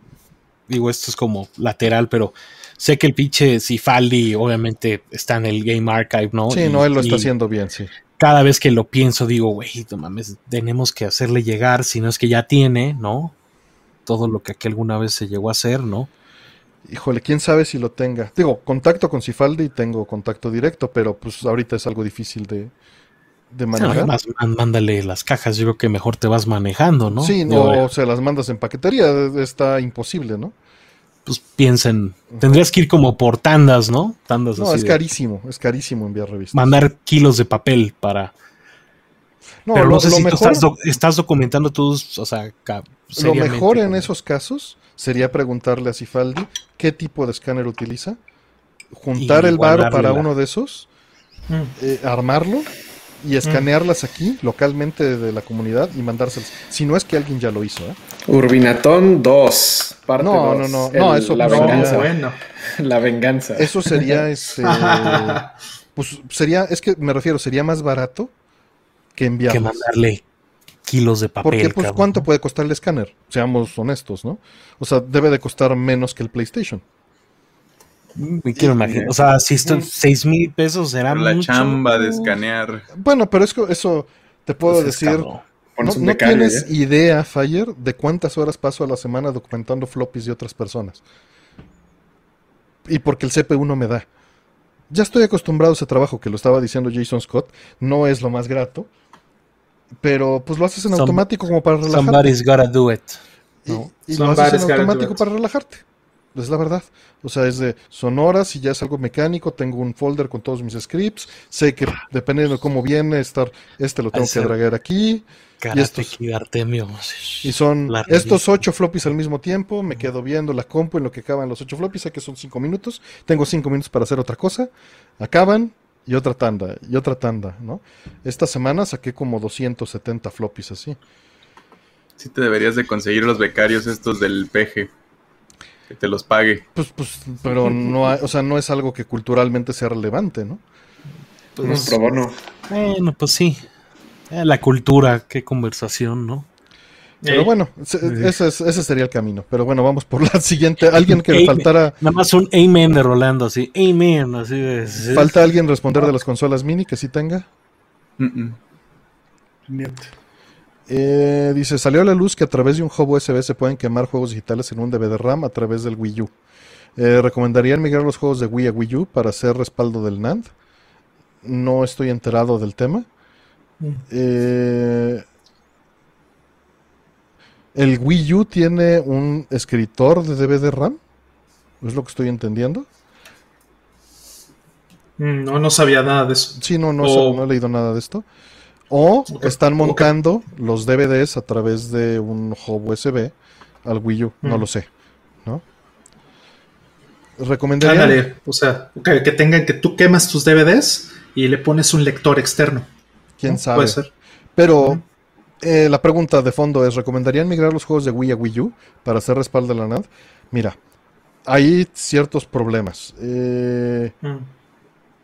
digo, esto es como lateral, pero Sé que el pinche Cifaldi obviamente está en el Game Archive, ¿no? Sí, no, él lo está haciendo bien, sí. Cada vez que lo pienso digo, güey, no mames, tenemos que hacerle llegar, si no es que ya tiene, ¿no? Todo lo que aquí alguna vez se llegó a hacer, ¿no? Híjole, quién sabe si lo tenga. Digo, contacto con Cifaldi, tengo contacto directo, pero pues ahorita es algo difícil de, de manejar. mándale las cajas, yo creo que mejor te vas manejando, ¿no? Sí, no, o se las mandas en paquetería, está imposible, ¿no? pues piensen, tendrías que ir como por tandas, ¿no? Tandas no, es carísimo, es carísimo enviar revistas. Mandar kilos de papel para... No, Pero no sé si tú estás, documentando tus, o sea, Lo mejor en esos casos sería preguntarle a Cifaldi qué tipo de escáner utiliza, juntar el varo para uno de esos, mm. eh, armarlo y mm. escanearlas aquí localmente de la comunidad y mandárselas. Si no es que alguien ya lo hizo. ¿eh? Urbinatón 2. Parte no, no, no, no, eso la venganza. Bueno. La venganza. Eso sería este. pues sería, es que me refiero, sería más barato que enviar. Que mandarle kilos de papel. Porque, pues, ¿cuánto puede costar el escáner? Seamos honestos, ¿no? O sea, debe de costar menos que el PlayStation. Me quiero imaginar. O sea, si esto 6 mil pesos será La chamba de escanear. Bueno, pero es que eso te puedo pues decir. No, tienes idea, Fire, de cuántas horas paso a la semana documentando floppies de otras personas. Y porque el CPU no me da. Ya estoy acostumbrado a ese trabajo, que lo estaba diciendo Jason Scott. No es lo más grato. Pero pues lo haces en automático como para relajarte. Somebody's gotta do it. Y, lo haces en automático para relajarte. Es la verdad. O sea, es de sonoras y ya es algo mecánico. Tengo un folder con todos mis scripts. Sé que dependiendo de cómo viene, estar, este lo tengo que dragar aquí. y, estos, y son estos ocho floppies al mismo tiempo. Me quedo viendo la compu en lo que acaban los ocho floppies. Sé que son cinco minutos. Tengo cinco minutos para hacer otra cosa. Acaban y otra tanda y otra tanda, ¿no? Esta semana saqué como 270 floppies así. Sí te deberías de conseguir los becarios estos del PG. Que te los pague. Pues, pues, pero no o sea, no es algo que culturalmente sea relevante, ¿no? Pues, no, no. Bueno, pues sí. Eh, la cultura, qué conversación, ¿no? Pero bueno, ese, sería el camino. Pero bueno, vamos por la siguiente. Alguien que le faltara. Nada más un amen de Rolando, así. Amen, así de. ¿Falta alguien responder de las consolas mini que sí tenga? Mm eh, dice, salió a la luz que a través de un hub USB se pueden quemar juegos digitales en un DVD RAM a través del Wii U. Eh, ¿Recomendarían migrar los juegos de Wii a Wii U para hacer respaldo del NAND? No estoy enterado del tema. Mm. Eh, ¿El Wii U tiene un escritor de DVD RAM? ¿Es lo que estoy entendiendo? Mm, no, no sabía nada de eso. Sí, no, no, he leído nada de esto. O están montando los DVDs a través de un hub USB al Wii U, no mm. lo sé. ¿no? Recomendaría. o sea, que, tengan que tú quemas tus DVDs y le pones un lector externo. Quién sabe. Puede ser. Pero eh, la pregunta de fondo es: ¿recomendarían migrar los juegos de Wii a Wii U para hacer respaldo de la NAD? Mira, hay ciertos problemas. Eh, mm.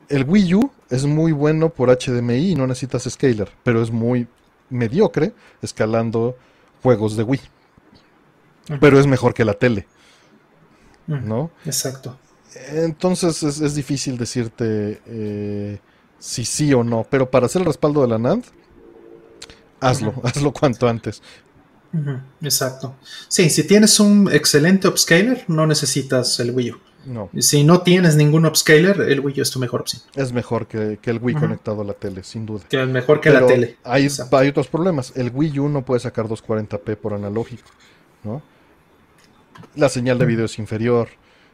El Wii U es muy bueno por HDMI y no necesitas scaler, pero es muy mediocre escalando juegos de Wii. Pero es mejor que la tele. ¿No? Exacto. Entonces es, difícil decirte eh, si sí o no, pero para hacer el respaldo de la NAND, hazlo, hazlo cuanto antes. Exacto. Sí, si tienes un excelente upscaler, no necesitas el Wii U. No. Si no tienes ningún upscaler, el Wii U es tu mejor opción. Es mejor que, el Wii conectado a la tele, sin duda. Que es mejor que la tele. Hay, hay, otros problemas. El Wii U no puede sacar 240p por analógico, ¿no? La señal de video es inferior.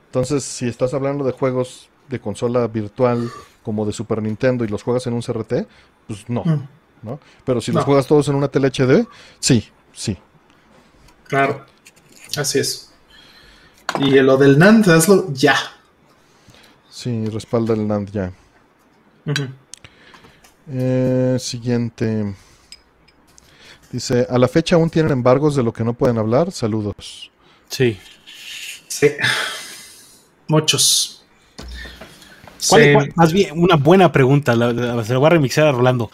Entonces, si estás hablando de juegos de consola virtual como de Super Nintendo y los juegas en un CRT, pues no, ¿no? Pero si los juegas todos en una tele HD, sí, sí. Claro, así es. Y lo del NAND, hazlo ya. Sí, respalda el NAND ya. Eh, siguiente. Dice, a la fecha aún tienen embargos de lo que no pueden hablar. Saludos. Sí. Sí. Muchos. más bien, una buena pregunta. se lo voy a remixar a Rolando.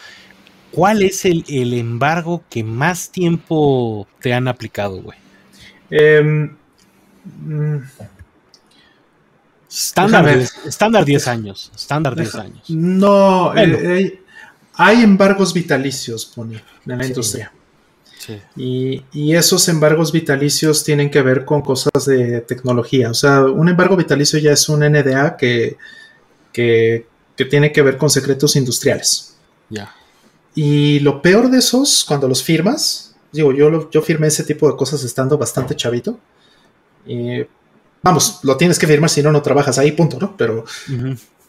¿Cuál es el, embargo que más tiempo te han aplicado, güey? Em, mm, estándar, 10 años. Estándar 10 años. No, eh, eh, hay embargos vitalicios, pone, en la industria. Sí. Y, esos embargos vitalicios tienen que ver con cosas de tecnología. O sea, un embargo vitalicio ya es un NDA que, que, que tiene que ver con secretos industriales. Ya. Y lo peor de esos, cuando los firmas, digo, yo, yo firmé ese tipo de cosas estando bastante chavito. Y, vamos, lo tienes que firmar si no, no trabajas ahí, punto, ¿no? Pero,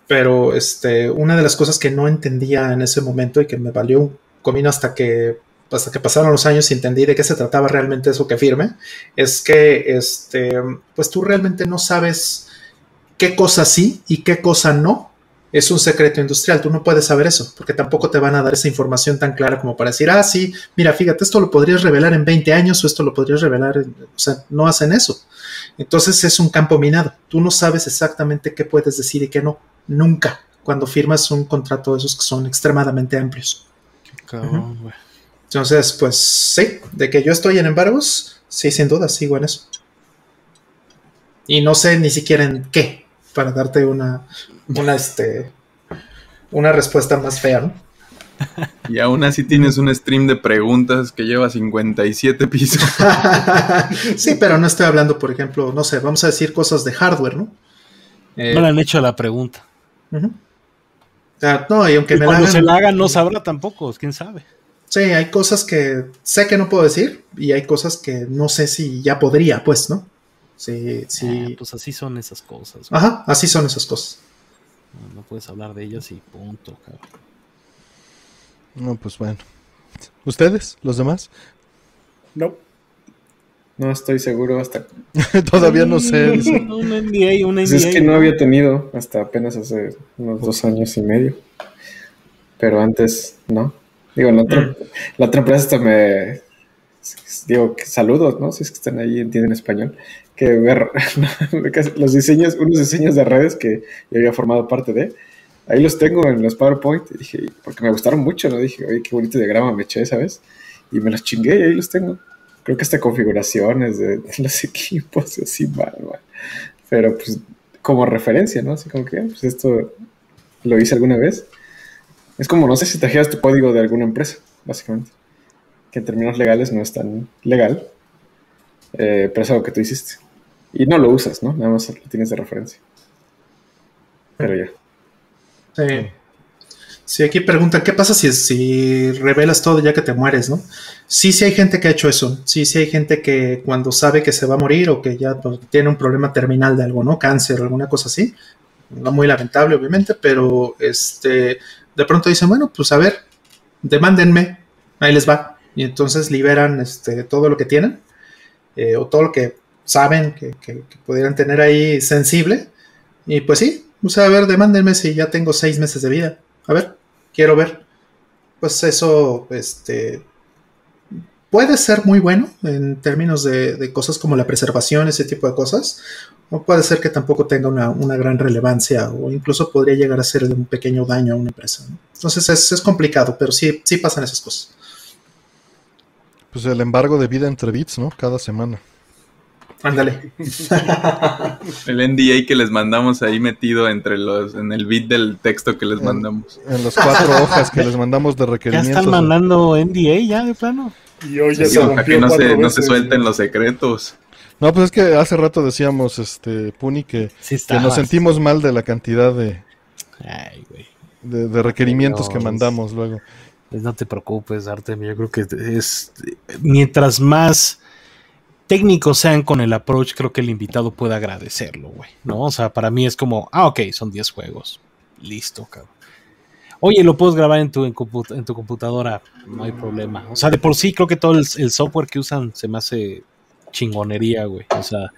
pero este, una de las cosas que no entendía en ese momento y que me valió un comino hasta que, hasta que pasaron los años y entendí de qué se trataba realmente eso que firme, es que, este, pues tú realmente no sabes qué cosa sí y qué cosa no es un secreto industrial, tú no puedes saber eso, porque tampoco te van a dar esa información tan clara como para decir, ah, sí, mira, fíjate, esto lo podrías revelar en 20 años o esto lo podrías revelar, o sea, no hacen eso. Entonces es un campo minado, tú no sabes exactamente qué puedes decir y qué no, nunca, cuando firmas un contrato de esos que son extremadamente amplios. Entonces, pues sí, de que yo estoy en embargos, sí, sin duda, sigo en eso. Y no sé ni siquiera en qué, para darte una, una, este, una respuesta más fea, ¿no? Y aún así tienes un stream de preguntas que lleva 57 pisos. sí, pero no estoy hablando, por ejemplo, no sé, vamos a decir cosas de hardware, ¿no? Eh, no le han hecho la pregunta. no, y aunque me cuando se la hagan no sabrá tampoco, quién sabe. Sí, hay cosas que sé que no puedo decir y hay cosas que no sé si ya podría, pues, ¿no? Sí, sí. Ah, pues así son esas cosas. Ajá, así son esas cosas. No, puedes hablar de ellas y punto, No, pues bueno. ¿Ustedes? ¿Los demás? No. No estoy seguro hasta. Todavía no sé. un NDA, un NDA. Pues es que no había tenido hasta apenas hace unos dos años y medio. Pero antes, no. Digo, la otra, mm. la otra empresa hasta me. Digo, saludos, ¿no? Si es que están ahí, entienden español que ver los diseños, unos diseños de redes que yo había formado parte de. Ahí los tengo en los PowerPoint. Y dije, porque me gustaron mucho, ¿no? Dije, oye, qué bonito diagrama me eché, ¿sabes? Y me los chingué y ahí los tengo. Creo que hasta configuraciones de, los equipos, así, mal, Pero pues como referencia, ¿no? Así como que, pues esto lo hice alguna vez. Es como, no sé si trajeras tu código de alguna empresa, básicamente. Que en términos legales no es tan legal, eh, pero es algo que tú hiciste. Y no lo usas, ¿no? Nada más lo tienes de referencia. Pero ya. Sí. Sí, aquí preguntan, ¿qué pasa si, si revelas todo ya que te mueres, no? Sí, sí hay gente que ha hecho eso. Sí, sí hay gente que cuando sabe que se va a morir o que ya pues, tiene un problema terminal de algo, ¿no? Cáncer o alguna cosa así, muy lamentable obviamente, pero este, de pronto dicen, bueno, pues a ver, demándenme, ahí les va. Y entonces liberan este, todo lo que tienen, eh, o todo lo que saben que, que, pudieran tener ahí sensible. Y pues sí, o sea, a ver, demándenme si ya tengo seis meses de vida. A ver, quiero ver. Pues eso, este, puede ser muy bueno en términos de, cosas como la preservación, ese tipo de cosas, o puede ser que tampoco tenga una, gran relevancia o incluso podría llegar a ser un pequeño daño a una empresa. Entonces es, complicado, pero sí, sí pasan esas cosas. Pues el embargo de vida entre bits, ¿no? Cada semana. Ándale. el NDA que les mandamos ahí metido entre los, en el bit del texto que les mandamos. En las cuatro hojas que les mandamos de requerimientos. ¿Ya están mandando NDA ya de plano? Y hoy ya se que no se, no se suelten los secretos. No, pues es que hace rato decíamos, este, Puni, que, nos sentimos mal de la cantidad de, de, requerimientos que mandamos luego. Pues no te preocupes, Artem, yo creo que es mientras más técnicos sean con el approach, creo que el invitado puede agradecerlo, güey, ¿no? O sea, para mí es como, ah, ok, son 10 juegos, listo, cabrón. Oye, lo puedes grabar en tu, computadora, no hay problema. O sea, de por sí creo que todo el, software que usan se me hace chingonería, güey. O sea,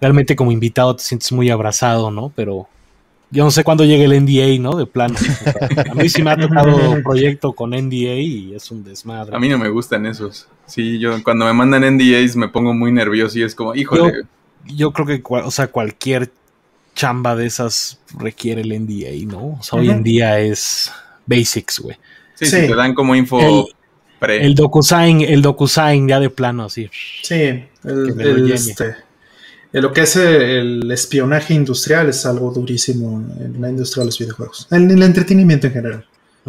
realmente como invitado te sientes muy abrazado, ¿no? Pero yo no sé cuándo llegue el NDA, ¿no? De plano. a mí sí me ha tocado un proyecto con NDA y es un desmadre. A mí no me gustan esos. Sí, yo cuando me mandan NDAs me pongo muy nervioso y es como, híjole. Yo, yo creo que, o sea, cualquier chamba de esas requiere el NDA, ¿no? O sea, hoy en día es basics, güey. Sí, sí, te dan como info el, pre. El DocuSign, el DocuSign ya de plano, así. Sí, el, este, lo que es el espionaje industrial es algo durísimo en la industria de los videojuegos. En el entretenimiento en general.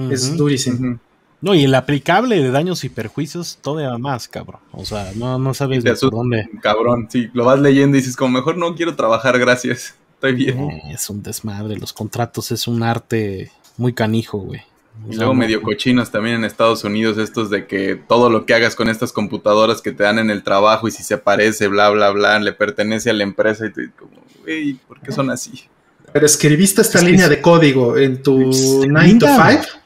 Es durísimo. No, y el aplicable de daños y perjuicios todavía más, cabrón. O sea, no, no sabes de dónde. Cabrón, sí, lo vas leyendo y dices, como mejor no quiero trabajar, gracias bien. es un desmadre, los contratos es un arte muy canijo, güey. Y luego medio cochinos también en Estados Unidos, estos de que todo lo que hagas con estas computadoras que te dan en el trabajo y si se parece, bla, bla, bla, le pertenece a la empresa y tú como, güey, ¿por qué son así? Pero escribiste esta línea de código en tu 9 to 5,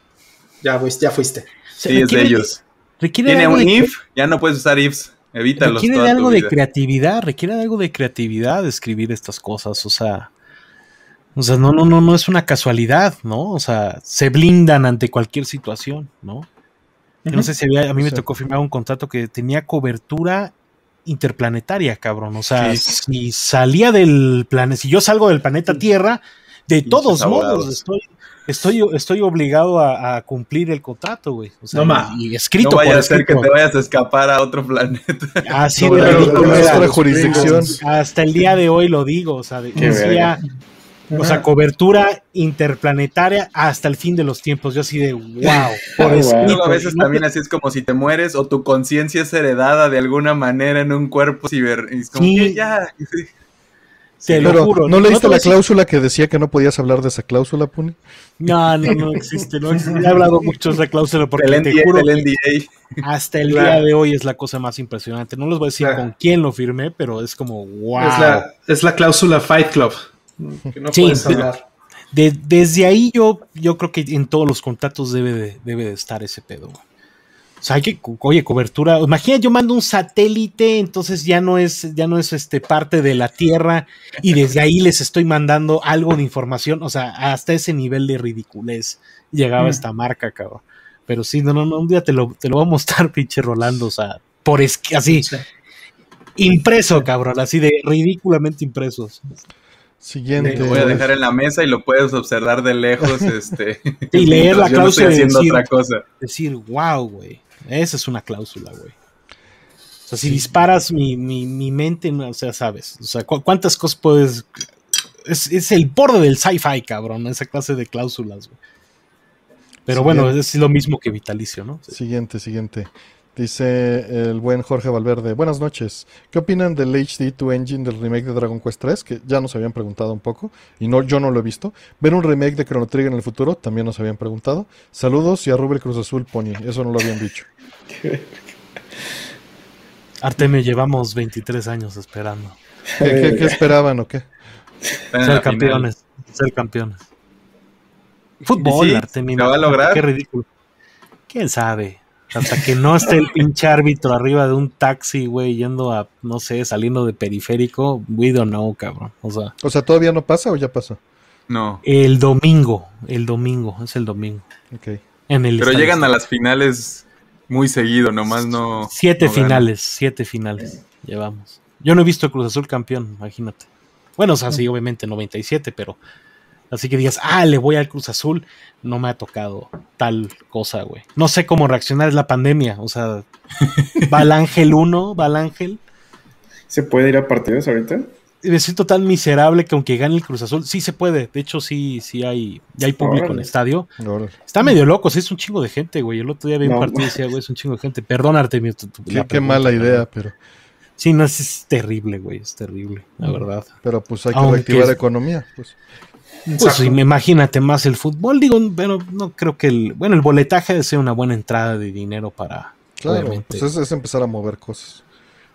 ya, ya fuiste. Sí, es de ellos. Tiene un if, ya no puedes usar ifs. Evítalos. Requiere de algo de creatividad, requiere de algo de creatividad escribir estas cosas, o sea. O sea, no, no, no, no es una casualidad, ¿no? O sea, se blindan ante cualquier situación, ¿no? No sé si había, a mí me tocó firmar un contrato que tenía cobertura interplanetaria, cabrón. O sea, si salía del planeta, si yo salgo del planeta Tierra, de todos modos estoy estoy, estoy obligado a, cumplir el contrato, güey. O sea, no, y escrito no vaya a ser que te vayas a escapar a otro planeta. Así de ridículo. jurisdicción. Hasta el día de hoy lo digo, o sea, decía, o sea, cobertura interplanetaria hasta el fin de los tiempos. Yo así de wow. Por a veces también así es como si te mueres o tu conciencia es heredada de alguna manera en un cuerpo ciber. Es como que ya. Pero, ¿no leíste la cláusula que decía que no podías hablar de esa cláusula, Puni? No, no, no existe. No He hablado mucho de esa cláusula porque el te juro el NDA. hasta el día de hoy es la cosa más impresionante. No les voy a decir con quién lo firmé, pero es como wow. Es la, es la cláusula Fight Club. Que no puedes hablar. desde ahí yo, yo creo que en todos los contratos debe de, debe de estar ese pedo. O sea, hay que, oye, cobertura. Imagina, yo mando un satélite, entonces ya no es, ya no es este parte de la Tierra, y desde ahí les estoy mandando algo de información. O sea, hasta ese nivel de ridiculez llegaba mm. esta marca, cabrón. Pero sí, no, no, no, un día te lo, te lo voy a mostrar, pinche Rolando. O sea, por es, así. Impreso, cabrón, así de ridículamente impresos. Siguiente. Lo voy a dejar en la mesa y lo puedes observar de lejos. este, y leer la cláusula. haciendo otra cosa. Decir, wow, güey. Esa es una cláusula, güey. O sea, si disparas mi, mi, mente, o sea, sabes. O sea, ¿cuántas cosas puedes. Es, el borde del sci-fi, cabrón, esa clase de cláusulas, güey. Pero bueno, es lo mismo que vitalicio, ¿no? Siguiente, siguiente. Dice el buen Jorge Valverde. Buenas noches. ¿Qué opinan del HD2 Engine del remake de Dragon Quest 3? Que ya nos habían preguntado un poco. Y no, yo no lo he visto. ¿Ver un remake de Chrono Trigger en el futuro? También nos habían preguntado. Saludos y a Rubel Cruz Azul Pony. Eso no lo habían dicho. Artemio, llevamos 23 años esperando. ¿Qué, esperaban o qué? Ser campeones. Ser campeones. Fútbol, Artemio. va a lograr? Qué ridículo. ¿Quién sabe? Hasta que no esté el pinche árbitro arriba de un taxi, güey, yendo a, no sé, saliendo de periférico, we don't know, cabrón. O sea, o sea, ¿todavía no pasa o ya pasó? No. El domingo, el domingo, es el domingo. Ok. En el Pero llegan a las finales muy seguido, nomás no. Siete finales, siete finales llevamos. Yo no he visto Cruz Azul campeón, imagínate. Bueno, o sea, sí, obviamente 97, pero Así que digas, ah, le voy al Cruz Azul, no me ha tocado tal cosa, güey. No sé cómo reaccionar, es la pandemia. O sea, va el Ángel 1, va el Ángel. ¿Se puede ir a partidos ahorita? Me siento tan miserable que aunque gane el Cruz Azul, sí se puede. De hecho, sí, sí hay, ya hay público en el estadio. Está medio loco, sí, es un chingo de gente, güey. El otro día vi un partido y decía, güey, es un chingo de gente. Perdón, Artemio. qué, mala idea, pero. Sí, no, es, terrible, güey, es terrible, la verdad. Pero pues hay que reactivar la economía, pues. Pues imagínate más el fútbol, digo, pero no creo que el, bueno, el boletaje debe ser una buena entrada de dinero para... Claro, pues es, empezar a mover cosas.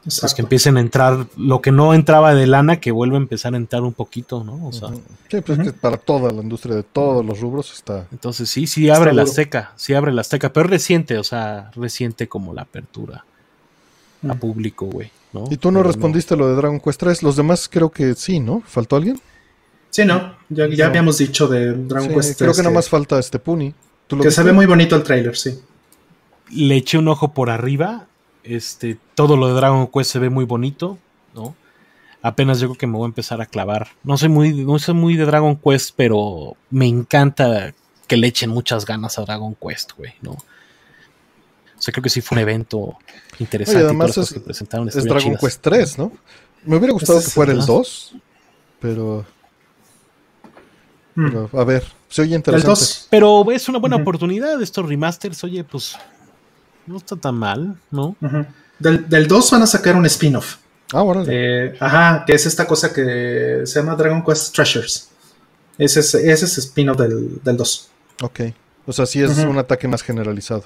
Pues que empiecen a entrar, lo que no entraba de lana, que vuelva a empezar a entrar un poquito, ¿no? O sea, sí, pues que para toda la industria de todos los rubros está. Entonces sí, sí abre la Azteca, sí abre la Azteca, pero reciente, o sea, reciente como la apertura a público, güey. ¿no? Y tú no respondiste lo de Dragon Quest 3, los demás creo que sí, ¿no? ¿Faltó alguien? Sí, no, ya, ya habíamos dicho de Dragon Quest. Creo que nada más falta este Puni. que se ve muy bonito el trailer, sí. Le eché un ojo por arriba. Este, todo lo de Dragon Quest se ve muy bonito, ¿no? Apenas yo creo que me voy a empezar a clavar. No soy muy, no soy muy de Dragon Quest, pero me encanta que le echen muchas ganas a Dragon Quest, güey, ¿no? O sea, creo que sí fue un evento interesante. además es, presentaron es Dragon Quest 3, ¿no? Me hubiera gustado que fuera el 2, pero Mm. a ver, se oye interesante. Pero es una buena oportunidad estos remasters. Oye, pues no está tan mal, ¿no? del, 2 van a sacar un spin-off. Ah, bueno. Eh, ajá, que es esta cosa que se llama Dragon Quest Treasures. Ese es, ese es spin-off del, 2. Ok. O sea, sí es un ataque más generalizado.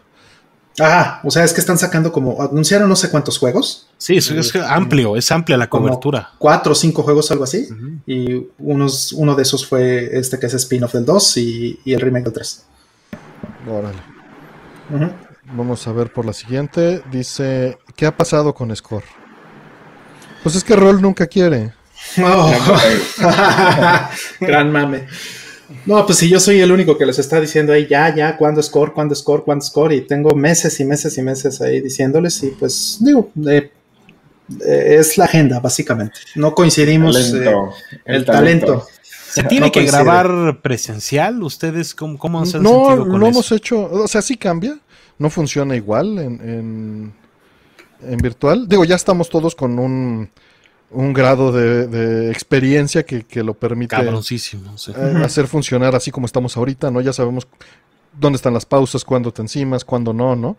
Ah, o sea, es que están sacando como, anunciaron no sé cuántos juegos. Sí, es, es amplio, es amplia la cobertura. Cuatro o cinco juegos, algo así. Y unos, uno de esos fue este que es spin-off del 2 y, el remake del 3. Órale. Vamos a ver por la siguiente. Dice, ¿qué ha pasado con Score? Pues es que Roll nunca quiere. Oh. Gran mame. No, pues si yo soy el único que les está diciendo ahí, ya, ya, cuándo score, cuándo score, cuándo score, y tengo meses y meses y meses ahí diciéndoles, y pues digo, eh, eh, es la agenda, básicamente. No coincidimos. Eh, el, talento. ¿Se tiene que grabar presencial? ¿Ustedes cómo, cómo han No, no hemos hecho, o sea, sí cambia, no funciona igual en, en, en virtual. Digo, ya estamos todos con un un grado de, experiencia que, lo permite eh, hacer funcionar así como estamos ahorita, ¿no? Ya sabemos dónde están las pausas, cuándo te encimas, cuándo no, ¿no?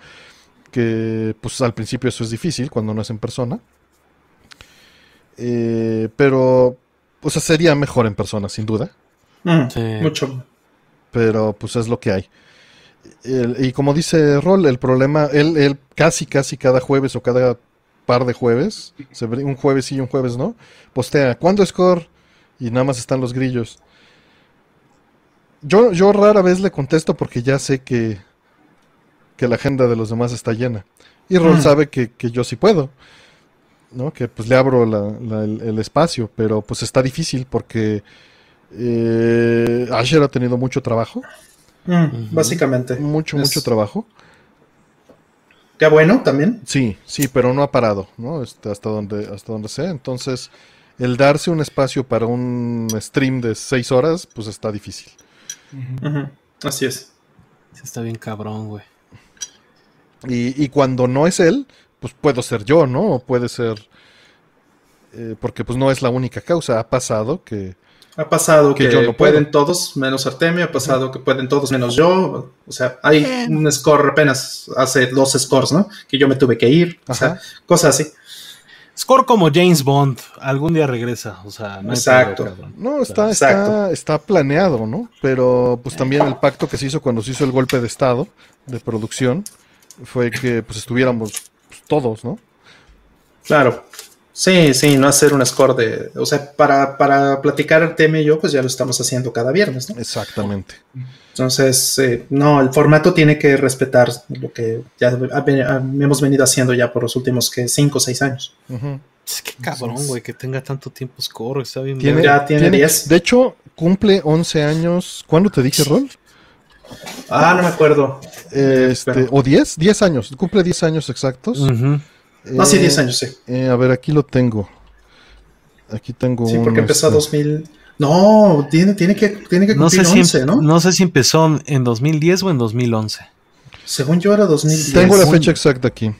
Que pues al principio eso es difícil cuando no es en persona. Eh, pero, o sea, sería mejor en persona, sin duda. Mm, mucho. Pero pues es lo que hay. y como dice Rol, el problema, él, él casi, casi cada jueves o cada par de jueves, un jueves sí y un jueves no, postea, ¿cuándo score? Y nada más están los grillos. Yo, yo rara vez le contesto porque ya sé que, que la agenda de los demás está llena. Y Rol mm. sabe que, yo sí puedo. ¿no? Que pues le abro el, espacio, pero pues está difícil porque eh, Asher ha tenido mucho trabajo. Mm, básicamente. Mucho, mucho trabajo. Qué bueno también. Sí, sí, pero no ha parado, ¿no? Este, hasta donde, hasta donde sé. Entonces, el darse un espacio para un stream de seis horas, pues está difícil. Así es. Está bien cabrón, güey. Y, y, cuando no es él, pues puedo ser yo, ¿no? O puede ser... Eh, porque pues no es la única causa. Ha pasado que ha pasado que, no pueden todos menos Artemio, ha pasado que pueden todos menos yo. O sea, hay un score apenas hace dos scores, ¿no? Que yo me tuve que ir. O sea, cosas así. Score como James Bond, algún día regresa, o sea, no Exacto. no, está, está, está, planeado, ¿no? Pero pues también el pacto que se hizo cuando se hizo el golpe de estado de producción fue que pues estuviéramos pues, todos, ¿no? Claro. Sí, sí, no hacer un score de. O sea, para, para platicar el tema y yo, pues ya lo estamos haciendo cada viernes, ¿no? Exactamente. Entonces, eh, no, el formato tiene que respetar lo que ya hemos venido haciendo ya por los últimos que 5 o 6 años. Es que cabrón, güey, que tenga tanto tiempo score, está bien. ¿Tiene, ya tiene 10. De hecho, cumple 11 años. ¿Cuándo te dije, Rol? Ah, no me acuerdo. Este, o 10, 10 años, cumple 10 años exactos. No, sí, 10 años, sí. Eh, a ver, aquí lo tengo. Aquí tengo Sí, porque empezó este... 2000. No, tiene, tiene que, tiene que cumplir no 11, ¿no? No sé si empezó en 2010 o en 2011. Según yo era 2010. Tengo la fecha exacta aquí.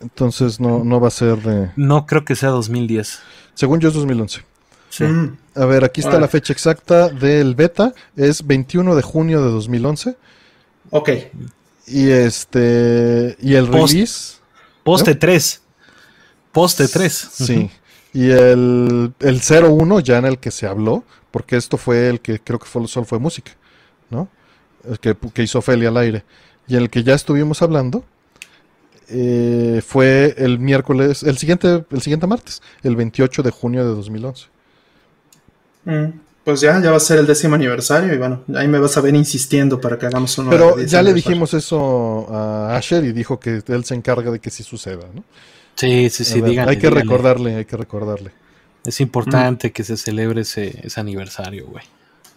Entonces no, no va a ser de... No creo que sea 2010. Según yo es 2011. Sí. Mm. A ver, aquí está la fecha exacta del beta. Es 21 de junio de 2011. Ok. Y este... Y el Post, release... Poste 3. Poste 3. Sí. Y el, el 01 ya en el que se habló, porque esto fue el que creo que fue, solo fue música, ¿no? El que, que hizo Ophelia al aire. Y en el que ya estuvimos hablando eh, fue el miércoles, el siguiente, el siguiente martes, el 28 de junio de 2011. Mm, pues ya, ya va a ser el décimo aniversario y bueno, ahí me vas a ver insistiendo para que hagamos uno. Pero ya le dijimos eso a Asher y dijo que él se encarga de que sí suceda, ¿no? Sí, sí, sí, ver, díganle, Hay que díganle. recordarle, hay que recordarle. Es importante mm. que se celebre ese, ese aniversario, güey.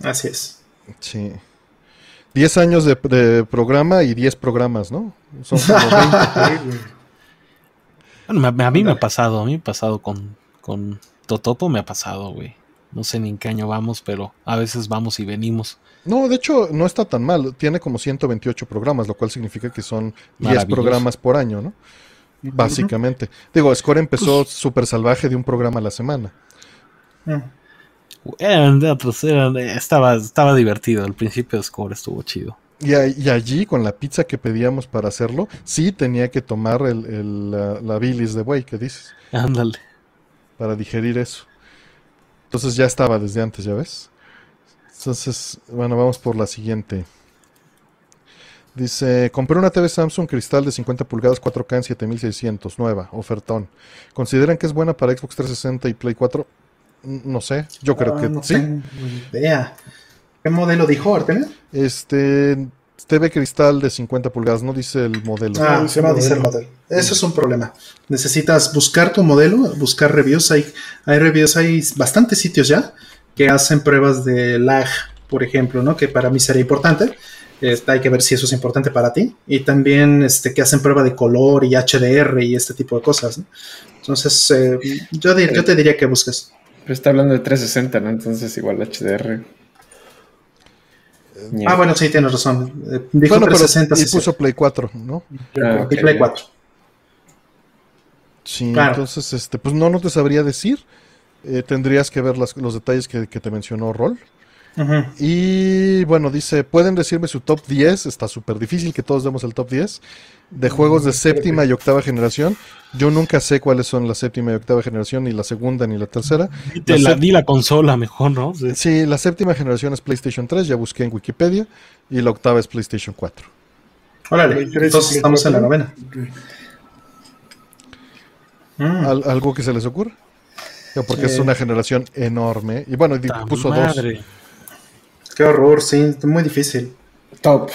Así es. Sí. 10 años de, de, programa y 10 programas, ¿no? Son como 20. bueno, a, a, mí me ha pasado, a mí me ha pasado con, con Totopo, me ha pasado, güey. No sé ni en qué año vamos, pero a veces vamos y venimos. No, de hecho, no está tan mal. Tiene como 128 programas, lo cual significa que son 10 programas por año, ¿no? Básicamente. Digo, Score empezó pues, súper salvaje de un programa a la semana. Eran de otros, eran, estaba, estaba divertido. Al principio Score estuvo chido. Y, a, y, allí, con la pizza que pedíamos para hacerlo, sí tenía que tomar el, el, la, la, bilis de buey que dices. Ándale. Para digerir eso. Entonces ya estaba desde antes, ¿ya ves? Entonces, bueno, vamos por la siguiente. Dice, compré una TV Samsung Cristal de 50 pulgadas 4K en 7600, nueva, ofertón. ¿Consideran que es buena para Xbox 360 y Play 4? No sé, yo creo ah, que no sí. Vea. ¿Qué modelo dijo Artemio? Este, TV Cristal de 50 pulgadas, no dice el modelo. Ah, no, no dice el modelo. Eso es un problema. Necesitas buscar tu modelo, buscar reviews. Hay, hay reviews, hay bastantes sitios ya que hacen pruebas de lag, por ejemplo, ¿no? Que para mí sería importante. Este, hay que ver si eso es importante para ti. Y también este, que hacen prueba de color y HDR y este tipo de cosas. ¿no? Entonces, eh, yo, dir, yo, te diría que busques. Pero está hablando de 360, ¿no? Entonces, igual HDR. Ah, bueno, sí, tienes razón. Eh, dijo bueno, 360. Pero, y puso Play 4, ¿no? Ah, okay. Y Play 4. Sí, claro. entonces, este, pues no, no te sabría decir. Eh, tendrías que ver las, los detalles que, que te mencionó Rol. Uh -huh. Y bueno, dice, pueden decirme su top 10, está súper difícil que todos demos el top 10, de juegos de séptima y octava generación. Yo nunca sé cuáles son la séptima y octava generación, ni la segunda ni la tercera. Te la, la di la consola mejor, ¿no? Sí. sí, la séptima generación es PlayStation 3, ya busqué en Wikipedia, y la octava es PlayStation 4. Órale, entonces estamos en la novena. Mm. ¿Al ¿Algo que se les ocurra? Porque sí. es una generación enorme. Y bueno, puso madre. dos. Qué horror, sí, muy difícil. Top.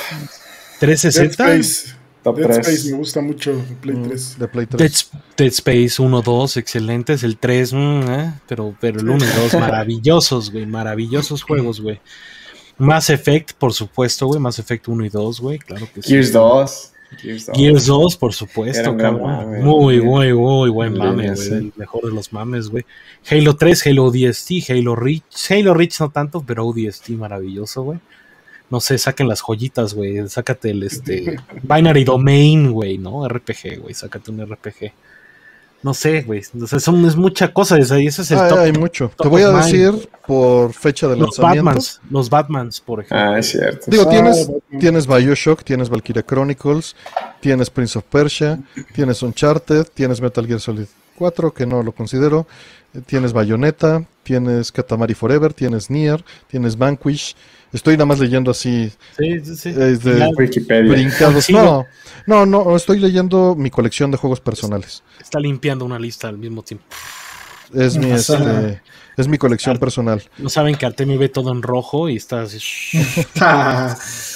360. Dead Space. Top Dead 3. Space me gusta mucho de Play 3. De Play 3. Dead, Dead, Space 1, 2, excelentes. El 3, mm, eh, pero, pero el 1 y 2, maravillosos, güey. Maravillosos juegos, güey. Mass Effect, por supuesto, güey. Mass Effect 1 y 2, güey. Claro que sí. Gears 2. Gears 2. Gears 2, por supuesto, cabrón. Mame, muy, muy, muy buen mame, güey. El mejor de los mames, güey. Halo 3, Halo ODST, Halo Reach. Halo Reach no tanto, pero ODST maravilloso, güey. No sé, saquen las joyitas, güey. Sácate el este. Binary Domain, güey, ¿no? RPG, güey. Sácate un RPG. No sé, güey. O sea, son, es mucha cosa. Ese es el ah, top. Hay mucho. Top Te voy a decir mind. por fecha de los lanzamiento. Batmans, los Batmans, por ejemplo. Ah, es cierto. Digo, Ah, tienes, Batman. tienes Bioshock, tienes Valkyria Chronicles, tienes Prince of Persia, tienes Uncharted, tienes Metal Gear Solid 4, que no lo considero, eh, tienes Bayonetta, tienes Katamari Forever, tienes Nier, tienes Vanquish. Estoy nada más leyendo así. Sí, sí, sí. Wikipedia. Brincados. No, no, no, estoy leyendo mi colección de juegos personales. Está limpiando una lista al mismo tiempo. Es mi, este, es mi colección personal. No saben que Artemio ve todo en rojo y está así.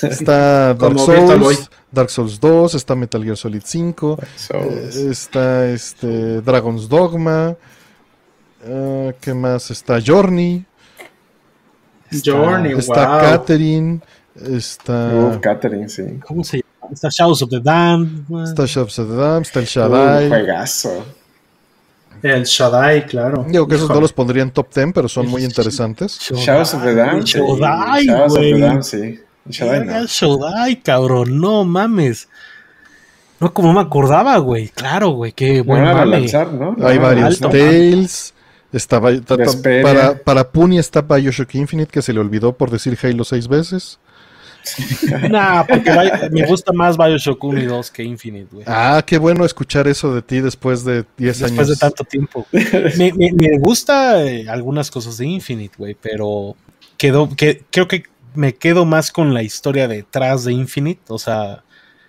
está Dark Souls, Dark Souls 2, está Metal Gear Solid 5, eh, está este Dragon's Dogma, uh, ¿qué más? Está Journey. Está, Journey, está wow. Catherine, está... Uh, Catherine, sí. ¿Cómo se llama? Está Shadows of the Damned. Está Shadows of the Damned, está el Shaddai. Un juegazo. El Shaddai, claro. Digo que esos no los pondría en top 10, pero son muy interesantes. Shadows of the Damned. Shodai, Shadows of the güey. Damned, sí. Shaddai no. Cabrón, no mames. No, como me acordaba, güey. Claro, güey, qué Lo buen van a mame. relanzar, ¿no? Hay No, varios. alto. Tales. Está, Bi- ta- para, para Puni está Bioshock Infinite, que se le olvidó por decir Halo seis veces. Nah, porque me gusta más Bioshock 1 y 2 que Infinite, güey. Ah, qué bueno escuchar eso de ti después de 10 Después años. de tanto tiempo. Me, me- me gusta eh, algunas cosas de Infinite, güey, pero quedó, que, creo que me quedo más con la historia detrás de Infinite. O sea,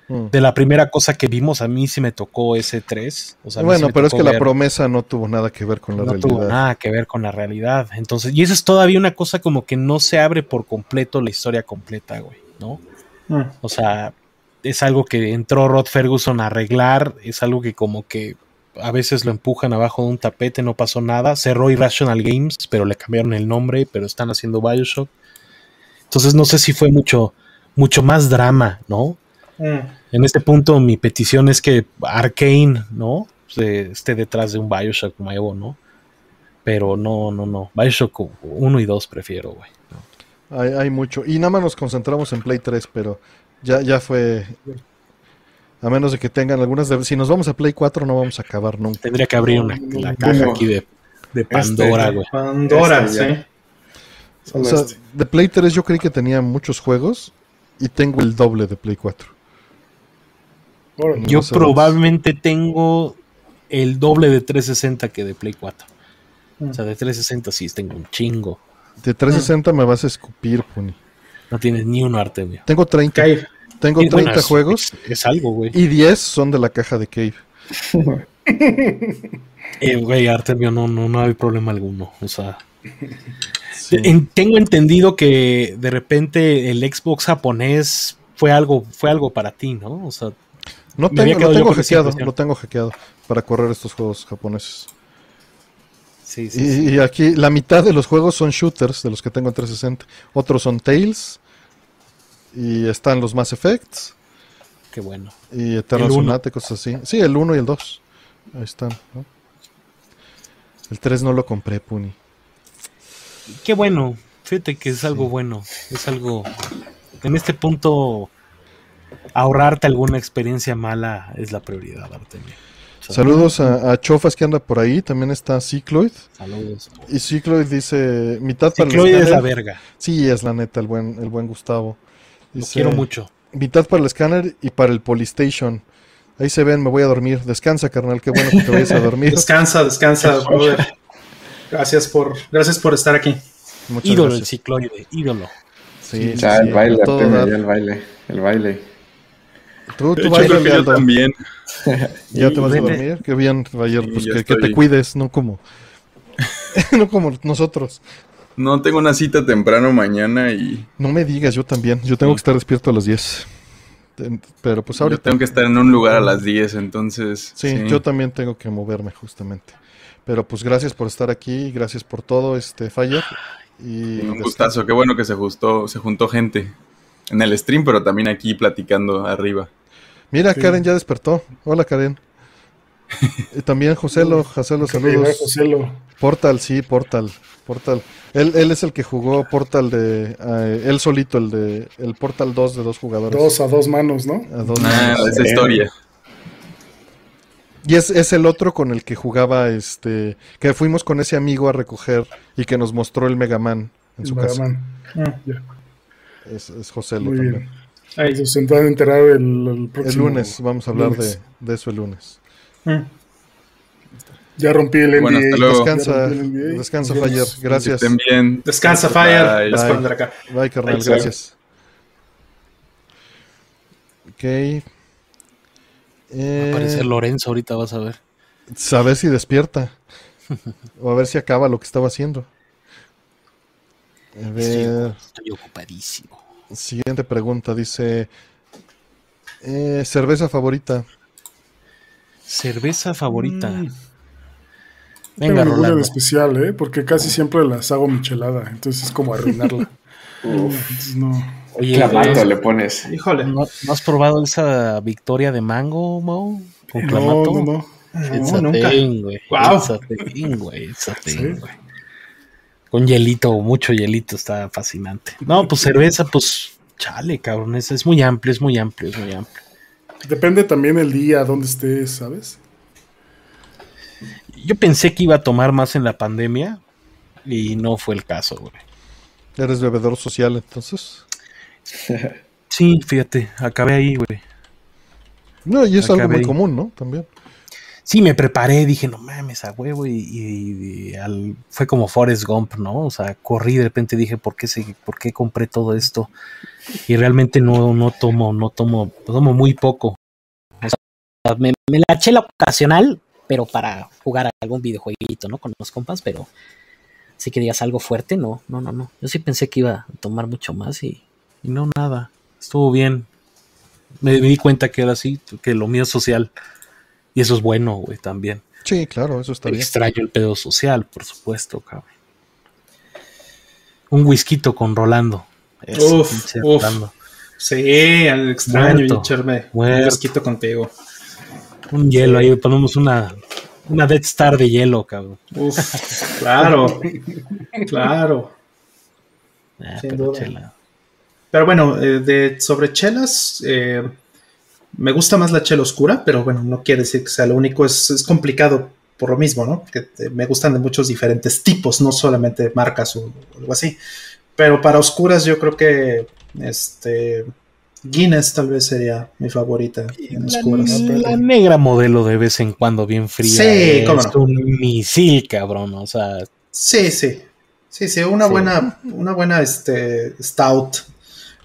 Mm. de la primera cosa que vimos, a mí sí me tocó ese 3. O sea, sí bueno, pero es que la promesa no tuvo nada que ver con la no realidad. tuvo nada que ver con la realidad. Entonces, y eso es todavía una cosa como que no se abre por completo la historia completa, güey, ¿no? Mm. O sea, es algo que entró Rod Ferguson a arreglar, es algo que como que a veces lo empujan abajo de un tapete, no pasó nada. Cerró Irrational Games, pero le cambiaron el nombre, pero están haciendo Bioshock. Entonces no sé si fue mucho, mucho más drama, ¿no? Mm. En este punto mi petición es que Arkane, ¿no? Se- esté detrás de un Bioshock nuevo, ¿no? Pero no, no, no. Bioshock 1 y 2 prefiero, güey. Hay, hay mucho. Y nada más nos concentramos en Play 3, pero ya, ya fue. A menos de que tengan algunas. de- si nos vamos a Play 4, no vamos a acabar nunca. Tendría que abrir una, la caja Bueno, aquí de, de Pandora, güey. Pandora, Este, sí. O Solo sea, este. de Play 3 yo creí que tenía muchos juegos y tengo el doble de Play 4. Órale. Yo No sé. probablemente tengo el doble de 360 que de Play 4. Mm. O sea, de 360 sí tengo un chingo. De 360 me vas a escupir, Puni. No tienes ni uno, Artemio. Tengo 30. Cave. Tengo Y, 30 bueno, es- juegos Es, es algo, güey. y 10 son de la caja de Cave. Eh, güey, Artemio, no, no, no hay problema alguno. O sea, Sí. en- tengo entendido que de repente el Xbox japonés fue algo, fue algo para ti, ¿no? O sea, No tengo, lo tengo hackeado, impresión. lo tengo hackeado para correr estos juegos japoneses. sí, Y, y aquí la mitad de los juegos son shooters de los que tengo en 360. Otros son Tales. Y están los Mass Effects. qué bueno. Y Eternal El uno. Sonata, cosas así. Sí, el 1 y el 2. Ahí están. ¿no? El 3 no lo compré, Puni. Qué bueno. Fíjate que es algo bueno. Es algo. En este punto, ahorrarte alguna experiencia mala es la prioridad, Artemio. Saludos a, a Chofas que anda por ahí. También está Cycloid. Saludos. Y Cycloid dice: mitad para el Cicloide es la escáner. verga. Sí, es la neta, el buen, el buen Gustavo. Lo quiero mucho. Mitad para el escáner y para el Polystation. Ahí se ven, me voy a dormir. Descansa, carnal, qué bueno que te vayas a dormir. Descansa, descansa, brother. Gracias por, gracias por estar aquí. Muchas Ídolo el gracias. cicloide, ídolo. Sí, sí, Ya, sí, el baile, todo el baile. El baile. Tú, tú que yo también. ¿Ya te vas a dormir? Qué bien, ayer, Sí, pues que, que te cuides, no como... no como nosotros. No tengo una cita temprano mañana y No me digas, yo también. Yo tengo que estar despierto a las 10. Ten- Pero pues yo ahorita... tengo que estar en un lugar a las 10, entonces. Sí, yo también tengo que moverme justamente. Pero pues gracias por estar aquí, gracias por todo, este. Y Un gustazo, qué bueno que se juntó, se juntó gente en el stream, pero también aquí platicando arriba. Mira, Karen ya despertó. Hola, Karen. Y también Joselo, Joselo, saludos. Joselo. Portal, sí, Portal. Portal. Él, él es el que jugó Portal de. eh, él solito, el de. El Portal 2 de dos jugadores. Dos a dos manos, ¿no? A dos Ah, manos. esa historia. Y es, es el otro con el que jugaba este. Que fuimos con ese amigo a recoger y que nos mostró el Mega Man en su El casa. Megaman. Mm. Ya, Es, es Joselo Muy también. bien. Ahí. Van a enterar el, el El próximo lunes, vamos a hablar lunes. de, de eso el lunes. Mm. Ya rompí el Bueno, NDA. luego. Descansa, el NDA. descansa, Fire. Que Gracias. estén bien. Descansa, Fire. Bye. Bye. acá. Bye, carnal, gracias. Ok. Va Eh, a aparecer Lorenzo ahorita, vas a ver. a ver si despierta. o a ver si acaba lo que estaba haciendo. A ver. Estoy ocupadísimo. Siguiente pregunta. Dice. eh, cerveza favorita. Cerveza favorita. Mm. No Venga, tengo ninguna Rolando. de especial, ¿eh? Porque casi siempre las hago michelada. Entonces es como arruinarla. Entonces, no. Oye, Clamato ¿no, le pones. Híjole. no has probado esa victoria de mango, Mo? Con No, clamato. no, no. It's No, a nunca. güey. Wow. It's a thing, güey. It's a thing, Sí. güey. Con hielito, mucho hielito, está fascinante. No, pues cerveza, pues chale, cabrón. Es, es muy amplio, es muy amplio, es muy amplio. Depende también el día, dónde estés, ¿sabes? Yo pensé que iba a tomar más en la pandemia y no fue el caso, güey. Eres bebedor social, entonces. Sí, fíjate, acabé ahí, güey. No, y es algo muy ahí. común, ¿no? También. Sí, me preparé, dije, no mames, a huevo, y, y- al- fue como Forrest Gump, ¿no? O sea, corrí de repente dije, ¿por qué, se, ¿por qué compré todo esto? Y realmente no, no tomo, no tomo, tomo muy poco. O sea, me, la eché la ocasional, pero para jugar a algún videojueguito, ¿no? Con los compas, pero sí que digas algo fuerte, no, no, no, no. Yo sí pensé que iba a tomar mucho más y, no nada. Estuvo bien. Me di cuenta que era así, que lo mío es social. Y eso es bueno, güey, también. Sí, claro, eso está bien. Extraño el pedo social, por supuesto, cabrón. Un whisky con Rolando. Eso, Uf, uf. Rolando. Sí, al extraño Muerto. echarme un fresquito contigo. Un hielo, ahí ponemos una, una Death Star de hielo, cabrón. Uf, claro, claro. Ah, Sin pero duda. chela. Pero bueno, eh, de sobre chelas, eh, me gusta más la chela oscura, pero bueno, no quiere decir que sea lo único, es, es complicado por lo mismo, ¿no? Que me gustan de muchos diferentes tipos, no solamente marcas o algo así. Pero para oscuras yo creo que este Guinness tal vez sería mi favorita en La, oscuras. la negra modelo de vez en cuando bien fría. Sí, cómo no. un misil, cabrón. O sea, Sí, sí. Sí, sí, una Sí. buena, una buena este, stout.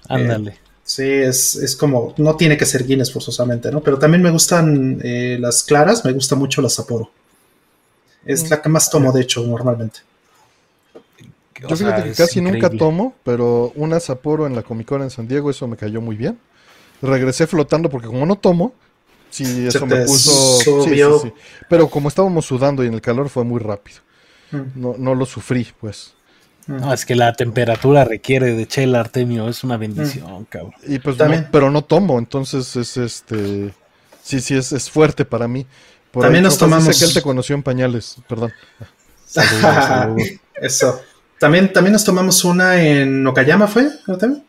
ándale. Sí, es, es como, no tiene que ser Guinness forzosamente, ¿no? Pero también me gustan eh, las claras, me gusta mucho la Sapporo. Es la que más tomo, de hecho, normalmente. O Yo sea, fíjate que casi nunca tomo, pero una Sapporo en la Comic Con en San Diego, eso me cayó muy bien. Regresé flotando porque como no tomo, sí, eso me puso... sí, sí, sí. Pero como estábamos sudando y en el calor fue muy rápido. Mm, No, no lo sufrí, pues. No, es que la temperatura requiere de chela, Artemio. Es una bendición, cabrón. Y pues También. no- pero no tomo, entonces es este... Sí, sí, es, es fuerte para mí. Por También ahí, nos Chopas dice tomamos- que él te conoció en pañales, perdón. Saludos, saludos. Eso. También, también nos tomamos una en Okayama, ¿fue? ¿Artemio?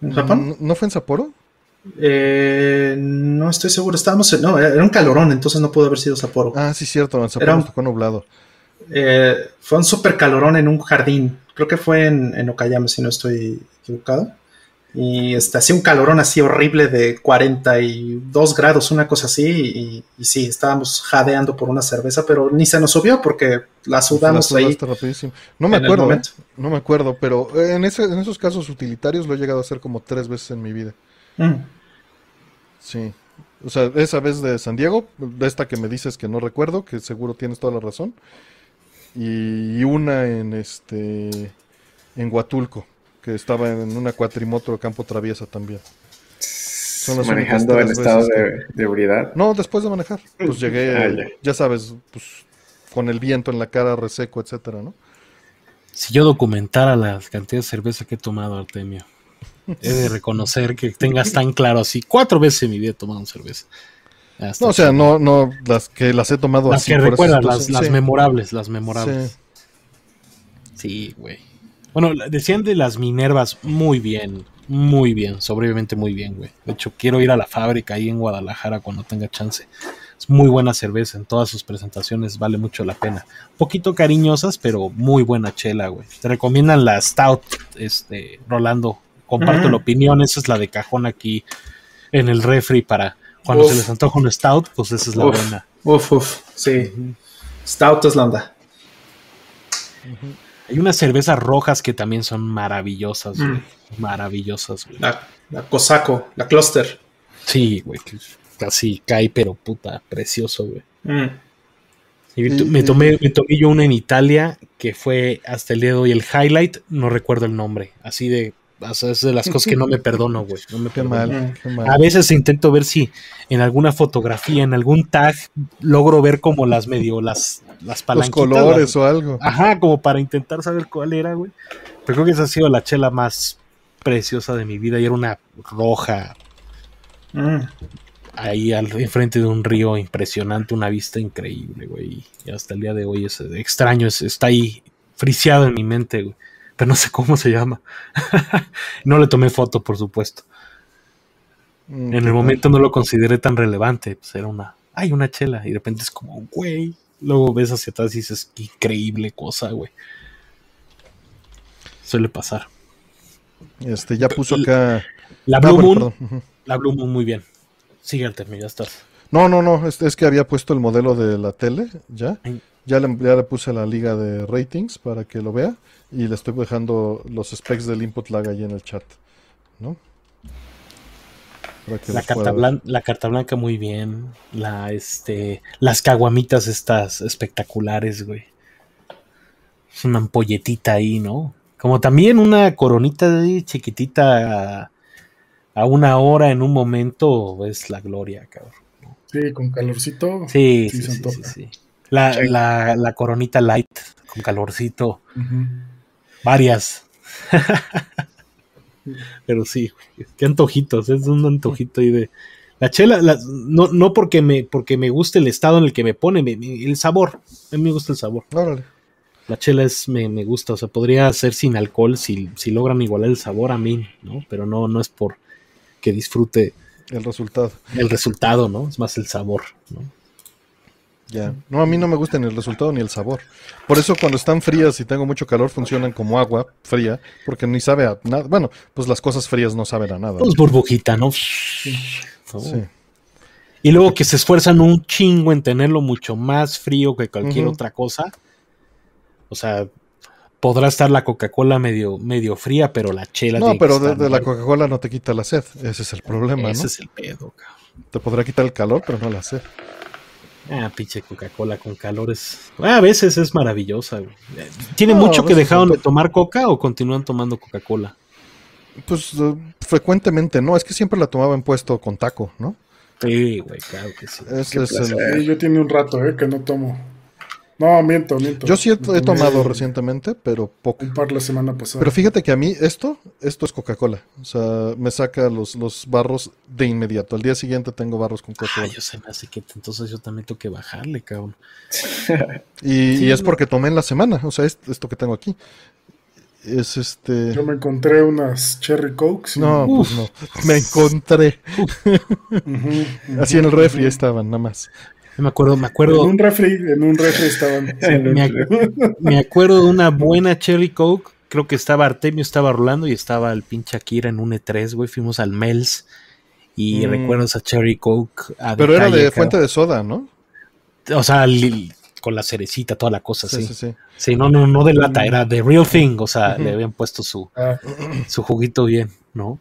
¿En Japón? ¿No, no fue en Sapporo? Eh, no estoy seguro. Estábamos en- no, era un calorón, entonces no pudo haber sido Sapporo. Ah, sí, cierto, en Sapporo Era un- nos tocó nublado. Eh, fue un súper calorón en un jardín. Creo que fue en, en Okayama, si no estoy equivocado. Y este, hacía un calorón así horrible de 42 grados, una cosa así. Y, y sí, estábamos jadeando por una cerveza, pero ni se nos subió porque la sudamos La ahí. rapidísimo. No me acuerdo, ¿eh? no me acuerdo, pero eh, en, ese- en esos casos utilitarios lo he llegado a hacer como tres veces en mi vida. Mm. Sí. O sea, esa vez de San Diego, de esta que me dices que no recuerdo, que seguro tienes toda la razón. Y una en este en Huatulco, que estaba en una cuatrimoto Campo Traviesa también. Son las Manejando en tres estado de, de ebriedad. No, después de manejar. Pues llegué, Ah, ya. ya sabes, pues con el viento en la cara, reseco, etcétera, ¿no? Si yo documentara la cantidad de cerveza que he tomado, Artemio, he de reconocer que tengas tan claro así. Cuatro veces en mi vida he tomado cerveza. No, o sea, no, no las que las he tomado Las así. que recuerdas, las, situaciones. las Sí, memorables, las memorables. sí. Sí, güey. Bueno, decían de las Minervas muy bien, muy bien, sobreviviente muy bien, güey. De hecho, quiero ir a la fábrica ahí en Guadalajara cuando tenga chance. Es muy buena cerveza en todas sus presentaciones, vale mucho la pena. Un poquito cariñosas, pero muy buena chela, güey. Te recomiendan la Stout, este, Rolando. Comparto la opinión, esa es la de cajón aquí en el refri para Cuando se les antoja un stout, pues esa es la buena. Uf, uf, sí. Stout es la onda. Hay unas cervezas rojas que también son maravillosas, mm. Maravillosas, güey. La, la Cosaco, la Cluster. Sí, güey. Casi cae, pero puta, precioso, güey. Mm. me, tomé, me tomé yo una en Italia que fue hasta el día de hoy el highlight, no recuerdo el nombre, así de es de las cosas que no me perdono, güey. No me qué mal, A veces intento ver si en alguna fotografía, en algún tag, logro ver como las medio, las, las palanquitas. Los colores o algo. Ajá, como para intentar saber cuál era, güey. Pero creo que esa ha sido la chela más preciosa de mi vida y era una roja. Mm. Ahí al, enfrente de un río impresionante, una vista increíble, güey. Y hasta el día de hoy es extraño, está ahí friseado en mi mente, güey pero no sé cómo se llama. no le tomé foto, por supuesto. Mm, en el momento no lo consideré tan relevante, pues era una, hay una chela, y de repente es como, güey, luego ves hacia atrás y dices, qué increíble cosa, güey. Suele pasar. Este, ya puso acá. La Blue Moon. La Blue Moon, muy bien. Sigue al término, ya estás. No, no, no, es, es, que había puesto el modelo de la tele, ya. Ya le, ya le puse la liga de ratings para que lo vea y le estoy dejando los specs del input lag ahí en el chat, ¿no? La carta, blanca, la carta blanca muy bien, la este las caguamitas estas espectaculares, güey. Es una ampolletita ahí, ¿no? Como también una coronita de chiquitita a, una hora en un momento es la gloria, cabrón. Sí, con calorcito. Sí, sí, sí, sí, La, la, la, coronita light con calorcito. Varias. Pero sí, qué antojitos, es un antojito ahí de... La chela, no, no porque me, porque me guste el estado en el que me pone, el sabor, a mí me gusta el sabor. La chela es, me, me, gusta, o sea, podría ser sin alcohol si, si logran igualar el sabor a mí, ¿no? Pero no, no es por que disfrute el resultado. El resultado, ¿no? Es más el sabor, ¿no? Ya. No, a mí no me gusta ni el resultado ni el sabor. Por eso cuando están frías y tengo mucho calor funcionan como agua fría, porque ni sabe a nada. Bueno, pues las cosas frías no saben a nada. Pues burbujita, ¿no? Sí. Y luego que se esfuerzan un chingo en tenerlo mucho más frío que cualquier otra cosa. O sea, podrá estar la Coca-Cola medio, medio fría, pero la chela. No, pero de, la Coca-Cola no te quita la sed. Ese es el problema, Ese ¿no? es el pedo, cabrón. Te podrá quitar el calor, pero no la sed. Ah, pinche Coca-Cola con calores. a veces es maravillosa. ¿Tiene mucho que dejaron de tomar coca o continúan tomando Coca-Cola? Pues uh, frecuentemente no, es que siempre la tomaba en puesto con taco, ¿no? Sí, güey, claro que sí. yo tiene un rato, eh, que no tomo. No, miento, miento. Yo sí he, tomado recientemente, pero poco. Un par la semana pasada. Pero fíjate que a mí esto, esto es Coca-Cola. O sea, me saca los, los barros de inmediato. Al día siguiente tengo barros con Coca-Cola. yo sé, me hace que entonces yo también tengo que bajarle, cabrón. y, es porque tomé en la semana. O sea, esto que tengo aquí. Es este. Yo me encontré unas Cherry Cokes. No, pues no. Me encontré. Así en el refri estaban, nada más. Me acuerdo, me acuerdo. En un refri, en un refri estaban. me, acuerdo de una buena Cherry Coke. Creo que estaba Artemio, estaba Rolando y estaba el pinche Akira en un E3, güey. Fuimos al Mels y mm. recuerdo esa Cherry Coke. Pero era de fuente de soda, ¿no? O sea, con la cerecita, toda la cosa, sí. Sí, sí, sí. no, no, no de lata, era de real thing. O sea, le habían puesto su, ah. su juguito bien, ¿no?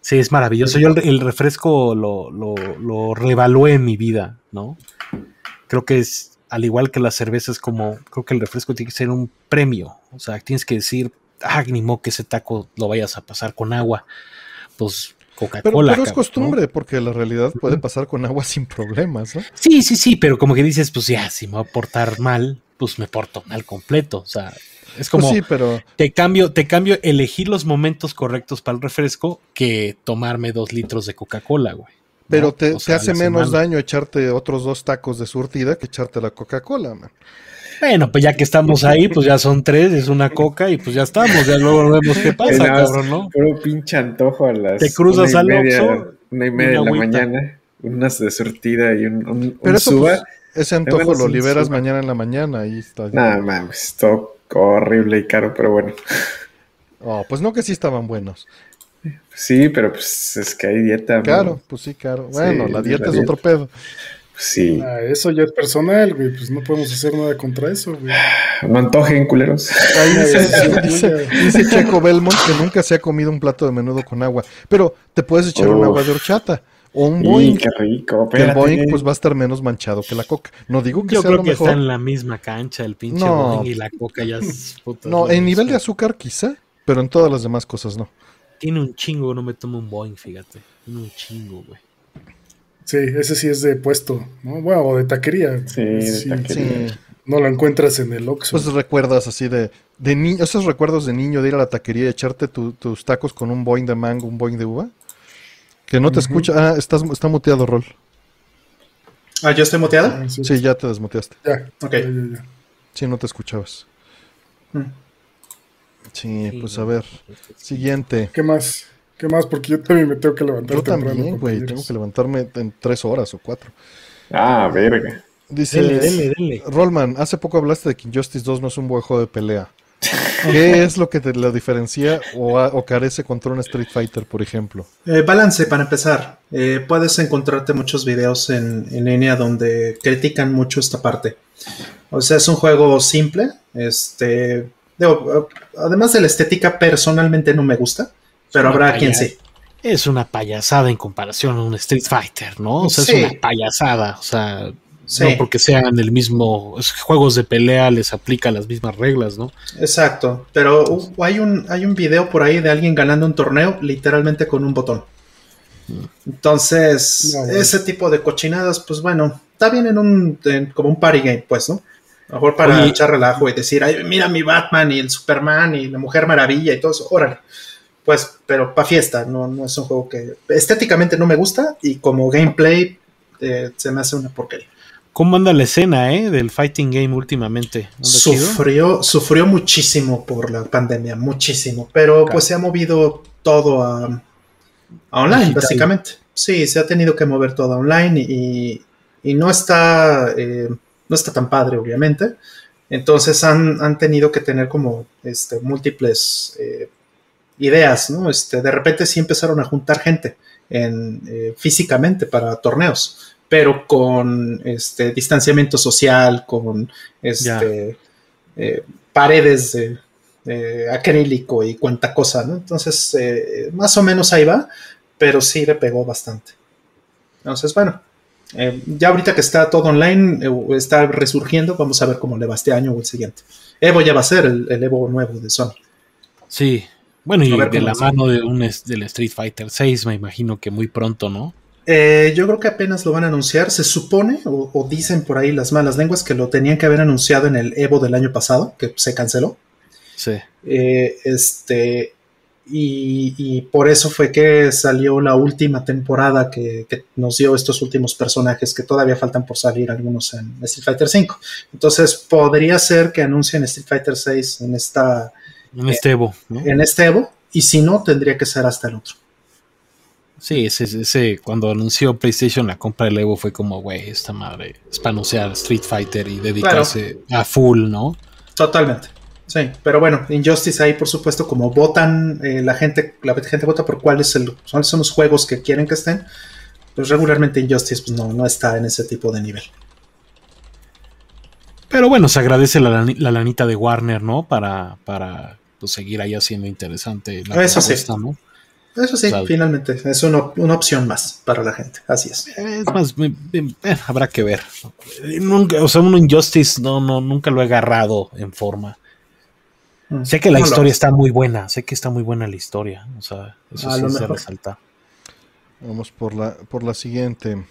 Sí, es maravilloso. Yo el, refresco lo, lo, lo revalué en mi vida, ¿no? Creo que es, al igual que la cerveza, es como, creo que el refresco tiene que ser un premio. O sea, tienes que decir, ah, ni que ese taco lo vayas a pasar con agua. Pues Coca-Cola. Pero, es costumbre, porque la realidad puede pasar con agua sin problemas, ¿no? Sí, sí, sí, pero como que dices, pues ya, si me voy a portar mal, pues me porto mal completo. O sea, es como pues sí, pero... te cambio, te cambio elegir los momentos correctos para el refresco que tomarme dos litros de Coca-Cola, güey. Pero te, hace menos daño echarte otros dos tacos de surtida que echarte la Coca-Cola, man. Bueno, pues ya que estamos ahí, pues ya son tres, es una coca y pues ya estamos, ya luego vemos qué pasa, cabrón, ¿no? Puro pinche antojo a las. Te cruzas al Oxxo. Una y media de la mañana, unas de surtida y un, un, Pero eso, pues, ese antojo lo liberas mañana en la mañana y está. Nada, mames, todo horrible y caro, pero bueno. Oh, pues no que sí estaban buenos. Sí, pero pues es que hay dieta. Claro, pues sí, claro. Bueno, la dieta es otro pedo. Sí. Ah, eso ya es personal, güey. Pues no podemos hacer nada contra eso, güey. No antojen, culeros. Ahí dice, dice, Checo Belmont que nunca se ha comido un plato de menudo con agua. Pero te puedes echar un agua de horchata. O un Boeing. qué rico. Que el Boeing pues va a estar menos manchado que la coca. No digo que Yo sea creo lo que mejor. está en la misma cancha el pinche No. Boeing y la coca ya es puta. No, en nivel de azúcar quizá, pero en todas las demás cosas no. Tiene un chingo, no me tomo un Boeing, fíjate. Tiene un chingo, güey. Sí, ese sí es de puesto, ¿no? Bueno, o de taquería. Sí, de taquería. Sí. No lo encuentras en el Oxxo. Pues recuerdas así de, de niño, esos recuerdos de niño de ir a la taquería y echarte tu- tus tacos con un Boeing de mango, un Boeing de uva. Que no te escucha. Ah, estás, está muteado, Rol. Ah, ¿yo estoy muteado? Ah, sí. Sí, ya te desmuteaste. Ya, Ok. ya, ya, ya. Sí, no te escuchabas. Mm. Sí, Sí, pues a ver. Siguiente. ¿Qué más? ¿Qué más? Porque yo también me tengo que levantar Yo temprano, también, güey. Tengo que levantarme en tres horas o cuatro. Ah, verga. Dice Dele, dele, dele. Rollman, hace poco hablaste de que Injustice 2 no es un buen juego de pelea. ¿Qué es lo que te lo diferencia o, a- o carece contra un Street Fighter, por ejemplo? Eh, balance para empezar. Eh, puedes encontrarte muchos videos en, en línea donde critican mucho esta parte. O sea, es un juego simple. Este, digo, además de la estética, personalmente no me gusta, pero habrá quien sí. Es una payasada en comparación a un Street Fighter, ¿no? O sea, Sí. es una payasada. O sea, Sí. no porque sean el mismo. es- juegos de pelea les aplica las mismas reglas, ¿no? Exacto, pero uh, hay un, hay un video por ahí de alguien ganando un torneo literalmente con un botón. Entonces, No, bueno. ese tipo de cochinadas, pues bueno, está bien en un en- como un party game, pues, ¿no? Mejor para Oye. echar relajo y decir, ay, mira mi Batman y el Superman y la Mujer Maravilla y todo eso, órale. Pues, pero para fiesta, no, no es un juego que estéticamente no me gusta y como gameplay eh, se me hace una porquería. ¿Cómo anda la escena, eh? Del fighting game últimamente. Sufrió, sufrió muchísimo por la pandemia, muchísimo, pero pues se ha movido todo a, a online, Digital. básicamente. Sí, se ha tenido que mover todo a online y, y no está eh, no está tan padre, obviamente. Entonces han, han tenido que tener como este, múltiples eh, ideas, ¿no? Este, de repente sí empezaron a juntar gente en, eh, físicamente para torneos, pero con este, distanciamiento social, con este, eh, paredes de, de acrílico y cuanta cosa, ¿no? Entonces, más o menos ahí va, pero sí le pegó bastante. Entonces, bueno, eh, ya ahorita que está todo online, eh, está resurgiendo, vamos a ver cómo le va este año o el siguiente. Evo ya va a ser el, el Evo nuevo de Sony. Sí. Bueno, y de la mano de un del Street Fighter 6, me imagino que muy pronto, ¿no? Eh, yo creo que apenas lo van a anunciar. Se supone, o, o dicen por ahí las malas lenguas, que lo tenían que haber anunciado en el Evo del año pasado, que se canceló. Sí. Eh, este, y, y por eso fue que salió la última temporada que, que nos dio estos últimos personajes que todavía faltan por salir, algunos en Street Fighter V. Entonces, podría ser que anuncien Street Fighter VI en, esta, En este Evo, ¿no? en este Evo, y si no, tendría que ser hasta el otro. Sí, ese, ese, cuando anunció PlayStation la compra del Evo fue como, güey, esta madre es para anunciar Street Fighter y dedicarse a full, ¿no? Totalmente. Sí, pero bueno, Injustice ahí, por supuesto, como votan, eh, la gente, la gente vota por cuáles el- cuáles son los juegos que quieren que estén, pues regularmente Injustice pues, no, no está en ese tipo de nivel. Pero bueno, se agradece la, la lanita de Warner, ¿no? Para, para pues, seguir ahí haciendo interesante la Eso sí. propuesta, ¿no? Eso sí, finalmente, es una, una opción más para la gente, así es. Es más, me- me- eh, habrá que ver. Nunca, o sea, un Injustice no, no, nunca lo he agarrado en forma. Mm. Sé que la No lo- historia está muy buena, sé que está muy buena la historia. O sea, eso A sí se resalta. Vamos por la, por la siguiente.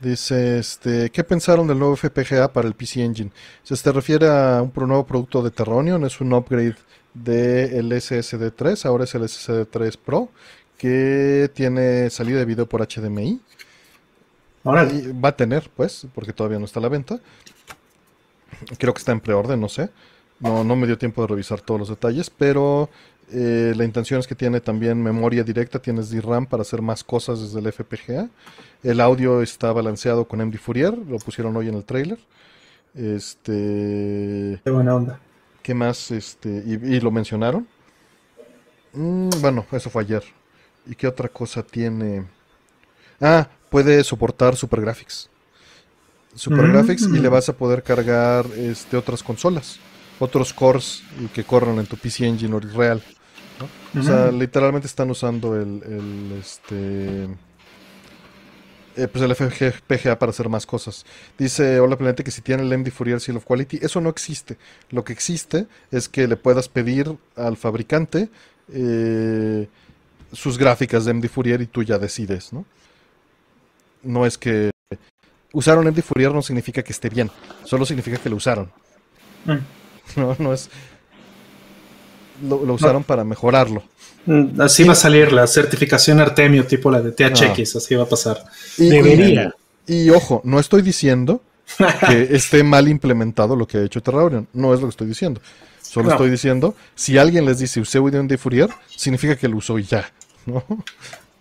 Dice, este, ¿qué pensaron del nuevo FPGA para el PC Engine? ¿Se te refiere a un nuevo producto de Terronion? Es un upgrade del SSD 3, ahora es el SSD 3 Pro, que tiene salida de video por HDMI. Y va a tener, pues, porque todavía no está a la venta. Creo que está en preorden, no sé. No, no me dio tiempo de revisar todos los detalles, pero eh, la intención es que tiene también memoria directa, tienes DRAM para hacer más cosas desde el FPGA. El audio está balanceado con MD Fourier, lo pusieron hoy en el trailer. Este, Qué buena onda. ¿qué más? Este, y, y lo mencionaron. Mm, bueno, eso fue ayer. ¿Y qué otra cosa tiene? Ah, puede soportar Super Graphics. Super Graphics y le mm. vas a poder cargar este, otras consolas, otros cores que corran en tu PC Engine real. O sea, literalmente están usando el, el este eh, pues el FPGA para hacer más cosas. Dice Hola Planeta que si tiene el MD Fourier Seal of Quality, eso no existe. Lo que existe es que le puedas pedir al fabricante eh, sus gráficas de MD Fourier y tú ya decides, ¿no? No es que usar un MD Fourier no significa que esté bien, solo significa que lo usaron. Mm. No, no es. Lo, usaron para mejorarlo. Mm, así va a salir la certificación Artemio, tipo la de THX, así va a pasar. Y, Debería. Y, ojo, no estoy diciendo que esté mal implementado lo que ha hecho Terraorion. No es lo que estoy diciendo. Solo estoy diciendo, si alguien les dice usé un de Fourier, significa que lo usó ya. ¿no?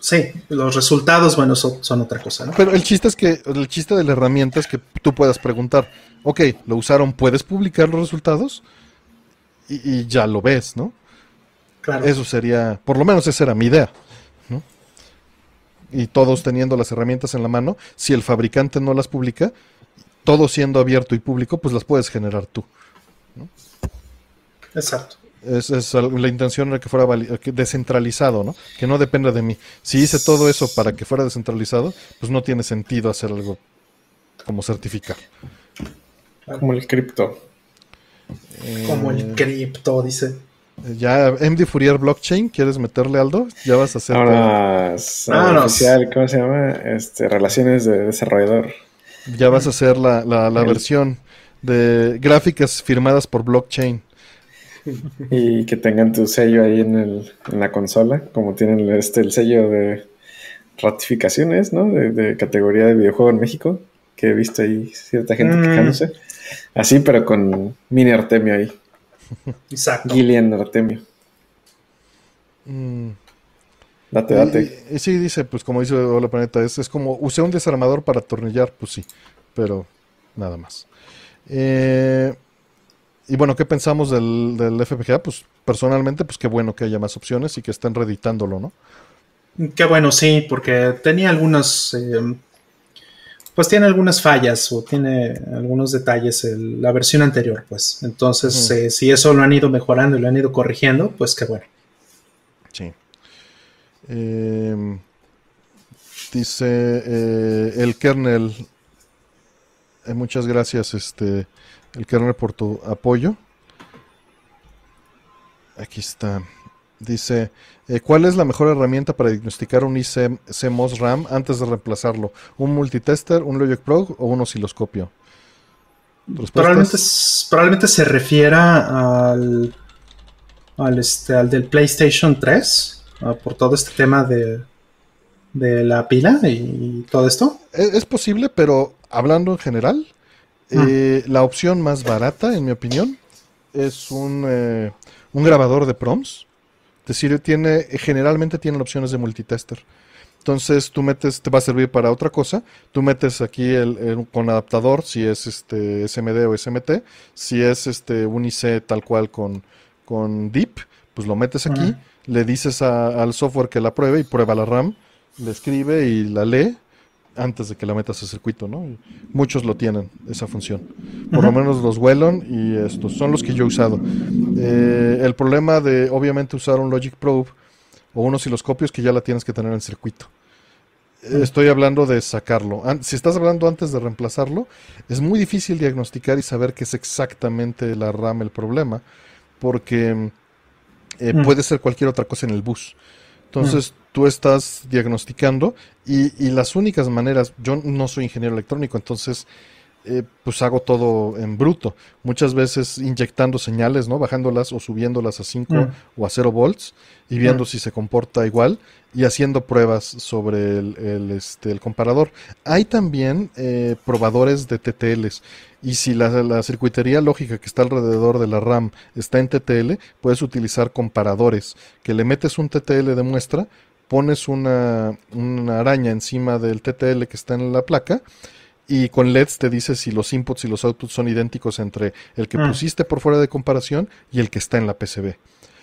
Sí, los resultados, bueno, son, otra cosa, ¿no? Pero el chiste es que, el chiste de la herramienta es que tú puedas preguntar, ok, lo usaron, ¿puedes publicar los resultados? y ya lo ves, ¿no? Eso sería, por lo menos esa era mi idea. Y todos teniendo las herramientas en la mano, si el fabricante no las publica, todo siendo abierto y público, pues las puedes generar tú. Exacto. Es, la intención era que fuera descentralizado, ¿no? Que no dependa de mí. Si hice todo eso para que fuera descentralizado, pues no tiene sentido hacer algo como certificar. Como el cripto. Como el cripto, dice. Ya, MD Fourier Blockchain, ¿quieres meterle algo? Ya vas a hacer. Ahora, oficial, ¿cómo se llama? Este, relaciones de desarrollador. Ya vas a hacer la, la, versión de gráficas firmadas por blockchain. Y que tengan tu sello ahí en, el, en la consola, como tienen este, el sello de ratificaciones, ¿no? De, categoría de videojuego en México, que he visto ahí cierta gente mm. quejándose. Así, pero con mini Artemio ahí. Exacto. Gillian Artemio. Mm. Date, date. Y, sí, dice, pues como dice Hola Planeta, es, es como usé un desarmador para atornillar, pues sí, pero nada más. Eh, y bueno, ¿qué pensamos del, del, FPGA? Pues personalmente, pues qué bueno que haya más opciones y que estén reeditándolo, ¿no? Qué bueno, sí, porque tenía algunos eh, pues tiene algunas fallas o tiene algunos detalles la versión anterior, pues. Entonces, eh, si eso lo han ido mejorando y lo han ido corrigiendo, pues qué bueno. Sí. Em, dice eh, el kernel. Muchas gracias, este, el kernel, por tu apoyo. Aquí está. Dice, eh, ¿cuál es la mejor herramienta para diagnosticar un ICMOS RAM antes de reemplazarlo? ¿Un multitester, un Logic Pro o un osciloscopio? Probablemente, probablemente se refiera al, al, este, al del PlayStation 3, ah, por todo este tema de, de la pila y, todo esto. Es, posible, pero hablando en general. Eh, la opción más barata, en mi opinión, es un, eh, un grabador de proms decir, tiene, generalmente tienen opciones de multitester. Entonces tú metes, te va a servir para otra cosa. Tú metes aquí el, con adaptador, si es este SMD o SMT, si es este un IC tal cual con, con DIP, pues lo metes aquí, le dices al software que la pruebe y prueba la RAM, le escribe y la lee antes de que la metas a circuito, ¿no? muchos lo tienen, esa función. Por lo menos los Wellon y estos son los que yo he usado. Eh, el problema de, obviamente, usar un Logic Probe o unos osciloscopios que ya la tienes que tener en circuito. Estoy hablando de sacarlo. Si estás hablando antes de reemplazarlo, es muy difícil diagnosticar y saber qué es exactamente la RAM el problema, porque eh, mm. puede ser cualquier otra cosa en el bus. Entonces, tú estás diagnosticando y, las únicas maneras, yo no soy ingeniero electrónico, entonces eh, pues hago todo en bruto, muchas veces inyectando señales, ¿no? Bajándolas o subiéndolas a 5 mm. o a 0 volts y viendo mm. si se comporta igual y haciendo pruebas sobre el, este, el comparador. Hay también eh, probadores de TTLs y si la, la, circuitería lógica que está alrededor de la RAM está en TTL, puedes utilizar comparadores que le metes un TTL de muestra pones una, araña encima del TTL que está en la placa y con LEDs te dice si los inputs y los outputs son idénticos entre el que ah. pusiste por fuera de comparación y el que está en la PCB.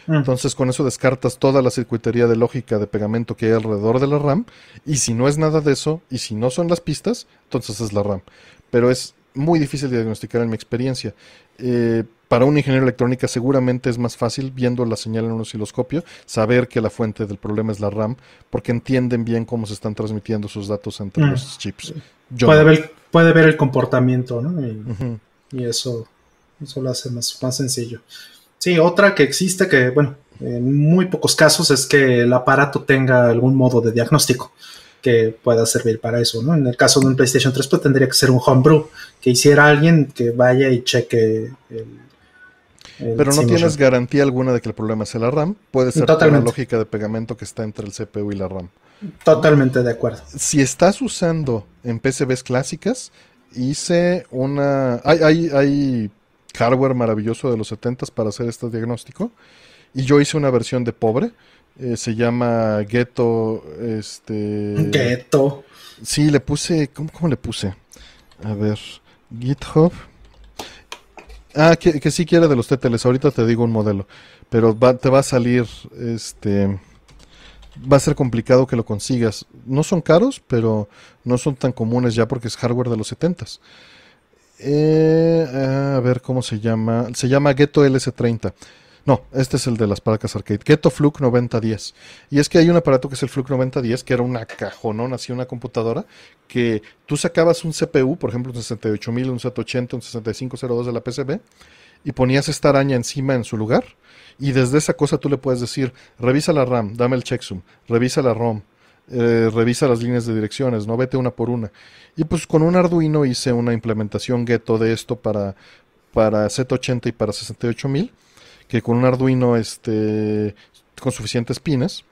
Mm. Entonces con eso descartas toda la circuitería de lógica de pegamento que hay alrededor de la RAM. Y si no es nada de eso, y si no son las pistas, entonces es la RAM. Pero es muy difícil de diagnosticar en mi experiencia. Eh, para un ingeniero electrónica seguramente es más fácil, viendo la señal en un osciloscopio, saber que la fuente del problema es la RAM, porque entienden bien cómo se están transmitiendo sus datos entre mm. los chips. puede, ver, puede ver el comportamiento, ¿no? Y, eso, eso lo hace más, más sencillo. Sí, otra que existe que, bueno, en muy pocos casos es que el aparato tenga algún modo de diagnóstico que pueda servir para eso, ¿no? En el caso de un PlayStation 3, pues tendría que ser un homebrew, que hiciera alguien que vaya y cheque el, pero no tienes garantía alguna de que el problema sea la RAM. Puede ser la lógica de pegamento que está entre el CPU y la RAM. Totalmente de acuerdo. Si estás usando en PCBs clásicas, hice una... Hay, hay, hardware maravilloso de los 70s para hacer este diagnóstico. Y yo hice una versión de pobre. Eh, se llama Ghetto. Este... Ghetto. Sí, le puse... ¿Cómo, cómo le puse? A ver. GitHub. Ah, que, que sí quiere de los TTLs. Ahorita te digo un modelo. Pero te va a salir, este... Va a ser complicado que lo consigas. No son caros, pero no son tan comunes ya porque es hardware de los 70s. Eh, a ver cómo se llama. Se llama Ghetto LS30. No, este es el de las placas arcade. Keto Fluke 9010. Y es que hay un aparato que es el Fluke 9010, que era una cajonón, así una computadora, que tú sacabas un CPU, por ejemplo un 68000, un Z80, un 6502 de la PCB, y ponías esta araña encima en su lugar. Y desde esa cosa tú le puedes decir, revisa la RAM, dame el checksum, revisa la ROM, eh, revisa las líneas de direcciones, no vete una por una. Y pues con un Arduino hice una implementación Ghetto de esto para, para Z80 y para 68000 que con un Arduino este, con suficientes pines,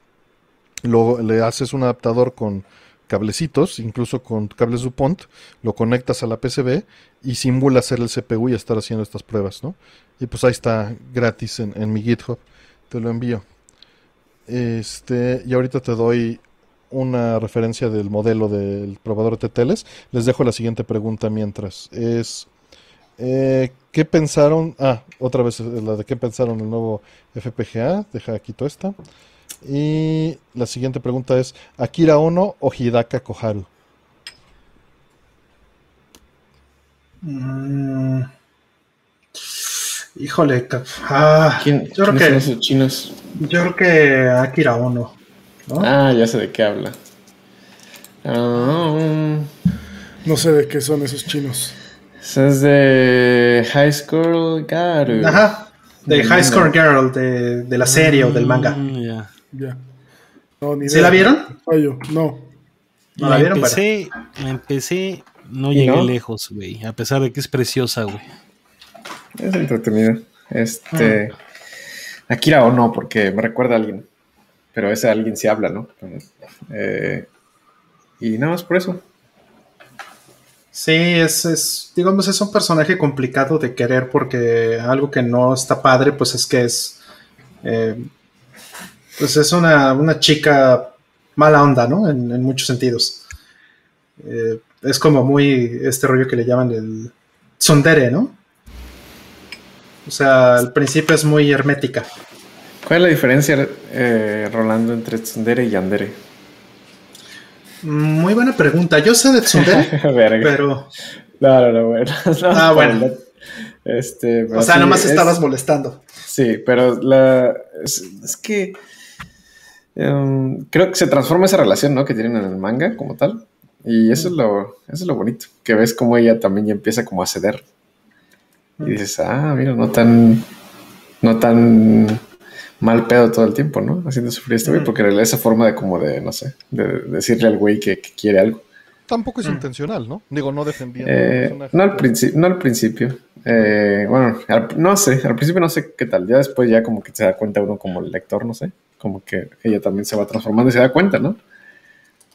luego le haces un adaptador con cablecitos, incluso con cables DuPont, lo conectas a la PCB y simula ser el CPU y estar haciendo estas pruebas, ¿no? Y pues ahí está gratis en, mi GitHub, te lo envío. Este, y ahorita te doy una referencia del modelo del probador de TTLs. Les dejo la siguiente pregunta mientras. Es eh, ¿Qué pensaron? Ah, otra vez eh, la de qué pensaron el nuevo FPGA. Deja aquí todo esta. Y la siguiente pregunta es: ¿Akira Ono o Hidaka Koharu? Mm. Híjole, ah, ¿Quién, yo creo que, son esos chinos? Yo creo que Akira Ono. Ah, ya sé de qué habla. Ah, no sé de qué son esos chinos es de High School Girl. Ajá, de High School Girl, de, de la serie o del manga. Mm, ya, ya. ¿Sí la vieron? no. ¿No la vieron? Empecé, empecé, no llegué lejos, güey. A pesar de que es preciosa, güey. Es entretenida. Este. Ah. Akira o no, porque me recuerda a alguien. Pero ese alguien sí habla, ¿no? Eh, y nada más por eso. Sí, es, digamos, es un personaje complicado de querer porque algo que no está padre, pues es que es, eh, pues es una, chica mala onda, ¿no? En, muchos sentidos. Eh, es como muy este rollo que le llaman el tsundere, ¿no? O sea, al principio es muy hermética. ¿Cuál es la diferencia, eh, Rolando, entre tsundere y yandere? Muy buena pregunta. Yo sé de Tsundere, pero. No, no, no, bueno. ah, bueno. Este, o sea, nomás estabas molestando. Sí, pero la, es, que em, creo que se transforma esa relación, ¿no? Que tienen en el manga como tal. Y eso es lo, eso es lo bonito, que ves como ella también ya empieza como a ceder. Y dices, ah, mira, no tan, no tan mal pedo todo el tiempo, ¿no? Haciendo sufrir a este güey, porque en esa forma de como de, no sé, de, decirle al güey que, quiere algo. Tampoco es intencional, ¿no? Digo, no defendiendo. Eh, no, al principio, no al principio. Eh, bueno, no sé, al principio no sé qué tal. Ya después ya como que se da cuenta uno como el lector, no sé. Como que ella también se va transformando y se da cuenta, ¿no?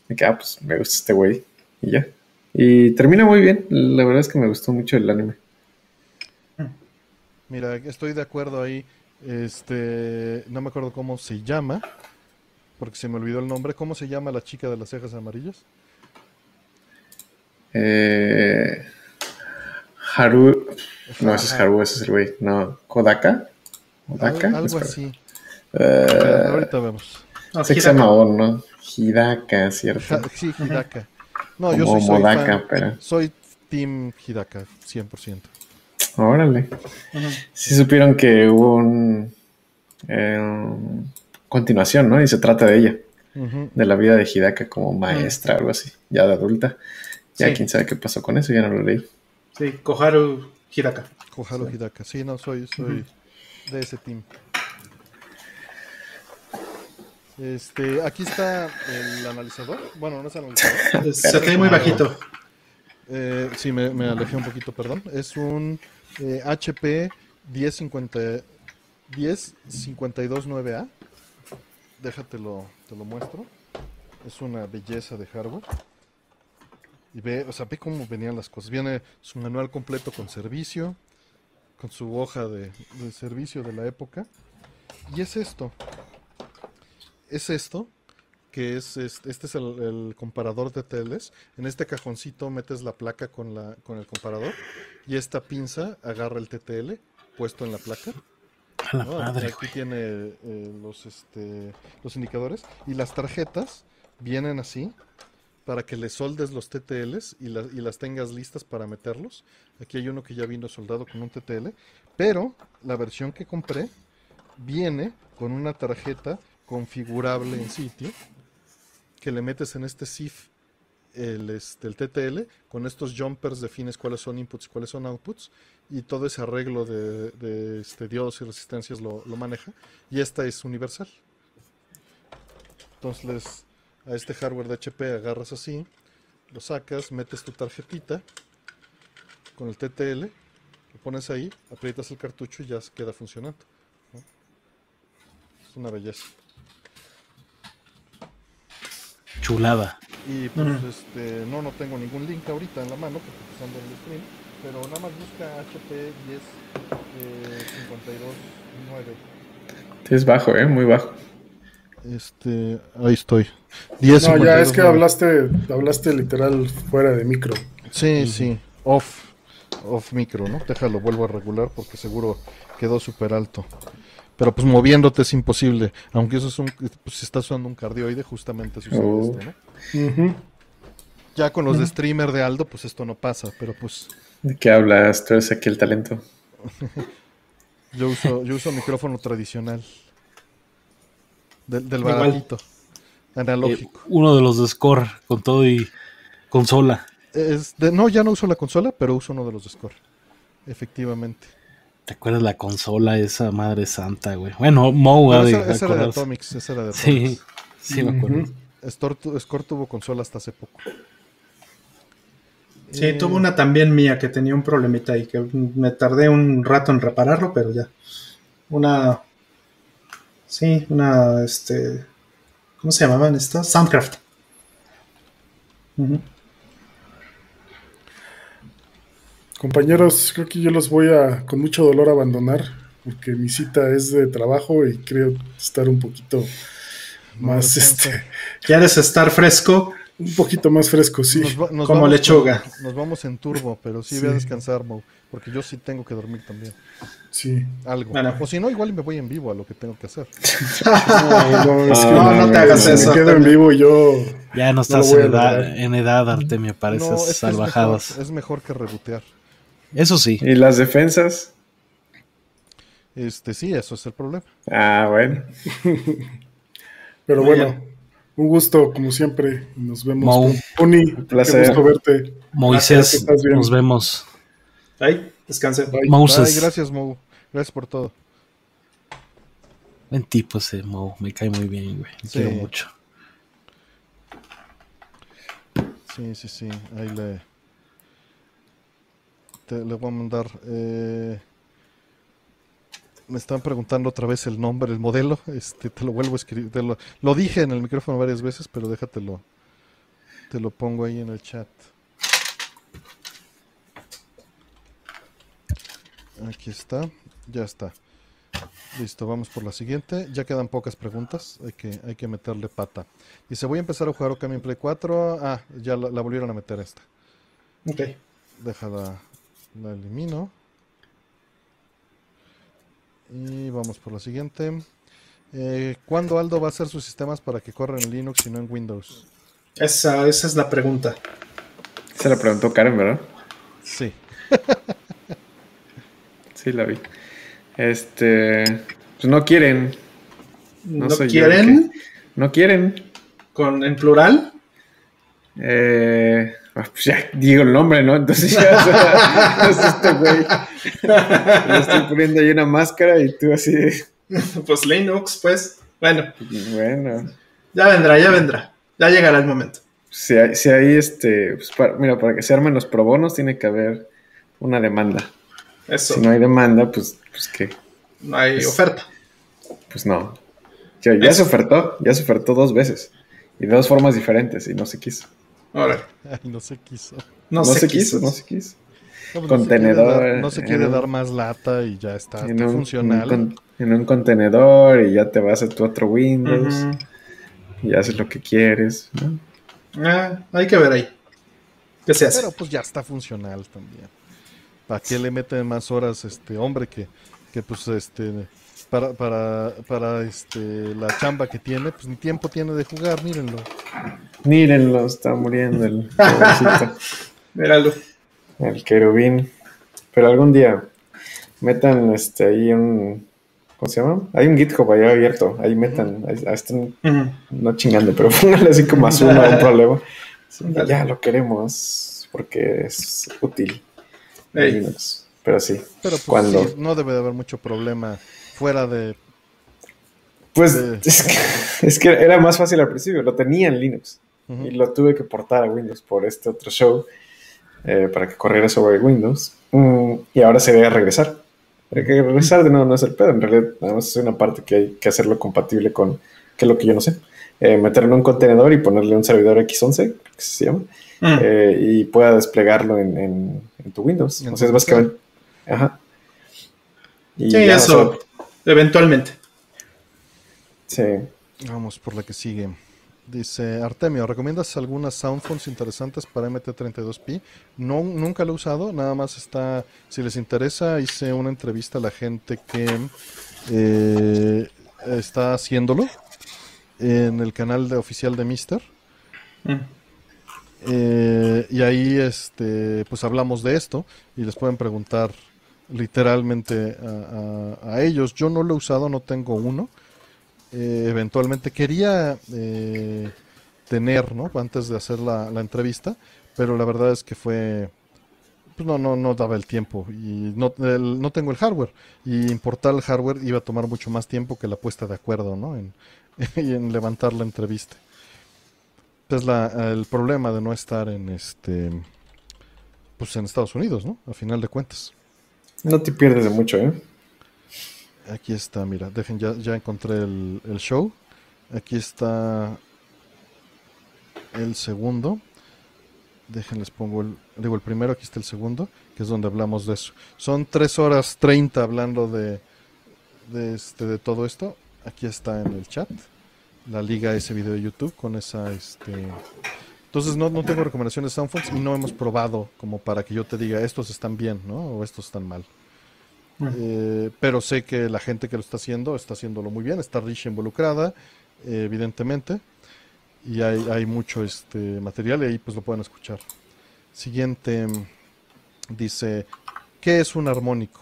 De que, ah, pues me gusta este güey. Y ya. Y termina muy bien. La verdad es que me gustó mucho el anime. Mira, estoy de acuerdo ahí. Este, no me acuerdo cómo se llama, porque se me olvidó el nombre. ¿Cómo se llama la chica de las cejas amarillas? Eh, Haru. No, ese es Haru, ese es el güey. No, Kodaka. Kodaka. algo así. Uh, ahorita vemos. No, sé que se llama ¿no? Hidaka, ¿cierto? sí, Hidaka. No, yo soy, soy, fan, pero... soy Team Hidaka, 100%. Órale. Sí supieron que hubo un... Eh, continuación, ¿no? Y se trata de ella. De la vida de Hidaka como maestra, algo así, ya de adulta. Ya quién sabe qué pasó con eso, ya no lo leí. Sí, Koharu Hidaka. Koharu Hidaka, sí, no, soy, soy de ese team. Este, aquí está el analizador. Bueno, no es analizador. Se ve muy bajito. Eh, sí, me, me, alejé un poquito, perdón. Es un HP 1050, 1052.9A. Déjate lo, te lo muestro. Es una belleza de hardware. Y ve, o sea, ve cómo venían las cosas. Viene su manual completo con servicio, con su hoja de, servicio de la época. Y es esto es esto, que es, este, es el, comparador de teles. En este cajoncito metes la placa con, la, con el comparador y esta pinza agarra el TTL puesto en la placa. Aquí tiene eh, los, este, los indicadores y las tarjetas vienen así para que le soldes los TTLs y, y, las tengas listas para meterlos. Aquí hay uno que ya vino soldado con un TTL, pero la versión que compré viene con una tarjeta configurable en sitio que le metes en este SIF el, este, el TTL, con estos jumpers defines cuáles son inputs y cuáles son outputs, y todo ese arreglo de, de este, diodos y resistencias lo, maneja, y esta es universal. Entonces a este hardware de HP agarras así, lo sacas, metes tu tarjetita con el TTL, lo pones ahí, aprietas el cartucho y ya queda funcionando. Es una belleza. Chulada. Y pues este, no, no tengo ningún link ahorita en la mano porque pues ando en el stream, pero nada más busca HP 10 eh, 529. Es bajo, eh, muy bajo. Este, ahí estoy. 10, no, ya es que hablaste, hablaste literal fuera de micro. Sí, sí, off, off micro, ¿no? Déjalo, vuelvo a regular porque seguro quedó súper alto. Pero pues moviéndote es imposible. Aunque eso es un. Pues si estás usando un cardioide, justamente sucede oh. esto, ¿no? Ya con los de streamer de Aldo, pues esto no pasa, pero pues. ¿De qué hablas? Tú eres aquí el talento. yo uso, yo uso micrófono tradicional. Del, del baratito. Analógico. Eh, uno de los de Score, con todo y consola. Es no, ya no uso la consola, pero uso uno de los de Score. Efectivamente. ¿Te acuerdas la consola esa madre santa, güey? Bueno, Mo, no, esa, esa era de Atomics, esa era de Atomics. Sí, sí me acuerdo. Score, tuvo consola hasta hace poco. Sí, eh, tuvo una también mía que tenía un problemita y que me tardé un rato en repararlo, pero ya. Una. Sí, una. Este. ¿Cómo se llamaban estas? Soundcraft. Compañeros, creo que yo los voy a con mucho dolor abandonar porque mi cita es de trabajo y creo estar un poquito más este ¿Quieres estar fresco? Un poquito más fresco, sí. Como lechuga. Nos, vamos en turbo, pero sí, voy a descansar, Mo, porque yo sí tengo que dormir también. Sí. Algo. O si no, igual me voy en vivo a lo que tengo que hacer. no, no, te hagas eso. Me quedo en vivo y yo. Ya no estás en, edad, en, edad, Artemio, pareces salvajadas. Es mejor, que rebotear. Eso sí. ¿Y las defensas? Este, sí, eso es el problema. Ah, bueno. Pero bueno, un gusto, como siempre. Nos vemos. Mau. Pony, un placer. gusto verte. Moisés, nos vemos. Ay, descanse. Bye. Bye, gracias, Mo. Gracias por todo. Buen tipo ese Mo. Me cae muy bien, güey. Me quiero mucho. Sí, sí, sí. Ahí le le voy a mandar. Eh, me están preguntando otra vez el nombre, el modelo. Este, te lo vuelvo a escribir. lo, dije en el micrófono varias veces, pero déjatelo. Te lo pongo ahí en el chat. Aquí está. Ya está. Listo, vamos por la siguiente. Ya quedan pocas preguntas. Hay que, hay que meterle pata. Dice, voy a empezar a jugar Okami Play 4. Ah, ya la, la volvieron a meter esta. Ok. Déjala la elimino. Y vamos por la siguiente. Eh, ¿Cuándo Aldo va a hacer sus sistemas para que corran en Linux y no en Windows? Esa, esa es la pregunta. Se la preguntó Karen, ¿verdad? Sí. sí, la vi. Este. Pues no quieren. ¿No, quieren? No quieren. ¿Con, ¿En plural? Eh, pues ya digo el nombre, ¿no? Entonces ya es este güey. Le estoy poniendo ahí una máscara y tú así. Pues Linux, pues. Bueno. Bueno. Ya vendrá, ya vendrá. Ya llegará el momento. Si hay, si hay este. Pues mira, para que se armen los probonos tiene que haber una demanda. Eso. Si no hay demanda, pues, pues ¿qué? No hay pues, oferta. Pues no. Ya, ya se ofertó, ya se ofertó dos veces. Y de dos formas diferentes y no se quiso. Ahora. no se quiso. No, se, quiso, no se quiso. No, contenedor. No se quiere, dar, más lata y ya está, en un, funcional. En un, contenedor y ya te vas a tu otro Windows y haces lo que quieres. Ah, hay que ver ahí. ¿Qué se hace? Pero pues ya está funcional también. ¿Para qué le meten más horas este hombre que, que pues este para, para, para este, la chamba que tiene, pues ni tiempo tiene de jugar, mírenlo. Mírenlo, está muriendo el Míralo. El querubín. Pero algún día metan este ahí un. ¿Cómo se llama? Hay un GitHub ahí abierto. Ahí metan. Ahí, están no chingando, pero pónganle así como azul a un problema. ya lo queremos porque es útil. Pero sí. Pero pues, cuando... no debe de haber mucho problema fuera de... Pues Es, que, era más fácil al principio, lo tenía en Linux y lo tuve que portar a Windows por este otro show eh, para que corriera sobre Windows mm, y ahora se debe regresar. Hay que regresar de nuevo no es el pedo, en realidad nada más es una parte que hay que hacerlo compatible con, que es lo que yo no sé, eh, meterlo en un contenedor y ponerle un servidor X11, que se llama, mm. eh, y pueda desplegarlo en, tu Windows. Entonces, básicamente... Ajá. Y eso. Eventualmente. Sí. Vamos por la que sigue. Dice Artemio, ¿recomiendas algunas soundphones interesantes para MT32P? No, nunca lo he usado, nada más está, si les interesa, hice una entrevista a la gente que eh, está haciéndolo en el canal de oficial de Mister. Mm. Eh, y ahí este, pues hablamos de esto y les pueden preguntar literalmente a, ellos. Yo no lo he usado, no tengo uno. Eh, eventualmente quería eh, tener, ¿no? Antes de hacer la, entrevista, pero la verdad es que fue, pues no, no, no daba el tiempo y no, no tengo el hardware y importar el hardware iba a tomar mucho más tiempo que la puesta de acuerdo, ¿no? En, en levantar la entrevista. Es la, el problema de no estar en este, pues en Estados Unidos, ¿no? A final de cuentas. No te pierdes de mucho, ¿eh? Aquí está, mira, dejen, ya, ya encontré el, show. Aquí está el segundo. Déjenles pongo el, digo el primero, aquí está el segundo, que es donde hablamos de eso. Son 3 horas 30 hablando de, de, este, de todo esto. Aquí está en el chat la liga ese video de YouTube con esa este entonces no, no tengo recomendaciones de Soundphones y no hemos probado como para que yo te diga estos están bien, ¿no? O estos están mal. Eh, pero sé que la gente que lo está haciendo está haciéndolo muy bien, está Rich involucrada, eh, evidentemente, y hay, hay, mucho este material y ahí pues lo pueden escuchar. Siguiente dice, ¿qué es un armónico?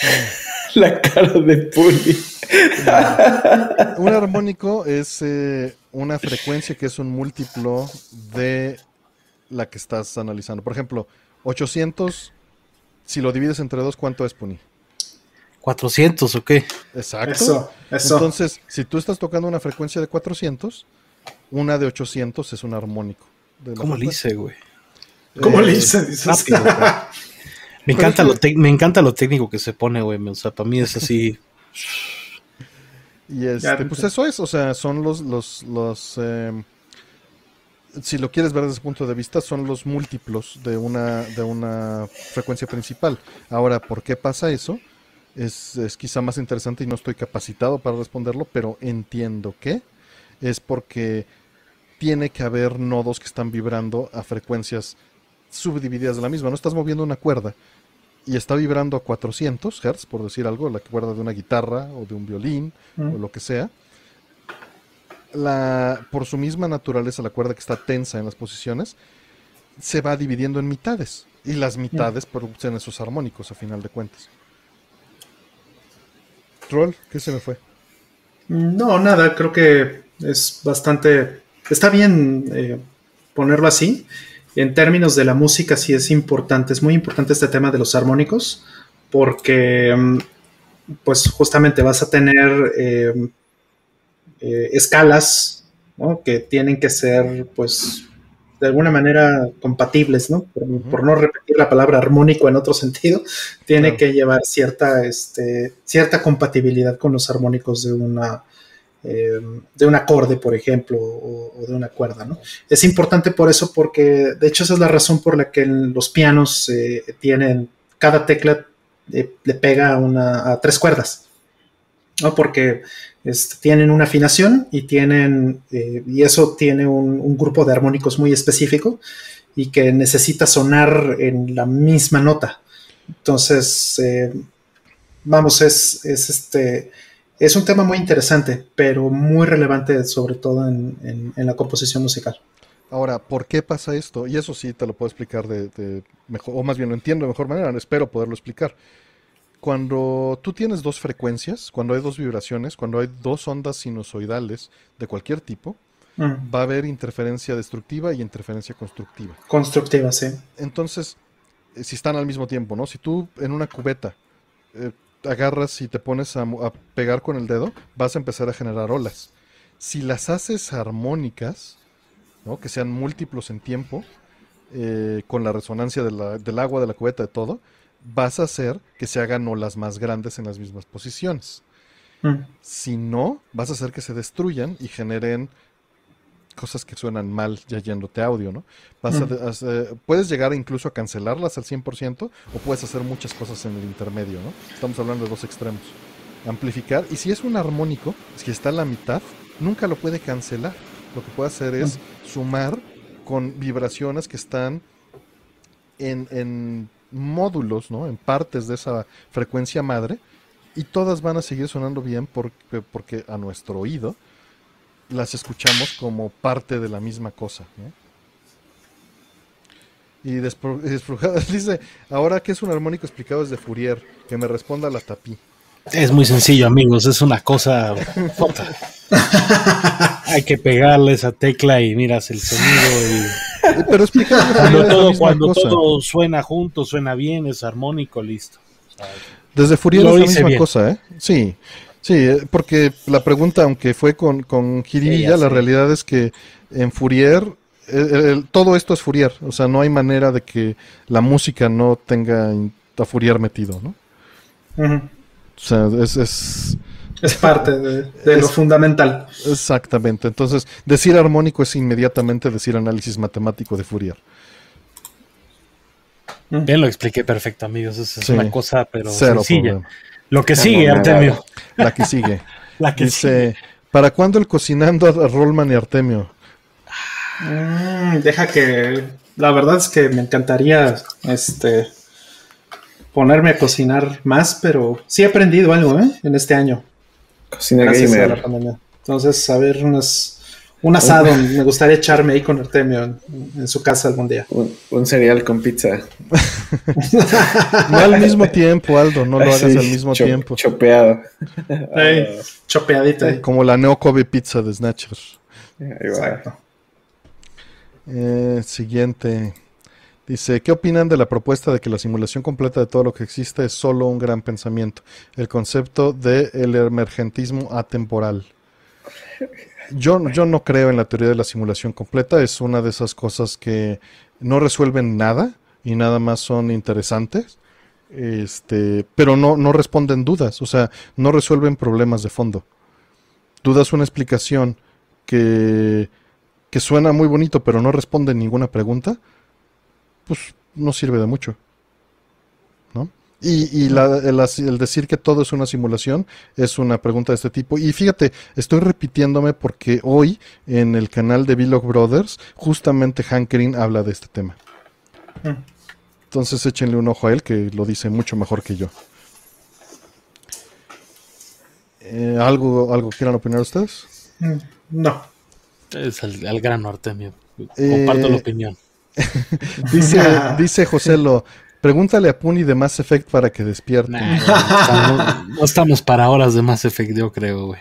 la cara de Puli. un armónico es eh, una frecuencia que es un múltiplo de la que estás analizando. Por ejemplo, 800, si lo divides entre dos, ¿cuánto es, Puni? 400, ¿o qué? Exacto. Entonces, si tú estás tocando una frecuencia de 400, una de 800 es un armónico. ¿Cómo le hice, güey? ¿Cómo le hice? me, encanta lo me encanta lo técnico que se pone, güey. O sea, para mí es así. Y este, pues eso es, o sea, son los, los, los em, si lo quieres ver desde ese punto de vista, son los múltiplos de una, de una frecuencia principal. Ahora, ¿por qué pasa eso? Es, es quizá más interesante y no estoy capacitado para responderlo, pero entiendo que es porque tiene que haber nodos que están vibrando a frecuencias subdivididas de la misma. No estás moviendo una cuerda y está vibrando a 400 Hz, por decir algo, la cuerda de una guitarra o de un violín o lo que sea, la, por su misma naturaleza, la cuerda que está tensa en las posiciones, se va dividiendo en mitades. Y las mitades producen esos armónicos a final de cuentas. Troll, ¿qué se me fue? No, nada, creo que es bastante... Está bien eh, ponerlo así. En términos de la música sí es importante, es muy importante este tema de los armónicos, porque mm, pues justamente vas a tener eh, eh, escalas que tienen que ser pues de alguna manera compatibles, ¿no? Por, no repetir la palabra armónico en otro sentido, tiene que llevar cierta, este, cierta compatibilidad con los armónicos de una, eh, de un acorde, por ejemplo, o, de una cuerda, ¿no? Es importante por eso, porque de hecho esa es la razón por la que los pianos eh, tienen, cada tecla le pega una, a tres cuerdas, ¿no? Porque tienen una afinación y tienen, eh, y eso tiene un, grupo de armónicos muy específico y que necesita sonar en la misma nota. Entonces, eh, vamos, es, este, es un tema muy interesante, pero muy relevante sobre todo en, la composición musical. Ahora, ¿por qué pasa esto? Y eso sí te lo puedo explicar de, mejor, o más bien lo entiendo de mejor manera, espero poderlo explicar cuando tú tienes dos frecuencias, cuando hay dos vibraciones, cuando hay dos ondas sinusoidales de cualquier tipo, mm. va a haber interferencia destructiva y interferencia constructiva. Constructiva, sí. Entonces, eh, si están al mismo tiempo, ¿no? Si tú en una cubeta eh, agarras y te pones a, pegar con el dedo, vas a empezar a generar olas. Si las haces armónicas, ¿no? que sean múltiplos en tiempo, eh, con la resonancia del agua, de la cubeta, de todo, vas a hacer que se hagan olas más grandes en las mismas posiciones. Mm. Si no, vas a hacer que se destruyan y generen cosas que suenan mal ya yéndote audio, ¿no? Vas mm. puedes llegar incluso a cancelarlas al 100% o puedes hacer muchas cosas en el intermedio, ¿no? Estamos hablando de dos extremos. Amplificar, y si es un armónico, si está en la mitad, nunca lo puede cancelar. Lo que puede hacer es sumar con vibraciones que están en módulos, ¿no? En partes de esa frecuencia madre y todas van a seguir sonando bien porque, porque a nuestro oído las escuchamos como parte de la misma cosa, Y dice, ahora que es un armónico explicado desde Fourier, que me responda la tapí. Es muy sencillo, amigos, es una cosa Hay que pegarle esa tecla y miras el sonido y... Pero cuando, todo, cuando todo suena junto, suena bien, es armónico, listo. Desde Fourier es la misma cosa, ¿eh? Sí, sí, eh, porque la pregunta, aunque fue con, con Jiribilla, la realidad es que en Fourier todo esto es Fourier, o sea, no hay manera de que la música no tenga a Fourier metido, ¿no? O sea, es, es, es parte de, lo fundamental. Exactamente. Entonces, decir armónico es inmediatamente decir análisis matemático de Fourier. Bien, lo expliqué perfecto, amigos. Es una cosa, pero sencilla. Lo que sigue, Artemio. La que sigue. la que Dice, ¿para cuándo el cocinando a Rollman y Artemio? Mm, deja que. La verdad es que me encantaría este ponerme a cocinar más, pero sí he aprendido algo ¿eh? en este año. Cocina gamer. Entonces, a ver, unas, un asado. me gustaría echarme ahí con Artemio en, su casa algún día. Un, cereal con pizza. no al mismo tiempo, Aldo. No lo hagas al mismo tiempo. Chopeado. chopeadita. Como la Neo Kobe Pizza de Snatchers. Exacto. Eh, siguiente. Dice, ¿qué opinan de la propuesta de que la simulación completa de todo lo que existe es solo un gran pensamiento? El concepto del el emergentismo atemporal. Yo, yo no creo en la teoría de la simulación completa, es una de esas cosas que no resuelven nada y nada más son interesantes, este, pero no, no responden dudas, o sea, no resuelven problemas de fondo. Tú das una explicación que, que suena muy bonito, pero no responde ninguna pregunta pues no sirve de mucho. ¿No? Y, el, decir que todo es una simulación es una pregunta de este tipo. Y fíjate, estoy repitiéndome porque hoy en el canal de Vlog Brothers, justamente Hank Green habla de este tema. Mm. Entonces échenle un ojo a él que lo dice mucho mejor que yo. Eh, ¿algo, ¿Algo quieran opinar ustedes? Mm, no. Es al, gran norte, amigo. Comparto la eh, opinión. dice, dice José Lo, pregúntale a Puni de Mass Effect para que despierte. no, estamos para horas de Mass Effect, yo creo, güey.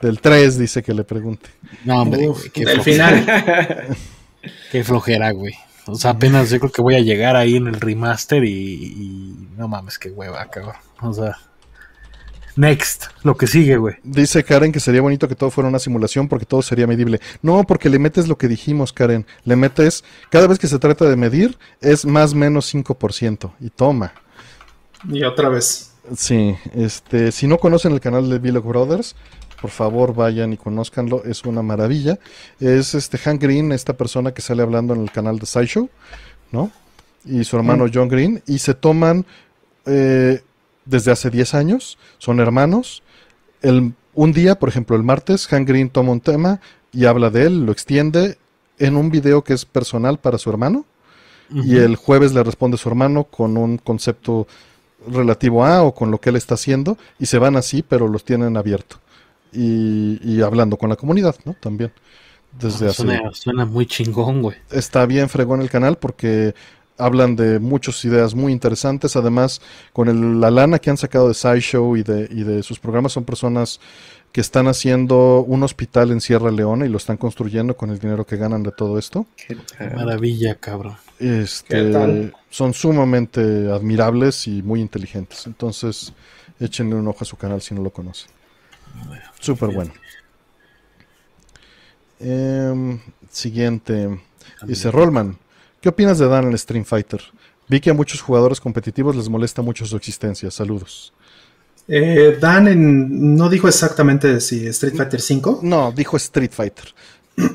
Del 3 dice que le pregunte. No, hombre, del final. qué flojera, güey. O sea, apenas yo creo que voy a llegar ahí en el remaster y, y no mames, qué hueva, cabrón. O sea, Next, lo que sigue, güey. Dice Karen que sería bonito que todo fuera una simulación porque todo sería medible. No, porque le metes lo que dijimos, Karen. Le metes, cada vez que se trata de medir, es más menos 5%. Y toma. Y otra vez. Sí, este, si no conocen el canal de Vlog Brothers, por favor vayan y conózcanlo, es una maravilla. Es este Hank Green, esta persona que sale hablando en el canal de SciShow, ¿no? Y su hermano mm. John Green, y se toman eh, desde hace 10 años, son hermanos. El, un día, por ejemplo, el martes, Hank Green toma un tema y habla de él, lo extiende en un video que es personal para su hermano. Y el jueves le responde su hermano con un concepto relativo a o con lo que él está haciendo. Y se van así, pero los tienen abierto. Y, hablando con la comunidad, ¿no? También. Desde ah, suena, suena muy chingón, güey. Está bien fregón el canal porque hablan de muchas ideas muy interesantes. Además, con la lana que han sacado de SciShow y de, y de sus programas, son personas que están haciendo un hospital en Sierra Leona y lo están construyendo con el dinero que ganan de todo esto. Qué maravilla, cabrón. Este, son sumamente admirables y muy inteligentes. Entonces, échenle un ojo a su canal si no lo conocen. Súper bueno. Em, siguiente. Dice Rollman. ¿Qué opinas de Dan en Stream Fighter? Vi que a muchos jugadores competitivos les molesta mucho su existencia. Saludos. Eh, Dan no dijo exactamente si Street Fighter 5. No, dijo Street Fighter.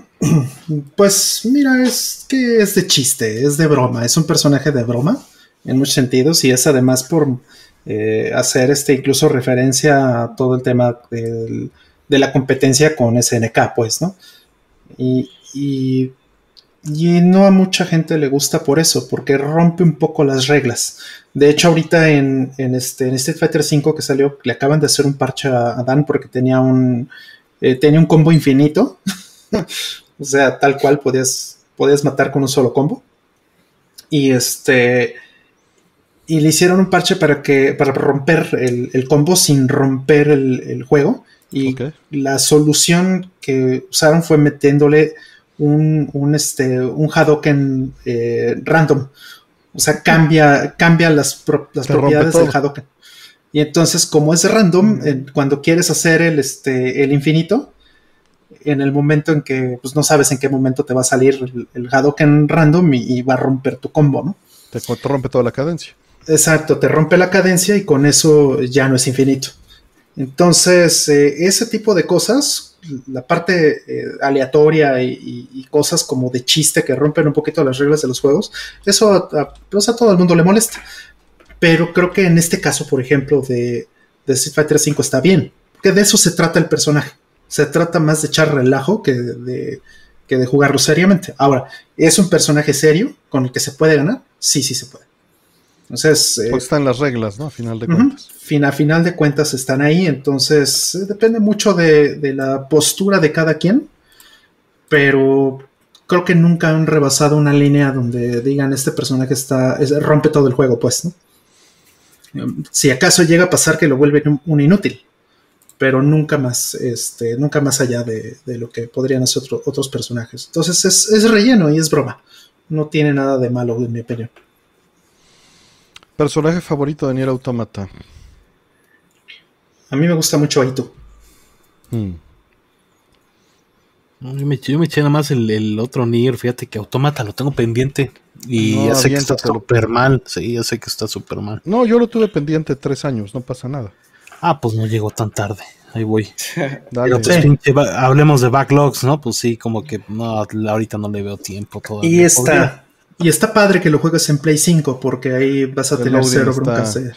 Pues mira, es que es de chiste, es de broma, es un personaje de broma en muchos sentidos y es además por eh, hacer este incluso referencia a todo el tema de la competencia con SNK, pues, ¿no? Y, y y no a mucha gente le gusta por eso, porque rompe un poco las reglas. De hecho, ahorita en, este, en Street Fighter V que salió, le acaban de hacer un parche a, Dan porque tenía un, eh, tenía un combo infinito. o sea, tal cual podías, podías matar con un solo combo. Y este. Y le hicieron un parche para que. para romper el, combo sin romper el, juego. Y la solución que usaron fue metiéndole un, un, este, un Hadoken eh, random. O sea, cambia, cambia las, propiedades del Hadoken. Y entonces, como es random, mm. cuando quieres hacer el, este, el infinito, en el momento en que pues, no sabes en qué momento te va a salir el, Hadoken random y, va a romper tu combo, ¿no? Te, te rompe toda la cadencia. Exacto, te rompe la cadencia y con eso ya no es infinito. Entonces, eh, ese tipo de cosas, la parte eh, aleatoria y, cosas como de chiste que rompen un poquito las reglas de los juegos, eso a, pues, todo el mundo le molesta. Pero creo que en este caso, por ejemplo, de, de Street Fighter V está bien, porque de eso se trata el personaje. Se trata más de echar relajo que de, que de jugarlo seriamente. Ahora, ¿es un personaje serio con el que se puede ganar? Sí, sí se puede. Entonces. Eh, pues están las reglas, ¿no? A final de cuentas. a final de cuentas están ahí. Entonces, eh, depende mucho de, la postura de cada quien. Pero creo que nunca han rebasado una línea donde digan este personaje está. rompe todo el juego, pues, ¿no? Si acaso llega a pasar que lo vuelven un, inútil. Pero nunca más, este, nunca más allá de, lo que podrían hacer otros personajes. Entonces es, es relleno y es broma. No tiene nada de malo, en mi opinión. Personaje favorito de Nier Automata. A mí me gusta mucho Aito. Mm. Yo, me, eché nada más el, otro Nier, fíjate que Automata lo tengo pendiente. Y ya sé que está súper mal. Sí, ya sé que está súper mal. No, yo lo tuve pendiente tres años, no pasa nada. Ah, pues no llegó tan tarde. Ahí voy. Dale. Pues, hablemos de backlogs, ¿no? Pues sí, como que no, ahorita no le veo tiempo todavía. Y está. Y está padre que lo juegues en Play 5 porque ahí vas a tener cero broncas de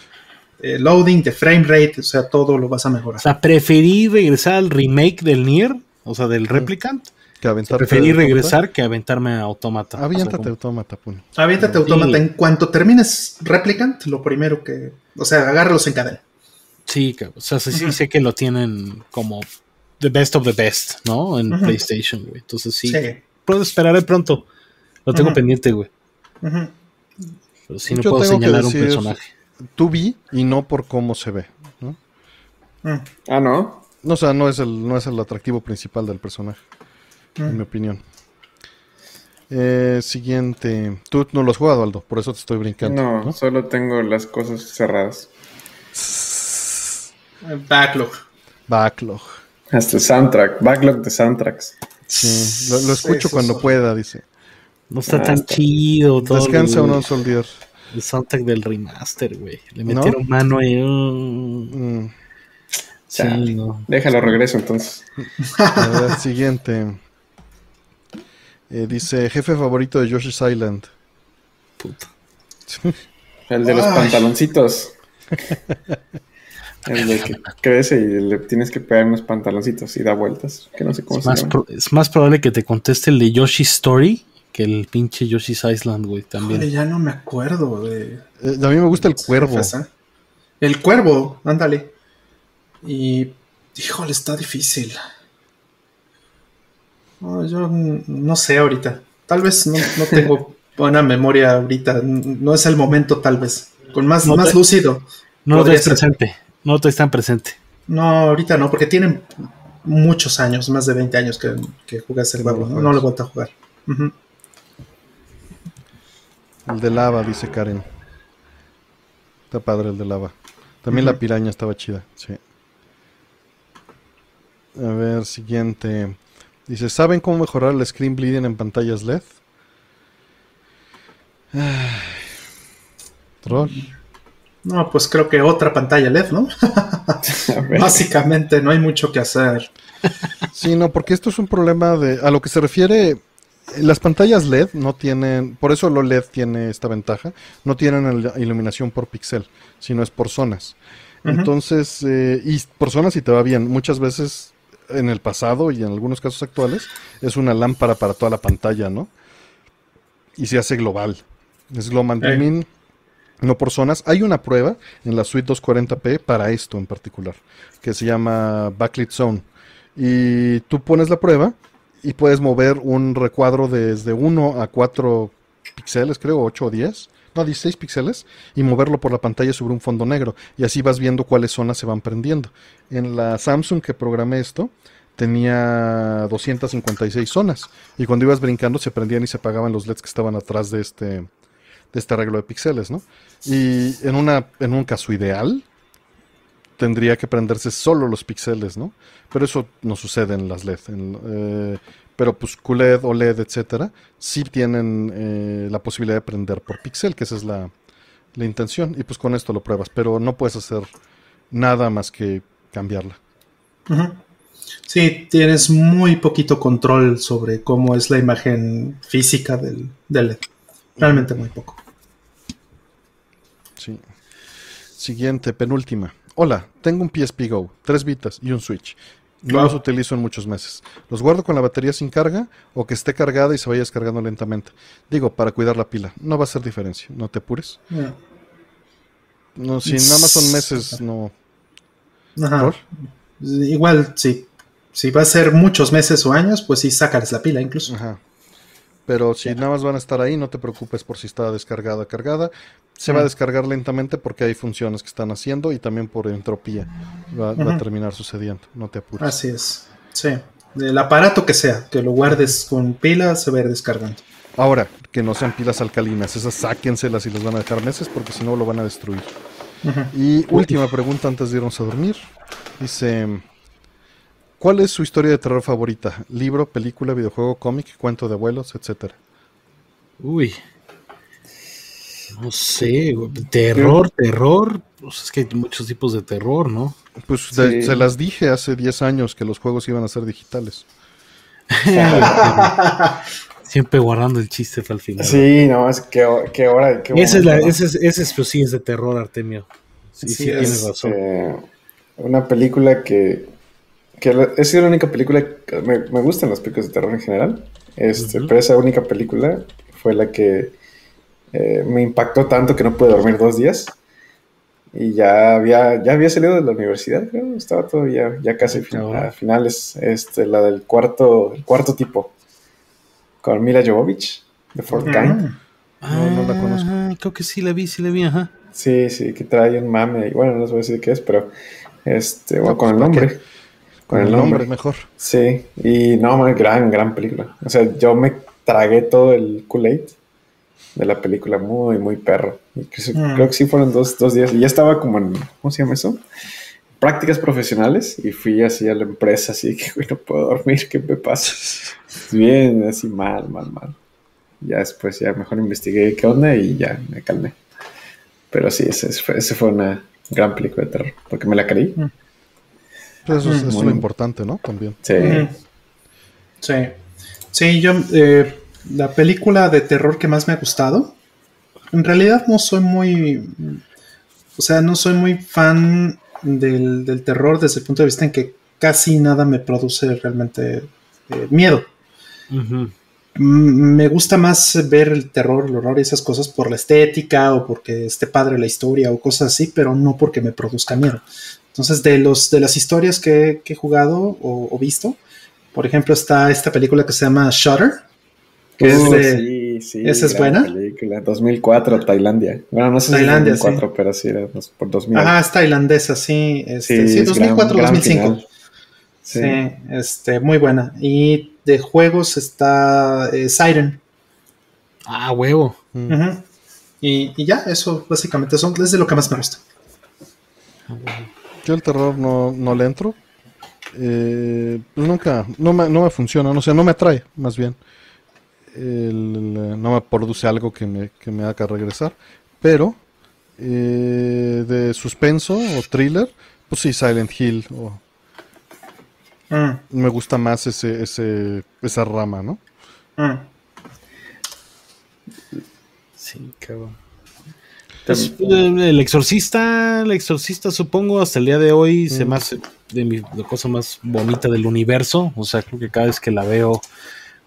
eh, loading, de frame rate, o sea, todo lo vas a mejorar. O sea, preferí regresar al remake del Nier, o sea, del Replicant, que aventarte. Preferí regresar que aventarme a Automata. Aviéntate Automata, Puño. Aviéntate Automata. En cuanto termines Replicant, lo primero que. O sea, agárralos en cadena. Sí, o sea, sí, sé que lo tienen como the best of the best, ¿no? En PlayStation, güey. Entonces sí. Puedo esperar pronto. Lo tengo pendiente, güey. Pero sí no puedo señalar un personaje. Tú vi y no por cómo se ve, ¿no? Mm. Ah, ¿no? No, o sea, no es el, no es el atractivo principal del personaje, en mm. mi opinión. Eh, siguiente. Tú no lo has jugado, Aldo, por eso te estoy brincando. No, solo tengo las cosas cerradas. Backlog. Backlog. Hasta soundtrack, backlog de soundtracks. Sí, lo, escucho cuando pueda, dice. No está tan chido todo. Descansa o no, Soldier. El soundtrack del remaster, güey. Le metieron mano ahí. Mm. Sí, no. Déjalo regreso entonces. A ver, siguiente. Eh, dice, jefe favorito de Yoshi's Island. Puta. El de los pantaloncitos. El de que crece y le tienes que pegar unos pantaloncitos y da vueltas. Que no sé cómo es, más es más probable que te conteste el de Yoshi's Story que el pinche Yoshi's Island, güey, también. ya no me acuerdo de... Eh, a mí me gusta el cuervo. El cuervo, ándale. Y, híjole, está difícil. yo no sé ahorita. Tal vez no, tengo buena memoria ahorita. No es el momento, tal vez. Con más, más lúcido. No te presente. No te están presente. No, ahorita no, porque tienen muchos años, más de 20 años que, que jugué ese juego. No, no le vuelto a jugar. El de lava, dice Karen. Está padre el de lava. También la piraña estaba chida, sí. A ver, siguiente. Dice, ¿saben cómo mejorar el screen bleeding en pantallas LED? Troll. No, pues creo que otra pantalla LED, ¿no? Básicamente no hay mucho que hacer. Sí, no, porque esto es un problema de... A lo que se refiere, las pantallas LED no tienen... Por eso lo LED tiene esta ventaja. No tienen iluminación por píxel, sino es por zonas. Entonces, eh, y por zonas y te va bien. Muchas veces en el pasado y en algunos casos actuales, es una lámpara para toda la pantalla, ¿no? Y se hace global. Es global dimming, no por zonas. Hay una prueba en la suite 240p para esto en particular, que se llama Backlit Zone. Y tú pones la prueba y puedes mover un recuadro desde 1 a 4 píxeles, creo, 8 o 10 no, 16 píxeles y moverlo por la pantalla sobre un fondo negro. Y así vas viendo cuáles zonas se van prendiendo. En la Samsung que programé esto, tenía 256 zonas. Y cuando ibas brincando se prendían y se apagaban los LEDs que estaban atrás de este, de este arreglo de píxeles, ¿no? Y en, una, en un caso ideal, tendría que prenderse solo los píxeles, ¿no? Pero eso no sucede en las LED. Eh, pero pues QLED, OLED, etcétera, sí tienen eh, la posibilidad de prender por píxel, que esa es la, intención, y pues con esto lo pruebas, pero no puedes hacer nada más que cambiarla. Sí, tienes muy poquito control sobre cómo es la imagen física del, del LED. Realmente muy poco. Sí. Siguiente, penúltima. Hola, tengo un PSP Go, 3 bitas y un Switch. No los utilizo en muchos meses. Los guardo con la batería sin carga o que esté cargada y se vaya descargando lentamente. Digo, para cuidar la pila. No va a hacer diferencia. No te apures. No, si nada más son meses, no. Ajá. Igual, sí. Si va a ser muchos meses o años, pues sí, sácales la pila incluso. Ajá. Pero si nada más van a estar ahí, no te preocupes por si está descargada, cargada. Se va a descargar lentamente porque hay funciones que están haciendo y también por entropía va, a terminar sucediendo. No te apures. Así es. Sí. El aparato que sea, que lo guardes con pilas, se va a ir descargando. Ahora, que no sean pilas alcalinas, esas sáquenselas y las van a dejar meses porque si no lo van a destruir. Y última pregunta antes de irnos a dormir. Dice, ¿Cuál es su historia de terror favorita? ¿Libro, película, videojuego, cómic, cuento de abuelos, etcétera? Uy. No sé, terror, terror. Pues es que hay muchos tipos de terror, ¿no? Pues se las dije hace 10 años que los juegos iban a ser digitales. Siempre guardando el chiste para el final. Sí, no, es que, hora. ese, es la, ese, es, pues sí es de terror, Artemio. Sí, sí, tienes razón. Eh, una película que que es la única película, me, me, gustan las películas de terror en general, este, pero esa única película fue la que eh, me impactó tanto que no pude dormir dos días. Y ya había, ya había salido de la universidad, creo, estaba todavía ya casi a finales, este, la del cuarto, el cuarto tipo, con Mila Jovovich, de Fort Kind. no, no la conozco. Ah, creo que sí la vi, sí la vi, ajá. Sí, sí, que trae un mame, y bueno, no sé voy a decir qué es, pero este, bueno, con el nombre. Con el nombre. mejor. Sí, y no, gran, gran película. O sea, yo me tragué todo el Kool-Aid de la película, muy, muy perro. Y mm. creo que sí fueron dos, dos, días. Y ya estaba como en, ¿cómo se llama eso? Prácticas profesionales. Y fui así a la empresa, así que, güey, no puedo dormir, ¿qué me pasa? Bien, así mal, mal, mal. Ya después, ya mejor investigué qué onda y ya me calmé. Pero sí, ese, ese fue una gran película de terror, porque me la creí. Mm. Pues eso, es, lo importante, ¿no? También. Sí. Sí. Sí, yo, eh, la película de terror que más me ha gustado, en realidad no soy muy, o sea, no soy muy fan del, terror desde el punto de vista en que casi nada me produce realmente eh, miedo. Me gusta más ver el terror, el horror y esas cosas por la estética o porque esté padre la historia o cosas así, pero no porque me produzca miedo. Entonces, de, los, de las historias que, he jugado o, visto, por ejemplo, está esta película que se llama Shutter. Que es de, sí, sí, esa es buena. Película, 2004, Tailandia. Bueno, no sé Tailandia, si 2004, pero sí era por 2000. Ajá, es tailandesa, sí. Este, sí, 2004, 2005. Sí. este, muy buena. Y de juegos está eh, Siren. Ah, huevo. y, y, ya, eso básicamente son, es de lo que más me gusta. Ah, yo el terror no, no le entro. Eh, pues nunca, no me, no me funciona, no sé, no me atrae, más bien. No me produce algo que me, que me haga regresar. Pero eh, de suspenso o thriller, pues sí, Silent Hill. Mm. Me gusta más ese, ese, esa rama, ¿no? Mm. Sí, cabrón. Pues, el exorcista, el exorcista supongo hasta el día de hoy se mm. me hace de mi cosa más bonita del universo, o sea, creo que cada vez que la veo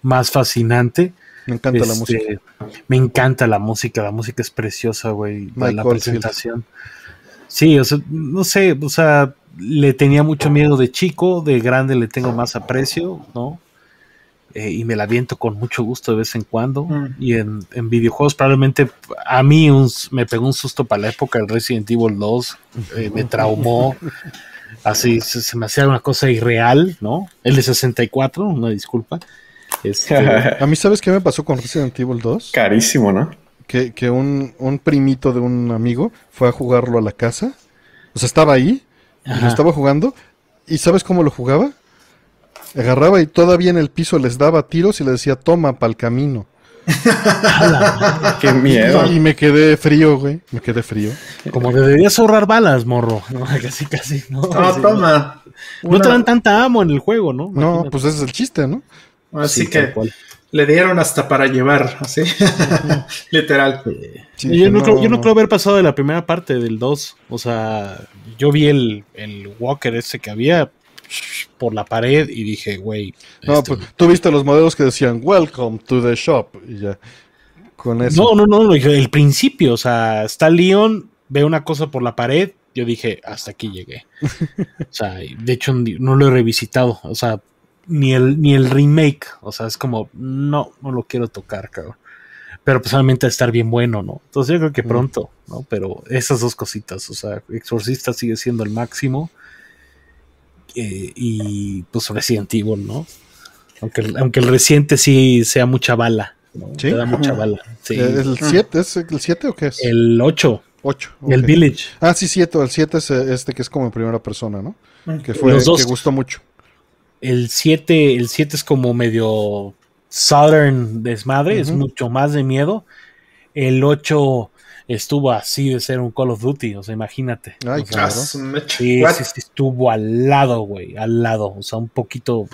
más fascinante. Me encanta la música. Este, me encanta la música, la música es preciosa, güey, la presentación. Sí, o sea, no sé, o sea, le tenía mucho miedo de chico, de grande le tengo más aprecio, ¿no? Eh, y me la viento con mucho gusto de vez en cuando. Mm. Y en, videojuegos probablemente a mí me pegó un susto para la época el Resident Evil 2, eh, me traumó. Así se, me hacía una cosa irreal, ¿no? El de 64, una disculpa. Este, a mí, ¿sabes qué me pasó con Resident Evil 2? Carísimo, ¿no? Que, que un, un, primito de un amigo fue a jugarlo a la casa. O sea, estaba ahí, y lo estaba jugando. ¿Y sabes cómo lo jugaba? Agarraba y todavía en el piso les daba tiros y le decía, toma para el camino. Qué miedo. Y me quedé frío, güey. Me quedé frío. Como que deberías ahorrar balas, morro. No, casi, casi. No, toma. No te dan tanta amo en el juego, ¿no? No, pues ese es el chiste, ¿no? Así que le dieron hasta para llevar, así. Literal. yo, no creo, yo, no creo, haber pasado de la primera parte del 2. O sea, yo vi el, el Walker ese que había por la pared y dije, güey. No, este, pues tú viste los modelos que decían, welcome to the shop. Y ya. Con eso. No, no, no, el principio, o sea, está Leon, ve una cosa por la pared, yo dije, hasta aquí llegué. o sea, de hecho no lo he revisitado, o sea, ni el, ni el remake, o sea, es como, no, no lo quiero tocar, cabrón. Pero personalmente pues, estar bien bueno, ¿no? Entonces yo creo que pronto, ¿no? Pero esas dos cositas, o sea, Exorcista sigue siendo el máximo eh, y pues Resident Evil, ¿no? Aunque, aunque el reciente sí sea mucha bala. ¿Sí? Te da mucha bala. ¿El 7? ¿Es el 7 o qué es? El 8. 8. El Village. Ah, sí, 7. El 7 es este que es como en primera persona, ¿no? Que fue que gustó mucho. El 7 el 7 es como medio Southern desmadre, es mucho más de miedo. El 8 estuvo así de ser un Call of Duty, o sea, imagínate. Ay, claro. Sí, sí, sí, estuvo al lado, güey, al lado, o sea, un poquito...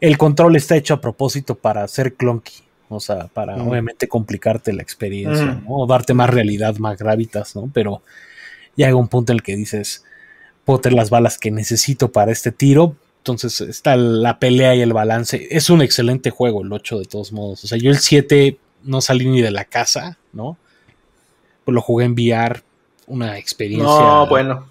El control está hecho a propósito para ser clunky, o sea, para mm. obviamente complicarte la experiencia, mm. ¿no? O darte más realidad, más gravitas, ¿no? Pero llega un punto en el que dices, puedo tener las balas que necesito para este tiro, Entonces está la pelea y el balance. Es un excelente juego el 8 de todos modos. O sea, yo el 7 no salí ni de la casa, ¿no? Pues lo jugué en VR, una experiencia. No, bueno.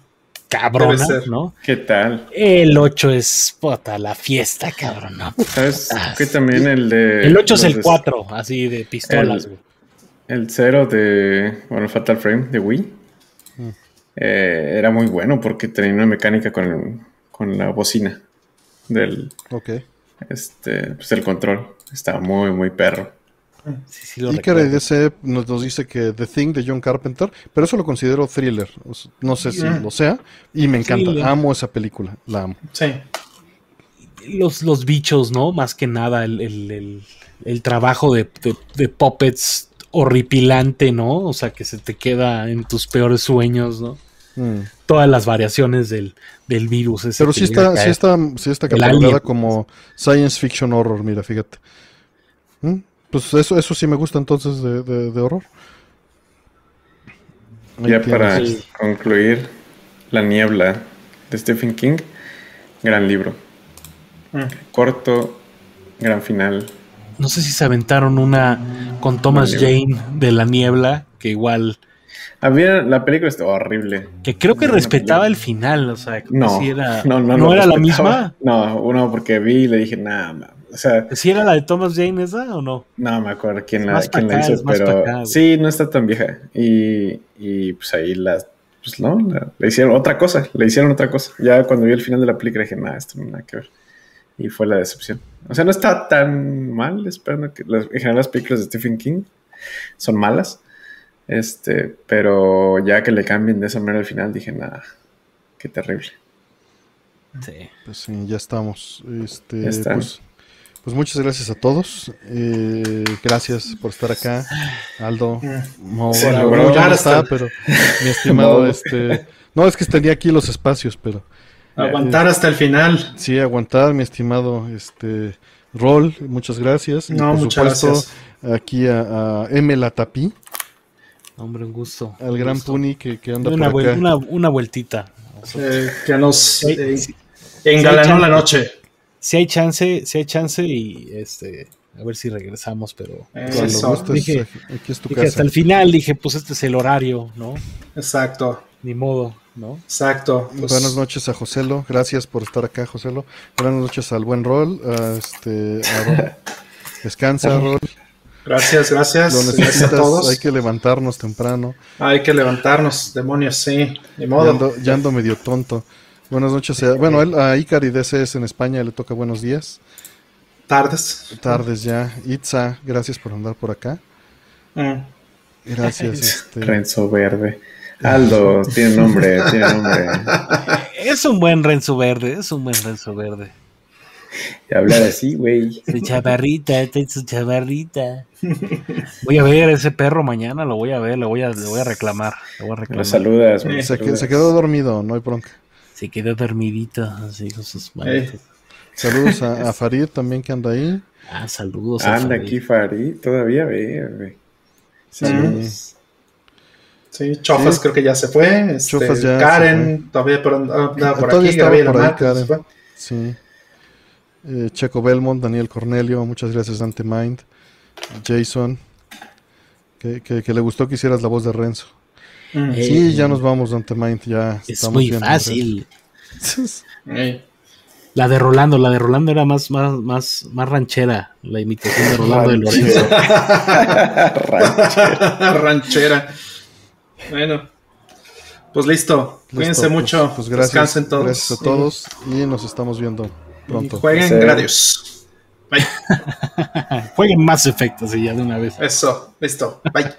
Cabrona, ¿no? ¿Qué tal? El 8 es puta, la fiesta, cabrón. ¿Sabes que también el de. El 8 es el 4, así de pistolas, güey. El 0 de. Bueno, Fatal Frame de Wii. Mm. Eh, era muy bueno porque tenía una mecánica con, con la bocina del. Ok. Este, pues el control. Estaba muy, muy perro. Sí, sí DC nos, nos, dice que The Thing de John Carpenter, pero eso lo considero thriller. No sé si lo sea. Y me encanta. Amo esa película. La amo. Sí. Los, los bichos, ¿no? Más que nada, el, el, trabajo de, de, puppets horripilante, ¿no? O sea, que se te queda en tus peores sueños, ¿no? Mm. Todas las variaciones del, del virus. Pero sí está, sí está, sí está catalogada como science fiction horror, mira, fíjate. ¿Mm? Pues eso, eso sí me gusta entonces de, de, horror. ya para concluir, La Niebla de Stephen King, gran libro. Mm. Corto, gran final. No sé si se aventaron una con Thomas Jane de La Niebla, que igual... Había, la película estaba horrible. Que creo que respetaba el final, o sea, no, era, no, no, no, era la misma. No, uno porque vi y le dije, nada, o sea, ¿Sí era la de Thomas Jane esa o no? No me acuerdo quién la, quién la hizo, pero sí, no está tan vieja. Y, y pues ahí la, pues no, le hicieron otra cosa, le hicieron otra cosa. Ya cuando vi el final de la película dije, nada, esto no tiene nada que ver. Y fue la decepción. O sea, no está tan mal, espero que en general las películas de Stephen King son malas. Este, pero ya que le cambien de esa manera al final, dije, nada, qué terrible. Sí. Pues sí, ya estamos. Este, ya pues, pues muchas gracias a todos. Eh, gracias por estar acá. Aldo, Mo, ya no está, pero mi estimado, este. No, es que tenía aquí los espacios, pero. Aguantar hasta el final. Sí, aguantar, mi estimado este Rol, muchas gracias. No, muchas gracias. Aquí a, M. Latapí. Hombre, un gusto. Al gran Puni que, anda una, por acá. Una, una vueltita. Eh, que nos eh, engalanó la noche si hay chance, si hay chance y este a ver si regresamos, pero dije, hasta el final dije, pues este es el horario, ¿no? Exacto. Ni modo, ¿no? Exacto. Pues Buenas noches a Joselo, gracias por estar acá, Joselo. Buenas noches al buen Rol, este, Descansa, Rol. Gracias, gracias. Lo necesitas, a todos. Hay que levantarnos temprano. Hay que levantarnos, demonios, sí, ni modo. ya ando medio tonto. Buenas noches. Bueno, él, a Icari DCS en España le toca buenos días. Tardes. Tardes ya. Itza, gracias por andar por acá. Mm. Gracias. Este... Renzo Verde. Aldo, tiene nombre, tiene nombre. Es un buen Renzo Verde, es un buen Renzo Verde. Y hablar así, güey. Su chavarrita, su chavarrita. Voy a ver ese perro mañana, lo voy a ver, lo voy a, le voy a reclamar. Lo voy a reclamar. saludas, se, se, quedó dormido, no hay bronca. Se quedó dormidito, así con sus manos. Saludos a, Farid también que anda ahí. Ah, saludos. Anda aquí Farid, todavía ve. Saludos. Sí, Chofas creo que ya se fue. Este, ya Karen todavía por, anda por aquí. por ahí Karen. Sí. Eh, Checo Belmont, Daniel Cornelio, muchas gracias Dante Mind, Jason, que, que, le gustó que hicieras la voz de Renzo. Mm. sí, ya nos vamos, Dante Mind, ya es muy fácil. La de Rolando, la de Rolando era más, más, más, más ranchera, la imitación de Rolando de Lorenzo. ranchera. ranchera. Bueno, pues listo. Cuídense pues, mucho. Pues gracias, Descansen todos. Gracias a todos y nos estamos viendo pronto. jueguen Gradius. Bye. jueguen más efectos y ya de una vez. Eso, listo. Bye.